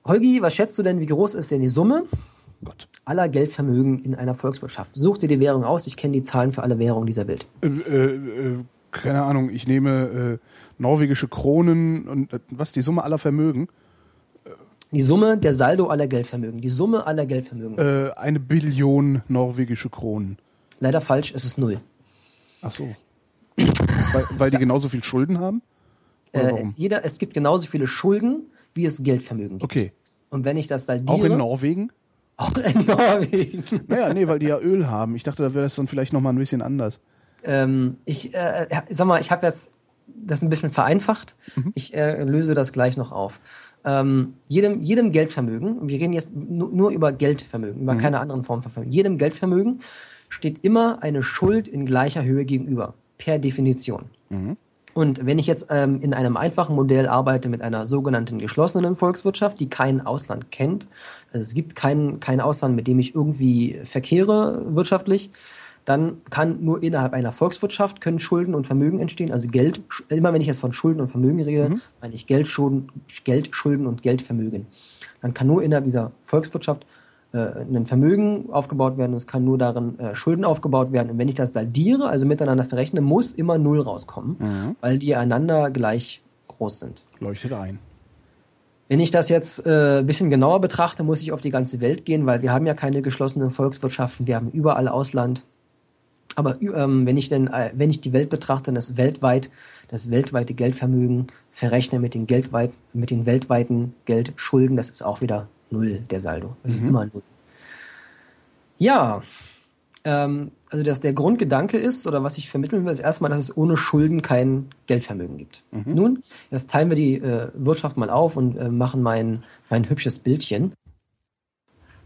Holgi, was schätzt du denn, wie groß ist denn die Summe Gott. aller Geldvermögen in einer Volkswirtschaft? Such dir die Währung aus, ich kenne die Zahlen für alle Währungen dieser Welt. Äh, äh, äh keine Ahnung, ich nehme äh, norwegische Kronen und äh, was, die Summe aller Vermögen? Die Summe der Saldo aller Geldvermögen. Die Summe aller Geldvermögen. Äh, eine Billion norwegische Kronen. Leider falsch, es ist null. Ach so. weil, weil die ja. genauso viel Schulden haben? Äh, jeder, es gibt genauso viele Schulden, wie es Geldvermögen gibt. Okay. Und wenn ich das saldiere... Auch in Norwegen? Auch in Norwegen. naja, nee, weil die ja Öl haben. Ich dachte, da wäre das dann vielleicht nochmal ein bisschen anders. Ähm, ich äh, sag mal, ich habe jetzt das ein bisschen vereinfacht. Mhm. Ich äh, löse das gleich noch auf ähm, jedem, jedem Geldvermögen, wir reden jetzt nur, nur über Geldvermögen, über mhm. keine anderen Formen von Vermögen, jedem Geldvermögen steht immer eine Schuld in gleicher Höhe gegenüber, per Definition. Mhm. Und wenn ich jetzt ähm, in einem einfachen Modell arbeite mit einer sogenannten geschlossenen Volkswirtschaft, die kein Ausland kennt, also es gibt kein, kein Ausland, mit dem ich irgendwie verkehre wirtschaftlich, dann kann nur innerhalb einer Volkswirtschaft können Schulden und Vermögen entstehen. Also Geld, immer wenn ich jetzt von Schulden und Vermögen rede, mhm. meine ich Geld, Schulden, Geld, Schulden und Geldvermögen. Dann kann nur innerhalb dieser Volkswirtschaft äh, ein Vermögen aufgebaut werden und es kann nur darin äh, Schulden aufgebaut werden. Und wenn ich das saldiere, also miteinander verrechne, muss immer Null rauskommen, mhm. weil die einander gleich groß sind. Leuchtet ein. Wenn ich das jetzt äh, ein bisschen genauer betrachte, muss ich auf die ganze Welt gehen, weil wir haben ja keine geschlossenen Volkswirtschaften, wir haben überall Ausland. Aber ähm, wenn ich denn, äh, wenn ich die Welt betrachte, das weltweit, das weltweite Geldvermögen verrechne mit den Geldweit, mit den weltweiten Geldschulden, das ist auch wieder null der Saldo. Das mhm. ist immer null. Ja, ähm, also dass der Grundgedanke ist, oder was ich vermitteln will, ist erstmal, dass es ohne Schulden kein Geldvermögen gibt. Mhm. Nun, jetzt teilen wir die äh, Wirtschaft mal auf und äh, machen mein, mein hübsches Bildchen.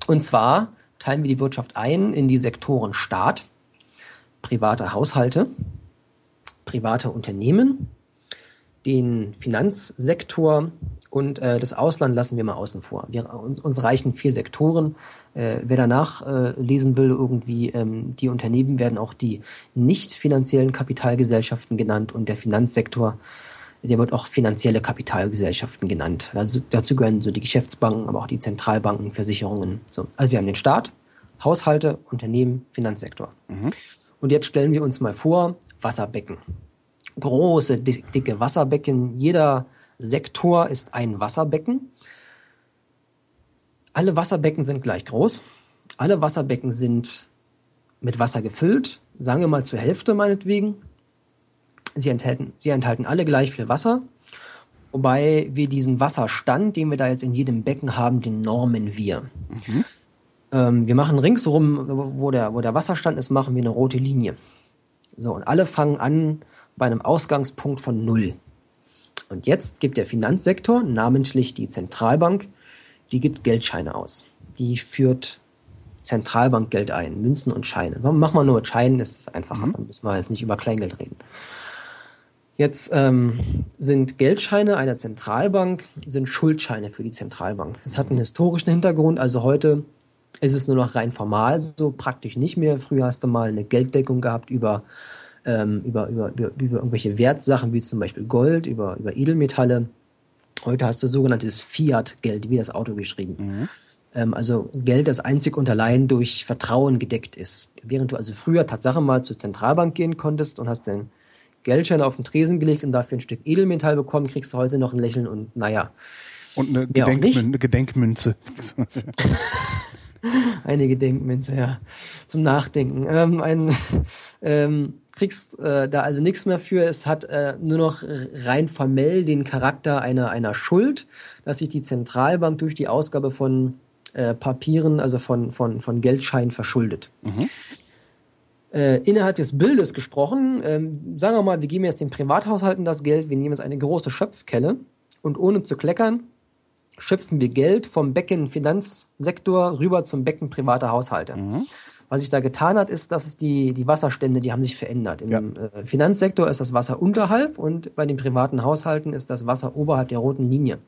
Und zwar teilen wir die Wirtschaft ein in die Sektoren Staat, private Haushalte, private Unternehmen, den Finanzsektor und äh, das Ausland lassen wir mal außen vor. Wir, uns, uns reichen vier Sektoren. Äh, wer danach äh, lesen will, irgendwie, ähm, die Unternehmen werden auch die nicht finanziellen Kapitalgesellschaften genannt und der Finanzsektor, der wird auch finanzielle Kapitalgesellschaften genannt. Also, dazu gehören so die Geschäftsbanken, aber auch die Zentralbanken, Versicherungen. So. Also wir haben den Staat, Haushalte, Unternehmen, Finanzsektor. Mhm. Und jetzt stellen wir uns mal vor, Wasserbecken. Große, dicke Wasserbecken. Jeder Sektor ist ein Wasserbecken. Alle Wasserbecken sind gleich groß. Alle Wasserbecken sind mit Wasser gefüllt. Sagen wir mal zur Hälfte meinetwegen. Sie enthalten, sie enthalten alle gleich viel Wasser. Wobei wir diesen Wasserstand, den wir da jetzt in jedem Becken haben, den normen wir. Mhm. Ähm, wir machen ringsherum, wo der, wo der Wasserstand ist, machen wir eine rote Linie. So, und alle fangen an bei einem Ausgangspunkt von Null. Und jetzt gibt der Finanzsektor, namentlich die Zentralbank, die gibt Geldscheine aus. Die führt Zentralbankgeld ein, Münzen und Scheine. Mach mal nur mit Scheinen, ist es einfacher. Mhm. Dann müssen wir jetzt nicht über Kleingeld reden. Jetzt ähm, sind Geldscheine einer Zentralbank, sind Schuldscheine für die Zentralbank. Das hat einen historischen Hintergrund. Also heute ist es nur noch rein formal, so praktisch nicht mehr. Früher hast du mal eine Gelddeckung gehabt über, ähm, über, über, über, über irgendwelche Wertsachen, wie zum Beispiel Gold, über, über Edelmetalle. Heute hast du sogenanntes Fiat-Geld, wie das Auto geschrieben. Mhm. Ähm, also Geld, das einzig und allein durch Vertrauen gedeckt ist. Während du also früher Tatsache mal zur Zentralbank gehen konntest und hast den Geldschein auf den Tresen gelegt und dafür ein Stück Edelmetall bekommen, kriegst du heute noch ein Lächeln und naja. Und eine, Gedenkmün eine Gedenkmünze. eine Gedenkmünze, ja. Zum Nachdenken. Ähm, ein, ähm, kriegst äh, da also nichts mehr für. Es hat äh, nur noch rein formell den Charakter einer, einer Schuld, dass sich die Zentralbank durch die Ausgabe von äh, Papieren, also von, von, von Geldscheinen verschuldet. Mhm. Äh, innerhalb des Bildes gesprochen, ähm, sagen wir mal, wir geben jetzt den Privathaushalten das Geld, wir nehmen jetzt eine große Schöpfkelle und ohne zu kleckern, schöpfen wir Geld vom Becken Finanzsektor rüber zum Becken privater Haushalte. Mhm. Was sich da getan hat, ist, dass die, die Wasserstände, die haben sich verändert. Im ja. äh, Finanzsektor ist das Wasser unterhalb und bei den privaten Haushalten ist das Wasser oberhalb der roten Linie.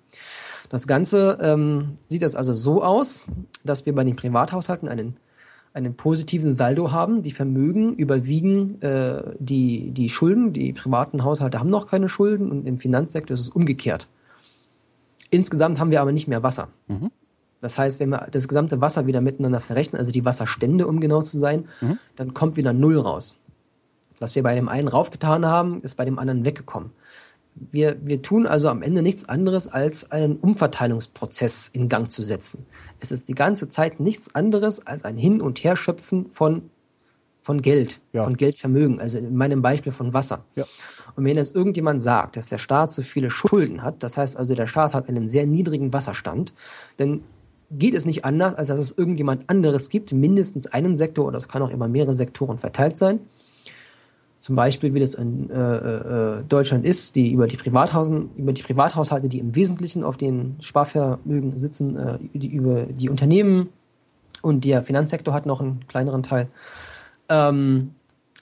Das Ganze ähm, sieht das also so aus, dass wir bei den Privathaushalten einen, einen positiven Saldo haben. Die Vermögen überwiegen äh, die, die Schulden. Die privaten Haushalte haben noch keine Schulden und im Finanzsektor ist es umgekehrt. Insgesamt haben wir aber nicht mehr Wasser. Mhm. Das heißt, wenn wir das gesamte Wasser wieder miteinander verrechnen, also die Wasserstände, um genau zu sein, mhm. dann kommt wieder Null raus. Was wir bei dem einen raufgetan haben, ist bei dem anderen weggekommen. Wir, wir tun also am Ende nichts anderes, als einen Umverteilungsprozess in Gang zu setzen. Es ist die ganze Zeit nichts anderes als ein Hin- und Herschöpfen von, von Geld, ja. von Geldvermögen, also in meinem Beispiel von Wasser. Ja. Und wenn jetzt irgendjemand sagt, dass der Staat so viele Schulden hat, das heißt also, der Staat hat einen sehr niedrigen Wasserstand, dann geht es nicht anders, als dass es irgendjemand anderes gibt, mindestens einen Sektor oder es kann auch immer mehrere Sektoren verteilt sein, zum Beispiel, wie das in äh, äh, Deutschland ist, die über die Privathausen, über die Privathaushalte, die im Wesentlichen auf den Sparvermögen sitzen, äh, die über die Unternehmen und der Finanzsektor hat noch einen kleineren Teil. Ähm,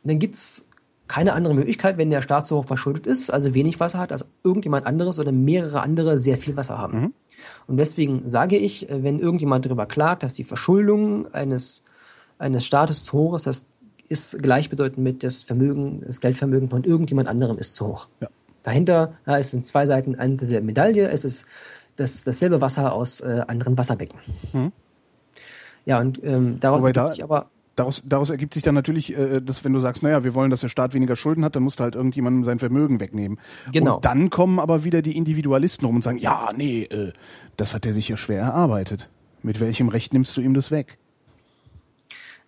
dann gibt's keine andere Möglichkeit, wenn der Staat so hoch verschuldet ist, also wenig Wasser hat, als irgendjemand anderes oder mehrere andere sehr viel Wasser haben. Mhm. Und deswegen sage ich, wenn irgendjemand darüber klagt, dass die Verschuldung eines, eines Staates zu hoch ist, dass ist gleichbedeutend mit das Vermögen, das Geldvermögen von irgendjemand anderem ist zu hoch. Ja. Dahinter ja, es sind zwei Seiten eine derselben Medaille. Es ist das, dasselbe Wasser aus äh, anderen Wasserbecken. Mhm. Ja, und ähm, daraus Wobei da, aber Daraus, daraus ergibt sich dann natürlich, äh, dass wenn du sagst, naja, wir wollen, dass der Staat weniger Schulden hat, dann musst du halt irgendjemandem sein Vermögen wegnehmen. Genau. Und dann kommen aber wieder die Individualisten rum und sagen, ja, nee, äh, das hat er sich ja schwer erarbeitet. Mit welchem Recht nimmst du ihm das weg?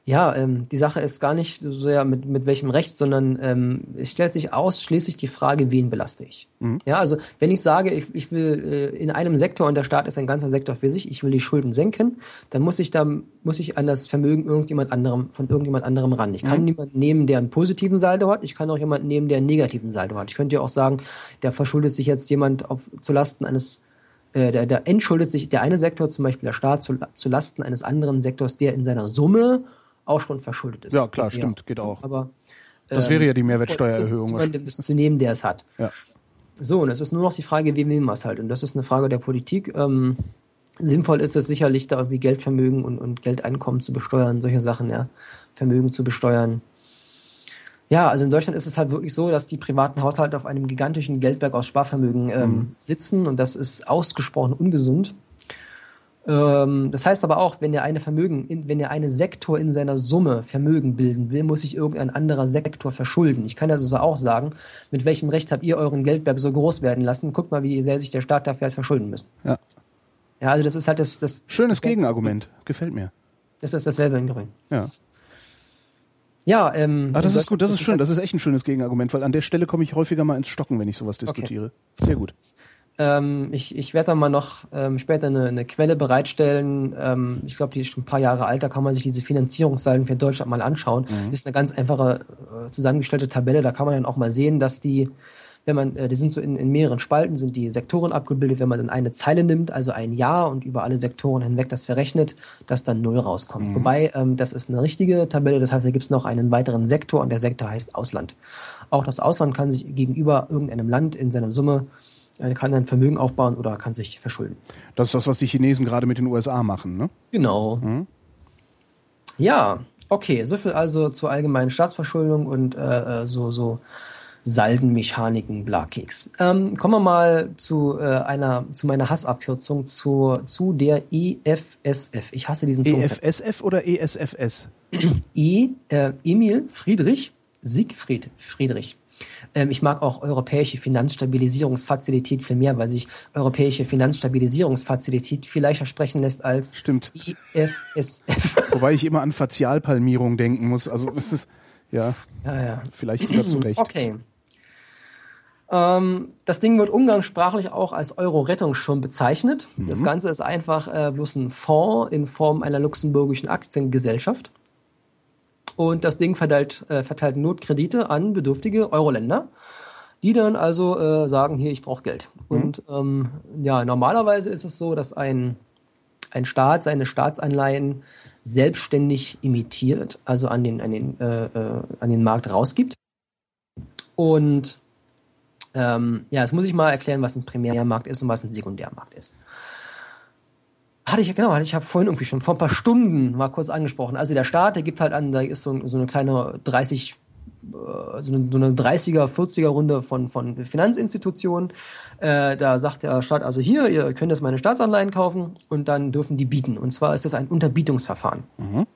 Ja, ähm, die Sache ist gar nicht so sehr mit, mit welchem Recht, sondern ähm, es stellt sich ausschließlich die Frage, wen belaste ich. Mhm. Ja, also wenn ich sage, ich, ich will äh, in einem Sektor und der Staat ist ein ganzer Sektor für sich, ich will die Schulden senken, dann muss ich da muss ich an das Vermögen irgendjemand anderem von irgendjemand anderem ran. Ich kann mhm. jemanden nehmen, der einen positiven Saldo hat, ich kann auch jemanden nehmen, der einen negativen Saldo hat. Ich könnte ja auch sagen, der verschuldet sich jetzt jemand auf zu Lasten eines äh, der, der entschuldet sich der eine Sektor, zum Beispiel der Staat, zu, zu Lasten eines anderen Sektors, der in seiner Summe auch schon verschuldet ist. Ja, klar, geht stimmt, geht auch. Aber das wäre ja die ähm, Mehrwertsteuererhöhung. Jemandem das zu nehmen, der es hat. Ja. So, und es ist nur noch die Frage, wem nehmen wir es halt. Und das ist eine Frage der Politik. Ähm, sinnvoll ist es sicherlich, da irgendwie Geldvermögen und, und Geldeinkommen zu besteuern, solche Sachen, ja, Vermögen zu besteuern. Ja, also in Deutschland ist es halt wirklich so, dass die privaten Haushalte auf einem gigantischen Geldberg aus Sparvermögen ähm, mhm. sitzen und das ist ausgesprochen ungesund. Ähm, das heißt aber auch, wenn der eine Vermögen, wenn der eine Sektor in seiner Summe Vermögen bilden will, muss sich irgendein anderer Sektor verschulden. Ich kann also auch sagen, mit welchem Recht habt ihr euren Geldberg so groß werden lassen? Guckt mal, wie sehr sich der Staat dafür hat verschulden müssen. Ja. Ja, also das ist halt das. das Schönes das Gegenargument. Gefällt mir. Das ist dasselbe in Grün. Ja. Ja, ähm. Ah, das ist gut, das ist schön, das ist echt ein schönes Gegenargument, weil an der Stelle komme ich häufiger mal ins Stocken, wenn ich sowas diskutiere. Okay. Sehr gut. Ähm, ich ich werde dann mal noch ähm, später eine, eine Quelle bereitstellen. Ähm, ich glaube, die ist schon ein paar Jahre alt. Da kann man sich diese Finanzierungssalden für Deutschland mal anschauen. Mhm. Ist eine ganz einfache äh, zusammengestellte Tabelle. Da kann man dann auch mal sehen, dass die wenn man, äh, die sind so in, in mehreren Spalten, sind die Sektoren abgebildet, wenn man dann eine Zeile nimmt, also ein Jahr und über alle Sektoren hinweg das verrechnet, dass dann null rauskommt. Mhm. Wobei, ähm, das ist eine richtige Tabelle, das heißt, da gibt es noch einen weiteren Sektor und der Sektor heißt Ausland. Auch das Ausland kann sich gegenüber irgendeinem Land in seiner Summe er kann ein Vermögen aufbauen oder kann sich verschulden. Das ist das, was die Chinesen gerade mit den USA machen, ne? Genau. Mhm. Ja, okay. So viel also zur allgemeinen Staatsverschuldung und äh, äh so, so Saldenmechaniken, Blakeks. Ähm, kommen wir mal zu äh, einer, zu meiner Hassabkürzung, zu, zu der EFSF. Ich hasse diesen EFSF oder ESFS? E, äh, Emil Friedrich, Siegfried Friedrich. Ähm, ich mag auch europäische Finanzstabilisierungsfazilität viel mehr, weil sich europäische Finanzstabilisierungsfazilität viel leichter sprechen lässt als Stimmt. IFSF. Wobei ich immer an Fazialpalmierung denken muss. Also es ist ja, ja, ja. vielleicht sogar zu Recht. Okay. Ähm, das Ding wird umgangssprachlich auch als Euro-Rettungsschirm bezeichnet. Mhm. Das Ganze ist einfach äh, bloß ein Fonds in Form einer luxemburgischen Aktiengesellschaft. Und das Ding verteilt, äh, verteilt Notkredite an bedürftige Euro-Länder, die dann also äh, sagen, hier, ich brauche Geld. Mhm. Und ähm, ja, normalerweise ist es so, dass ein, ein Staat seine Staatsanleihen selbstständig imitiert, also an den, an den, äh, äh, an den Markt rausgibt. Und ähm, ja, jetzt muss ich mal erklären, was ein Primärmarkt ist und was ein Sekundärmarkt ist. Hatte ich, genau, hatte ich habe vorhin irgendwie schon vor ein paar Stunden mal kurz angesprochen. Also der Staat, der gibt halt an, da ist so, so eine kleine 30, äh, so eine, so eine 30er, 40er Runde von, von Finanzinstitutionen. Äh, da sagt der Staat also hier, ihr könnt jetzt meine Staatsanleihen kaufen und dann dürfen die bieten. Und zwar ist das ein Unterbietungsverfahren. Mhm.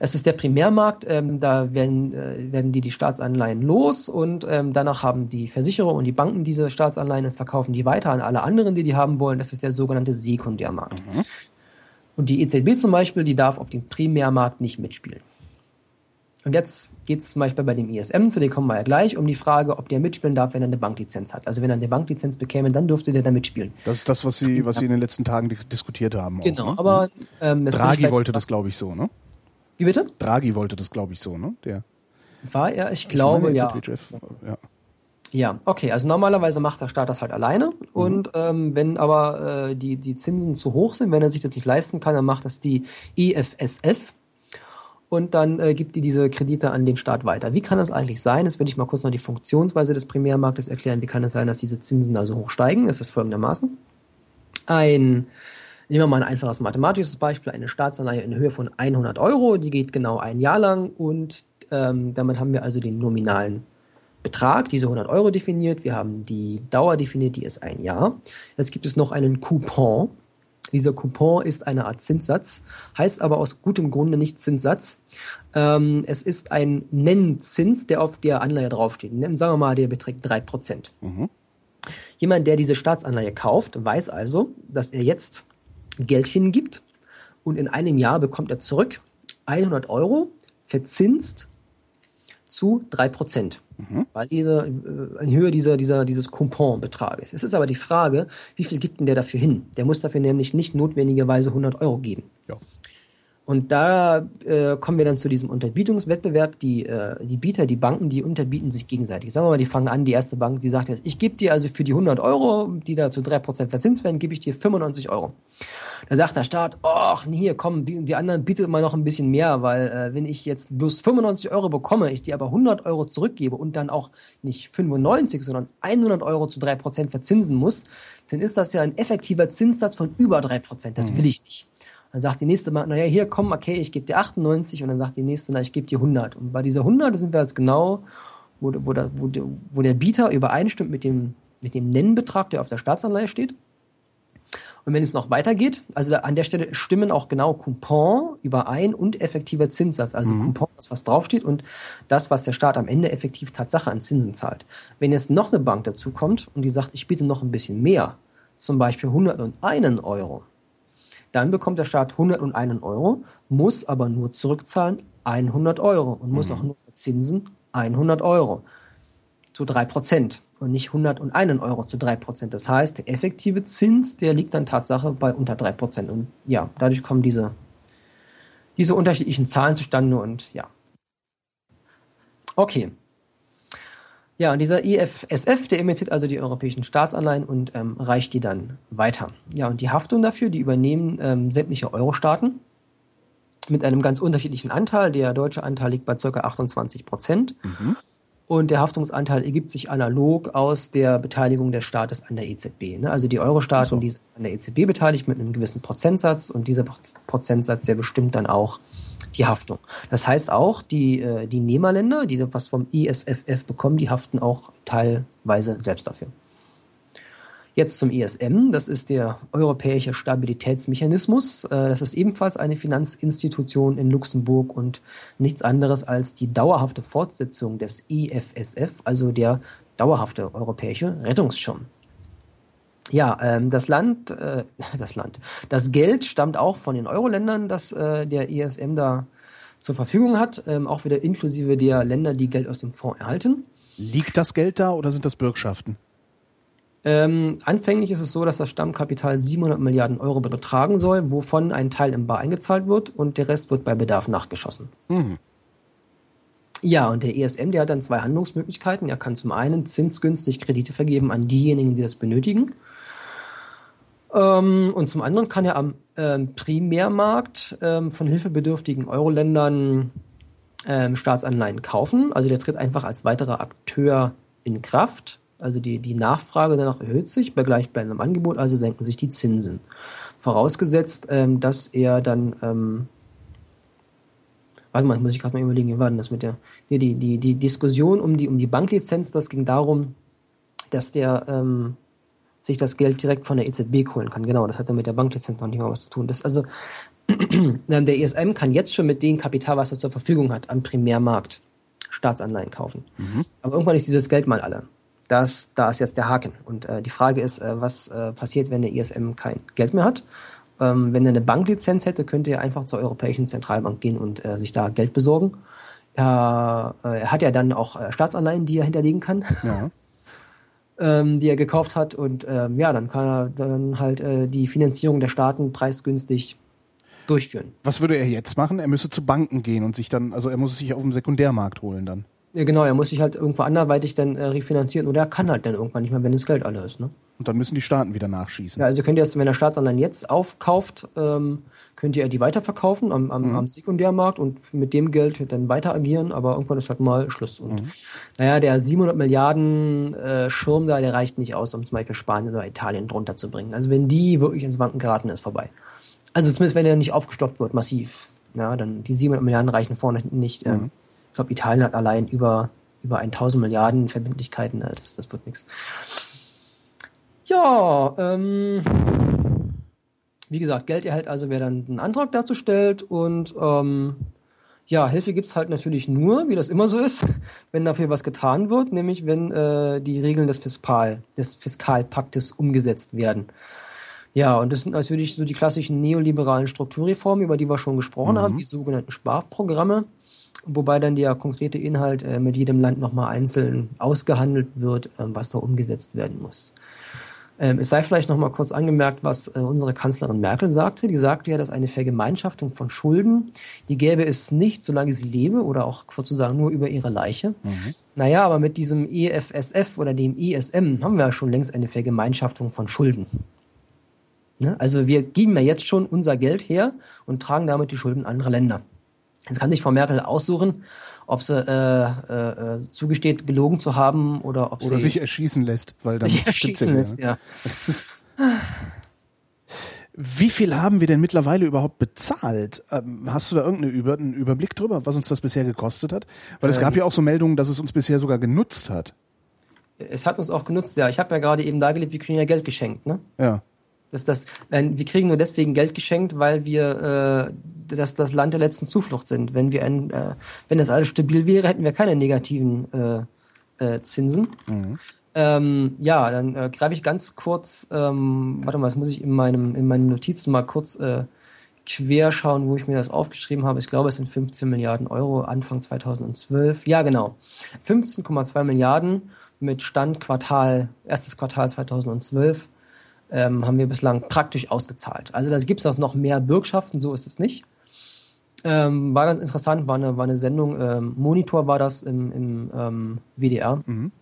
Das ist der Primärmarkt, ähm, da werden, äh, werden die die Staatsanleihen los und ähm, danach haben die Versicherer und die Banken diese Staatsanleihen und verkaufen die weiter an alle anderen, die die haben wollen. Das ist der sogenannte Sekundärmarkt. Mhm. Und die EZB zum Beispiel, die darf auf dem Primärmarkt nicht mitspielen. Und jetzt geht es zum Beispiel bei dem ISM, zu dem kommen wir ja gleich, um die Frage, ob der mitspielen darf, wenn er eine Banklizenz hat. Also wenn er eine Banklizenz bekäme, dann dürfte der da mitspielen. Das ist das, was Sie, was Sie in den letzten Tagen diskutiert haben. Genau, auch, ne? aber ähm, Draghi wollte das, glaube ich, so, ne? Wie bitte? Draghi wollte das, glaube ich, so, ne? Der war er, ich glaube, ich meine, ja. ja. Ja, okay, also normalerweise macht der Staat das halt alleine mhm. und ähm, wenn aber äh, die, die Zinsen zu hoch sind, wenn er sich das nicht leisten kann, dann macht das die EFSF und dann äh, gibt die diese Kredite an den Staat weiter. Wie kann das eigentlich sein? Jetzt will ich mal kurz noch die Funktionsweise des Primärmarktes erklären. Wie kann es sein, dass diese Zinsen da so hoch steigen? Es ist folgendermaßen. Ein Nehmen wir mal ein einfaches mathematisches Beispiel, eine Staatsanleihe in Höhe von 100 Euro, die geht genau ein Jahr lang und ähm, damit haben wir also den nominalen Betrag, diese 100 Euro definiert. Wir haben die Dauer definiert, die ist ein Jahr. Jetzt gibt es noch einen Coupon. Dieser Coupon ist eine Art Zinssatz, heißt aber aus gutem Grunde nicht Zinssatz. Ähm, es ist ein Nennzins, der auf der Anleihe draufsteht. Sagen wir mal, der beträgt 3%. Mhm. Jemand, der diese Staatsanleihe kauft, weiß also, dass er jetzt Geld hingibt und in einem Jahr bekommt er zurück 100 Euro verzinst zu 3%, mhm. weil diese, äh, in Höhe dieser, dieser, dieses Couponbetrages. Es ist aber die Frage, wie viel gibt denn der dafür hin? Der muss dafür nämlich nicht notwendigerweise 100 Euro geben. Ja. Und da äh, kommen wir dann zu diesem Unterbietungswettbewerb. Die, äh, die Bieter, die Banken, die unterbieten sich gegenseitig. Sagen wir mal, die fangen an, die erste Bank, die sagt jetzt, ich gebe dir also für die 100 Euro, die da zu 3% verzinst werden, gebe ich dir 95 Euro. Da sagt der Staat, ach, hier, komm, die anderen bietet mal noch ein bisschen mehr, weil äh, wenn ich jetzt bloß 95 Euro bekomme, ich dir aber 100 Euro zurückgebe und dann auch nicht 95, sondern 100 Euro zu 3% verzinsen muss, dann ist das ja ein effektiver Zinssatz von über 3%. Das mhm. will ich nicht. Dann sagt die nächste Bank, naja, hier komm, okay, ich gebe dir 98 und dann sagt die nächste, na, ich gebe dir 100. Und bei dieser 100 sind wir jetzt genau, wo, wo, der, wo, der, wo der Bieter übereinstimmt mit dem, mit dem Nennbetrag, der auf der Staatsanleihe steht. Und wenn es noch weitergeht, also an der Stelle stimmen auch genau Coupon überein und effektiver Zinssatz. Also mhm. Coupon, das was draufsteht und das, was der Staat am Ende effektiv Tatsache an Zinsen zahlt. Wenn jetzt noch eine Bank dazu kommt und die sagt, ich biete noch ein bisschen mehr, zum Beispiel 101 Euro, dann bekommt der Staat 101 Euro, muss aber nur zurückzahlen 100 Euro und muss mhm. auch nur verzinsen 100 Euro zu 3 Prozent und nicht 101 Euro zu 3 Prozent. Das heißt, der effektive Zins, der liegt dann Tatsache bei unter 3 Prozent. Und ja, dadurch kommen diese, diese unterschiedlichen Zahlen zustande und ja. Okay. Ja, und dieser IFSF, der emittiert also die europäischen Staatsanleihen und ähm, reicht die dann weiter. Ja, und die Haftung dafür, die übernehmen ähm, sämtliche Euro-Staaten mit einem ganz unterschiedlichen Anteil. Der deutsche Anteil liegt bei ca. 28 Prozent. Mhm. Und der Haftungsanteil ergibt sich analog aus der Beteiligung des Staates an der EZB. Ne? Also die Euro-Staaten, so. die sind an der EZB beteiligt mit einem gewissen Prozentsatz und dieser Prozentsatz, der bestimmt dann auch die Haftung. Das heißt auch, die, äh, die Nehmerländer, die was vom ISFF bekommen, die haften auch teilweise selbst dafür. Jetzt zum ISM, das ist der Europäische Stabilitätsmechanismus. Äh, das ist ebenfalls eine Finanzinstitution in Luxemburg und nichts anderes als die dauerhafte Fortsetzung des IFSF, also der dauerhafte europäische Rettungsschirm. Ja, ähm, das Land, äh, das Land, das Geld stammt auch von den Euro-Ländern, das äh, der ISM da zur Verfügung hat, ähm, auch wieder inklusive der Länder, die Geld aus dem Fonds erhalten. Liegt das Geld da oder sind das Bürgschaften? Ähm, anfänglich ist es so, dass das Stammkapital 700 Milliarden Euro betragen soll, wovon ein Teil im Bar eingezahlt wird und der Rest wird bei Bedarf nachgeschossen. Mhm. Ja, und der ESM, der hat dann zwei Handlungsmöglichkeiten. Er kann zum einen zinsgünstig Kredite vergeben an diejenigen, die das benötigen. Ähm, und zum anderen kann er am ähm, Primärmarkt ähm, von hilfebedürftigen Euro-Ländern ähm, Staatsanleihen kaufen. Also der tritt einfach als weiterer Akteur in Kraft. Also die, die Nachfrage danach erhöht sich bei gleichbleibendem Angebot, also senken sich die Zinsen. Vorausgesetzt, ähm, dass er dann ähm, Warte mal, muss ich gerade mal überlegen, wie war denn das mit der. Die, die, die, die Diskussion um die, um die Banklizenz, das ging darum, dass der ähm, sich das Geld direkt von der EZB holen kann. Genau, das hat dann mit der Banklizenz noch nicht mal was zu tun. Das also der ESM kann jetzt schon mit dem Kapital, was er zur Verfügung hat, am Primärmarkt Staatsanleihen kaufen. Mhm. Aber irgendwann ist dieses Geld mal alle. Das, da ist jetzt der Haken. Und äh, die Frage ist, äh, was äh, passiert, wenn der ESM kein Geld mehr hat? Ähm, wenn er eine Banklizenz hätte, könnte er einfach zur Europäischen Zentralbank gehen und äh, sich da Geld besorgen. Er, äh, er hat ja dann auch äh, Staatsanleihen, die er hinterlegen kann. Ja. ähm, die er gekauft hat. Und ähm, ja, dann kann er dann halt die Finanzierung der Staaten preisgünstig durchführen. Was würde er jetzt machen? Er müsste zu Banken gehen und sich dann, also er muss es sich auf dem Sekundärmarkt holen dann. Ja, genau, er muss sich halt irgendwo anderweitig dann äh, refinanzieren oder er kann halt dann irgendwann nicht mehr, wenn das Geld alle ist. Ne? Und dann müssen die Staaten wieder nachschießen. Ja, also könnt ihr das, wenn er Staatsanleihen jetzt aufkauft, ähm, könnt ihr die weiterverkaufen am, am, mhm. am Sekundärmarkt und mit dem Geld dann weiter agieren, aber irgendwann ist halt mal Schluss. Und mhm. naja, der 700 Milliarden äh, Schirm da, der reicht nicht aus, um zum Beispiel Spanien oder Italien drunter zu bringen. Also wenn die wirklich ins Wanken geraten, ist vorbei. Also zumindest wenn er nicht aufgestockt wird, massiv. Ja, dann die 700 Milliarden reichen vorne nicht. Ähm, mhm. Glaube, Italien hat allein über, über 1000 Milliarden Verbindlichkeiten. Äh, das, das wird nichts. Ja, ähm, wie gesagt, Geld erhält also, wer dann einen Antrag dazu stellt und ähm, ja, Hilfe gibt's halt natürlich nur, wie das immer so ist, wenn dafür was getan wird, nämlich wenn äh, die Regeln des, Fiskal, des Fiskalpaktes umgesetzt werden. Ja, und das sind natürlich so die klassischen neoliberalen Strukturreformen, über die wir schon gesprochen mhm. haben, die sogenannten Sparprogramme wobei dann der konkrete Inhalt äh, mit jedem Land nochmal einzeln ausgehandelt wird, äh, was da umgesetzt werden muss. Ähm, es sei vielleicht nochmal kurz angemerkt, was äh, unsere Kanzlerin Merkel sagte. Die sagte ja, dass eine Vergemeinschaftung von Schulden, die gäbe es nicht, solange sie lebe oder auch sozusagen nur über ihre Leiche. Mhm. Naja, aber mit diesem EFSF oder dem ESM haben wir ja schon längst eine Vergemeinschaftung von Schulden. Ne? Also wir geben ja jetzt schon unser Geld her und tragen damit die Schulden anderer Länder. Jetzt kann sich Frau Merkel aussuchen, ob sie äh, äh, äh, zugesteht, gelogen zu haben oder ob oder sie sich erschießen lässt, weil dann sich erschießen lässt, ja. Wie viel haben wir denn mittlerweile überhaupt bezahlt? Ähm, hast du da irgendeinen Über Überblick drüber, was uns das bisher gekostet hat? Weil es ähm, gab ja auch so Meldungen, dass es uns bisher sogar genutzt hat. Es hat uns auch genutzt, ja. Ich habe ja gerade eben dargelegt, wir kriegen ja Geld geschenkt, ne? Ja. Das, das, wir kriegen nur deswegen Geld geschenkt, weil wir äh, das, das Land der letzten Zuflucht sind. Wenn wir ein, äh, wenn das alles stabil wäre, hätten wir keine negativen äh, äh, Zinsen. Mhm. Ähm, ja, dann äh, greife ich ganz kurz, ähm, warte mal, das muss ich in meinem in meinen Notizen mal kurz äh, quer schauen, wo ich mir das aufgeschrieben habe. Ich glaube, es sind 15 Milliarden Euro Anfang 2012. Ja, genau. 15,2 Milliarden mit Stand Quartal, erstes Quartal 2012 ähm, haben wir bislang praktisch ausgezahlt. Also da gibt es noch mehr Bürgschaften, so ist es nicht. Ähm, war ganz interessant, war eine, war eine Sendung, ähm, Monitor war das im, im ähm, WDR. Mhm.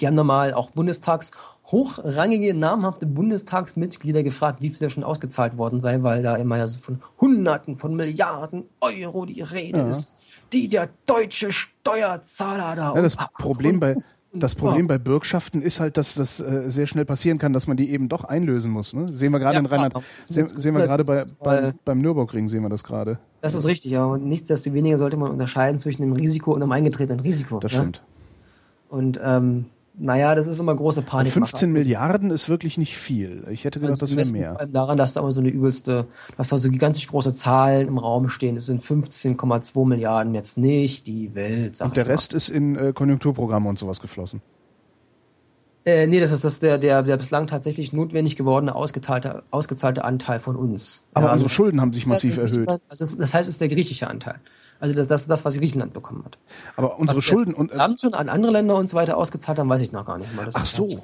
Die haben nochmal auch Bundestags hochrangige, namhafte Bundestagsmitglieder gefragt, wie viel da schon ausgezahlt worden sei, weil da immer ja so von Hunderten von Milliarden Euro die Rede ja. ist, die der deutsche Steuerzahler da. Ja, das Problem bei das Problem bei Bürgschaften ist halt, dass das äh, sehr schnell passieren kann, dass man die eben doch einlösen muss. Ne? Sehen wir gerade ja, in Rheinland, sehen, sehen wir gerade bei, bei, beim Nürburgring sehen wir das gerade. Das ist richtig, aber nichtsdestoweniger sollte man unterscheiden zwischen dem Risiko und dem eingetretenen Risiko. Das ne? stimmt. Und ähm, naja, das ist immer große Panik. 15 Milliarden ist wirklich nicht viel. Ich hätte gedacht, also das wäre mehr. Vor allem daran, dass da immer so eine übelste, dass da so gigantisch große Zahlen im Raum stehen. Es sind 15,2 Milliarden jetzt nicht die Welt. Und der Rest ist in äh, Konjunkturprogramme und sowas geflossen. Äh, nee, das ist das der, der, der bislang tatsächlich notwendig gewordene ausgezahlte, ausgezahlte Anteil von uns. Aber ja, unsere also Schulden haben sich massiv erhöht. Also das heißt, es ist der griechische Anteil. Also das, das, das was Griechenland bekommen hat. Aber unsere was Schulden und äh, schon an andere Länder und so weiter ausgezahlt haben, weiß ich noch gar nicht mal. Ach so.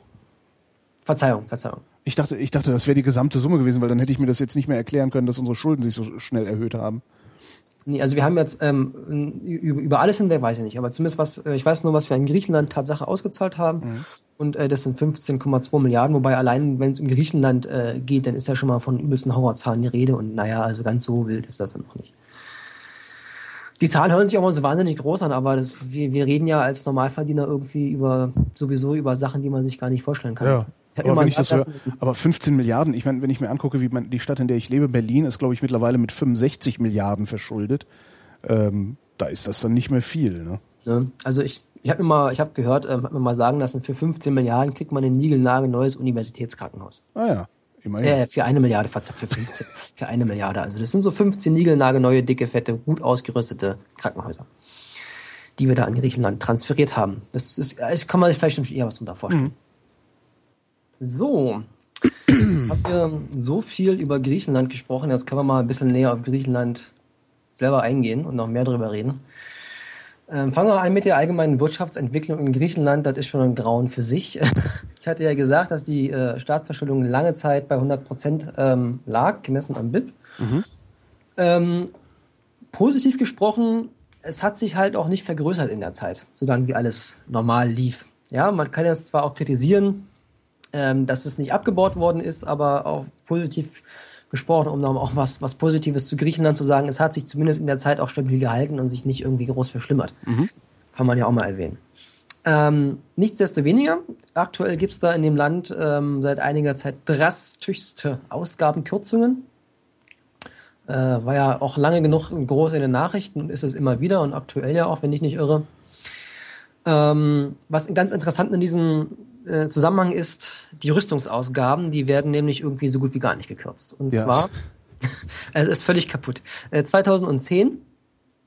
Verzeihung, Verzeihung. Ich dachte, ich dachte, das wäre die gesamte Summe gewesen, weil dann hätte ich mir das jetzt nicht mehr erklären können, dass unsere Schulden sich so schnell erhöht haben. Nee, also wir haben jetzt ähm, über alles hinweg weiß ich nicht, aber zumindest was, äh, ich weiß nur, was wir in Griechenland Tatsache ausgezahlt haben. Mhm. Und äh, das sind 15,2 Milliarden, wobei allein, wenn es um Griechenland äh, geht, dann ist ja schon mal von übelsten Horrorzahlen die Rede und naja, also ganz so wild ist das dann noch nicht. Die Zahlen hören sich auch mal so wahnsinnig groß an, aber das, wir, wir reden ja als Normalverdiener irgendwie über sowieso über Sachen, die man sich gar nicht vorstellen kann. Ja. Aber, wenn ich das höre, aber 15 Milliarden, ich meine, wenn ich mir angucke, wie man die Stadt, in der ich lebe, Berlin, ist, glaube ich, mittlerweile mit 65 Milliarden verschuldet. Ähm, da ist das dann nicht mehr viel. Ne? Ja, also ich, ich habe mir mal, ich habe gehört, ähm, hab mir mal sagen lassen, für 15 Milliarden kriegt man ein niegelnagelneues Universitätskrankenhaus. Ah ja. Immerhin. Äh, für eine Milliarde, für 15, für eine Milliarde. Also das sind so 15 niegelnagelneue, dicke, fette, gut ausgerüstete Krankenhäuser, die wir da an Griechenland transferiert haben. Das, ist, das kann man sich vielleicht schon eher was darunter vorstellen. Mhm. So, jetzt haben wir so viel über Griechenland gesprochen, jetzt können wir mal ein bisschen näher auf Griechenland selber eingehen und noch mehr darüber reden. Ähm, fangen wir an mit der allgemeinen Wirtschaftsentwicklung in Griechenland. Das ist schon ein Grauen für sich. Ich hatte ja gesagt, dass die äh, Staatsverschuldung lange Zeit bei 100 Prozent ähm, lag, gemessen am BIP. Mhm. Ähm, positiv gesprochen, es hat sich halt auch nicht vergrößert in der Zeit, solange wie alles normal lief. Ja, man kann jetzt zwar auch kritisieren, ähm, dass es nicht abgebaut worden ist, aber auch positiv gesprochen, um noch auch was, was Positives zu Griechenland zu sagen. Es hat sich zumindest in der Zeit auch stabil gehalten und sich nicht irgendwie groß verschlimmert. Mhm. Kann man ja auch mal erwähnen. Ähm, nichtsdestoweniger, aktuell gibt es da in dem Land ähm, seit einiger Zeit drastischste Ausgabenkürzungen. Äh, war ja auch lange genug groß in den Nachrichten und ist es immer wieder und aktuell ja auch, wenn ich nicht irre. Ähm, was ganz interessant in diesem äh, Zusammenhang ist, die Rüstungsausgaben, die werden nämlich irgendwie so gut wie gar nicht gekürzt. Und ja. zwar, es ist völlig kaputt. Äh, 2010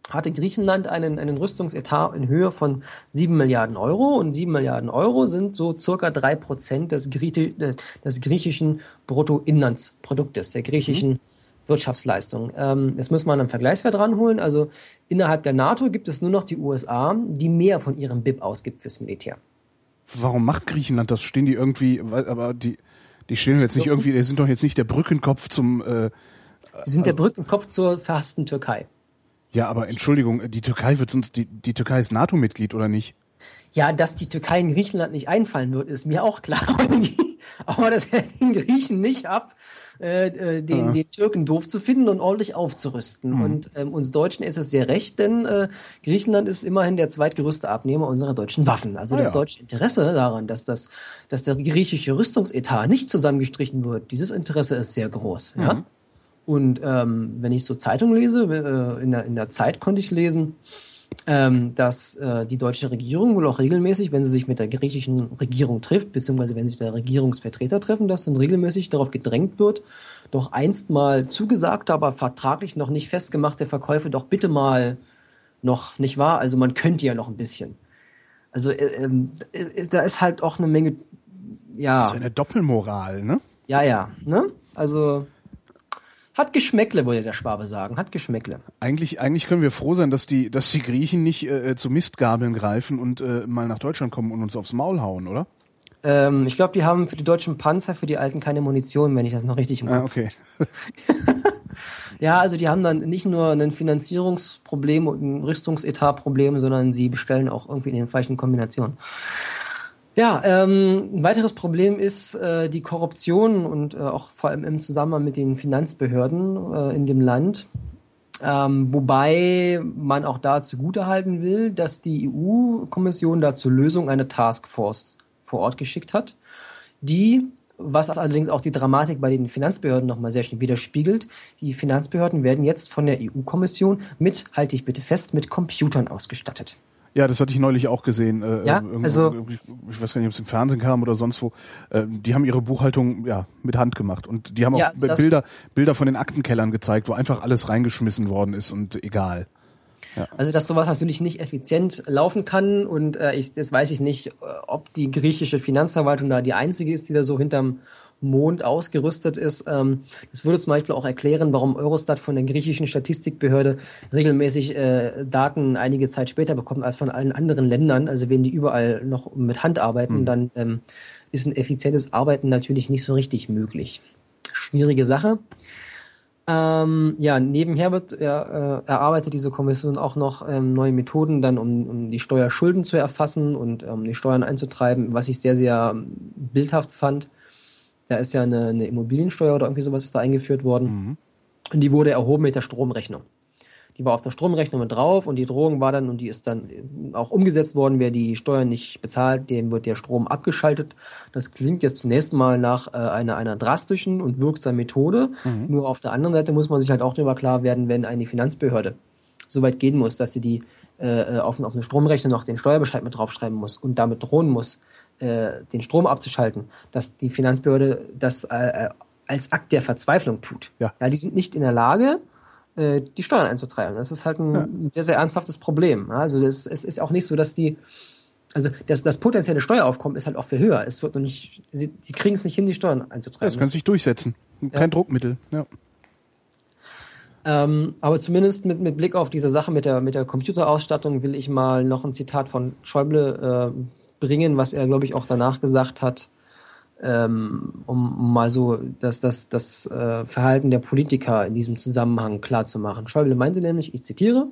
hatte Griechenland einen, einen Rüstungsetat in Höhe von 7 Milliarden Euro und 7 Milliarden Euro sind so circa 3 Prozent des, äh, des griechischen Bruttoinlandsproduktes, der griechischen mhm. Wirtschaftsleistung. Ähm, jetzt muss man einen Vergleichswert ranholen. Also innerhalb der NATO gibt es nur noch die USA, die mehr von ihrem BIP ausgibt fürs Militär. Warum macht Griechenland das? Stehen die irgendwie, aber die, die stehen jetzt nicht irgendwie, die sind doch jetzt nicht der Brückenkopf zum. Äh, die sind der also Brückenkopf zur verhassten Türkei. Ja, aber Entschuldigung, die Türkei wird sonst, die, die Türkei ist NATO-Mitglied, oder nicht? Ja, dass die Türkei in Griechenland nicht einfallen wird, ist mir auch klar. aber das hält den Griechen nicht ab, äh, äh, den, ja. den Türken doof zu finden und ordentlich aufzurüsten. Mhm. Und ähm, uns Deutschen ist es sehr recht, denn äh, Griechenland ist immerhin der zweitgrößte Abnehmer unserer deutschen Waffen. Also ah, das ja. deutsche Interesse daran, dass, das, dass der griechische Rüstungsetat nicht zusammengestrichen wird, dieses Interesse ist sehr groß. Mhm. Ja? Und ähm, wenn ich so Zeitungen lese, äh, in, der, in der Zeit konnte ich lesen, ähm, dass äh, die deutsche Regierung wohl auch regelmäßig, wenn sie sich mit der griechischen Regierung trifft, beziehungsweise wenn sich der Regierungsvertreter treffen, dass dann regelmäßig darauf gedrängt wird, doch einst mal zugesagte, aber vertraglich noch nicht festgemachte Verkäufe doch bitte mal noch nicht wahr. Also man könnte ja noch ein bisschen. Also äh, ähm, äh, da ist halt auch eine Menge, ja. Das ist eine Doppelmoral, ne? Ja, ja, ne? Also hat Geschmäckle, würde der Schwabe sagen. Hat Geschmäckle. Eigentlich, eigentlich können wir froh sein, dass die, dass die Griechen nicht äh, zu Mistgabeln greifen und äh, mal nach Deutschland kommen und uns aufs Maul hauen, oder? Ähm, ich glaube, die haben für die deutschen Panzer, für die alten keine Munition, wenn ich das noch richtig Kopf. Ah, okay. ja, also die haben dann nicht nur ein Finanzierungsproblem und ein Rüstungsetatproblem, sondern sie bestellen auch irgendwie in den falschen Kombinationen. Ja, ähm, ein weiteres Problem ist äh, die Korruption und äh, auch vor allem im Zusammenhang mit den Finanzbehörden äh, in dem Land. Ähm, wobei man auch da zugutehalten will, dass die EU-Kommission da zur Lösung eine Taskforce vor Ort geschickt hat, die, was allerdings auch die Dramatik bei den Finanzbehörden nochmal sehr schön widerspiegelt, die Finanzbehörden werden jetzt von der EU-Kommission mit, halte ich bitte fest, mit Computern ausgestattet. Ja, das hatte ich neulich auch gesehen. Äh, ja, also ich weiß gar nicht, ob es im Fernsehen kam oder sonst wo. Äh, die haben ihre Buchhaltung ja mit Hand gemacht und die haben ja, auch also Bilder Bilder von den Aktenkellern gezeigt, wo einfach alles reingeschmissen worden ist und egal. Ja. Also dass sowas natürlich nicht effizient laufen kann und äh, ich, das weiß ich nicht, ob die griechische Finanzverwaltung da die einzige ist, die da so hinterm Mond ausgerüstet ist. Ähm, das würde zum Beispiel auch erklären, warum Eurostat von der griechischen Statistikbehörde regelmäßig äh, Daten einige Zeit später bekommt als von allen anderen Ländern. Also wenn die überall noch mit Hand arbeiten, mhm. dann ähm, ist ein effizientes Arbeiten natürlich nicht so richtig möglich. Schwierige Sache. Ähm, ja, nebenher wird er, äh, erarbeitet diese Kommission auch noch ähm, neue Methoden, dann um, um die Steuerschulden zu erfassen und um die Steuern einzutreiben, was ich sehr, sehr ähm, bildhaft fand. Da ist ja eine, eine Immobiliensteuer oder irgendwie sowas ist da eingeführt worden. Mhm. Und die wurde erhoben mit der Stromrechnung. Die war auf der Stromrechnung mit drauf und die Drohung war dann, und die ist dann auch umgesetzt worden, wer die Steuern nicht bezahlt, dem wird der Strom abgeschaltet. Das klingt jetzt zunächst mal nach äh, einer, einer drastischen und wirksamen Methode. Mhm. Nur auf der anderen Seite muss man sich halt auch darüber klar werden, wenn eine Finanzbehörde so weit gehen muss, dass sie die äh, auf, auf eine Stromrechnung noch den Steuerbescheid mit draufschreiben muss und damit drohen muss, äh, den Strom abzuschalten, dass die Finanzbehörde das äh, äh, als Akt der Verzweiflung tut. Ja. ja, die sind nicht in der Lage, äh, die Steuern einzutreiben. Das ist halt ein ja. sehr, sehr ernsthaftes Problem. Also das, es ist auch nicht so, dass die, also das, das potenzielle Steueraufkommen ist halt auch viel höher. Es wird noch nicht, sie, sie kriegen es nicht hin, die Steuern einzutreiben. Das kann sich durchsetzen. Kein ja. Druckmittel. Ja. Ähm, aber zumindest mit, mit Blick auf diese Sache mit der, mit der Computerausstattung will ich mal noch ein Zitat von Schäuble äh, bringen, was er, glaube ich, auch danach gesagt hat, ähm, um, mal so das, das, das äh, Verhalten der Politiker in diesem Zusammenhang klarzumachen. Schäuble meinte nämlich, ich zitiere,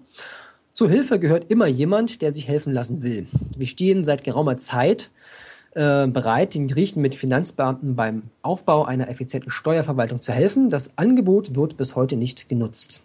zur Hilfe gehört immer jemand, der sich helfen lassen will. Wir stehen seit geraumer Zeit äh, bereit, den Griechen mit Finanzbeamten beim Aufbau einer effizienten Steuerverwaltung zu helfen. Das Angebot wird bis heute nicht genutzt.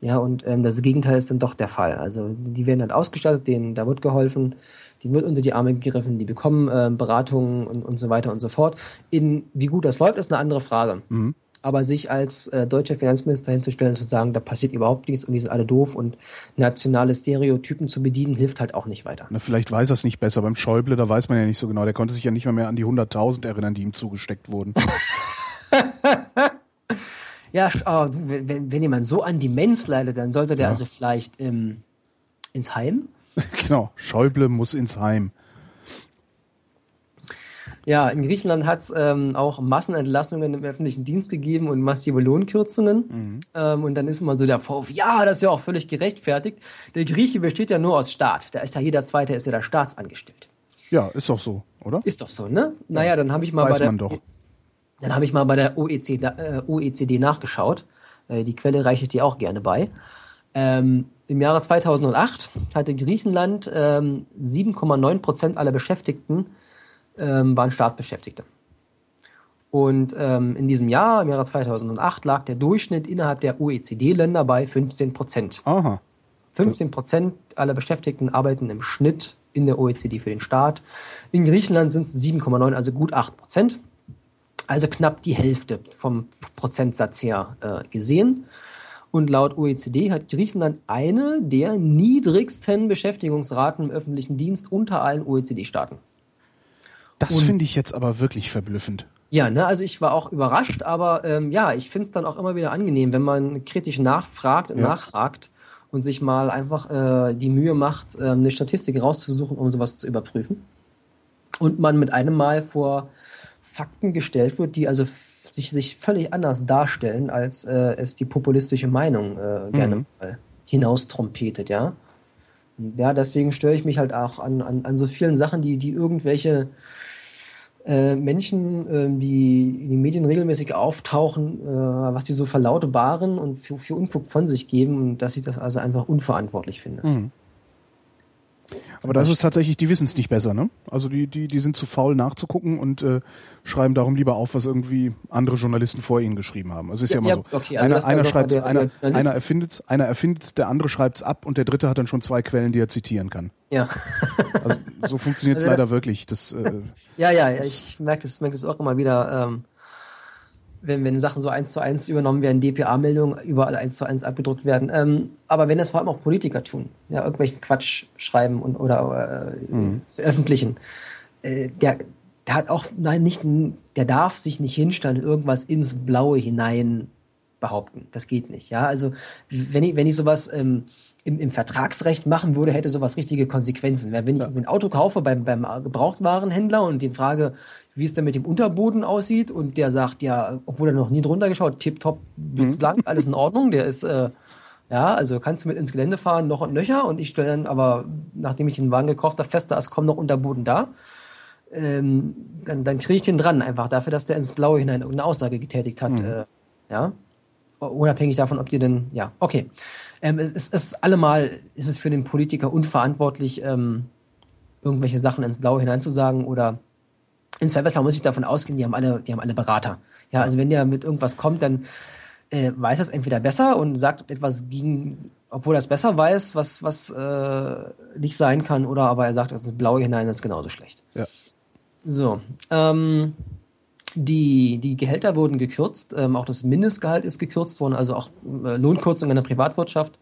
Ja, und ähm, das Gegenteil ist dann doch der Fall. Also die werden halt ausgestattet, denen da wird geholfen die wird unter die Arme gegriffen, die bekommen äh, Beratungen und, und so weiter und so fort. In wie gut das läuft, ist eine andere Frage. Mhm. Aber sich als äh, deutscher Finanzminister hinzustellen und zu sagen, da passiert überhaupt nichts und die sind alle doof und nationale Stereotypen zu bedienen, hilft halt auch nicht weiter. Na, vielleicht weiß er es nicht besser. Beim Schäuble, da weiß man ja nicht so genau. Der konnte sich ja nicht mal mehr an die 100.000 erinnern, die ihm zugesteckt wurden. ja, oh, wenn, wenn jemand so an Demenz leidet, dann sollte der ja. also vielleicht ähm, ins Heim genau, Schäuble muss ins Heim. Ja, in Griechenland hat es ähm, auch Massenentlassungen im öffentlichen Dienst gegeben und massive Lohnkürzungen. Mhm. Ähm, und dann ist immer so der Vorwurf, ja, das ist ja auch völlig gerechtfertigt. Der Grieche besteht ja nur aus Staat. Da ist ja jeder Zweite, ist ja der Staatsangestellte. Ja, ist doch so, oder? Ist doch so, ne? Naja, dann habe ich mal Weiß bei der, man doch. Dann habe ich mal bei der OECD, äh, OECD nachgeschaut. Äh, die Quelle reiche ich dir auch gerne bei. Ähm, Im Jahre 2008 hatte Griechenland ähm, 7,9 Prozent aller Beschäftigten ähm, waren Staatsbeschäftigte. Und ähm, in diesem Jahr, im Jahre 2008, lag der Durchschnitt innerhalb der OECD-Länder bei 15 Prozent. Aha. 15 Prozent aller Beschäftigten arbeiten im Schnitt in der OECD für den Staat. In Griechenland sind es 7,9, also gut 8 Prozent. Also knapp die Hälfte vom Prozentsatz her äh, gesehen. Und laut OECD hat Griechenland eine der niedrigsten Beschäftigungsraten im öffentlichen Dienst unter allen OECD-Staaten. Das finde ich jetzt aber wirklich verblüffend. Ja, ne, also ich war auch überrascht, aber ähm, ja, ich finde es dann auch immer wieder angenehm, wenn man kritisch nachfragt und ja. nachfragt und sich mal einfach äh, die Mühe macht, äh, eine Statistik rauszusuchen, um sowas zu überprüfen. Und man mit einem Mal vor Fakten gestellt wird, die also sich, sich völlig anders darstellen, als äh, es die populistische Meinung äh, gerne mhm. mal hinaustrompetet, ja. Ja, deswegen störe ich mich halt auch an, an, an so vielen Sachen, die, die irgendwelche äh, Menschen, äh, die in den Medien regelmäßig auftauchen, äh, was die so verlautbaren und für, für Unfug von sich geben, dass ich das also einfach unverantwortlich finde. Mhm. Aber das ist tatsächlich, die wissen es nicht besser, ne? Also die, die, die sind zu faul nachzugucken und äh, schreiben darum lieber auf, was irgendwie andere Journalisten vor ihnen geschrieben haben. Also es ist ja, ja immer so. Okay, also einer einer schreibt einer, einer erfindet einer erfindet der andere schreibt es ab und der dritte hat dann schon zwei Quellen, die er zitieren kann. Ja. also so funktioniert es also leider wirklich. Das, äh, ja, ja, ich merke das, merke das auch immer wieder. Ähm, wenn, wenn Sachen so eins zu eins übernommen werden, DPA-Meldungen überall eins zu eins abgedruckt werden. Ähm, aber wenn das vor allem auch Politiker tun, ja, irgendwelchen Quatsch schreiben und, oder äh, mhm. veröffentlichen, äh, der, der hat auch, nein, nicht, der darf sich nicht hinstellen, irgendwas ins Blaue hinein behaupten. Das geht nicht. Ja, also wenn ich, wenn ich sowas ähm, im, im Vertragsrecht machen würde, hätte sowas richtige Konsequenzen. Wenn ich ja. ein Auto kaufe beim, beim Gebrauchtwarenhändler und den frage, wie es denn mit dem Unterboden aussieht und der sagt, ja, obwohl er noch nie drunter geschaut, tipptopp, blitzblank, mhm. alles in Ordnung, der ist, äh, ja, also kannst du mit ins Gelände fahren, noch und nöcher und ich stelle dann aber, nachdem ich den Wagen gekauft habe, fest, da ist kaum noch Unterboden da. Ähm, dann, dann kriege ich den dran, einfach dafür, dass der ins Blaue hinein irgendeine Aussage getätigt hat. Mhm. Äh, ja. Unabhängig davon, ob die denn, ja, okay. Ähm, es ist, es ist allemal ist es für den Politiker unverantwortlich, ähm, irgendwelche Sachen ins Blaue hineinzusagen oder in Zweifelsfall muss ich davon ausgehen, die haben alle, die haben alle Berater. Ja, also wenn der mit irgendwas kommt, dann äh, weiß er es entweder besser und sagt etwas gegen, obwohl er es besser weiß, was, was äh, nicht sein kann, oder aber er sagt, das ist blaue hinein, das ist genauso schlecht. Ja. So. Ähm, die, die Gehälter wurden gekürzt, ähm, auch das Mindestgehalt ist gekürzt worden, also auch äh, Lohnkürzungen in der Privatwirtschaft.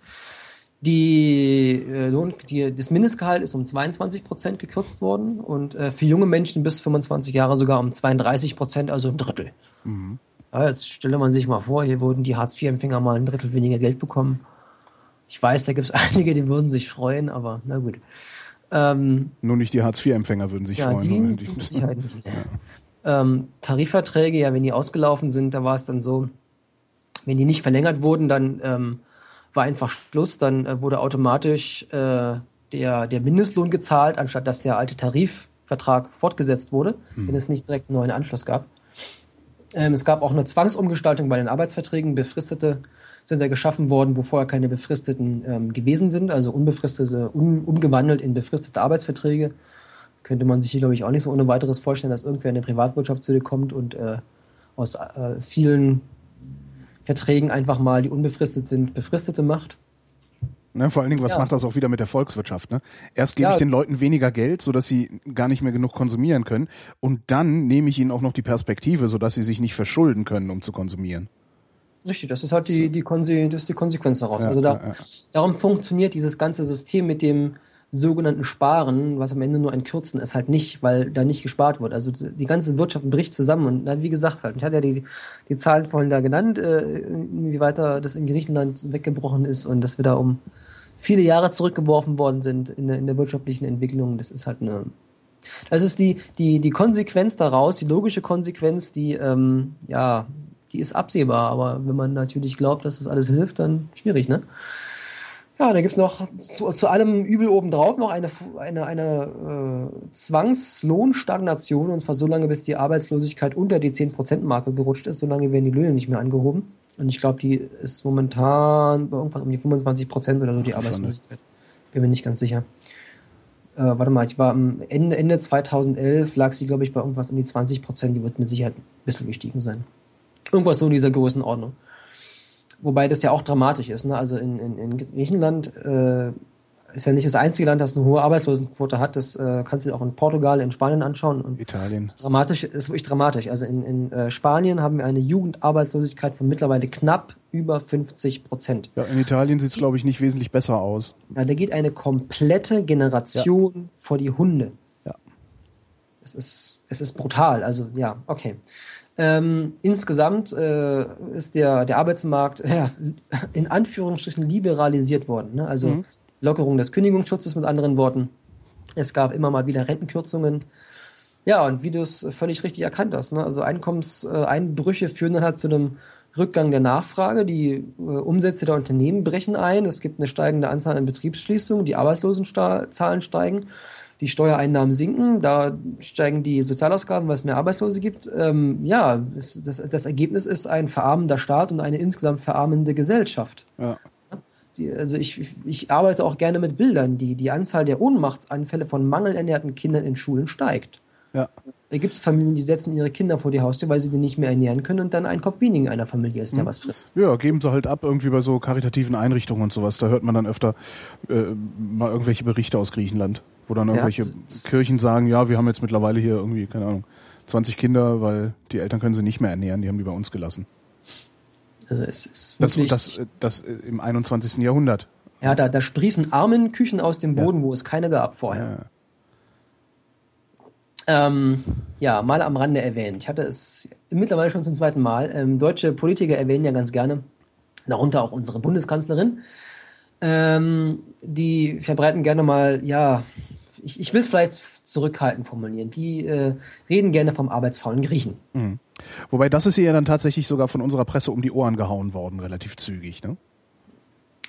Die, äh, Lohn, die, das Mindestgehalt ist um 22 Prozent gekürzt worden und äh, für junge Menschen bis 25 Jahre sogar um 32 Prozent, also ein Drittel. Mhm. Ja, jetzt stelle man sich mal vor, hier würden die Hartz-IV-Empfänger mal ein Drittel weniger Geld bekommen. Ich weiß, da gibt es einige, die würden sich freuen, aber na gut. Ähm, Nur nicht die Hartz-IV-Empfänger würden sich ja, freuen. Die, die, die Sicherheit nicht. Ja. Ähm, Tarifverträge, ja, wenn die ausgelaufen sind, da war es dann so, wenn die nicht verlängert wurden, dann ähm, war einfach Schluss. Dann äh, wurde automatisch äh, der, der Mindestlohn gezahlt, anstatt dass der alte Tarifvertrag fortgesetzt wurde, hm. wenn es nicht direkt einen neuen Anschluss gab. Ähm, es gab auch eine Zwangsumgestaltung bei den Arbeitsverträgen. Befristete sind ja geschaffen worden, wo vorher keine befristeten ähm, gewesen sind, also unbefristete, un, umgewandelt in befristete Arbeitsverträge. Könnte man sich hier, glaube ich, auch nicht so ohne weiteres vorstellen, dass irgendwer in eine Privatwirtschaft zu dir kommt und äh, aus äh, vielen Verträgen einfach mal, die unbefristet sind, befristete macht. Ne, vor allen Dingen, was ja. macht das auch wieder mit der Volkswirtschaft? Ne? Erst gebe ja, ich den Leuten weniger Geld, sodass sie gar nicht mehr genug konsumieren können. Und dann nehme ich ihnen auch noch die Perspektive, sodass sie sich nicht verschulden können, um zu konsumieren. Richtig, das ist halt die, die, Konse das ist die Konsequenz daraus. Ja, also da, darum funktioniert dieses ganze System mit dem, sogenannten Sparen, was am Ende nur ein Kürzen ist, halt nicht, weil da nicht gespart wird. Also die ganze Wirtschaft bricht zusammen und wie gesagt halt, ich hatte ja die, die Zahlen vorhin da genannt, äh, wie weiter das in Griechenland weggebrochen ist und dass wir da um viele Jahre zurückgeworfen worden sind in der, in der wirtschaftlichen Entwicklung. Das ist halt eine, das ist die, die, die Konsequenz daraus, die logische Konsequenz, die, ähm, ja, die ist absehbar, aber wenn man natürlich glaubt, dass das alles hilft, dann schwierig, ne? Ja, da gibt es noch zu, zu, allem Übel obendrauf noch eine, eine, eine äh, Zwangslohnstagnation, und zwar so lange, bis die Arbeitslosigkeit unter die 10%-Marke gerutscht ist. So lange werden die Löhne nicht mehr angehoben. Und ich glaube, die ist momentan bei irgendwas um die 25% oder so, die Arbeitslosigkeit. Bin mir nicht ganz sicher. Äh, warte mal, ich war am Ende, Ende 2011, lag sie, glaube ich, bei irgendwas um die 20%. Die wird mit Sicherheit ein bisschen gestiegen sein. Irgendwas so in dieser Größenordnung. Wobei das ja auch dramatisch ist. Ne? Also in, in, in Griechenland äh, ist ja nicht das einzige Land, das eine hohe Arbeitslosenquote hat. Das äh, kannst du dir auch in Portugal, in Spanien anschauen. Und Italien. Ist dramatisch, ist wirklich dramatisch. Also in, in äh, Spanien haben wir eine Jugendarbeitslosigkeit von mittlerweile knapp über 50 Prozent. Ja, in Italien sieht es, glaube ich, nicht wesentlich besser aus. Ja, da geht eine komplette Generation ja. vor die Hunde. Ja. Es ist, es ist brutal. Also ja, okay. Ähm, insgesamt äh, ist der, der Arbeitsmarkt ja, in Anführungsstrichen liberalisiert worden. Ne? Also mhm. Lockerung des Kündigungsschutzes mit anderen Worten. Es gab immer mal wieder Rentenkürzungen. Ja, und wie du es völlig richtig erkannt hast. Ne? Also Einkommenseinbrüche führen dann halt zu einem Rückgang der Nachfrage. Die äh, Umsätze der Unternehmen brechen ein. Es gibt eine steigende Anzahl an Betriebsschließungen. Die Arbeitslosenzahlen steigen die Steuereinnahmen sinken, da steigen die Sozialausgaben, weil es mehr Arbeitslose gibt. Ähm, ja, das, das, das, Ergebnis ist ein verarmender Staat und eine insgesamt verarmende Gesellschaft. Ja. die, also ich, ich arbeite auch gerne mit Bildern. Die, die Anzahl der Ohnmachtsanfälle von mangelernährten Kindern in Schulen steigt. Ja. Da gibt es Familien, die setzen ihre Kinder vor die Haustür, weil sie die nicht mehr ernähren können und dann ein Kopf weniger in einer Familie ist, der mhm. was frisst. Ja, geben sie halt ab irgendwie bei so karitativen Einrichtungen und sowas. Da hört man dann öfter äh, mal irgendwelche Berichte aus Griechenland, wo dann irgendwelche ja, Kirchen sagen, ja, wir haben jetzt mittlerweile hier irgendwie, keine Ahnung, 20 Kinder, weil die Eltern können sie nicht mehr ernähren, die haben die bei uns gelassen. Also es ist das, das, das, das im 21. Jahrhundert. Ja, da, da sprießen Armenküchen aus dem Boden, ja. wo es keine gab vorher. Ja. Ähm, ja, mal am Rande erwähnt. Ich hatte es mittlerweile schon zum zweiten Mal. Ähm, deutsche Politiker erwähnen ja ganz gerne, darunter auch unsere Bundeskanzlerin. Ähm, die verbreiten gerne mal, ja, ich, ich will es vielleicht zurückhaltend formulieren. Die äh, reden gerne vom arbeitsfaulen Griechen. Mhm. Wobei das ist ja dann tatsächlich sogar von unserer Presse um die Ohren gehauen worden, relativ zügig, ne?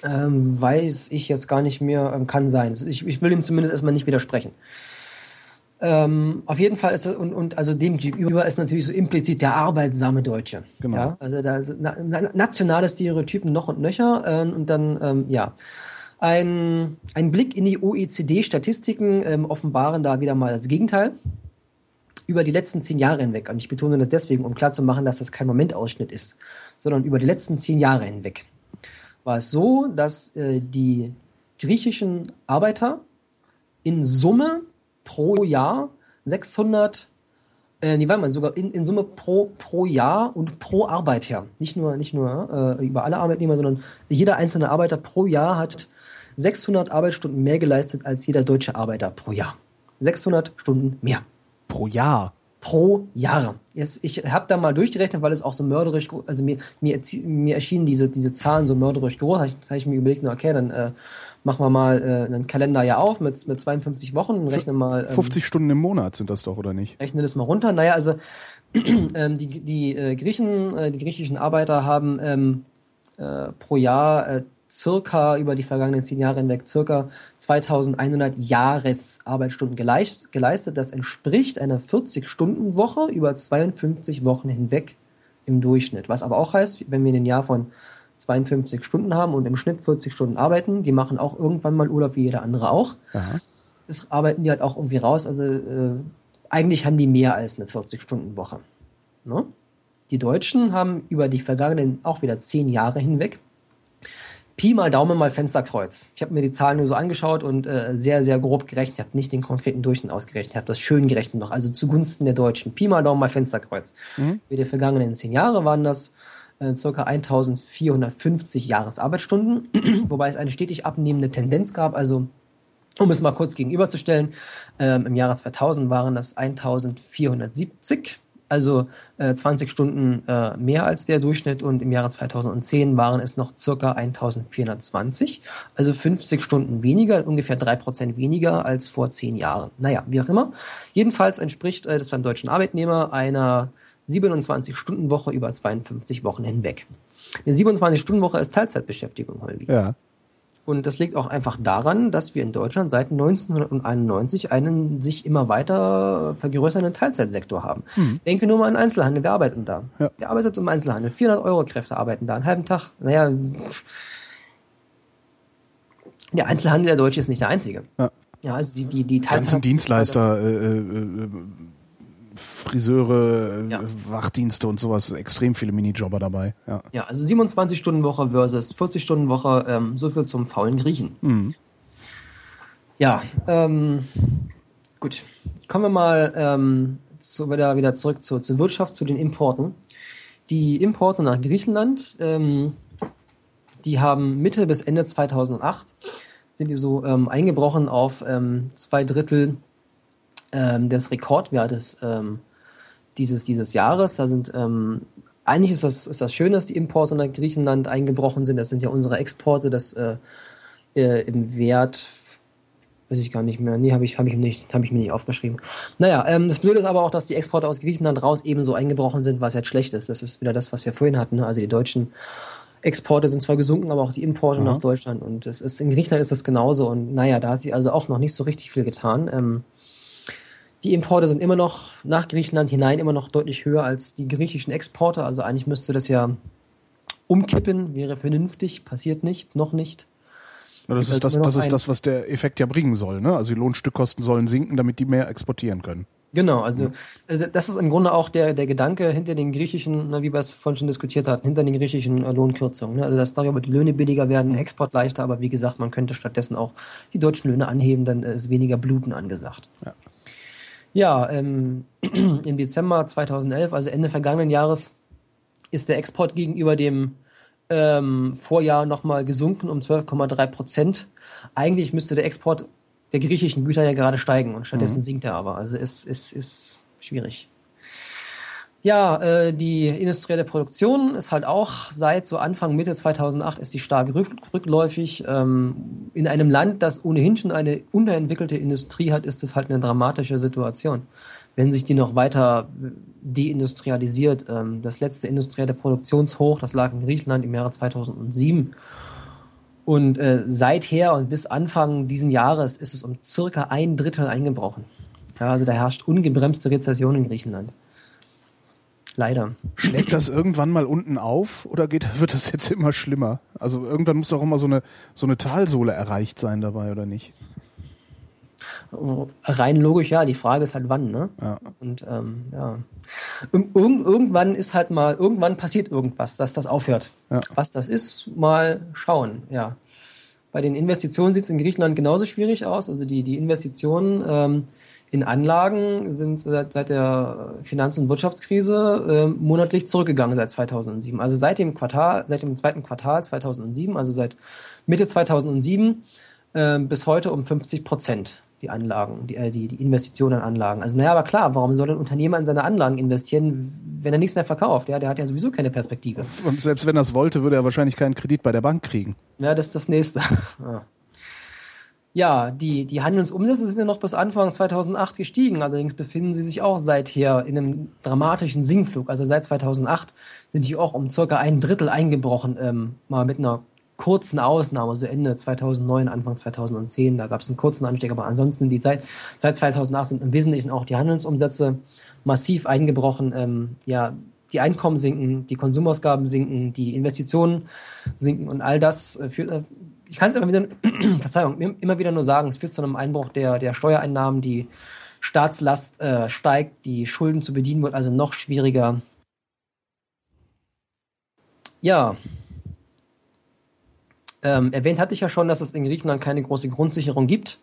Ähm, weiß ich jetzt gar nicht mehr, ähm, kann sein. Ich, ich will ihm zumindest erstmal nicht widersprechen. Ähm, auf jeden Fall ist es, und, und also dem gegenüber ist natürlich so implizit der arbeitsame Deutsche. Genau. Ja? Also da sind na, na, nationale Stereotypen noch und nöcher ähm, und dann, ähm, ja. Ein, ein Blick in die OECD-Statistiken ähm, offenbaren da wieder mal das Gegenteil. Über die letzten zehn Jahre hinweg, und ich betone das deswegen, um klarzumachen, dass das kein Momentausschnitt ist, sondern über die letzten zehn Jahre hinweg, war es so, dass äh, die griechischen Arbeiter in Summe pro Jahr 600, äh, nee, warte mal, sogar in, in Summe pro, pro Jahr und pro Arbeiter. Nicht nur, nicht nur äh, über alle Arbeitnehmer, sondern jeder einzelne Arbeiter pro Jahr hat 600 Arbeitsstunden mehr geleistet als jeder deutsche Arbeiter pro Jahr. 600 Stunden mehr. Pro Jahr? Pro Jahr. Ich habe da mal durchgerechnet, weil es auch so mörderisch, also mir, mir, mir erschienen diese, diese Zahlen so mörderisch groß. Da habe ich mir überlegt, okay, dann äh, machen wir mal äh, einen Kalenderjahr auf mit, mit 52 Wochen und rechnen mal. Ähm, 50 Stunden im Monat sind das doch, oder nicht? Rechne das mal runter. Naja, also ähm, die, die äh, Griechen, äh, die griechischen Arbeiter haben ähm, äh, pro Jahr äh, circa über die vergangenen zehn Jahre hinweg circa 2100 Jahresarbeitsstunden geleistet. Das entspricht einer 40-Stunden-Woche über 52 Wochen hinweg im Durchschnitt. Was aber auch heißt, wenn wir ein Jahr von 52 Stunden haben und im Schnitt 40 Stunden arbeiten. Die machen auch irgendwann mal Urlaub, wie jeder andere auch. Aha. Das arbeiten die halt auch irgendwie raus. Also äh, eigentlich haben die mehr als eine 40-Stunden-Woche. Ne? Die Deutschen haben über die vergangenen auch wieder zehn Jahre hinweg Pi mal Daumen mal Fensterkreuz. Ich habe mir die Zahlen nur so angeschaut und äh, sehr, sehr grob gerechnet. Ich habe nicht den konkreten Durchschnitt ausgerechnet. Ich habe das schön gerechnet noch. Also zugunsten der Deutschen. Pi mal Daumen mal Fensterkreuz. Mhm. Für die vergangenen zehn Jahre waren das äh, ca. 1450 Jahresarbeitsstunden, wobei es eine stetig abnehmende Tendenz gab. Also, um es mal kurz gegenüberzustellen, ähm, im Jahre 2000 waren das 1470, also äh, 20 Stunden äh, mehr als der Durchschnitt und im Jahre 2010 waren es noch ca. 1420, also 50 Stunden weniger, ungefähr 3% weniger als vor 10 Jahren. Naja, wie auch immer. Jedenfalls entspricht äh, das beim deutschen Arbeitnehmer einer 27-Stunden-Woche über 52 Wochen hinweg. Eine 27-Stunden-Woche ist Teilzeitbeschäftigung, Holgi. Ja. Und das liegt auch einfach daran, dass wir in Deutschland seit 1991 einen sich immer weiter vergrößernden Teilzeitsektor haben. Hm. Denke nur mal an Einzelhandel. Wer arbeitet denn da? Ja. Wer arbeitet im Einzelhandel? 400 Euro Kräfte arbeiten da, einen halben Tag. Naja, der Einzelhandel der Deutsche ist nicht der einzige. Ja. Ja, also die, die, die Ganzen Dienstleister, äh, äh, Friseure, ja. Wachdienste und sowas, extrem viele Minijobber dabei. Ja, ja also 27-Stunden-Woche versus 40-Stunden-Woche, ähm, so viel zum faulen Griechen. Mhm. Ja, ähm, gut. Kommen wir mal ähm, zu, wieder, wieder zurück zur, zur Wirtschaft, zu den Importen. Die Importe nach Griechenland, ähm, die haben Mitte bis Ende 2008 sind die so ähm, eingebrochen auf ähm, zwei Drittel ähm, des Rekordwertes ähm, dieses, dieses Jahres. Da sind ähm, eigentlich ist das, ist das schön, dass die Importe nach Griechenland eingebrochen sind. Das sind ja unsere Exporte, das äh, äh, im Wert, weiß ich gar nicht mehr. Nee, habe ich, hab ich, nicht, hab ich mir nicht aufgeschrieben. Naja, ähm, das Blöde ist aber auch, dass die Exporte aus Griechenland raus ebenso eingebrochen sind, was jetzt schlecht ist. Das ist wieder das, was wir vorhin hatten. Ne? Also die deutschen Exporte sind zwar gesunken, aber auch die Importe mhm. nach Deutschland. Und es ist, in Griechenland ist das genauso. Und naja, da hat sie also auch noch nicht so richtig viel getan. Ähm, die Importe sind immer noch nach Griechenland hinein immer noch deutlich höher als die griechischen Exporte. Also eigentlich müsste das ja umkippen, wäre vernünftig, passiert nicht, noch nicht. Ja, das, ist, also das, das ist das, was der Effekt ja bringen soll. Ne? Also die Lohnstückkosten sollen sinken, damit die mehr exportieren können. Genau, also, also das ist im Grunde auch der, der Gedanke hinter den griechischen, na, wie wir es vorhin schon diskutiert hatten, hinter den griechischen äh, Lohnkürzungen. Ne? Also dass darüber die Löhne billiger werden, Export leichter, aber wie gesagt, man könnte stattdessen auch die deutschen Löhne anheben, dann ist weniger Bluten angesagt. Ja, ja ähm, im Dezember 2011, also Ende vergangenen Jahres, ist der Export gegenüber dem ähm, Vorjahr nochmal gesunken um 12,3 Prozent. Eigentlich müsste der Export der griechischen Güter ja gerade steigen und stattdessen mhm. sinkt er aber. Also es ist, ist, ist schwierig. Ja, äh, die industrielle Produktion ist halt auch seit so Anfang Mitte 2008 ist die stark rück, rückläufig. Ähm, in einem Land, das ohnehin schon eine unterentwickelte Industrie hat, ist das halt eine dramatische Situation. Wenn sich die noch weiter deindustrialisiert, ähm, das letzte industrielle Produktionshoch, das lag in Griechenland im Jahre 2007 und äh, seither und bis Anfang diesen Jahres ist es um circa ein Drittel eingebrochen. Ja, also da herrscht ungebremste Rezession in Griechenland. Leider. Schlägt das irgendwann mal unten auf oder geht, wird das jetzt immer schlimmer? Also irgendwann muss auch immer so eine, so eine Talsohle erreicht sein dabei, oder nicht? Rein logisch, ja. Die Frage ist halt wann, ne? Ja. Und ähm, ja. Ir irgendwann ist halt mal, irgendwann passiert irgendwas, dass das aufhört. Ja. Was das ist, mal schauen, ja. Bei den Investitionen sieht es in Griechenland genauso schwierig aus. Also die, die Investitionen ähm, in Anlagen sind seit, seit der Finanz- und Wirtschaftskrise äh, monatlich zurückgegangen seit 2007. Also seit dem Quartal, seit dem zweiten Quartal 2007, also seit Mitte 2007 äh, bis heute um 50 Prozent die Anlagen, die, äh, die, die Investitionen in Anlagen. Also naja, aber klar, warum soll ein Unternehmer in seine Anlagen investieren, wenn er nichts mehr verkauft? Ja, der hat ja sowieso keine Perspektive. Und selbst wenn er es wollte, würde er wahrscheinlich keinen Kredit bei der Bank kriegen. Ja, das ist das Nächste. ja. Ja, die, die Handelsumsätze sind ja noch bis Anfang 2008 gestiegen. Allerdings befinden sie sich auch seither in einem dramatischen Sinkflug. Also seit 2008 sind die auch um circa ein Drittel eingebrochen, ähm, mal mit einer kurzen Ausnahme, so Ende 2009, Anfang 2010, da gab es einen kurzen Anstieg, aber ansonsten die Zeit, seit 2008 sind im Wesentlichen auch die Handelsumsätze massiv eingebrochen. Ähm, ja, die Einkommen sinken, die Konsumausgaben sinken, die Investitionen sinken und all das äh, führt, äh, ich kann es immer wieder, Verzeihung, immer wieder nur sagen, es führt zu einem Einbruch der, der Steuereinnahmen, die Staatslast äh, steigt, die Schulden zu bedienen wird also noch schwieriger. Ja, ähm, erwähnt hatte ich ja schon, dass es in Griechenland keine große Grundsicherung gibt.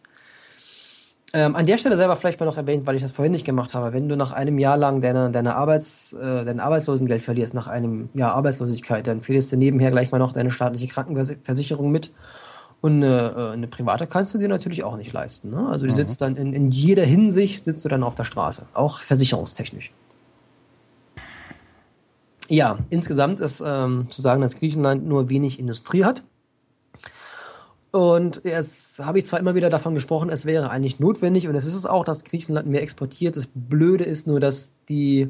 Ähm, an der Stelle selber vielleicht mal noch erwähnt, weil ich das vorhin nicht gemacht habe. Wenn du nach einem Jahr lang deine, deine Arbeits, äh, dein Arbeitslosengeld verlierst, nach einem Jahr Arbeitslosigkeit, dann verlierst du nebenher gleich mal noch deine staatliche Krankenversicherung mit. Und eine, äh, eine private kannst du dir natürlich auch nicht leisten. Ne? Also du mhm. sitzt dann in, in jeder Hinsicht sitzt du dann auf der Straße, auch versicherungstechnisch. Ja, insgesamt ist ähm, zu sagen, dass Griechenland nur wenig Industrie hat. Und es habe ich zwar immer wieder davon gesprochen, es wäre eigentlich notwendig und es ist es auch, dass Griechenland mehr exportiert. Das Blöde ist nur, dass die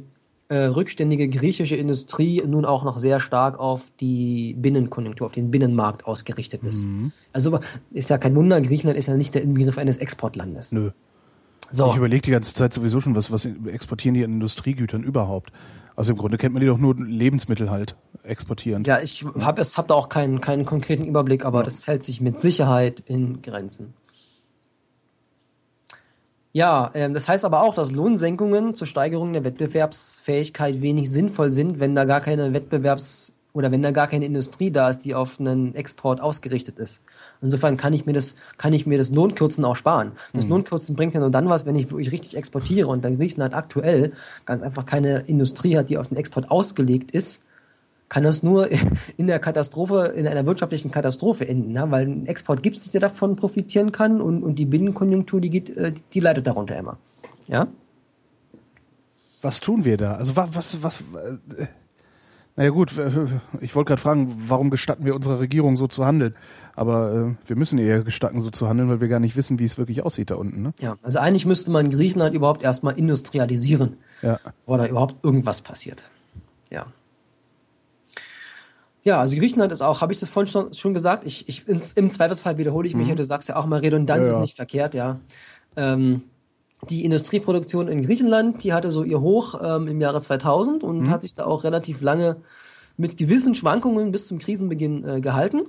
äh, rückständige griechische Industrie nun auch noch sehr stark auf die Binnenkonjunktur, auf den Binnenmarkt ausgerichtet ist. Mhm. Also ist ja kein Wunder, Griechenland ist ja nicht der Inbegriff eines Exportlandes. Nö. So. Ich überlege die ganze Zeit sowieso schon, was, was exportieren die an Industriegütern überhaupt? Also im Grunde kennt man die doch nur Lebensmittel halt exportieren. Ja, ich habe hab da auch keinen, keinen konkreten Überblick, aber ja. das hält sich mit Sicherheit in Grenzen. Ja, äh, das heißt aber auch, dass Lohnsenkungen zur Steigerung der Wettbewerbsfähigkeit wenig sinnvoll sind, wenn da gar keine Wettbewerbs- oder wenn da gar keine Industrie da ist, die auf einen Export ausgerichtet ist. Insofern kann ich mir das, kann ich mir das Lohnkürzen auch sparen. Das mhm. Lohnkürzen bringt ja nur dann was, wenn ich wirklich richtig exportiere und dann Griechenland aktuell ganz einfach keine Industrie hat, die auf den Export ausgelegt ist, kann das nur in der Katastrophe, in einer wirtschaftlichen Katastrophe enden, ne? weil ein Export gibt es der davon profitieren kann und, und die Binnenkonjunktur, die geht, äh, die leidet darunter immer. Ja? Was tun wir da? Also was, was, was äh, naja gut, ich wollte gerade fragen, warum gestatten wir unserer Regierung so zu handeln? Aber äh, wir müssen eher gestatten, so zu handeln, weil wir gar nicht wissen, wie es wirklich aussieht da unten. Ne? Ja, also eigentlich müsste man Griechenland überhaupt erstmal industrialisieren, ja. bevor da überhaupt irgendwas passiert. Ja. Ja, also Griechenland ist auch, habe ich das vorhin schon, schon gesagt, ich, ich ins, im Zweifelsfall wiederhole ich mich, mhm. du sagst ja auch mal, Redundanz ja, ja. ist nicht verkehrt, ja. Ähm, die Industrieproduktion in Griechenland, die hatte so ihr Hoch ähm, im Jahre 2000 und mhm. hat sich da auch relativ lange mit gewissen Schwankungen bis zum Krisenbeginn äh, gehalten.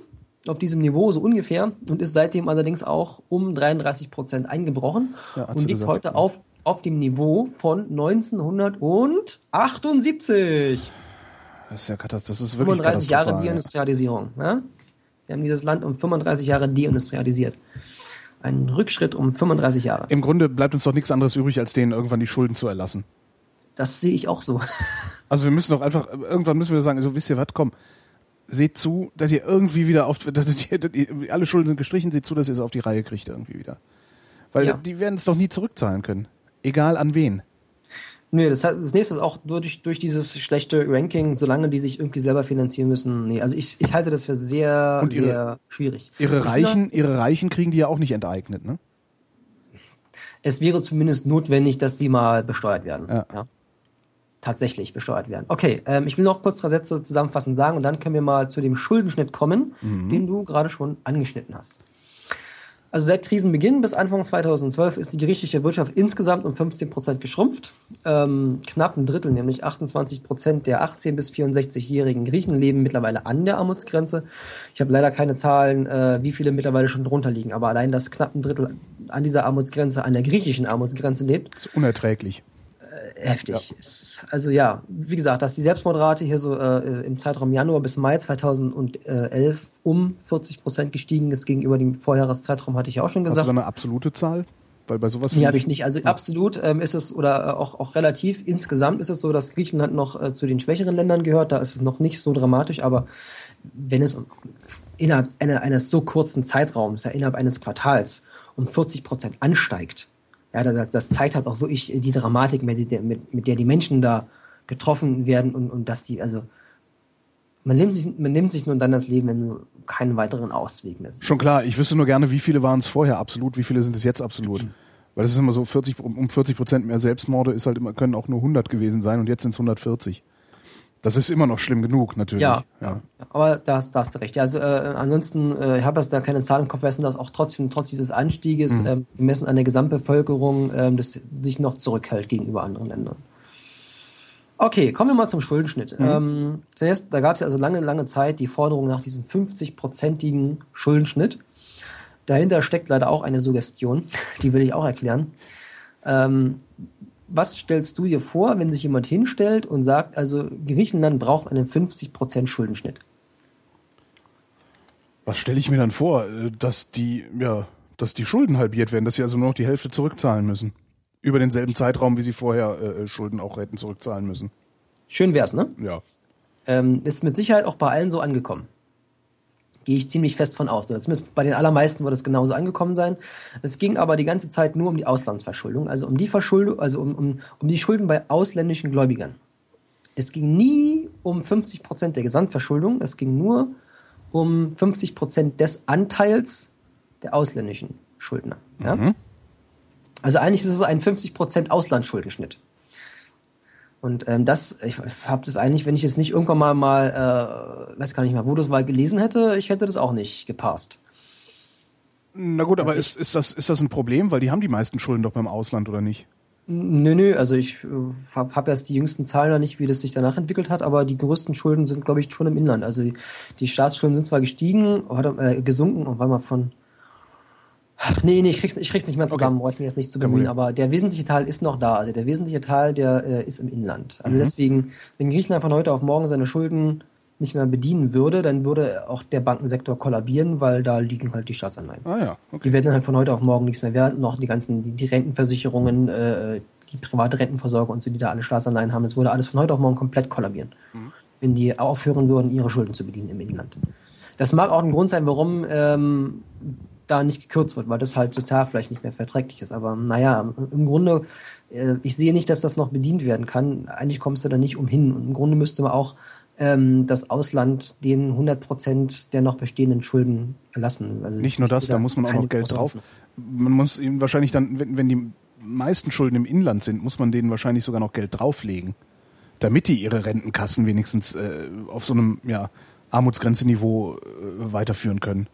auf diesem Niveau so ungefähr und ist seitdem allerdings auch um 33 Prozent eingebrochen ja, und liegt gesagt, heute ja. auf, auf dem Niveau von 1978. Das ist ja katastrophal. Das ist wirklich 35 Jahre Deindustrialisierung. Ja? Wir haben dieses Land um 35 Jahre deindustrialisiert. Ein Rückschritt um 35 Jahre. Im Grunde bleibt uns doch nichts anderes übrig, als denen irgendwann die Schulden zu erlassen. Das sehe ich auch so. Also wir müssen doch einfach, irgendwann müssen wir sagen, also wisst ihr was, komm, seht zu, dass ihr irgendwie wieder auf, dass ihr, dass ihr, alle Schulden sind gestrichen, seht zu, dass ihr es auf die Reihe kriegt irgendwie wieder. Weil ja. die werden es doch nie zurückzahlen können. Egal an wen. Nö, das, heißt, das nächste ist auch durch, durch dieses schlechte Ranking, solange die sich irgendwie selber finanzieren müssen. Nee, also ich, ich halte das für sehr, Und ihre, sehr schwierig. Ihre Reichen, ihre Reichen kriegen die ja auch nicht enteignet, ne? Es wäre zumindest notwendig, dass die mal besteuert werden. Ja. ja. Tatsächlich besteuert werden. Okay, ähm, ich will noch kurz drei Sätze zusammenfassend sagen und dann können wir mal zu dem Schuldenschnitt kommen, mhm. den du gerade schon angeschnitten hast. Also seit Krisenbeginn bis Anfang 2012 ist die griechische Wirtschaft insgesamt um 15 Prozent geschrumpft. Ähm, knapp ein Drittel, nämlich 28 Prozent der 18- bis 64-jährigen Griechen leben mittlerweile an der Armutsgrenze. Ich habe leider keine Zahlen, äh, wie viele mittlerweile schon drunter liegen, aber allein, dass knapp ein Drittel an dieser Armutsgrenze, an der griechischen Armutsgrenze lebt. Das ist unerträglich heftig ja. ist. Also ja, wie gesagt, dass die Selbstmordrate hier so äh, im Zeitraum Januar bis Mai 2011 um 40 Prozent gestiegen ist gegenüber dem Vorjahreszeitraum, hatte ich ja auch schon gesagt. Hast du da eine absolute Zahl? Weil bei sowas. Nee, habe ich nicht. Also ja. absolut ähm, ist es oder äh, auch, auch relativ insgesamt ist es so, dass Griechenland noch äh, zu den schwächeren Ländern gehört. Da ist es noch nicht so dramatisch, aber wenn es innerhalb einer, eines so kurzen Zeitraums, ja, innerhalb eines Quartals um 40 Prozent ansteigt, ja, das, das zeigt halt auch wirklich die Dramatik, mit der, mit, mit der die Menschen da getroffen werden und, und dass die, also man nimmt, sich, man nimmt sich nur dann das Leben, wenn du keinen weiteren Ausweg mehr siehst. Schon klar, ich wüsste nur gerne, wie viele waren es vorher absolut, wie viele sind es jetzt absolut. Mhm. Weil das ist immer so 40, um 40 Prozent mehr Selbstmorde ist halt immer, können auch nur 100 gewesen sein und jetzt sind es 140. Das ist immer noch schlimm genug, natürlich. Ja, ja. aber da hast, da hast du recht. Also äh, ansonsten, äh, ich habe jetzt da keine Zahlen im Kopf, wissen das auch trotzdem, trotz dieses Anstieges, mhm. ähm, gemessen an der Gesamtbevölkerung, ähm, das sich noch zurückhält gegenüber anderen Ländern. Okay, kommen wir mal zum Schuldenschnitt. Mhm. Ähm, zuerst, da gab es ja also lange, lange Zeit die Forderung nach diesem 50-prozentigen Schuldenschnitt. Dahinter steckt leider auch eine Suggestion, die will ich auch erklären. Ähm, was stellst du dir vor, wenn sich jemand hinstellt und sagt, also Griechenland braucht einen 50% Schuldenschnitt? Was stelle ich mir dann vor? Äh, dass die, ja, dass die Schulden halbiert werden, dass sie also nur noch die Hälfte zurückzahlen müssen. Über denselben Zeitraum, wie sie vorher äh, Schulden auch hätten zurückzahlen müssen. Schön wär's, ne? Ja. Ähm, ist mit Sicherheit auch bei allen so angekommen. Gehe ich ziemlich fest von aus. Zumindest bei den allermeisten wird es genauso angekommen sein. Es ging aber die ganze Zeit nur um die Auslandsverschuldung, also um die Verschuldung, also um, um, um die Schulden bei ausländischen Gläubigern. Es ging nie um 50 Prozent der Gesamtverschuldung, es ging nur um 50 Prozent des Anteils der ausländischen Schuldner. Ja? Mhm. Also eigentlich ist es ein 50 Prozent Auslandsschuldenschnitt. Und ähm, das, ich habe das eigentlich, wenn ich es nicht irgendwann mal mal, äh, weiß gar nicht mal, wo das mal gelesen hätte, ich hätte das auch nicht gepasst. Na gut, aber ist, ist, das, ist das ein Problem? Weil die haben die meisten Schulden doch beim Ausland, oder nicht? Nö, nö, also ich äh, habe hab erst die jüngsten Zahlen noch nicht, wie das sich danach entwickelt hat, aber die größten Schulden sind, glaube ich, schon im Inland. Also die, die Staatsschulden sind zwar gestiegen, oder, äh, gesunken, und war mal von Nee, nee, ich krieg's, ich krieg's nicht mehr zusammen, okay. brauche ich mir jetzt nicht zu bemühen, aber der wesentliche Teil ist noch da. Also der wesentliche Teil, der äh, ist im Inland. Also mhm. deswegen, wenn Griechenland von heute auf morgen seine Schulden nicht mehr bedienen würde, dann würde auch der Bankensektor kollabieren, weil da liegen halt die Staatsanleihen. Ah ja, okay. Die werden halt von heute auf morgen nichts mehr wert. Noch die ganzen, die, die Rentenversicherungen, äh, die private Rentenversorger und so, die da alle Staatsanleihen haben, das würde alles von heute auf morgen komplett kollabieren. Mhm. Wenn die aufhören würden, ihre Schulden zu bedienen im Inland. Das mag auch ein Grund sein, warum ähm, da nicht gekürzt wird, weil das halt sozial vielleicht nicht mehr verträglich ist. Aber naja, im Grunde, äh, ich sehe nicht, dass das noch bedient werden kann. Eigentlich kommst du da nicht umhin. Und im Grunde müsste man auch ähm, das Ausland den 100 Prozent der noch bestehenden Schulden erlassen. Also nicht nur das, da muss man auch noch Geld drauf. Man muss ihm wahrscheinlich dann, wenn, wenn die meisten Schulden im Inland sind, muss man denen wahrscheinlich sogar noch Geld drauflegen, damit die ihre Rentenkassen wenigstens äh, auf so einem ja, Armutsgrenzeniveau äh, weiterführen können.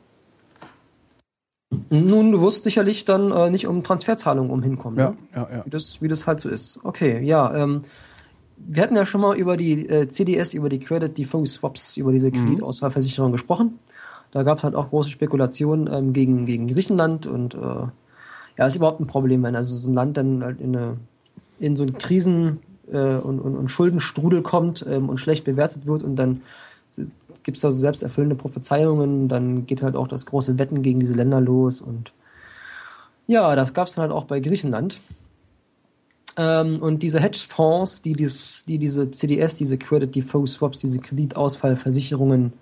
Nun, du wirst sicherlich dann äh, nicht um Transferzahlungen umhinkommen. Ja, ne? ja, ja. Wie das, wie das halt so ist. Okay, ja. Ähm, wir hatten ja schon mal über die äh, CDS, über die Credit Default Swaps, über diese mhm. Kreditausfallversicherung mhm. gesprochen. Da gab es halt auch große Spekulationen ähm, gegen, gegen Griechenland und äh, ja, ist überhaupt ein Problem, wenn also so ein Land dann halt in, eine, in so einen Krisen- äh, und, und, und Schuldenstrudel kommt ähm, und schlecht bewertet wird und dann gibt es da so selbsterfüllende Prophezeiungen, dann geht halt auch das große Wetten gegen diese Länder los und ja, das gab es dann halt auch bei Griechenland. Ähm, und diese Hedgefonds, die, dies, die diese CDS, diese Credit Default Swaps, diese Kreditausfallversicherungen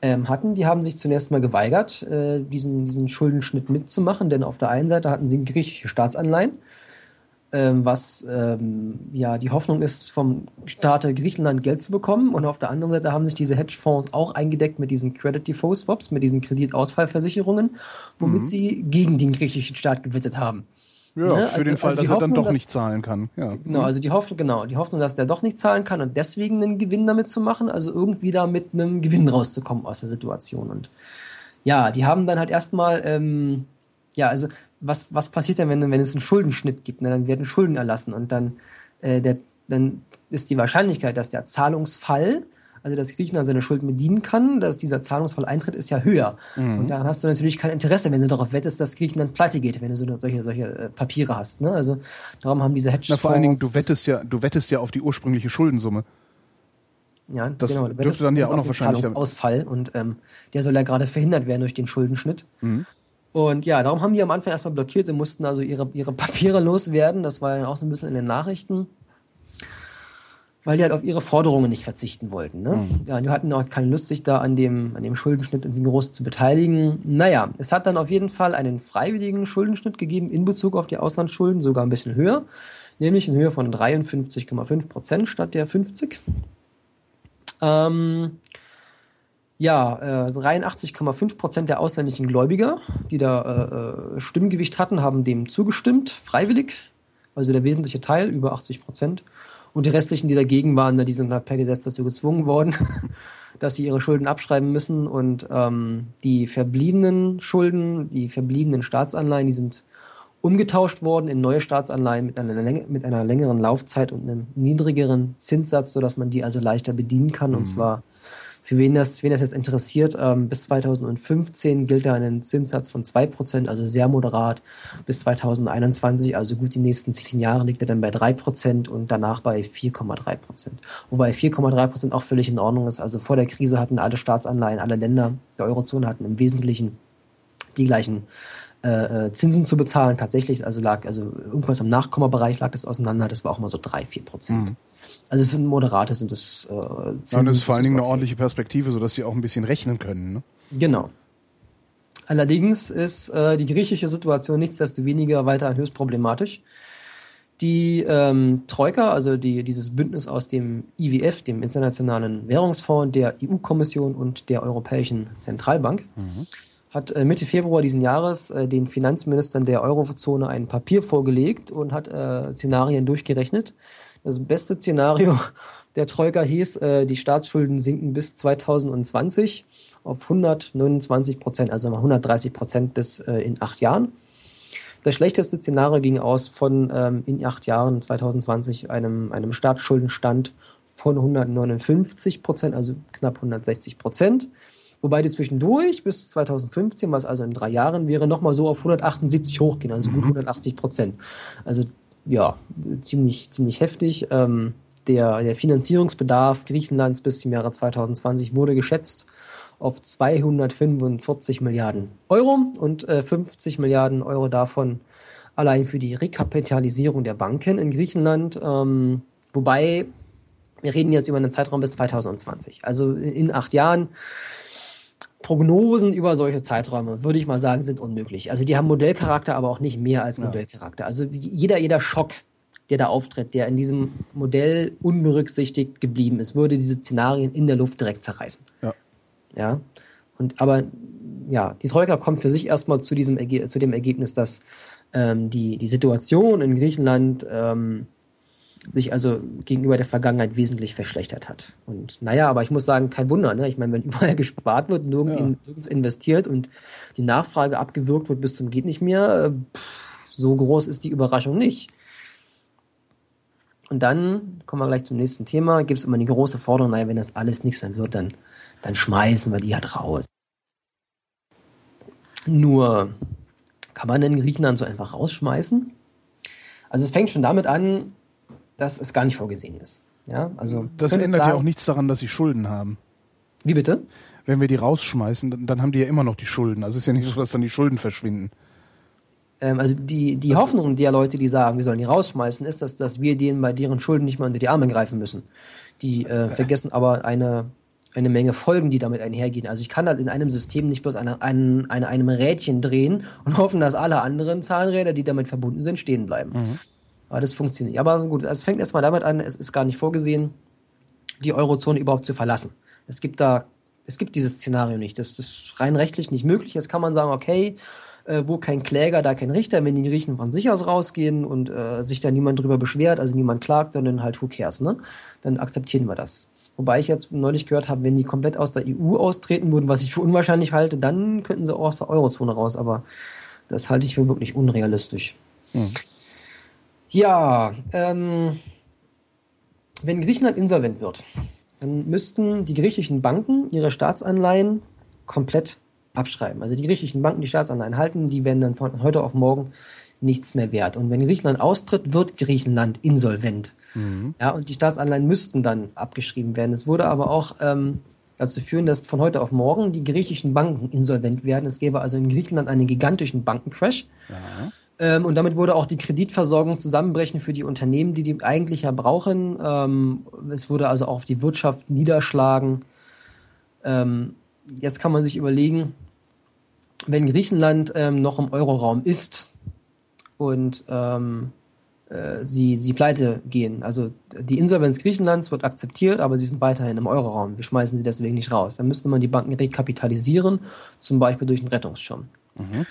ähm, hatten, die haben sich zunächst mal geweigert, äh, diesen, diesen Schuldenschnitt mitzumachen, denn auf der einen Seite hatten sie griechische Staatsanleihen, was ähm, ja die Hoffnung ist, vom Staate Griechenland Geld zu bekommen. Und auf der anderen Seite haben sich diese Hedgefonds auch eingedeckt mit diesen Credit Default Swaps, mit diesen Kreditausfallversicherungen, womit mhm. sie gegen den griechischen Staat gewettet haben. Ja, ne? für also, den Fall, also dass Hoffnung, er dann doch dass, nicht zahlen kann. Ja. Genau, also die Hoffnung, genau, die Hoffnung, dass der doch nicht zahlen kann und deswegen einen Gewinn damit zu machen, also irgendwie da mit einem Gewinn rauszukommen aus der Situation. Und ja, die haben dann halt erstmal, ähm, ja, also was, was passiert denn, wenn, wenn es einen Schuldenschnitt gibt? Ne? Dann werden Schulden erlassen und dann, äh, der, dann ist die Wahrscheinlichkeit, dass der Zahlungsfall also dass Griechenland seine Schulden bedienen kann, dass dieser Zahlungsfall eintritt, ist ja höher. Mhm. Und daran hast du natürlich kein Interesse, wenn du darauf wettest, dass Griechenland pleite geht, wenn du so solche, solche äh, Papiere hast. Ne? Also darum haben diese Hedgefonds... Na, vor allen Dingen, du wettest ja, du wettest ja auf die ursprüngliche Schuldensumme. Ja, das genau, dürfte dann ja auch noch wahrscheinlich... Zahlungsausfall und ähm, der soll ja gerade verhindert werden durch den Schuldenschnitt. Mhm. Und ja, darum haben die am Anfang erstmal blockiert und mussten also ihre, ihre Papiere loswerden. Das war ja auch so ein bisschen in den Nachrichten weil die halt auf ihre Forderungen nicht verzichten wollten. Ne? Mhm. Ja, die hatten auch keine Lust, sich da an dem, an dem Schuldenschnitt irgendwie groß zu beteiligen. Naja, es hat dann auf jeden Fall einen freiwilligen Schuldenschnitt gegeben in Bezug auf die Auslandsschulden, sogar ein bisschen höher, nämlich in Höhe von 53,5 Prozent statt der 50. Ähm, ja, äh, 83,5 Prozent der ausländischen Gläubiger, die da äh, äh, Stimmgewicht hatten, haben dem zugestimmt, freiwillig. Also der wesentliche Teil, über 80 Prozent. Und die restlichen, die dagegen waren, die sind halt per Gesetz dazu gezwungen worden, dass sie ihre Schulden abschreiben müssen. Und ähm, die verbliebenen Schulden, die verbliebenen Staatsanleihen, die sind umgetauscht worden in neue Staatsanleihen mit einer, mit einer längeren Laufzeit und einem niedrigeren Zinssatz, sodass man die also leichter bedienen kann. Mhm. Und zwar für wen das, wen das jetzt interessiert, ähm, bis 2015 gilt da ein Zinssatz von 2%, also sehr moderat. Bis 2021, also gut die nächsten zehn Jahre, liegt er dann bei 3% und danach bei 4,3%. Wobei 4,3% auch völlig in Ordnung ist. Also vor der Krise hatten alle Staatsanleihen, alle Länder der Eurozone hatten im Wesentlichen die gleichen äh, äh Zinsen zu bezahlen. Tatsächlich, also lag, also irgendwas im Nachkommabereich lag das auseinander, das war auch mal so 3, 4 Prozent. Mhm. Also es sind moderate, sind das äh, Zinsen, ja, und das ist vor allen Dingen eine ordentliche Perspektive, sodass sie auch ein bisschen rechnen können. Ne? Genau. Allerdings ist äh, die griechische Situation nichtsdestoweniger weiter höchst problematisch. Die ähm, Troika, also die, dieses Bündnis aus dem IWF, dem Internationalen Währungsfonds, der EU-Kommission und der Europäischen Zentralbank, mhm. hat äh, Mitte Februar diesen Jahres äh, den Finanzministern der Eurozone ein Papier vorgelegt und hat äh, Szenarien durchgerechnet, das beste Szenario der Troika hieß, äh, die Staatsschulden sinken bis 2020 auf 129 Prozent, also 130 Prozent bis äh, in acht Jahren. Das schlechteste Szenario ging aus von ähm, in acht Jahren 2020 einem, einem Staatsschuldenstand von 159 Prozent, also knapp 160 Prozent. Wobei die zwischendurch bis 2015, was also in drei Jahren wäre, nochmal so auf 178 hochgehen, also gut 180 mhm. Prozent. Also ja, ziemlich, ziemlich heftig. Ähm, der, der Finanzierungsbedarf Griechenlands bis zum Jahre 2020 wurde geschätzt auf 245 Milliarden Euro und äh, 50 Milliarden Euro davon allein für die Rekapitalisierung der Banken in Griechenland. Ähm, wobei wir reden jetzt über einen Zeitraum bis 2020. Also in acht Jahren Prognosen über solche Zeiträume, würde ich mal sagen, sind unmöglich. Also die haben Modellcharakter, aber auch nicht mehr als Modellcharakter. Also jeder, jeder Schock, der da auftritt, der in diesem Modell unberücksichtigt geblieben ist, würde diese Szenarien in der Luft direkt zerreißen. Ja. Ja. Und aber ja, die Troika kommt für sich erstmal zu diesem zu dem Ergebnis, dass ähm, die, die Situation in Griechenland ähm, sich also gegenüber der Vergangenheit wesentlich verschlechtert hat. Und naja, aber ich muss sagen, kein Wunder. Ne? Ich meine, wenn überall gespart wird, nirgends ja. investiert und die Nachfrage abgewürgt wird bis zum geht nicht mehr, äh, pff, so groß ist die Überraschung nicht. Und dann kommen wir gleich zum nächsten Thema. Gibt es immer die große Forderung, naja, wenn das alles nichts mehr wird, dann, dann schmeißen wir die halt raus. Nur kann man denn Griechenland so einfach rausschmeißen? Also es fängt schon damit an, dass es gar nicht vorgesehen ist. Ja, also das ändert sagen, ja auch nichts daran, dass sie Schulden haben. Wie bitte? Wenn wir die rausschmeißen, dann haben die ja immer noch die Schulden. Also es ist ja nicht so, dass dann die Schulden verschwinden. Ähm, also die, die Hoffnung der Leute, die sagen, wir sollen die rausschmeißen, ist, dass, dass wir denen bei deren Schulden nicht mal unter die Arme greifen müssen. Die äh, vergessen aber eine, eine Menge Folgen, die damit einhergehen. Also ich kann halt in einem System nicht bloß an, an, an einem Rädchen drehen und hoffen, dass alle anderen Zahnräder, die damit verbunden sind, stehen bleiben. Mhm. Aber das funktioniert. Aber gut, es fängt erstmal damit an, es ist gar nicht vorgesehen, die Eurozone überhaupt zu verlassen. Es gibt da, es gibt dieses Szenario nicht. Das, das ist rein rechtlich nicht möglich. Jetzt kann man sagen, okay, äh, wo kein Kläger, da kein Richter, wenn die Griechen von sich aus rausgehen und äh, sich da niemand drüber beschwert, also niemand klagt, dann halt who cares, ne? Dann akzeptieren wir das. Wobei ich jetzt neulich gehört habe, wenn die komplett aus der EU austreten würden, was ich für unwahrscheinlich halte, dann könnten sie auch aus der Eurozone raus, aber das halte ich für wirklich unrealistisch. Hm. Ja, ähm, wenn Griechenland insolvent wird, dann müssten die griechischen Banken ihre Staatsanleihen komplett abschreiben. Also die griechischen Banken, die Staatsanleihen halten, die werden dann von heute auf morgen nichts mehr wert. Und wenn Griechenland austritt, wird Griechenland insolvent. Mhm. Ja, und die Staatsanleihen müssten dann abgeschrieben werden. Es würde aber auch ähm, dazu führen, dass von heute auf morgen die griechischen Banken insolvent werden. Es gäbe also in Griechenland einen gigantischen Bankencrash. Ja. Ähm, und damit würde auch die Kreditversorgung zusammenbrechen für die Unternehmen, die die eigentlich ja brauchen. Ähm, es würde also auch auf die Wirtschaft niederschlagen. Ähm, jetzt kann man sich überlegen, wenn Griechenland ähm, noch im Euroraum ist und ähm, äh, sie, sie pleite gehen, also die Insolvenz Griechenlands wird akzeptiert, aber sie sind weiterhin im Euroraum. Wir schmeißen sie deswegen nicht raus. Dann müsste man die Banken rekapitalisieren, zum Beispiel durch einen Rettungsschirm. Mhm.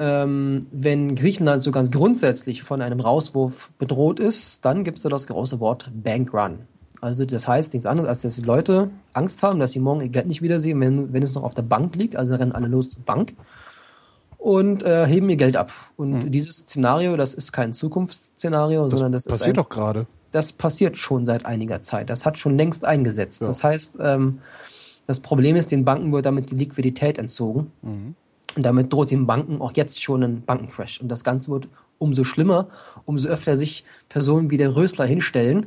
Ähm, wenn Griechenland so ganz grundsätzlich von einem Rauswurf bedroht ist, dann gibt es da das große Wort Bankrun. Also das heißt nichts anderes, als dass die Leute Angst haben, dass sie morgen ihr Geld nicht wiedersehen, wenn, wenn es noch auf der Bank liegt. Also rennen alle los zur Bank und äh, heben ihr Geld ab. Und mhm. dieses Szenario, das ist kein Zukunftsszenario, das sondern das passiert ist passiert doch gerade. Das passiert schon seit einiger Zeit. Das hat schon längst eingesetzt. Ja. Das heißt, ähm, das Problem ist, den Banken wird damit die Liquidität entzogen. Mhm. Und damit droht den Banken auch jetzt schon ein Bankencrash. Und das Ganze wird umso schlimmer, umso öfter sich Personen wie der Rösler hinstellen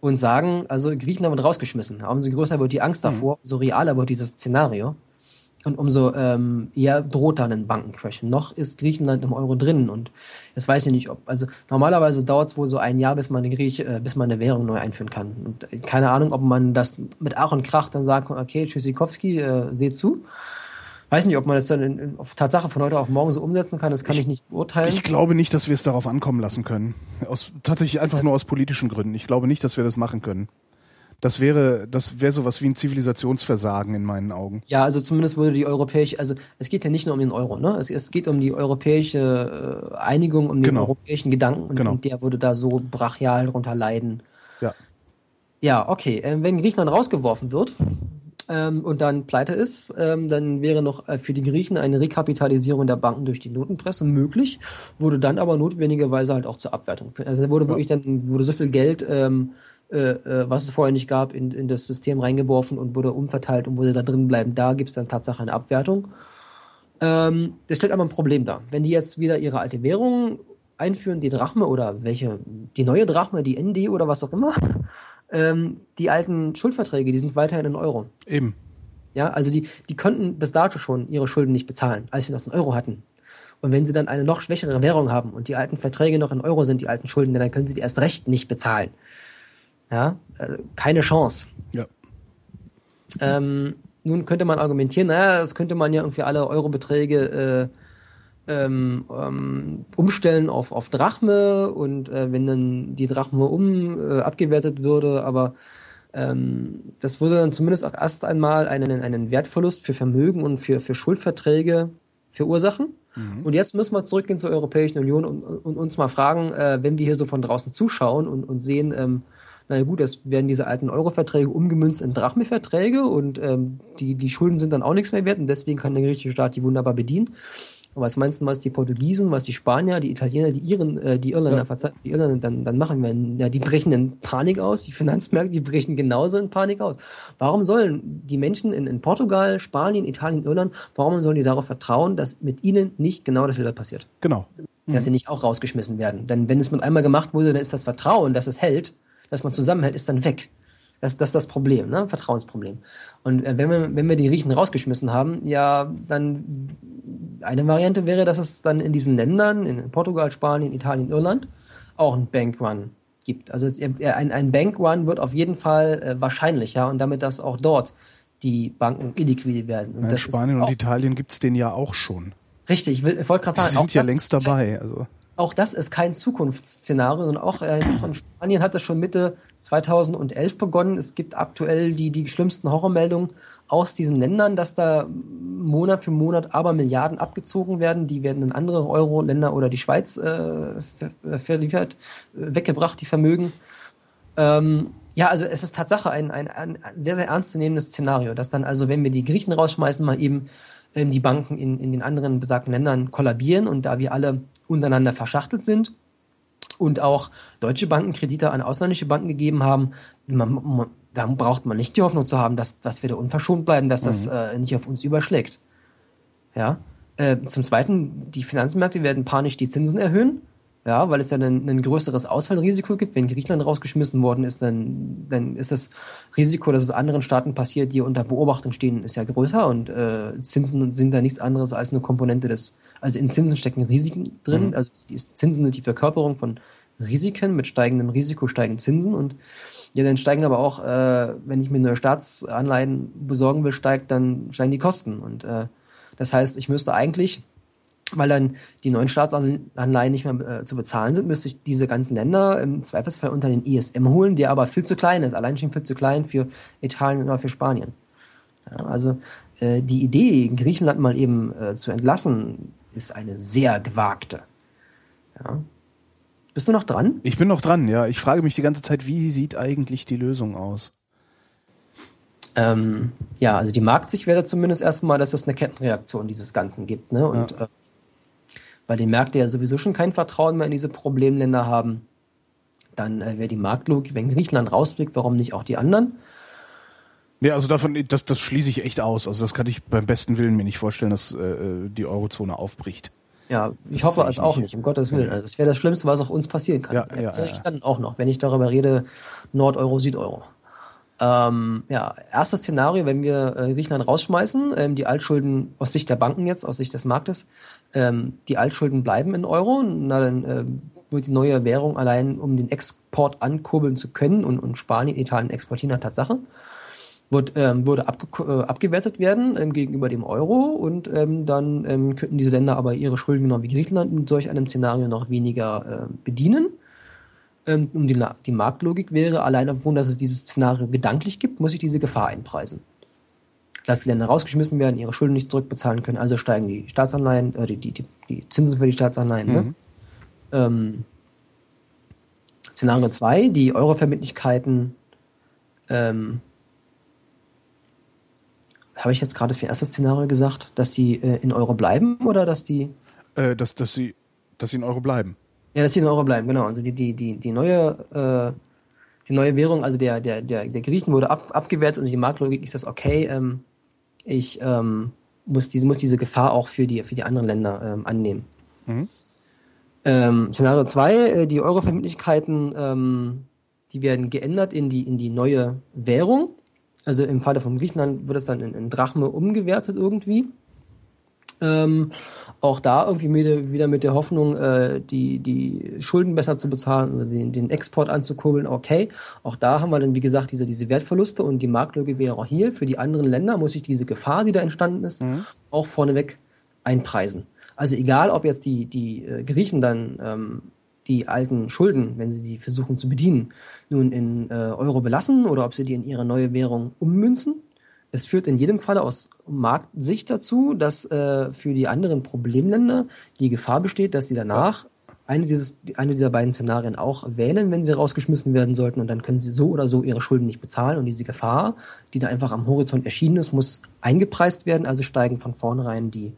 und sagen, also Griechenland wird rausgeschmissen. Umso größer wird die Angst mhm. davor, mhm. umso realer wird dieses Szenario. Und umso ähm, eher droht dann ein Bankencrash. Noch ist Griechenland im Euro drin und das weiß ich nicht, ob. Also normalerweise dauert es wohl so ein Jahr, bis man eine Griech, äh, bis man eine Währung neu einführen kann. Und äh, keine Ahnung, ob man das mit Ach und Krach dann sagt, okay, Tschüssikowski, äh, seht zu weiß nicht, ob man das dann in, in, auf Tatsache von heute auf morgen so umsetzen kann, das kann ich, ich nicht beurteilen. Ich glaube nicht, dass wir es darauf ankommen lassen können. Aus, tatsächlich einfach nur aus politischen Gründen. Ich glaube nicht, dass wir das machen können. Das wäre, das wäre sowas wie ein Zivilisationsversagen in meinen Augen. Ja, also zumindest würde die europäische, also es geht ja nicht nur um den Euro, ne? Es, es geht um die europäische äh, Einigung, um den genau. europäischen Gedanken und, genau. und, der würde da so brachial drunter leiden. Ja. Ja, okay. Äh, wenn Griechenland rausgeworfen wird, ähm, und dann pleite ist, ähm, dann wäre noch äh, für die Griechen eine Rekapitalisierung der Banken durch die Notenpresse möglich, wurde dann aber notwendigerweise halt auch zur Abwertung. Also da wurde ja. wirklich dann wurde so viel Geld ähm, äh, äh, was es vorher nicht gab, in, in das System reingeworfen und wurde umverteilt und wurde da drin bleiben. Da gibt es dann Tatsache eine Abwertung. Ähm, das stellt aber ein Problem dar. Wenn die jetzt wieder ihre alte Währung einführen, die Drachme oder welche, die neue Drachme, die ND oder was auch immer, ähm, die alten Schuldverträge, die sind weiterhin in Euro. Eben. Ja, also die, die könnten bis dato schon ihre Schulden nicht bezahlen, als sie noch einen Euro hatten. Und wenn sie dann eine noch schwächere Währung haben und die alten Verträge noch in Euro sind, die alten Schulden, dann können sie die erst recht nicht bezahlen. Ja, also keine Chance. Ja. Ähm, nun könnte man argumentieren, naja, das könnte man ja irgendwie alle Eurobeträge äh, ähm, ähm, umstellen auf, auf Drachme und äh, wenn dann die Drachme um äh, abgewertet würde, aber ähm, das würde dann zumindest auch erst einmal einen, einen Wertverlust für Vermögen und für, für Schuldverträge verursachen. Mhm. Und jetzt müssen wir zurückgehen zur Europäischen Union und, und uns mal fragen, äh, wenn wir hier so von draußen zuschauen und, und sehen, ähm, naja gut, es werden diese alten Euro-Verträge umgemünzt in Drachme-Verträge und ähm, die, die Schulden sind dann auch nichts mehr wert und deswegen kann der griechische Staat die wunderbar bedienen. Und was meinst du, was die Portugiesen, was die Spanier, die Italiener, die Iren, äh, die Irländer, ja. die Irländer dann, dann machen werden? Ja, die brechen in Panik aus, die Finanzmärkte, die brechen genauso in Panik aus. Warum sollen die Menschen in, in Portugal, Spanien, Italien, Irland, warum sollen die darauf vertrauen, dass mit ihnen nicht genau dasselbe passiert? Genau. Mhm. Dass sie nicht auch rausgeschmissen werden. Denn wenn es mit einmal gemacht wurde, dann ist das Vertrauen, dass es hält, dass man zusammenhält, ist dann weg. Das, das ist das Problem, ne? Vertrauensproblem. Und äh, wenn, wir, wenn wir die Griechen rausgeschmissen haben, ja, dann eine Variante wäre, dass es dann in diesen Ländern, in Portugal, Spanien, Italien, Irland, auch einen Bankrun gibt. Also ein, ein Bankrun wird auf jeden Fall äh, wahrscheinlicher und damit, dass auch dort die Banken illiquide werden. Und in Spanien und Italien gibt es den ja auch schon. Richtig, ich, ich wollte gerade sagen. Sie sind ja längst dabei. Also auch das ist kein Zukunftsszenario, sondern auch äh, in Spanien hat das schon Mitte 2011 begonnen. Es gibt aktuell die, die schlimmsten Horrormeldungen aus diesen Ländern, dass da Monat für Monat aber Milliarden abgezogen werden. Die werden in andere Euro-Länder oder die Schweiz äh, verliefert, äh, weggebracht, die Vermögen. Ähm, ja, also es ist Tatsache ein, ein, ein sehr, sehr ernstzunehmendes Szenario, dass dann also, wenn wir die Griechen rausschmeißen, mal eben ähm, die Banken in, in den anderen besagten Ländern kollabieren und da wir alle untereinander verschachtelt sind und auch deutsche Banken Kredite an ausländische Banken gegeben haben, man, man, da braucht man nicht die Hoffnung zu haben, dass, dass wir da unverschont bleiben, dass das mhm. äh, nicht auf uns überschlägt. Ja. Äh, zum Zweiten, die Finanzmärkte werden panisch die Zinsen erhöhen. Ja, weil es dann ein, ein, größeres Ausfallrisiko gibt. Wenn Griechenland rausgeschmissen worden ist, dann, dann ist das Risiko, dass es anderen Staaten passiert, die unter Beobachtung stehen, ist ja größer und äh, Zinsen sind da nichts anderes als eine Komponente des, also in Zinsen stecken Risiken drin, mhm. also die Zinsen sind die Verkörperung von Risiken, mit steigendem Risiko steigen Zinsen und ja, dann steigen aber auch, äh, wenn ich mir neue Staatsanleihen besorgen will, steigt, dann steigen die Kosten. Und äh, das heißt, ich müsste eigentlich weil dann die neuen Staatsanleihen nicht mehr äh, zu bezahlen sind, müsste ich diese ganzen Länder im Zweifelsfall unter den ISM holen, der aber viel zu klein ist, allein schon viel zu klein für Italien oder für Spanien. Ja, also äh, die Idee, Griechenland mal eben äh, zu entlassen, ist eine sehr gewagte. Ja. Bist du noch dran? Ich bin noch dran, ja. Ich frage mich die ganze Zeit, wie sieht eigentlich die Lösung aus? Ähm, ja, also die Marktsicht wäre zumindest erstmal, dass es eine Kettenreaktion dieses Ganzen gibt. Ne? Und ja. äh, weil die Märkte ja sowieso schon kein Vertrauen mehr in diese Problemländer haben, dann äh, wäre die Marktlogik, wenn Griechenland rausblickt, warum nicht auch die anderen? Ja, also davon, das, das schließe ich echt aus. Also das kann ich beim besten Willen mir nicht vorstellen, dass äh, die Eurozone aufbricht. Ja, ich das hoffe es auch nicht. nicht, um Gottes Willen. Also das wäre das Schlimmste, was auch uns passieren kann. Ja, ja, ja, ich dann auch noch, wenn ich darüber rede, Nordeuro, Südeuro. Ähm, ja, erstes Szenario, wenn wir äh, Griechenland rausschmeißen, ähm, die Altschulden aus Sicht der Banken jetzt, aus Sicht des Marktes, ähm, die Altschulden bleiben in Euro, na dann äh, wird die neue Währung allein, um den Export ankurbeln zu können und, und Spanien, Italien exportieren hat Tatsache, wird, ähm, würde abge äh, abgewertet werden ähm, gegenüber dem Euro. Und ähm, dann ähm, könnten diese Länder aber ihre Schulden genau wie Griechenland in solch einem Szenario noch weniger äh, bedienen. Ähm, um die, die Marktlogik wäre, allein aufgrund, dass es dieses Szenario gedanklich gibt, muss ich diese Gefahr einpreisen. Dass die Länder rausgeschmissen werden, ihre Schulden nicht zurückbezahlen können, also steigen die Staatsanleihen, äh, die, die, die Zinsen für die Staatsanleihen. Ne? Mhm. Ne? Ähm, Szenario 2, die Euro-Verbindlichkeiten ähm, habe ich jetzt gerade für erstes Szenario gesagt, dass die äh, in Euro bleiben oder dass die. Äh, dass, dass, sie, dass sie in Euro bleiben. Ja, dass sie in Euro bleiben, genau. Also die, die, die, die neue, äh, die neue Währung, also der, der, der, der Griechen wurde ab, abgewertet und die Marktlogik ist das okay, ähm, ich ähm, muss, diese, muss diese Gefahr auch für die, für die anderen Länder ähm, annehmen. Mhm. Ähm, Szenario 2, äh, die Euro-Verbindlichkeiten, ähm, die werden geändert in die, in die neue Währung. Also im Falle von Griechenland wird es dann in, in Drachme umgewertet irgendwie. Ähm, auch da irgendwie mit, wieder mit der Hoffnung, äh, die, die Schulden besser zu bezahlen oder den, den Export anzukurbeln, okay. Auch da haben wir dann, wie gesagt, diese, diese Wertverluste und die Marktlücke wäre auch hier. Für die anderen Länder muss ich diese Gefahr, die da entstanden ist, mhm. auch vorneweg einpreisen. Also egal, ob jetzt die, die äh, Griechen dann ähm, die alten Schulden, wenn sie die versuchen zu bedienen, nun in äh, Euro belassen oder ob sie die in ihre neue Währung ummünzen es führt in jedem Fall aus Marktsicht dazu, dass äh, für die anderen Problemländer die Gefahr besteht, dass sie danach eine, dieses, eine dieser beiden Szenarien auch wählen, wenn sie rausgeschmissen werden sollten. Und dann können sie so oder so ihre Schulden nicht bezahlen. Und diese Gefahr, die da einfach am Horizont erschienen ist, muss eingepreist werden. Also steigen von vornherein die,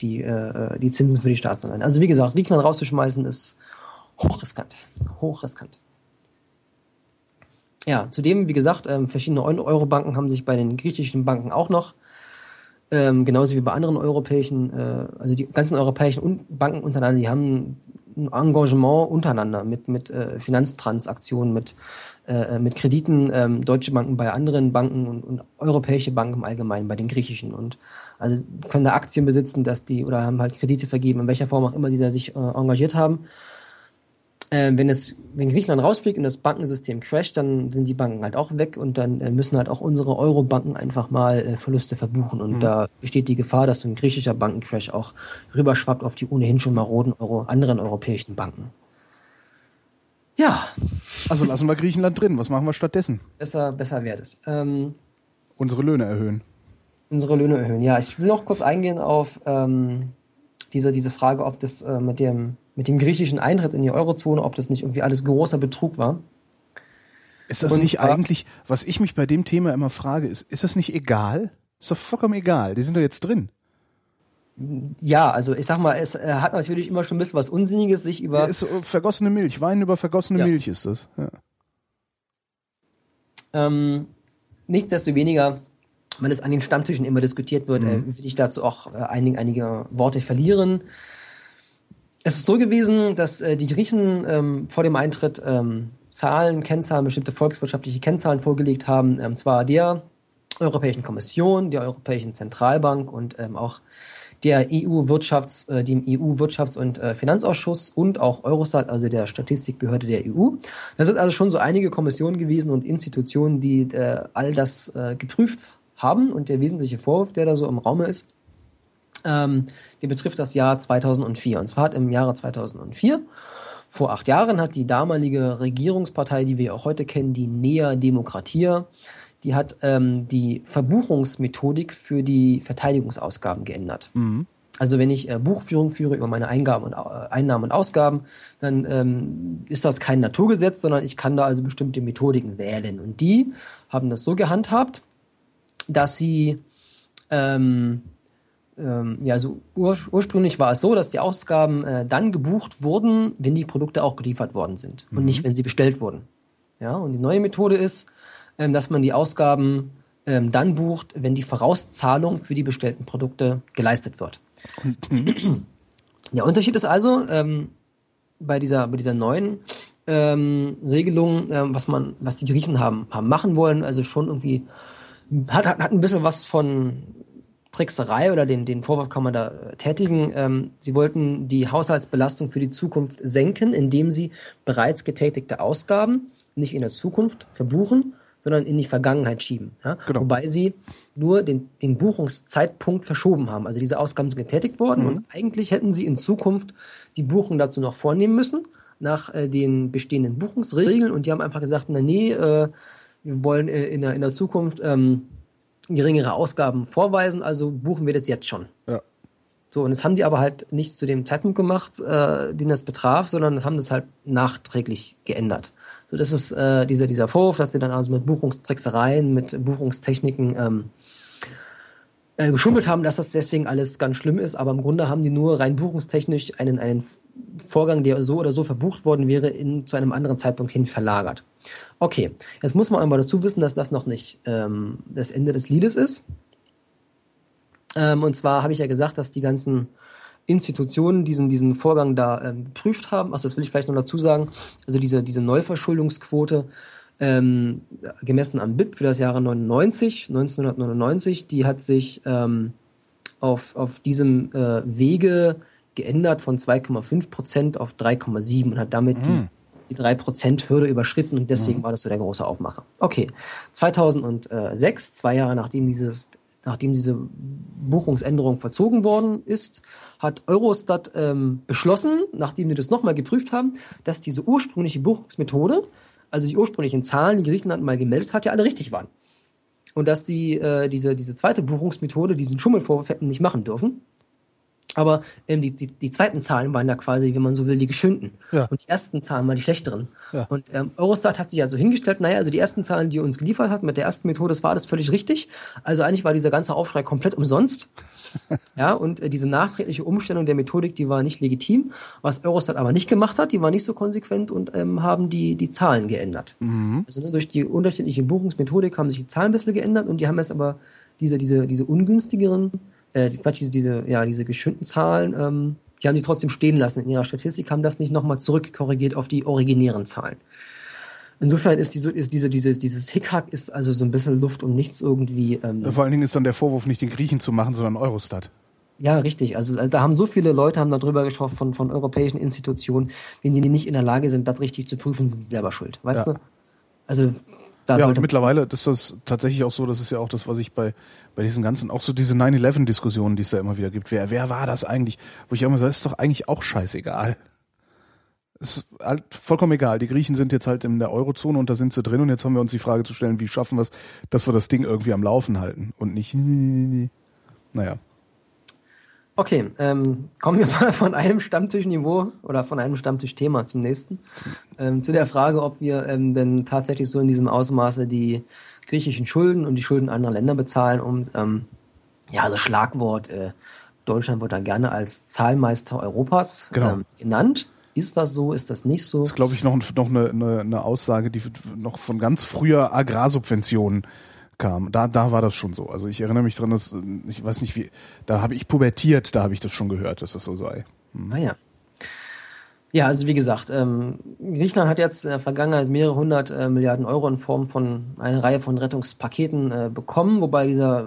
die, äh, die Zinsen für die Staatsanleihen. Also wie gesagt, Griechenland rauszuschmeißen ist hochriskant. Hochriskant. Ja, zudem, wie gesagt, ähm, verschiedene Euro-Banken haben sich bei den griechischen Banken auch noch, ähm, genauso wie bei anderen europäischen, äh, also die ganzen europäischen Banken untereinander, die haben ein Engagement untereinander mit, mit äh, Finanztransaktionen, mit, äh, mit Krediten, ähm, deutsche Banken bei anderen Banken und, und europäische Banken im Allgemeinen bei den griechischen. Und also können da Aktien besitzen, dass die oder haben halt Kredite vergeben, in welcher Form auch immer die da sich äh, engagiert haben äh, wenn es, wenn Griechenland rausfliegt und das Bankensystem crasht, dann sind die Banken halt auch weg und dann äh, müssen halt auch unsere Euro-Banken einfach mal äh, Verluste verbuchen. Und mhm. da besteht die Gefahr, dass so ein griechischer Bankencrash auch rüberschwappt auf die ohnehin schon maroden Euro, anderen europäischen Banken. Ja. Also lassen wir Griechenland drin. Was machen wir stattdessen? Besser, besser wäre es. Ähm, unsere Löhne erhöhen. Unsere Löhne erhöhen, ja. Ich will noch kurz eingehen auf ähm, diese, diese Frage, ob das äh, mit dem mit dem griechischen Eintritt in die Eurozone, ob das nicht irgendwie alles großer Betrug war. Ist das Und nicht eigentlich, was ich mich bei dem Thema immer frage, ist, ist das nicht egal? Ist doch vollkommen egal. Die sind doch jetzt drin. Ja, also ich sag mal, es äh, hat natürlich immer schon ein bisschen was Unsinniges, sich über. Ja, ist vergossene Milch. Wein über vergossene ja. Milch ist das. Ja. Ähm, nichtsdestoweniger, wenn es an den Stammtischen immer diskutiert wird, mhm. äh, will ich dazu auch äh, einige, einige Worte verlieren. Es ist so gewesen, dass äh, die Griechen ähm, vor dem Eintritt ähm, Zahlen, Kennzahlen, bestimmte volkswirtschaftliche Kennzahlen vorgelegt haben, ähm, zwar der Europäischen Kommission, der Europäischen Zentralbank und ähm, auch der EU-Wirtschafts, äh, dem EU-Wirtschafts- und äh, Finanzausschuss und auch Eurostat, also der Statistikbehörde der EU. Das sind also schon so einige Kommissionen gewesen und Institutionen, die äh, all das äh, geprüft haben. Und der wesentliche Vorwurf, der da so im Raume ist, ähm, die betrifft das Jahr 2004. Und zwar hat im Jahre 2004, vor acht Jahren, hat die damalige Regierungspartei, die wir auch heute kennen, die Nea Demokratia, die hat ähm, die Verbuchungsmethodik für die Verteidigungsausgaben geändert. Mhm. Also wenn ich äh, Buchführung führe über meine Eingaben und, äh, Einnahmen und Ausgaben, dann ähm, ist das kein Naturgesetz, sondern ich kann da also bestimmte Methodiken wählen. Und die haben das so gehandhabt, dass sie ähm, ähm, ja, also ur ursprünglich war es so, dass die Ausgaben äh, dann gebucht wurden, wenn die Produkte auch geliefert worden sind mhm. und nicht, wenn sie bestellt wurden. Ja, und die neue Methode ist, ähm, dass man die Ausgaben ähm, dann bucht, wenn die Vorauszahlung für die bestellten Produkte geleistet wird. Mhm. Der Unterschied ist also ähm, bei dieser bei dieser neuen ähm, Regelung, ähm, was man, was die Griechen haben, haben machen wollen, also schon irgendwie hat, hat, hat ein bisschen was von Trickserei oder den, den Vorwurf kann man da äh, tätigen. Ähm, sie wollten die Haushaltsbelastung für die Zukunft senken, indem sie bereits getätigte Ausgaben nicht in der Zukunft verbuchen, sondern in die Vergangenheit schieben. Ja? Genau. Wobei sie nur den, den Buchungszeitpunkt verschoben haben. Also diese Ausgaben sind getätigt worden mhm. und eigentlich hätten sie in Zukunft die Buchung dazu noch vornehmen müssen, nach äh, den bestehenden Buchungsregeln. Und die haben einfach gesagt, na nee, äh, wir wollen äh, in, der, in der Zukunft ähm, geringere Ausgaben vorweisen, also buchen wir das jetzt schon. Ja. So, und das haben die aber halt nicht zu dem Zeitpunkt gemacht, äh, den das betraf, sondern haben das halt nachträglich geändert. So, das ist äh, dieser, dieser Vorwurf, dass sie dann also mit Buchungstricksereien, mit Buchungstechniken ähm, äh, geschummelt haben, dass das deswegen alles ganz schlimm ist, aber im Grunde haben die nur rein buchungstechnisch einen, einen Vorgang, der so oder so verbucht worden wäre, in, zu einem anderen Zeitpunkt hin verlagert. Okay, jetzt muss man aber dazu wissen, dass das noch nicht ähm, das Ende des Liedes ist. Ähm, und zwar habe ich ja gesagt, dass die ganzen Institutionen diesen, diesen Vorgang da ähm, geprüft haben. Also das will ich vielleicht noch dazu sagen. Also diese, diese Neuverschuldungsquote ähm, gemessen am BIP für das Jahre 99, 1999, die hat sich ähm, auf, auf diesem äh, Wege geändert von 2,5 Prozent auf 3,7 und hat damit mhm. die die 3%-Hürde überschritten und deswegen mhm. war das so der große Aufmacher. Okay, 2006, zwei Jahre nachdem dieses nachdem diese Buchungsänderung verzogen worden ist, hat Eurostat ähm, beschlossen, nachdem wir das nochmal geprüft haben, dass diese ursprüngliche Buchungsmethode, also die ursprünglichen Zahlen, die Griechenland mal gemeldet hat, ja alle richtig waren. Und dass die, äh, diese, diese zweite Buchungsmethode diesen Schummelvorwurf hätten nicht machen dürfen. Aber ähm, die, die, die zweiten Zahlen waren ja quasi, wenn man so will, die geschönten. Ja. Und die ersten Zahlen waren die schlechteren. Ja. Und ähm, Eurostat hat sich also hingestellt, naja, also die ersten Zahlen, die uns geliefert hat mit der ersten Methode, das war alles völlig richtig. Also eigentlich war dieser ganze Aufschrei komplett umsonst. ja, und äh, diese nachträgliche Umstellung der Methodik, die war nicht legitim. Was Eurostat aber nicht gemacht hat, die war nicht so konsequent und ähm, haben die, die Zahlen geändert. Mhm. Also ne, durch die unterschiedliche Buchungsmethodik haben sich die Zahlen ein bisschen geändert und die haben jetzt aber diese, diese, diese ungünstigeren äh, Quatsch, diese, diese, ja, diese geschönten Zahlen, ähm, die haben sie trotzdem stehen lassen in ihrer Statistik, haben das nicht nochmal zurückkorrigiert auf die originären Zahlen. Insofern ist, diese, ist diese, diese, dieses Hickhack ist also so ein bisschen Luft und nichts irgendwie. Ähm, Vor allen Dingen ist dann der Vorwurf nicht den Griechen zu machen, sondern Eurostat. Ja, richtig. Also da haben so viele Leute haben darüber geschaut von, von europäischen Institutionen, wenn die nicht in der Lage sind, das richtig zu prüfen, sind sie selber schuld. Weißt ja. du? Also da ja, und mittlerweile ist das tatsächlich auch so, das ist ja auch das, was ich bei, bei diesen ganzen, auch so diese 9-11-Diskussionen, die es da immer wieder gibt. Wer, wer war das eigentlich? Wo ich immer sage, ist doch eigentlich auch scheißegal. Ist halt vollkommen egal. Die Griechen sind jetzt halt in der Eurozone und da sind sie drin und jetzt haben wir uns die Frage zu stellen, wie schaffen wir es, dass wir das Ding irgendwie am Laufen halten und nicht, naja. Okay, ähm, kommen wir mal von einem Stammtischniveau oder von einem Stammtischthema zum nächsten. Ähm, zu der Frage, ob wir ähm, denn tatsächlich so in diesem Ausmaße die griechischen Schulden und die Schulden anderer Länder bezahlen. Und ähm, ja, also Schlagwort, äh, Deutschland wird da gerne als Zahlmeister Europas genau. ähm, genannt. Ist das so? Ist das nicht so? Das ist, glaube ich, noch, noch eine, eine, eine Aussage, die noch von ganz früher Agrarsubventionen kam. Da, da war das schon so. Also ich erinnere mich dran, dass ich weiß nicht wie, da habe ich pubertiert, da habe ich das schon gehört, dass das so sei. Hm. Ah ja. Also wie gesagt, ähm, Griechenland hat jetzt in der Vergangenheit mehrere hundert äh, Milliarden Euro in Form von einer Reihe von Rettungspaketen äh, bekommen, wobei dieser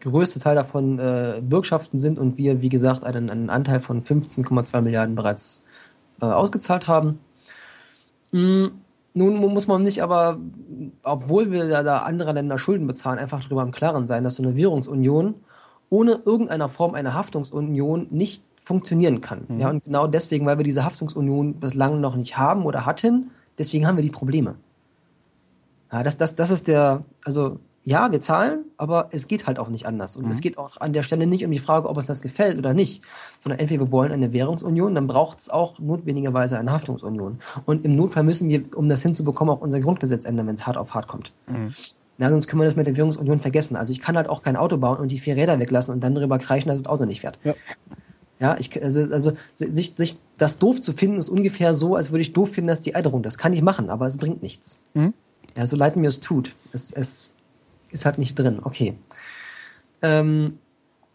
größte Teil davon äh, Bürgschaften sind und wir, wie gesagt, einen, einen Anteil von 15,2 Milliarden bereits äh, ausgezahlt haben. Mhm. Nun muss man nicht aber, obwohl wir da, da andere Länder Schulden bezahlen, einfach darüber im Klaren sein, dass so eine Währungsunion ohne irgendeiner Form einer Haftungsunion nicht funktionieren kann. Mhm. Ja, und genau deswegen, weil wir diese Haftungsunion bislang noch nicht haben oder hatten, deswegen haben wir die Probleme. Ja, das, das, das ist der, also ja, wir zahlen, aber es geht halt auch nicht anders. Und mhm. es geht auch an der Stelle nicht um die Frage, ob uns das gefällt oder nicht, sondern entweder wir wollen eine Währungsunion, dann braucht es auch notwendigerweise eine Haftungsunion. Und im Notfall müssen wir, um das hinzubekommen, auch unser Grundgesetz ändern, wenn es hart auf hart kommt. Mhm. Na, sonst können wir das mit der Währungsunion vergessen. Also ich kann halt auch kein Auto bauen und die vier Räder weglassen und dann darüber kreischen, dass das Auto nicht fährt. Ja. Ja, ich, also, also sich, sich das doof zu finden, ist ungefähr so, als würde ich doof finden, dass die Ei Das kann ich machen, aber es bringt nichts. Mhm. Ja, so leid mir es tut. Es, es ist halt nicht drin. Okay. Ähm,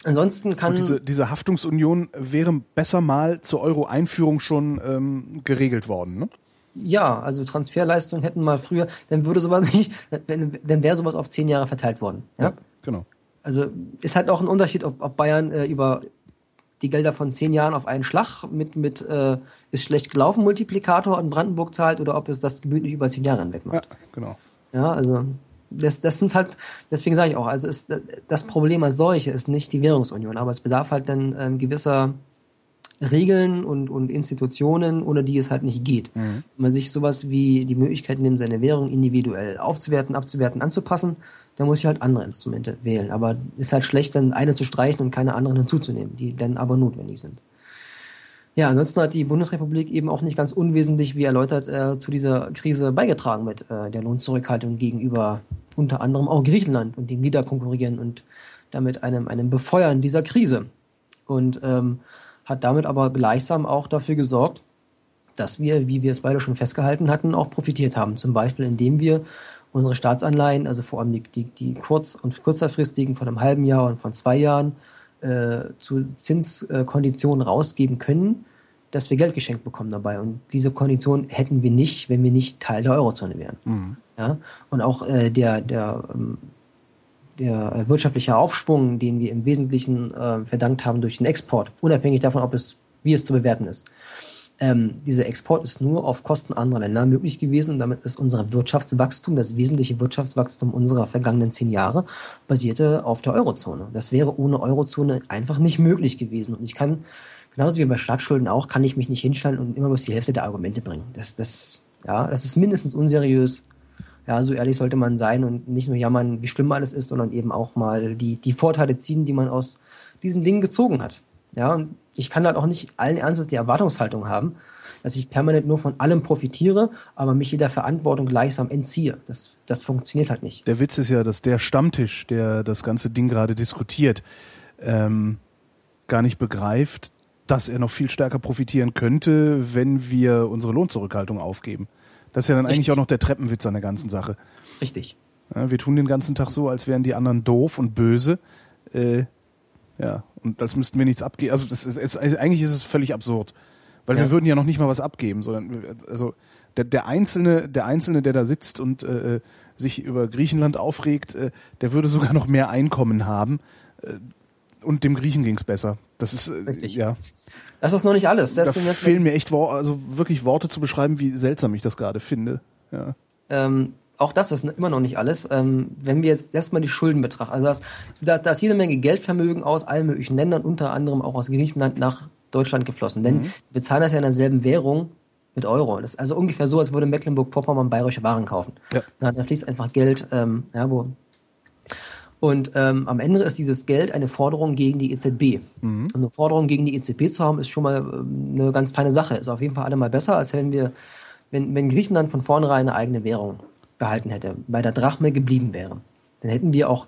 ansonsten kann. Und diese, diese Haftungsunion wäre besser mal zur Euro-Einführung schon ähm, geregelt worden, ne? Ja, also Transferleistungen hätten mal früher, dann würde sowas nicht, dann wäre sowas auf zehn Jahre verteilt worden. Ja, ja genau. Also ist halt auch ein Unterschied, ob, ob Bayern äh, über die Gelder von zehn Jahren auf einen Schlag mit, mit äh, ist schlecht gelaufen Multiplikator in Brandenburg zahlt oder ob es das gemütlich über zehn Jahre hinweg macht. Ja, genau. Ja, also das, das sind halt, deswegen sage ich auch, also ist, das Problem als solche ist nicht die Währungsunion, aber es bedarf halt dann ähm, gewisser Regeln und, und Institutionen, ohne die es halt nicht geht. Mhm. Wenn man sich sowas wie die Möglichkeit nimmt, seine Währung individuell aufzuwerten, abzuwerten, anzupassen, dann muss ich halt andere Instrumente wählen. Aber ist halt schlecht, dann eine zu streichen und keine anderen hinzuzunehmen, die dann aber notwendig sind. Ja, ansonsten hat die Bundesrepublik eben auch nicht ganz unwesentlich, wie erläutert, äh, zu dieser Krise beigetragen mit äh, der Lohnzurückhaltung gegenüber unter anderem auch Griechenland und dem Niederkonkurrieren und damit einem, einem Befeuern dieser Krise. Und ähm, hat damit aber gleichsam auch dafür gesorgt, dass wir, wie wir es beide schon festgehalten hatten, auch profitiert haben. Zum Beispiel, indem wir unsere Staatsanleihen, also vor allem die, die, die kurz- und kurzfristigen von einem halben Jahr und von zwei Jahren, äh, zu Zinskonditionen rausgeben können, dass wir Geld geschenkt bekommen dabei. Und diese Kondition hätten wir nicht, wenn wir nicht Teil der Eurozone wären. Mhm. Ja? Und auch äh, der, der, ähm, der wirtschaftliche Aufschwung, den wir im Wesentlichen äh, verdankt haben durch den Export, unabhängig davon, ob es, wie es zu bewerten ist, ähm, dieser Export ist nur auf Kosten anderer Länder möglich gewesen und damit ist unser Wirtschaftswachstum, das wesentliche Wirtschaftswachstum unserer vergangenen zehn Jahre, basierte auf der Eurozone. Das wäre ohne Eurozone einfach nicht möglich gewesen. Und ich kann, genauso wie bei Staatsschulden auch, kann ich mich nicht hinstellen und immer bloß die Hälfte der Argumente bringen. Das, das, ja, das ist mindestens unseriös. Ja, so ehrlich sollte man sein und nicht nur jammern, wie schlimm alles ist, sondern eben auch mal die, die Vorteile ziehen, die man aus diesen Dingen gezogen hat. Ja, und ich kann halt auch nicht allen Ernstes die Erwartungshaltung haben, dass ich permanent nur von allem profitiere, aber mich jeder Verantwortung gleichsam entziehe. Das, das funktioniert halt nicht. Der Witz ist ja, dass der Stammtisch, der das ganze Ding gerade diskutiert, ähm, gar nicht begreift, dass er noch viel stärker profitieren könnte, wenn wir unsere Lohnzurückhaltung aufgeben. Das ist ja dann Richtig. eigentlich auch noch der Treppenwitz an der ganzen Sache. Richtig. Ja, wir tun den ganzen Tag so, als wären die anderen doof und böse. Äh, ja, und als müssten wir nichts abgeben. Also das ist, ist, eigentlich ist es völlig absurd. Weil ja. wir würden ja noch nicht mal was abgeben, sondern also der, der Einzelne, der Einzelne, der da sitzt und äh, sich über Griechenland aufregt, äh, der würde sogar noch mehr Einkommen haben. Äh, und dem Griechen ging's besser. Das ist äh, Richtig. ja. Das ist noch nicht alles. Da fehlen mir echt also wirklich Worte zu beschreiben, wie seltsam ich das gerade finde. Ja. Ähm, auch das ist immer noch nicht alles. Ähm, wenn wir jetzt erstmal die Schulden betrachten, also das, da, da ist jede Menge Geldvermögen aus allen möglichen Ländern, unter anderem auch aus Griechenland nach Deutschland geflossen. Denn mhm. wir zahlen das ja in derselben Währung mit Euro. Das ist also ungefähr so, als würde Mecklenburg-Vorpommern bayerische Waren kaufen. Ja. Da, fließt einfach Geld, ähm, ja, wo. Und ähm, am Ende ist dieses Geld eine Forderung gegen die EZB. Mhm. Und eine Forderung gegen die EZB zu haben, ist schon mal ähm, eine ganz feine Sache. Ist auf jeden Fall allemal besser, als wenn wir, wenn, wenn Griechenland von vornherein eine eigene Währung behalten hätte, bei der Drachme geblieben wäre. Dann hätten wir auch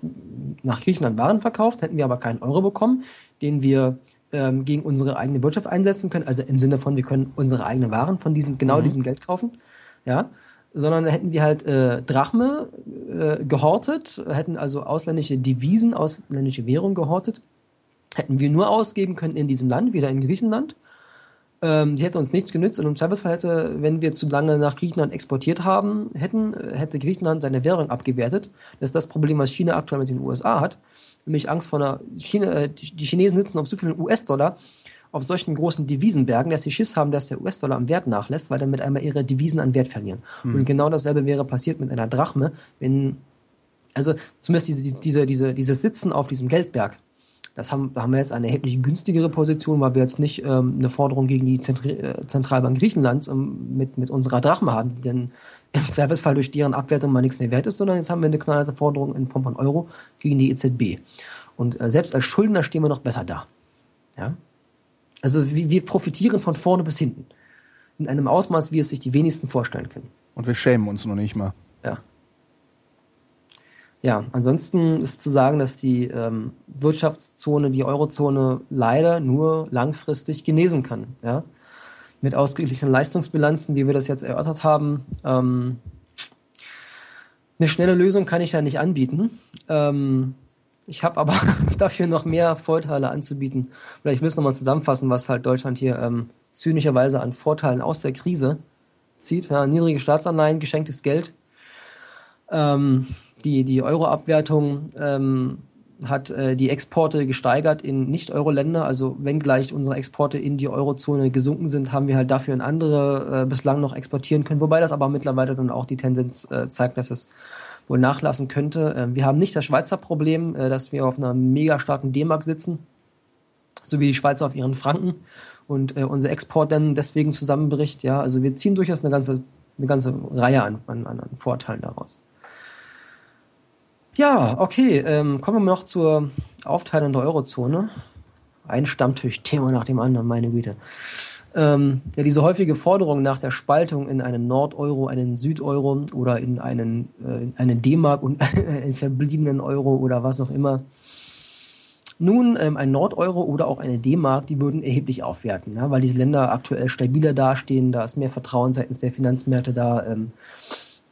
nach Griechenland Waren verkauft, hätten wir aber keinen Euro bekommen, den wir ähm, gegen unsere eigene Wirtschaft einsetzen können. Also im Sinne von, wir können unsere eigenen Waren von diesem, genau mhm. diesem Geld kaufen. Ja. Sondern hätten wir halt äh, Drachme äh, gehortet, hätten also ausländische Devisen, ausländische Währung gehortet, hätten wir nur ausgeben können in diesem Land, wieder in Griechenland ähm, die hätte uns nichts genützt und im Zweifelsfall hätte, wenn wir zu lange nach Griechenland exportiert haben, hätten, hätte Griechenland seine Währung abgewertet. Das ist das Problem, was China aktuell mit den USA hat. Nämlich Angst vor einer China, äh, die Chinesen sitzen auf so vielen US-Dollar, auf solchen großen Devisenbergen, dass sie Schiss haben, dass der US-Dollar am Wert nachlässt, weil dann mit einmal ihre Devisen an Wert verlieren. Mhm. Und genau dasselbe wäre passiert mit einer Drachme, wenn, also zumindest diese, diese, diese, dieses Sitzen auf diesem Geldberg das haben, haben wir jetzt eine erheblich günstigere Position, weil wir jetzt nicht ähm, eine Forderung gegen die Zentri äh, Zentralbank Griechenlands ähm, mit, mit unserer Drachme haben, die dann im Zweifelsfall durch deren Abwertung mal nichts mehr wert ist, sondern jetzt haben wir eine knallharte Forderung in Form von Euro gegen die EZB. Und äh, selbst als Schuldner stehen wir noch besser da. Ja? Also wir, wir profitieren von vorne bis hinten. In einem Ausmaß, wie es sich die wenigsten vorstellen können. Und wir schämen uns noch nicht mal. Ja. Ja, ansonsten ist zu sagen, dass die ähm, Wirtschaftszone, die Eurozone leider nur langfristig genesen kann. Ja? Mit ausgeglichenen Leistungsbilanzen, wie wir das jetzt erörtert haben. Ähm, eine schnelle Lösung kann ich da nicht anbieten. Ähm, ich habe aber dafür noch mehr Vorteile anzubieten. Oder ich will es nochmal zusammenfassen, was halt Deutschland hier ähm, zynischerweise an Vorteilen aus der Krise zieht. Ja, niedrige Staatsanleihen, geschenktes Geld. Ähm, die, die Euro-Abwertung ähm, hat äh, die Exporte gesteigert in Nicht-Euro-Länder. Also wenngleich unsere Exporte in die Eurozone gesunken sind, haben wir halt dafür in andere äh, bislang noch exportieren können. Wobei das aber mittlerweile dann auch die Tendenz äh, zeigt, dass es wohl nachlassen könnte. Äh, wir haben nicht das Schweizer Problem, äh, dass wir auf einer mega starken D-Mark sitzen, so wie die Schweizer auf ihren Franken und äh, unser Export dann deswegen zusammenbricht. Ja, also wir ziehen durchaus eine ganze, eine ganze Reihe an, an, an Vorteilen daraus. Ja, okay. Ähm, kommen wir noch zur Aufteilung der Eurozone. Ein Stammtisch-Thema nach dem anderen, meine Güte. Ähm, ja, diese häufige Forderung nach der Spaltung in einen Nord-Euro, einen Süd-Euro oder in einen, äh, in einen D-Mark und einen verbliebenen Euro oder was auch immer. Nun, ähm, ein Nord-Euro oder auch eine D-Mark, die würden erheblich aufwerten, ja, weil diese Länder aktuell stabiler dastehen, da ist mehr Vertrauen seitens der Finanzmärkte da. Ähm,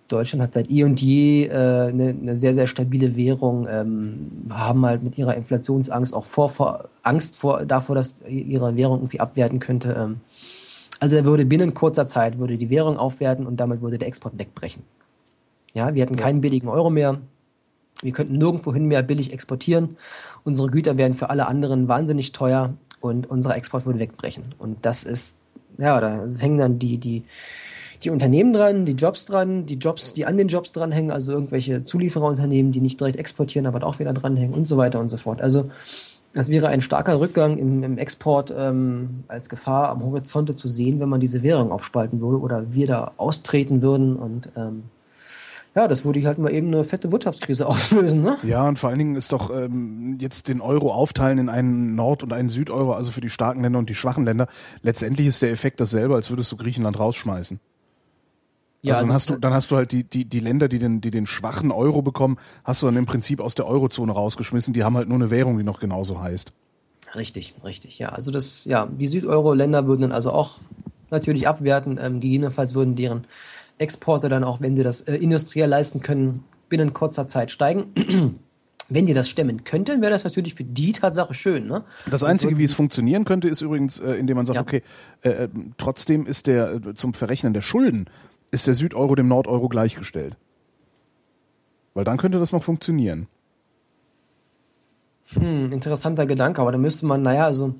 Deutschland hat seit eh und je äh, eine, eine sehr, sehr stabile Währung, ähm, haben halt mit ihrer Inflationsangst auch vor, vor Angst vor, davor, dass ihre Währung irgendwie abwerten könnte. Ähm. Also er würde binnen kurzer Zeit würde die Währung aufwerten und damit würde der Export wegbrechen. Ja, wir hätten ja. keinen billigen Euro mehr. Wir könnten nirgendwohin mehr billig exportieren. Unsere Güter wären für alle anderen wahnsinnig teuer und unser Export würde wegbrechen. Und das ist, ja, da hängen dann die, die, die Unternehmen dran, die Jobs dran, die Jobs, die an den Jobs dranhängen, also irgendwelche Zuliefererunternehmen, die nicht direkt exportieren, aber auch wieder dranhängen und so weiter und so fort. Also das wäre ein starker Rückgang im, im Export ähm, als Gefahr am Horizonte zu sehen, wenn man diese Währung aufspalten würde oder wir da austreten würden und ähm, Ja, das würde halt mal eben eine fette Wirtschaftskrise auslösen, ne? Ja, und vor allen Dingen ist doch ähm, jetzt den Euro aufteilen in einen Nord- und einen Südeuro, also für die starken Länder und die schwachen Länder. Letztendlich ist der Effekt dasselbe, als würdest du Griechenland rausschmeißen. Ja, also, dann also hast du dann hast du halt die die die Länder, die den die den schwachen Euro bekommen, hast du dann im Prinzip aus der Eurozone rausgeschmissen. Die haben halt nur eine Währung, die noch genauso heißt. Richtig, richtig. Ja, also das ja die Südeuro-Länder würden dann also auch natürlich abwerten. Ähm, gegebenenfalls würden deren Exporte dann auch, wenn sie das äh, industriell leisten können, binnen kurzer Zeit steigen. wenn die das stemmen könnten, wäre das natürlich für die Tatsache schön. Ne? Das Einzige, wie es funktionieren könnte, ist übrigens, äh, indem man sagt, ja. okay, äh, äh trotzdem ist der äh, zum Verrechnen der Schulden ist der Südeuro dem Nordeuro gleichgestellt. Weil dann könnte das noch funktionieren. Hm, interessanter Gedanke, aber da müsste man, naja, also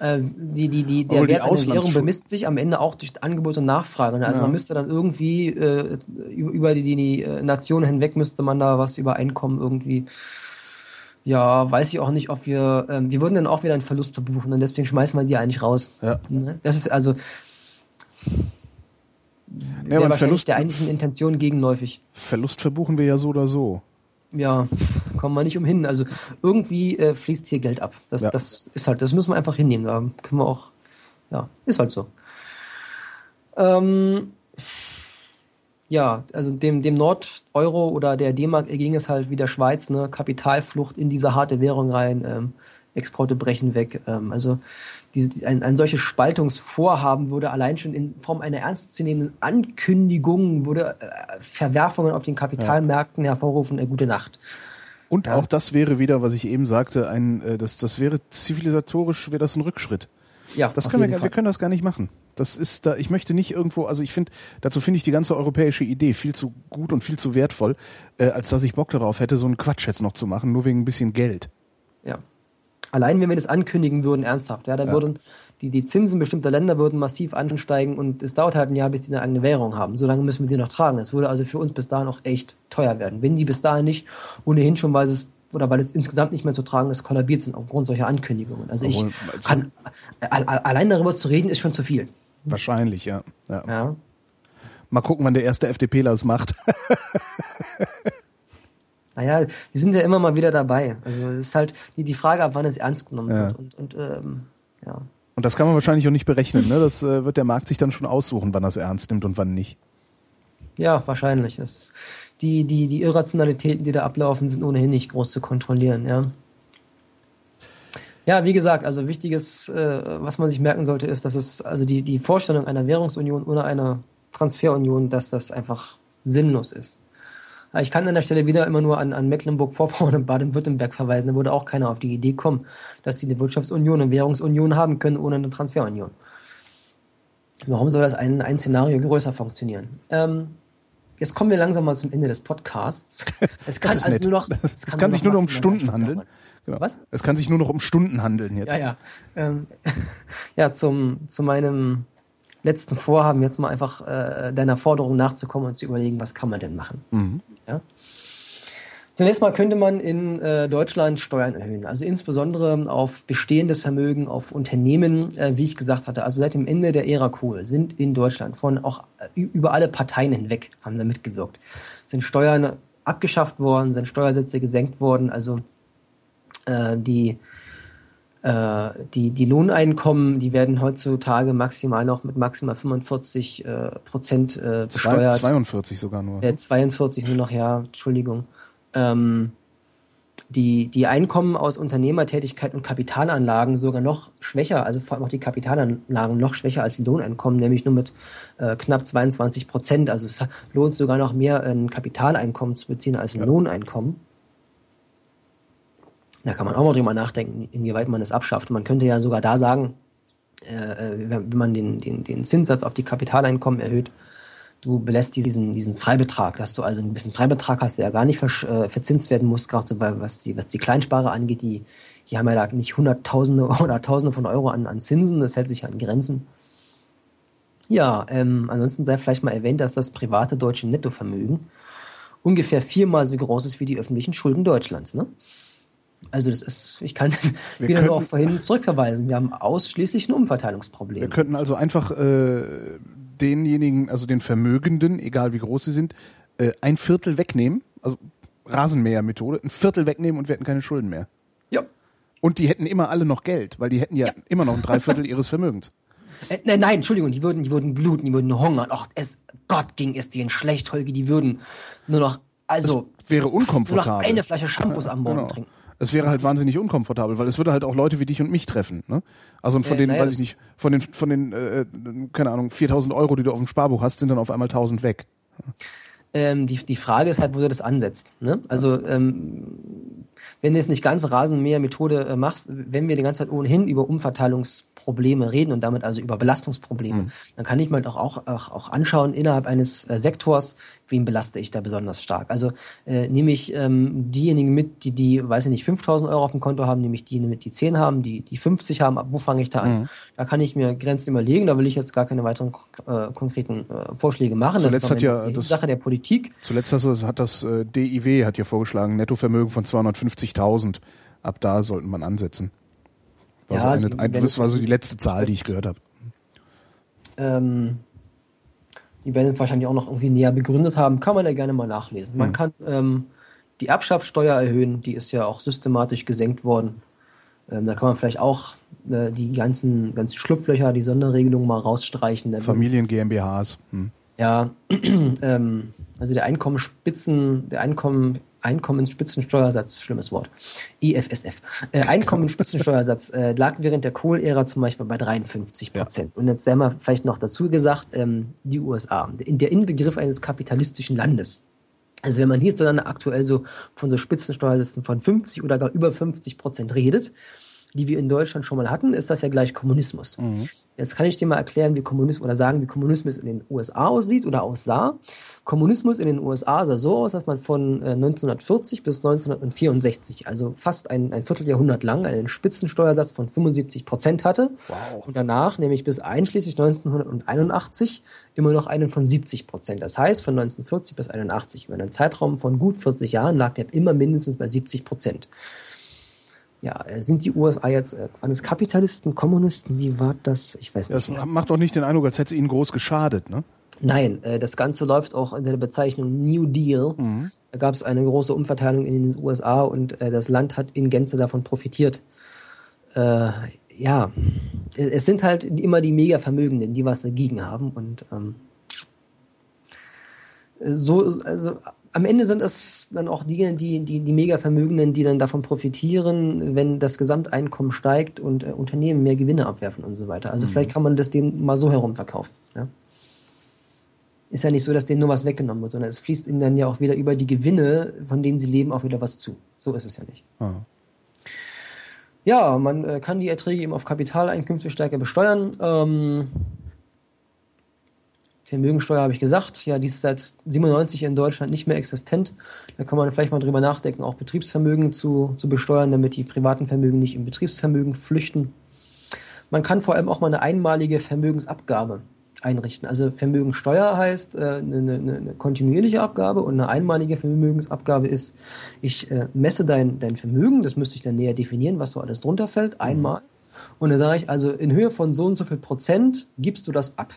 äh, die, die, die, der Wert einer Währung bemisst sich am Ende auch durch Angebot und Nachfrage. Ne? Also ja. man müsste dann irgendwie äh, über die, die, die äh, Nationen hinweg müsste man da was übereinkommen irgendwie. Ja, weiß ich auch nicht, ob wir, ähm, wir würden dann auch wieder einen Verlust verbuchen und deswegen schmeißen wir die eigentlich raus. Ja. Ne? Das ist also, ja, aber Verlust der eigentlichen Intention gegenläufig. Verlust verbuchen wir ja so oder so. Ja, kommen wir nicht umhin. Also irgendwie äh, fließt hier Geld ab. Das, ja. das ist halt, das müssen wir einfach hinnehmen. Da können wir auch, ja, ist halt so. Ähm, ja, also dem, dem Nord-Euro oder der D-Mark ging es halt wie der Schweiz, ne, Kapitalflucht in diese harte Währung rein, ähm, Exporte brechen weg. Ähm, also diese, ein, ein solches Spaltungsvorhaben würde allein schon in Form einer ernstzunehmenden Ankündigung, würde äh, Verwerfungen auf den Kapitalmärkten ja. hervorrufen, äh, gute Nacht. Und ja. auch das wäre wieder, was ich eben sagte, ein, äh, das, das wäre zivilisatorisch, wäre das ein Rückschritt. Ja, das können wir, wir können das gar nicht machen. Das ist da, ich möchte nicht irgendwo, also ich finde, dazu finde ich die ganze europäische Idee viel zu gut und viel zu wertvoll, äh, als dass ich Bock darauf hätte, so einen Quatsch jetzt noch zu machen, nur wegen ein bisschen Geld. Ja. Allein wenn wir das ankündigen würden, ernsthaft, ja, dann ja. würden die, die Zinsen bestimmter Länder würden massiv ansteigen und es dauert halt ein Jahr, bis die eine eigene Währung haben. So lange müssen wir die noch tragen. Das würde also für uns bis dahin auch echt teuer werden. Wenn die bis dahin nicht ohnehin schon, weil es oder weil es insgesamt nicht mehr zu tragen ist, kollabiert sind aufgrund solcher Ankündigungen. Also ich kann, allein darüber zu reden, ist schon zu viel. Wahrscheinlich, ja. ja. ja. Mal gucken, wann der erste FDPler es macht. Naja, die sind ja immer mal wieder dabei. Also es ist halt die, die Frage, ab wann es ernst genommen ja. wird. Und, und ähm, ja. Und das kann man wahrscheinlich auch nicht berechnen. Ne? Das äh, wird der Markt sich dann schon aussuchen, wann er es ernst nimmt und wann nicht. Ja, wahrscheinlich. Das, die, die, die Irrationalitäten, die da ablaufen, sind ohnehin nicht groß zu kontrollieren. Ja, ja wie gesagt, also wichtiges, äh, was man sich merken sollte, ist, dass es also die, die Vorstellung einer Währungsunion oder einer Transferunion, dass das einfach sinnlos ist. Ich kann an der Stelle wieder immer nur an, an Mecklenburg-Vorpommern und Baden-Württemberg verweisen. Da würde auch keiner auf die Idee kommen, dass sie eine Wirtschaftsunion und Währungsunion haben können ohne eine Transferunion. Warum soll das ein, ein Szenario größer funktionieren? Ähm, jetzt kommen wir langsam mal zum Ende des Podcasts. Es kann also nur noch. Es kann, kann sich nur noch um Stunden handeln. Genau. Was? Es kann sich nur noch um Stunden handeln jetzt. Ja, ja. Ähm, ja, zum, zu meinem letzten Vorhaben, jetzt mal einfach äh, deiner Forderung nachzukommen und zu überlegen, was kann man denn machen. Mhm. Ja? Zunächst mal könnte man in äh, Deutschland Steuern erhöhen, also insbesondere auf bestehendes Vermögen, auf Unternehmen, äh, wie ich gesagt hatte. Also seit dem Ende der Ära Kohl sind in Deutschland von auch äh, über alle Parteien hinweg haben da mitgewirkt, sind Steuern abgeschafft worden, sind Steuersätze gesenkt worden. Also äh, die die, die Lohneinkommen, die werden heutzutage maximal noch mit maximal 45 äh, Prozent äh, besteuert. 42 sogar nur. Äh, 42 nur noch, ja, Entschuldigung. Ähm, die, die Einkommen aus Unternehmertätigkeit und Kapitalanlagen sogar noch schwächer, also vor allem auch die Kapitalanlagen noch schwächer als die Lohneinkommen, nämlich nur mit äh, knapp 22 Prozent. Also es lohnt sogar noch mehr, ein Kapitaleinkommen zu beziehen als ein ja. Lohneinkommen. Da kann man auch mal drüber nachdenken, inwieweit man es abschafft. Man könnte ja sogar da sagen, äh, äh wenn man den, den, den Zinssatz auf die Kapitaleinkommen erhöht, du belässt diesen, diesen Freibetrag, dass du also ein bisschen Freibetrag hast, der ja gar nicht äh, verzinst werden muss, gerade so bei, was die, was die Kleinsparer angeht, die, die haben ja da nicht Hunderttausende oder Tausende von Euro an, an Zinsen, das hält sich an Grenzen. Ja, ähm, ansonsten sei vielleicht mal erwähnt, dass das private deutsche Nettovermögen ungefähr viermal so groß ist wie die öffentlichen Schulden Deutschlands. Ne? Also das ist, ich kann wir wieder nur auf vorhin zurückverweisen. Wir haben ausschließlich ein Umverteilungsproblem. Wir könnten also einfach äh, denjenigen, also den Vermögenden, egal wie groß sie sind, äh, ein Viertel wegnehmen, also Rasenmähermethode, ein Viertel wegnehmen und wir hätten keine Schulden mehr. Ja. Und die hätten immer alle noch Geld, weil die hätten ja, ja. immer noch ein Dreiviertel ihres Vermögens. Äh, nein, nein, Entschuldigung, die würden, die würden bluten, die würden hungern. Ach, es, Gott ging es denen schlecht, Holgi, die würden nur noch, also. Das wäre unkomfortabel. Nur noch eine Flasche Shampoos ja, am Morgen genau. trinken. Es wäre halt wahnsinnig unkomfortabel, weil es würde halt auch Leute wie dich und mich treffen. Ne? Also von äh, den, naja, weiß ich nicht, von den, von den, äh, keine Ahnung, 4000 Euro, die du auf dem Sparbuch hast, sind dann auf einmal 1000 weg. Ähm, die, die Frage ist halt, wo du das ansetzt. Ne? Also ähm, wenn du jetzt nicht ganz Rasenmäher-Methode äh, machst, wenn wir die ganze Zeit ohnehin über Umverteilungsprobleme reden und damit also über Belastungsprobleme, mhm. dann kann ich mir halt auch, auch, auch anschauen, innerhalb eines äh, Sektors, wen belaste ich da besonders stark. Also äh, nehme ich ähm, diejenigen mit, die, die, weiß ich nicht, 5000 Euro auf dem Konto haben, nehme ich die mit, die 10 haben, die, die 50 haben, wo fange ich da an? Mhm. Da kann ich mir Grenzen überlegen, da will ich jetzt gar keine weiteren äh, konkreten äh, Vorschläge machen. Zuletzt das ist hat ja das, Sache der Politik. Zuletzt hat das äh, DIW hat ja vorgeschlagen, Nettovermögen von 250.000. Ab da sollte man ansetzen. War ja, so eine, ein, das war so die letzte Zahl, die ich gehört habe. Ähm, die werden wahrscheinlich auch noch irgendwie näher begründet haben, kann man ja gerne mal nachlesen. Man mhm. kann ähm, die Erbschaftssteuer erhöhen, die ist ja auch systematisch gesenkt worden. Ähm, da kann man vielleicht auch äh, die ganzen, ganzen Schlupflöcher, die Sonderregelungen mal rausstreichen. Familien GmbHs. Hm. Ja, ähm, also der Einkommensspitzen, der Einkommen, Einkommensspitzensteuersatz, schlimmes Wort, IFSF, äh, Einkommensspitzensteuersatz äh, lag während der Kohl-Ära zum Beispiel bei 53 Prozent. Ja. Und jetzt sei mal vielleicht noch dazu gesagt, ähm, die USA, in der Inbegriff eines kapitalistischen Landes. Also wenn man hierzulande aktuell so von so Spitzensteuersätzen von 50 oder gar über 50 Prozent redet, die wir in Deutschland schon mal hatten, ist das ja gleich Kommunismus. Mhm. Jetzt kann ich dir mal erklären, wie Kommunismus oder sagen, wie Kommunismus in den USA aussieht oder aussah. Kommunismus in den USA sah so aus, dass man von 1940 äh, bis 1964, also fast ein, ein Vierteljahrhundert lang, einen Spitzensteuersatz von 75 Prozent hatte. Wow. Und danach, nämlich bis einschließlich 1981, immer noch einen von 70 Prozent. Das heißt, von 1940 bis 1981, über einen Zeitraum von gut 40 Jahren, lag der immer mindestens bei 70 Prozent ja, äh, sind die USA jetzt äh, eines Kapitalisten, Kommunisten? Wie war das? Ich weiß nicht. Das mehr. macht doch nicht den Eindruck, als hätte es ihnen groß geschadet, ne? Nein, äh, das Ganze läuft auch in der Bezeichnung New Deal. Mhm. Da gab es eine große Umverteilung in den USA und äh, das Land hat in Gänze davon profitiert. Äh, ja, es sind halt immer die Mega-Vermögenden, die was dagegen haben und ähm, so, also am Ende sind es dann auch diejenigen, die, die, die Mega-Vermögenden, die dann davon profitieren, wenn das Gesamteinkommen steigt und äh, Unternehmen mehr Gewinne abwerfen und so weiter. Also mhm. vielleicht kann man das denen mal so herum verkaufen. Ja? Ist ja nicht so, dass denen nur was weggenommen wird, sondern es fließt ihnen dann ja auch wieder über die Gewinne, von denen sie leben, auch wieder was zu. So ist es ja nicht. Ah. Ja, man äh, kann die Erträge eben auf Kapitaleinkünfte stärker besteuern. Ähm, Vermögensteuer habe ich gesagt, ja, die ist seit 97 in Deutschland nicht mehr existent. Da kann man vielleicht mal drüber nachdenken, auch Betriebsvermögen zu, zu besteuern, damit die privaten Vermögen nicht in Betriebsvermögen flüchten. Man kann vor allem auch mal eine einmalige Vermögensabgabe einrichten. Also Vermögensteuer heißt äh, eine, eine, kontinuierliche Abgabe und eine einmalige Vermögensabgabe ist, ich äh, messe dein, dein Vermögen, das müsste ich dann näher definieren, was so alles drunter fällt, einmal. Und dann sage ich also, in Höhe von so und so viel Prozent gibst du das ab.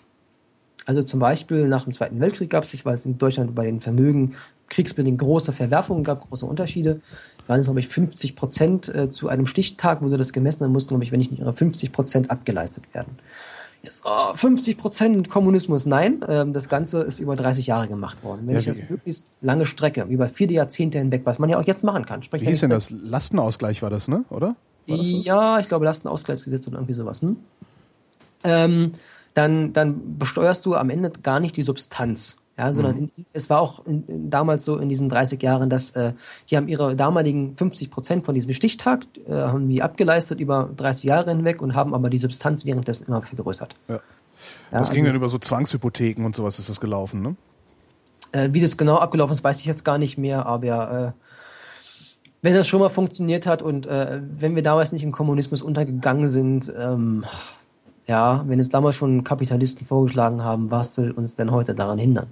Also zum Beispiel nach dem Zweiten Weltkrieg gab es das, weil es in Deutschland bei den Vermögen kriegsbedingt große Verwerfungen gab, große Unterschiede. Waren es, glaube ich, 50 Prozent äh, zu einem Stichtag, wurde das gemessen, dann mussten, glaube ich, wenn ich nicht irre, 50 Prozent abgeleistet werden. Jetzt, oh, 50 Prozent Kommunismus, nein, ähm, das Ganze ist über 30 Jahre gemacht worden. Wenn ja, ich das möglichst lange Strecke, über viele Jahrzehnte hinweg, was man ja auch jetzt machen kann. Sprich, wie hieß denn das? Lastenausgleich war das, ne? Oder? Das ja, ich glaube Lastenausgleichsgesetz oder irgendwie sowas. Hm? Ähm, dann, dann besteuerst du am Ende gar nicht die Substanz. Ja, sondern mhm. in, es war auch in, in, damals so in diesen 30 Jahren, dass äh, die haben ihre damaligen 50 Prozent von diesem Stichtag äh, haben die abgeleistet über 30 Jahre hinweg und haben aber die Substanz währenddessen immer vergrößert. Ja. Ja, das ging also, dann über so Zwangshypotheken und sowas ist das gelaufen, ne? Äh, wie das genau abgelaufen ist, weiß ich jetzt gar nicht mehr, aber äh, wenn das schon mal funktioniert hat und äh, wenn wir damals nicht im Kommunismus untergegangen sind, ähm, ja, wenn es damals schon Kapitalisten vorgeschlagen haben, was soll uns denn heute daran hindern?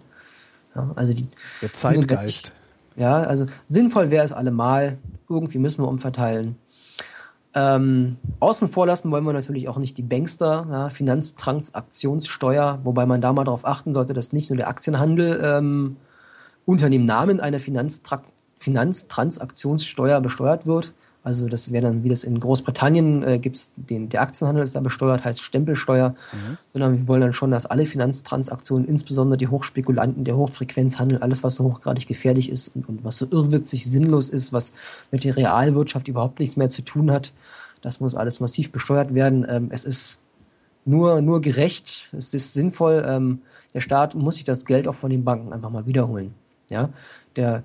Ja, also die, Der Zeitgeist. Ja, also sinnvoll wäre es allemal. Irgendwie müssen wir umverteilen. Ähm, außen vor lassen wollen wir natürlich auch nicht die Bankster, ja, Finanztransaktionssteuer, wobei man da mal darauf achten sollte, dass nicht nur der Aktienhandel ähm, unter dem Namen einer Finanztra Finanztransaktionssteuer besteuert wird. Also das wäre dann, wie das in Großbritannien äh, gibt es den, der Aktienhandel ist da besteuert, heißt Stempelsteuer, mhm. sondern wir wollen dann schon, dass alle Finanztransaktionen, insbesondere die Hochspekulanten, der Hochfrequenzhandel, alles, was so hochgradig gefährlich ist und, und was so irrwitzig sinnlos ist, was mit der Realwirtschaft überhaupt nichts mehr zu tun hat, das muss alles massiv besteuert werden. Ähm, es ist nur, nur gerecht, es ist sinnvoll. Ähm, der Staat muss sich das Geld auch von den Banken einfach mal wiederholen. Ja, der,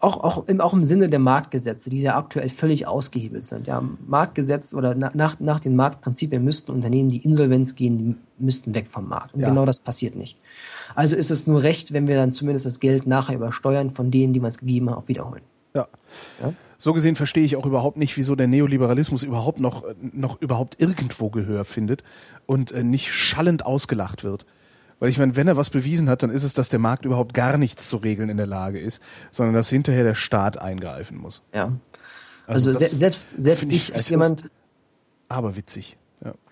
auch, auch, im, auch im Sinne der Marktgesetze, die ja aktuell völlig ausgehebelt sind. Ja, Marktgesetz oder nach, nach den Marktprinzipien müssten Unternehmen, die Insolvenz gehen, die müssten weg vom Markt. Und ja. genau das passiert nicht. Also ist es nur recht, wenn wir dann zumindest das Geld nachher übersteuern von denen, die man es gegeben hat, auch wiederholen. Ja. ja. So gesehen verstehe ich auch überhaupt nicht, wieso der Neoliberalismus überhaupt noch, noch überhaupt irgendwo Gehör findet und äh, nicht schallend ausgelacht wird. Weil ich meine, wenn er was bewiesen hat, dann ist es, dass der Markt überhaupt gar nichts zu regeln in der Lage ist, sondern dass hinterher der Staat eingreifen muss. Ja. Also, also selbst, selbst ich, ich als jemand. Aber witzig.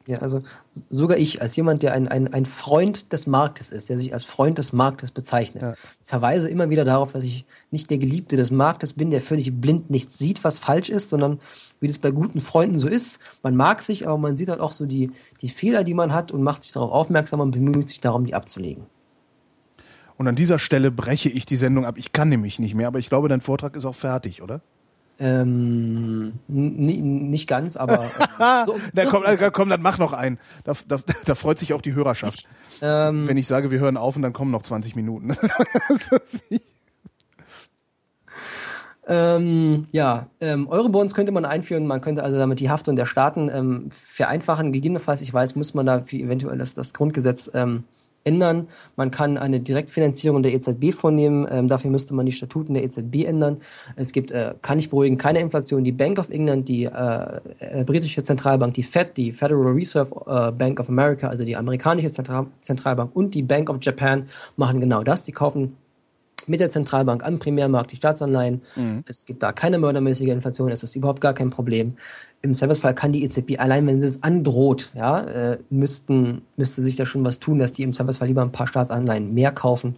Ja, also sogar ich, als jemand, der ein, ein, ein Freund des Marktes ist, der sich als Freund des Marktes bezeichnet, ja. verweise immer wieder darauf, dass ich nicht der Geliebte des Marktes bin, der völlig blind nichts sieht, was falsch ist, sondern wie das bei guten Freunden so ist, man mag sich, aber man sieht halt auch so die, die Fehler, die man hat und macht sich darauf aufmerksam und bemüht sich darum, die abzulegen. Und an dieser Stelle breche ich die Sendung ab. Ich kann nämlich nicht mehr, aber ich glaube, dein Vortrag ist auch fertig, oder? Ähm, nicht ganz, aber. Äh, so, Na, komm, äh, komm, dann mach noch einen. Da, da, da freut sich auch die Hörerschaft. Ähm, Wenn ich sage, wir hören auf und dann kommen noch 20 Minuten. ähm, ja, ähm, Eurobonds könnte man einführen. Man könnte also damit die Haftung der Staaten ähm, vereinfachen. Gegebenenfalls, ich weiß, muss man da eventuell das, das Grundgesetz ähm, ändern. Man kann eine Direktfinanzierung der EZB vornehmen. Ähm, dafür müsste man die Statuten der EZB ändern. Es gibt, äh, kann ich beruhigen, keine Inflation. Die Bank of England, die äh, äh, britische Zentralbank, die Fed, die Federal Reserve äh, Bank of America, also die amerikanische Zentral Zentralbank und die Bank of Japan machen genau das. Die kaufen mit der Zentralbank am Primärmarkt die Staatsanleihen. Mhm. Es gibt da keine mördermäßige Inflation, es ist überhaupt gar kein Problem. Im Servicefall kann die EZB allein, wenn sie es androht, ja, äh, müssten, müsste sich da schon was tun, dass die im Servicefall lieber ein paar Staatsanleihen mehr kaufen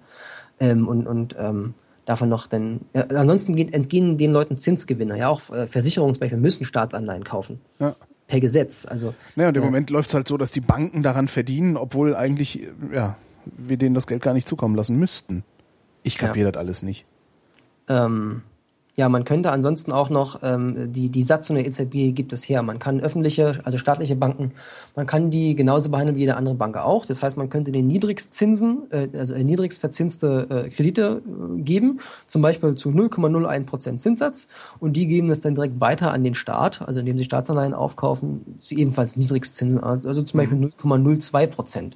ähm, und, und ähm, davon noch denn ja, ansonsten geht, entgehen den Leuten Zinsgewinne. Ja, auch äh, Versicherungsbereiche müssen Staatsanleihen kaufen. Ja. Per Gesetz. Also, naja, und im äh, Moment läuft es halt so, dass die Banken daran verdienen, obwohl eigentlich ja, wir denen das Geld gar nicht zukommen lassen müssten. Ich kapiere ja. das alles nicht. Ähm, ja, man könnte ansonsten auch noch, ähm, die, die Satzung der EZB gibt es her. Man kann öffentliche, also staatliche Banken, man kann die genauso behandeln wie jede andere Bank auch. Das heißt, man könnte den Niedrigstzinsen, äh, also niedrigst verzinste äh, Kredite äh, geben, zum Beispiel zu 0,01% Zinssatz und die geben es dann direkt weiter an den Staat, also indem sie Staatsanleihen aufkaufen, zu ebenfalls Niedrigstzinsen, also zum Beispiel 0,02%. Mhm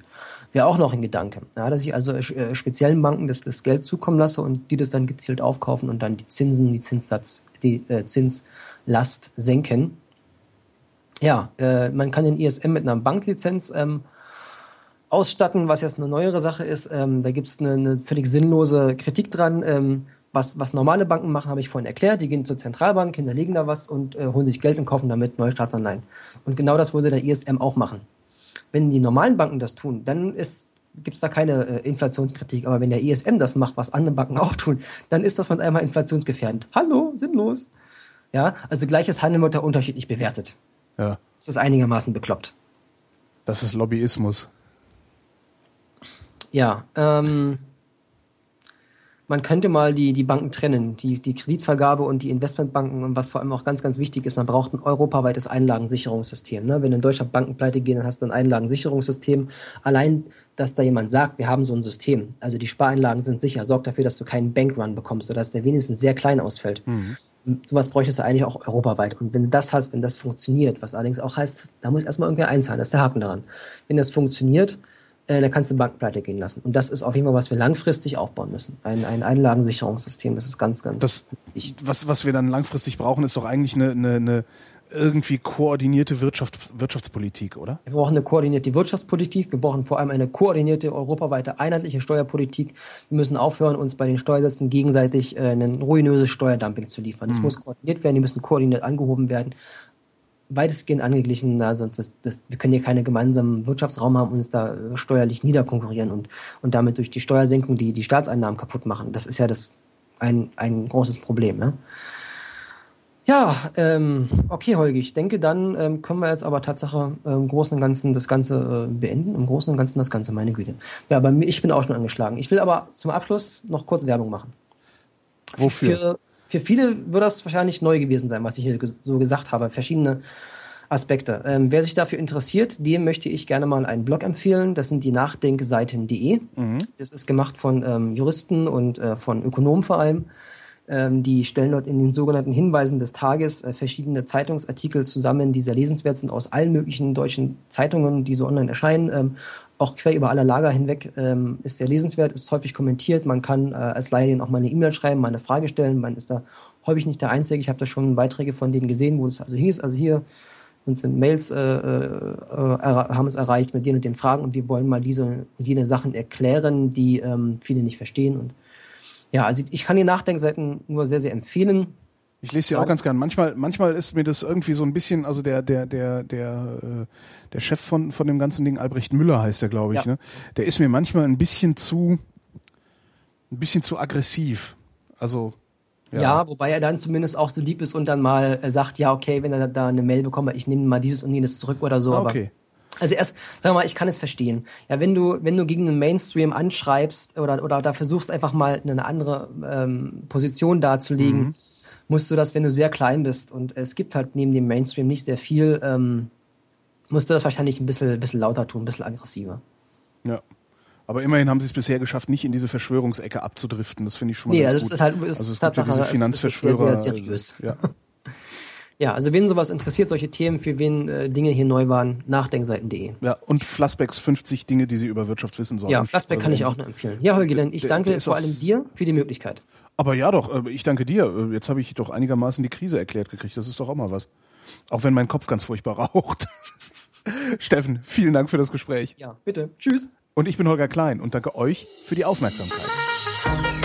wäre auch noch ein Gedanke. Ja, dass ich also äh, speziellen Banken das, das Geld zukommen lasse und die das dann gezielt aufkaufen und dann die Zinsen, die Zinssatz, die äh, Zinslast senken. Ja, äh, man kann den ISM mit einer Banklizenz ähm, ausstatten, was jetzt eine neuere Sache ist. Ähm, da gibt es eine, eine, völlig sinnlose Kritik dran. Ähm, was, was normale Banken machen, habe ich vorhin erklärt. Die gehen zur Zentralbank, hinterlegen da was und äh, holen sich Geld und kaufen damit neue Staatsanleihen. Und genau das würde der ISM auch machen. Wenn die normalen Banken das tun, dann gibt es da keine äh, Inflationskritik. Aber wenn der ISM das macht, was andere Banken auch tun, dann ist das mit einmal inflationsgefährdend. Hallo, sinnlos. Ja, also gleiches Handeln wird da unterschiedlich bewertet. Ja. Das ist einigermaßen bekloppt. Das ist Lobbyismus. Ja, ähm, man könnte mal die, die Banken trennen, die, die Kreditvergabe und die Investmentbanken und was vor allem auch ganz, ganz wichtig ist, man braucht ein europaweites Einlagensicherungssystem. Ne? Wenn in Deutschland Banken pleite gehen, dann hast du ein Einlagensicherungssystem. Allein, dass da jemand sagt, wir haben so ein System, also die Spareinlagen sind sicher, sorgt dafür, dass du keinen Bankrun bekommst oder dass der wenigstens sehr klein ausfällt. Mhm. Sowas bräuchtest du eigentlich auch europaweit. Und wenn du das hast, wenn das funktioniert, was allerdings auch heißt, da muss erstmal irgendwer einzahlen, das ist der Haken daran. Wenn das funktioniert, äh, da kannst du Bank pleite gehen lassen. Und das ist auf jeden Fall, was wir langfristig aufbauen müssen. Ein, ein Einlagensicherungssystem, das ist ganz, ganz das, wichtig. Was, was wir dann langfristig brauchen, ist doch eigentlich eine, eine, eine irgendwie koordinierte Wirtschaft, Wirtschaftspolitik, oder? Wir brauchen eine koordinierte Wirtschaftspolitik. Wir brauchen vor allem eine koordinierte, europaweite, einheitliche Steuerpolitik. Wir müssen aufhören, uns bei den Steuersätzen gegenseitig äh, ein ruinöses Steuerdumping zu liefern. Das mhm. muss koordiniert werden, die müssen koordiniert angehoben werden weitestgehend angeglichen. Also das, das, wir können hier keine gemeinsamen Wirtschaftsraum haben und uns da äh, steuerlich niederkonkurrieren und, und damit durch die Steuersenkung die, die Staatseinnahmen kaputt machen. Das ist ja das ein, ein großes Problem. Ne? Ja, ähm, okay, Holgi, ich denke, dann ähm, können wir jetzt aber Tatsache äh, im Großen und Ganzen das Ganze äh, beenden. Im Großen und Ganzen das Ganze, meine Güte. Ja, bei mir, ich bin auch schon angeschlagen. Ich will aber zum Abschluss noch kurz Werbung machen. Wofür? Für, für viele wird das wahrscheinlich neu gewesen sein, was ich hier so gesagt habe. Verschiedene Aspekte. Ähm, wer sich dafür interessiert, dem möchte ich gerne mal einen Blog empfehlen. Das sind die Nachdenkseiten.de. Mhm. Das ist gemacht von ähm, Juristen und äh, von Ökonomen vor allem. Ähm, die stellen dort in den sogenannten Hinweisen des Tages äh, verschiedene Zeitungsartikel zusammen, die sehr lesenswert sind aus allen möglichen deutschen Zeitungen, die so online erscheinen. Auch quer über alle Lager hinweg ähm, ist sehr lesenswert, ist häufig kommentiert. Man kann äh, als Laie auch mal eine E-Mail schreiben, mal eine Frage stellen. Man ist da häufig nicht der Einzige. Ich habe da schon Beiträge von denen gesehen, wo es also hieß, also hier uns sind Mails äh, äh, haben es erreicht mit den und den Fragen und wir wollen mal diese und jene Sachen erklären, die ähm, viele nicht verstehen und ja, also ich kann die Nachdenkseiten nur sehr, sehr empfehlen. Ich lese sie auch ganz gern. Manchmal, manchmal ist mir das irgendwie so ein bisschen, also der, der, der, der, äh, der Chef von, von dem ganzen Ding, Albrecht Müller heißt der, glaube ich, ja. ne? Der ist mir manchmal ein bisschen zu, ein bisschen zu aggressiv. Also, ja. ja. wobei er dann zumindest auch so lieb ist und dann mal sagt, ja, okay, wenn er da eine Mail bekommt, ich nehme mal dieses und jenes zurück oder so. Okay. Aber also erst, sagen wir mal, ich kann es verstehen. Ja, wenn du, wenn du gegen den Mainstream anschreibst oder, oder da versuchst einfach mal eine andere ähm, Position darzulegen, mhm. Musst du das, wenn du sehr klein bist und es gibt halt neben dem Mainstream nicht sehr viel, ähm, musst du das wahrscheinlich ein bisschen, bisschen lauter tun, ein bisschen aggressiver. Ja. Aber immerhin haben sie es bisher geschafft, nicht in diese Verschwörungsecke abzudriften. Das finde ich schon mal nee, ganz also gut. Ist halt, ist also es Tatsache, gibt ja diese Finanzverschwörer. Sehr, sehr seriös. Ja. Ja, also wen sowas interessiert, solche Themen, für wen äh, Dinge hier neu waren, nachdenkseiten.de. Ja, und Flassbecks 50 Dinge, die Sie über Wirtschaft wissen sollen. Ja, Flassbeck also kann ich auch nur empfehlen. Ja, Holger, ich danke vor allem dir für die Möglichkeit. Aber ja doch, äh, ich danke dir. Äh, jetzt habe ich doch einigermaßen die Krise erklärt gekriegt. Das ist doch auch mal was. Auch wenn mein Kopf ganz furchtbar raucht. Steffen, vielen Dank für das Gespräch. Ja, bitte. Tschüss. Und ich bin Holger Klein und danke euch für die Aufmerksamkeit.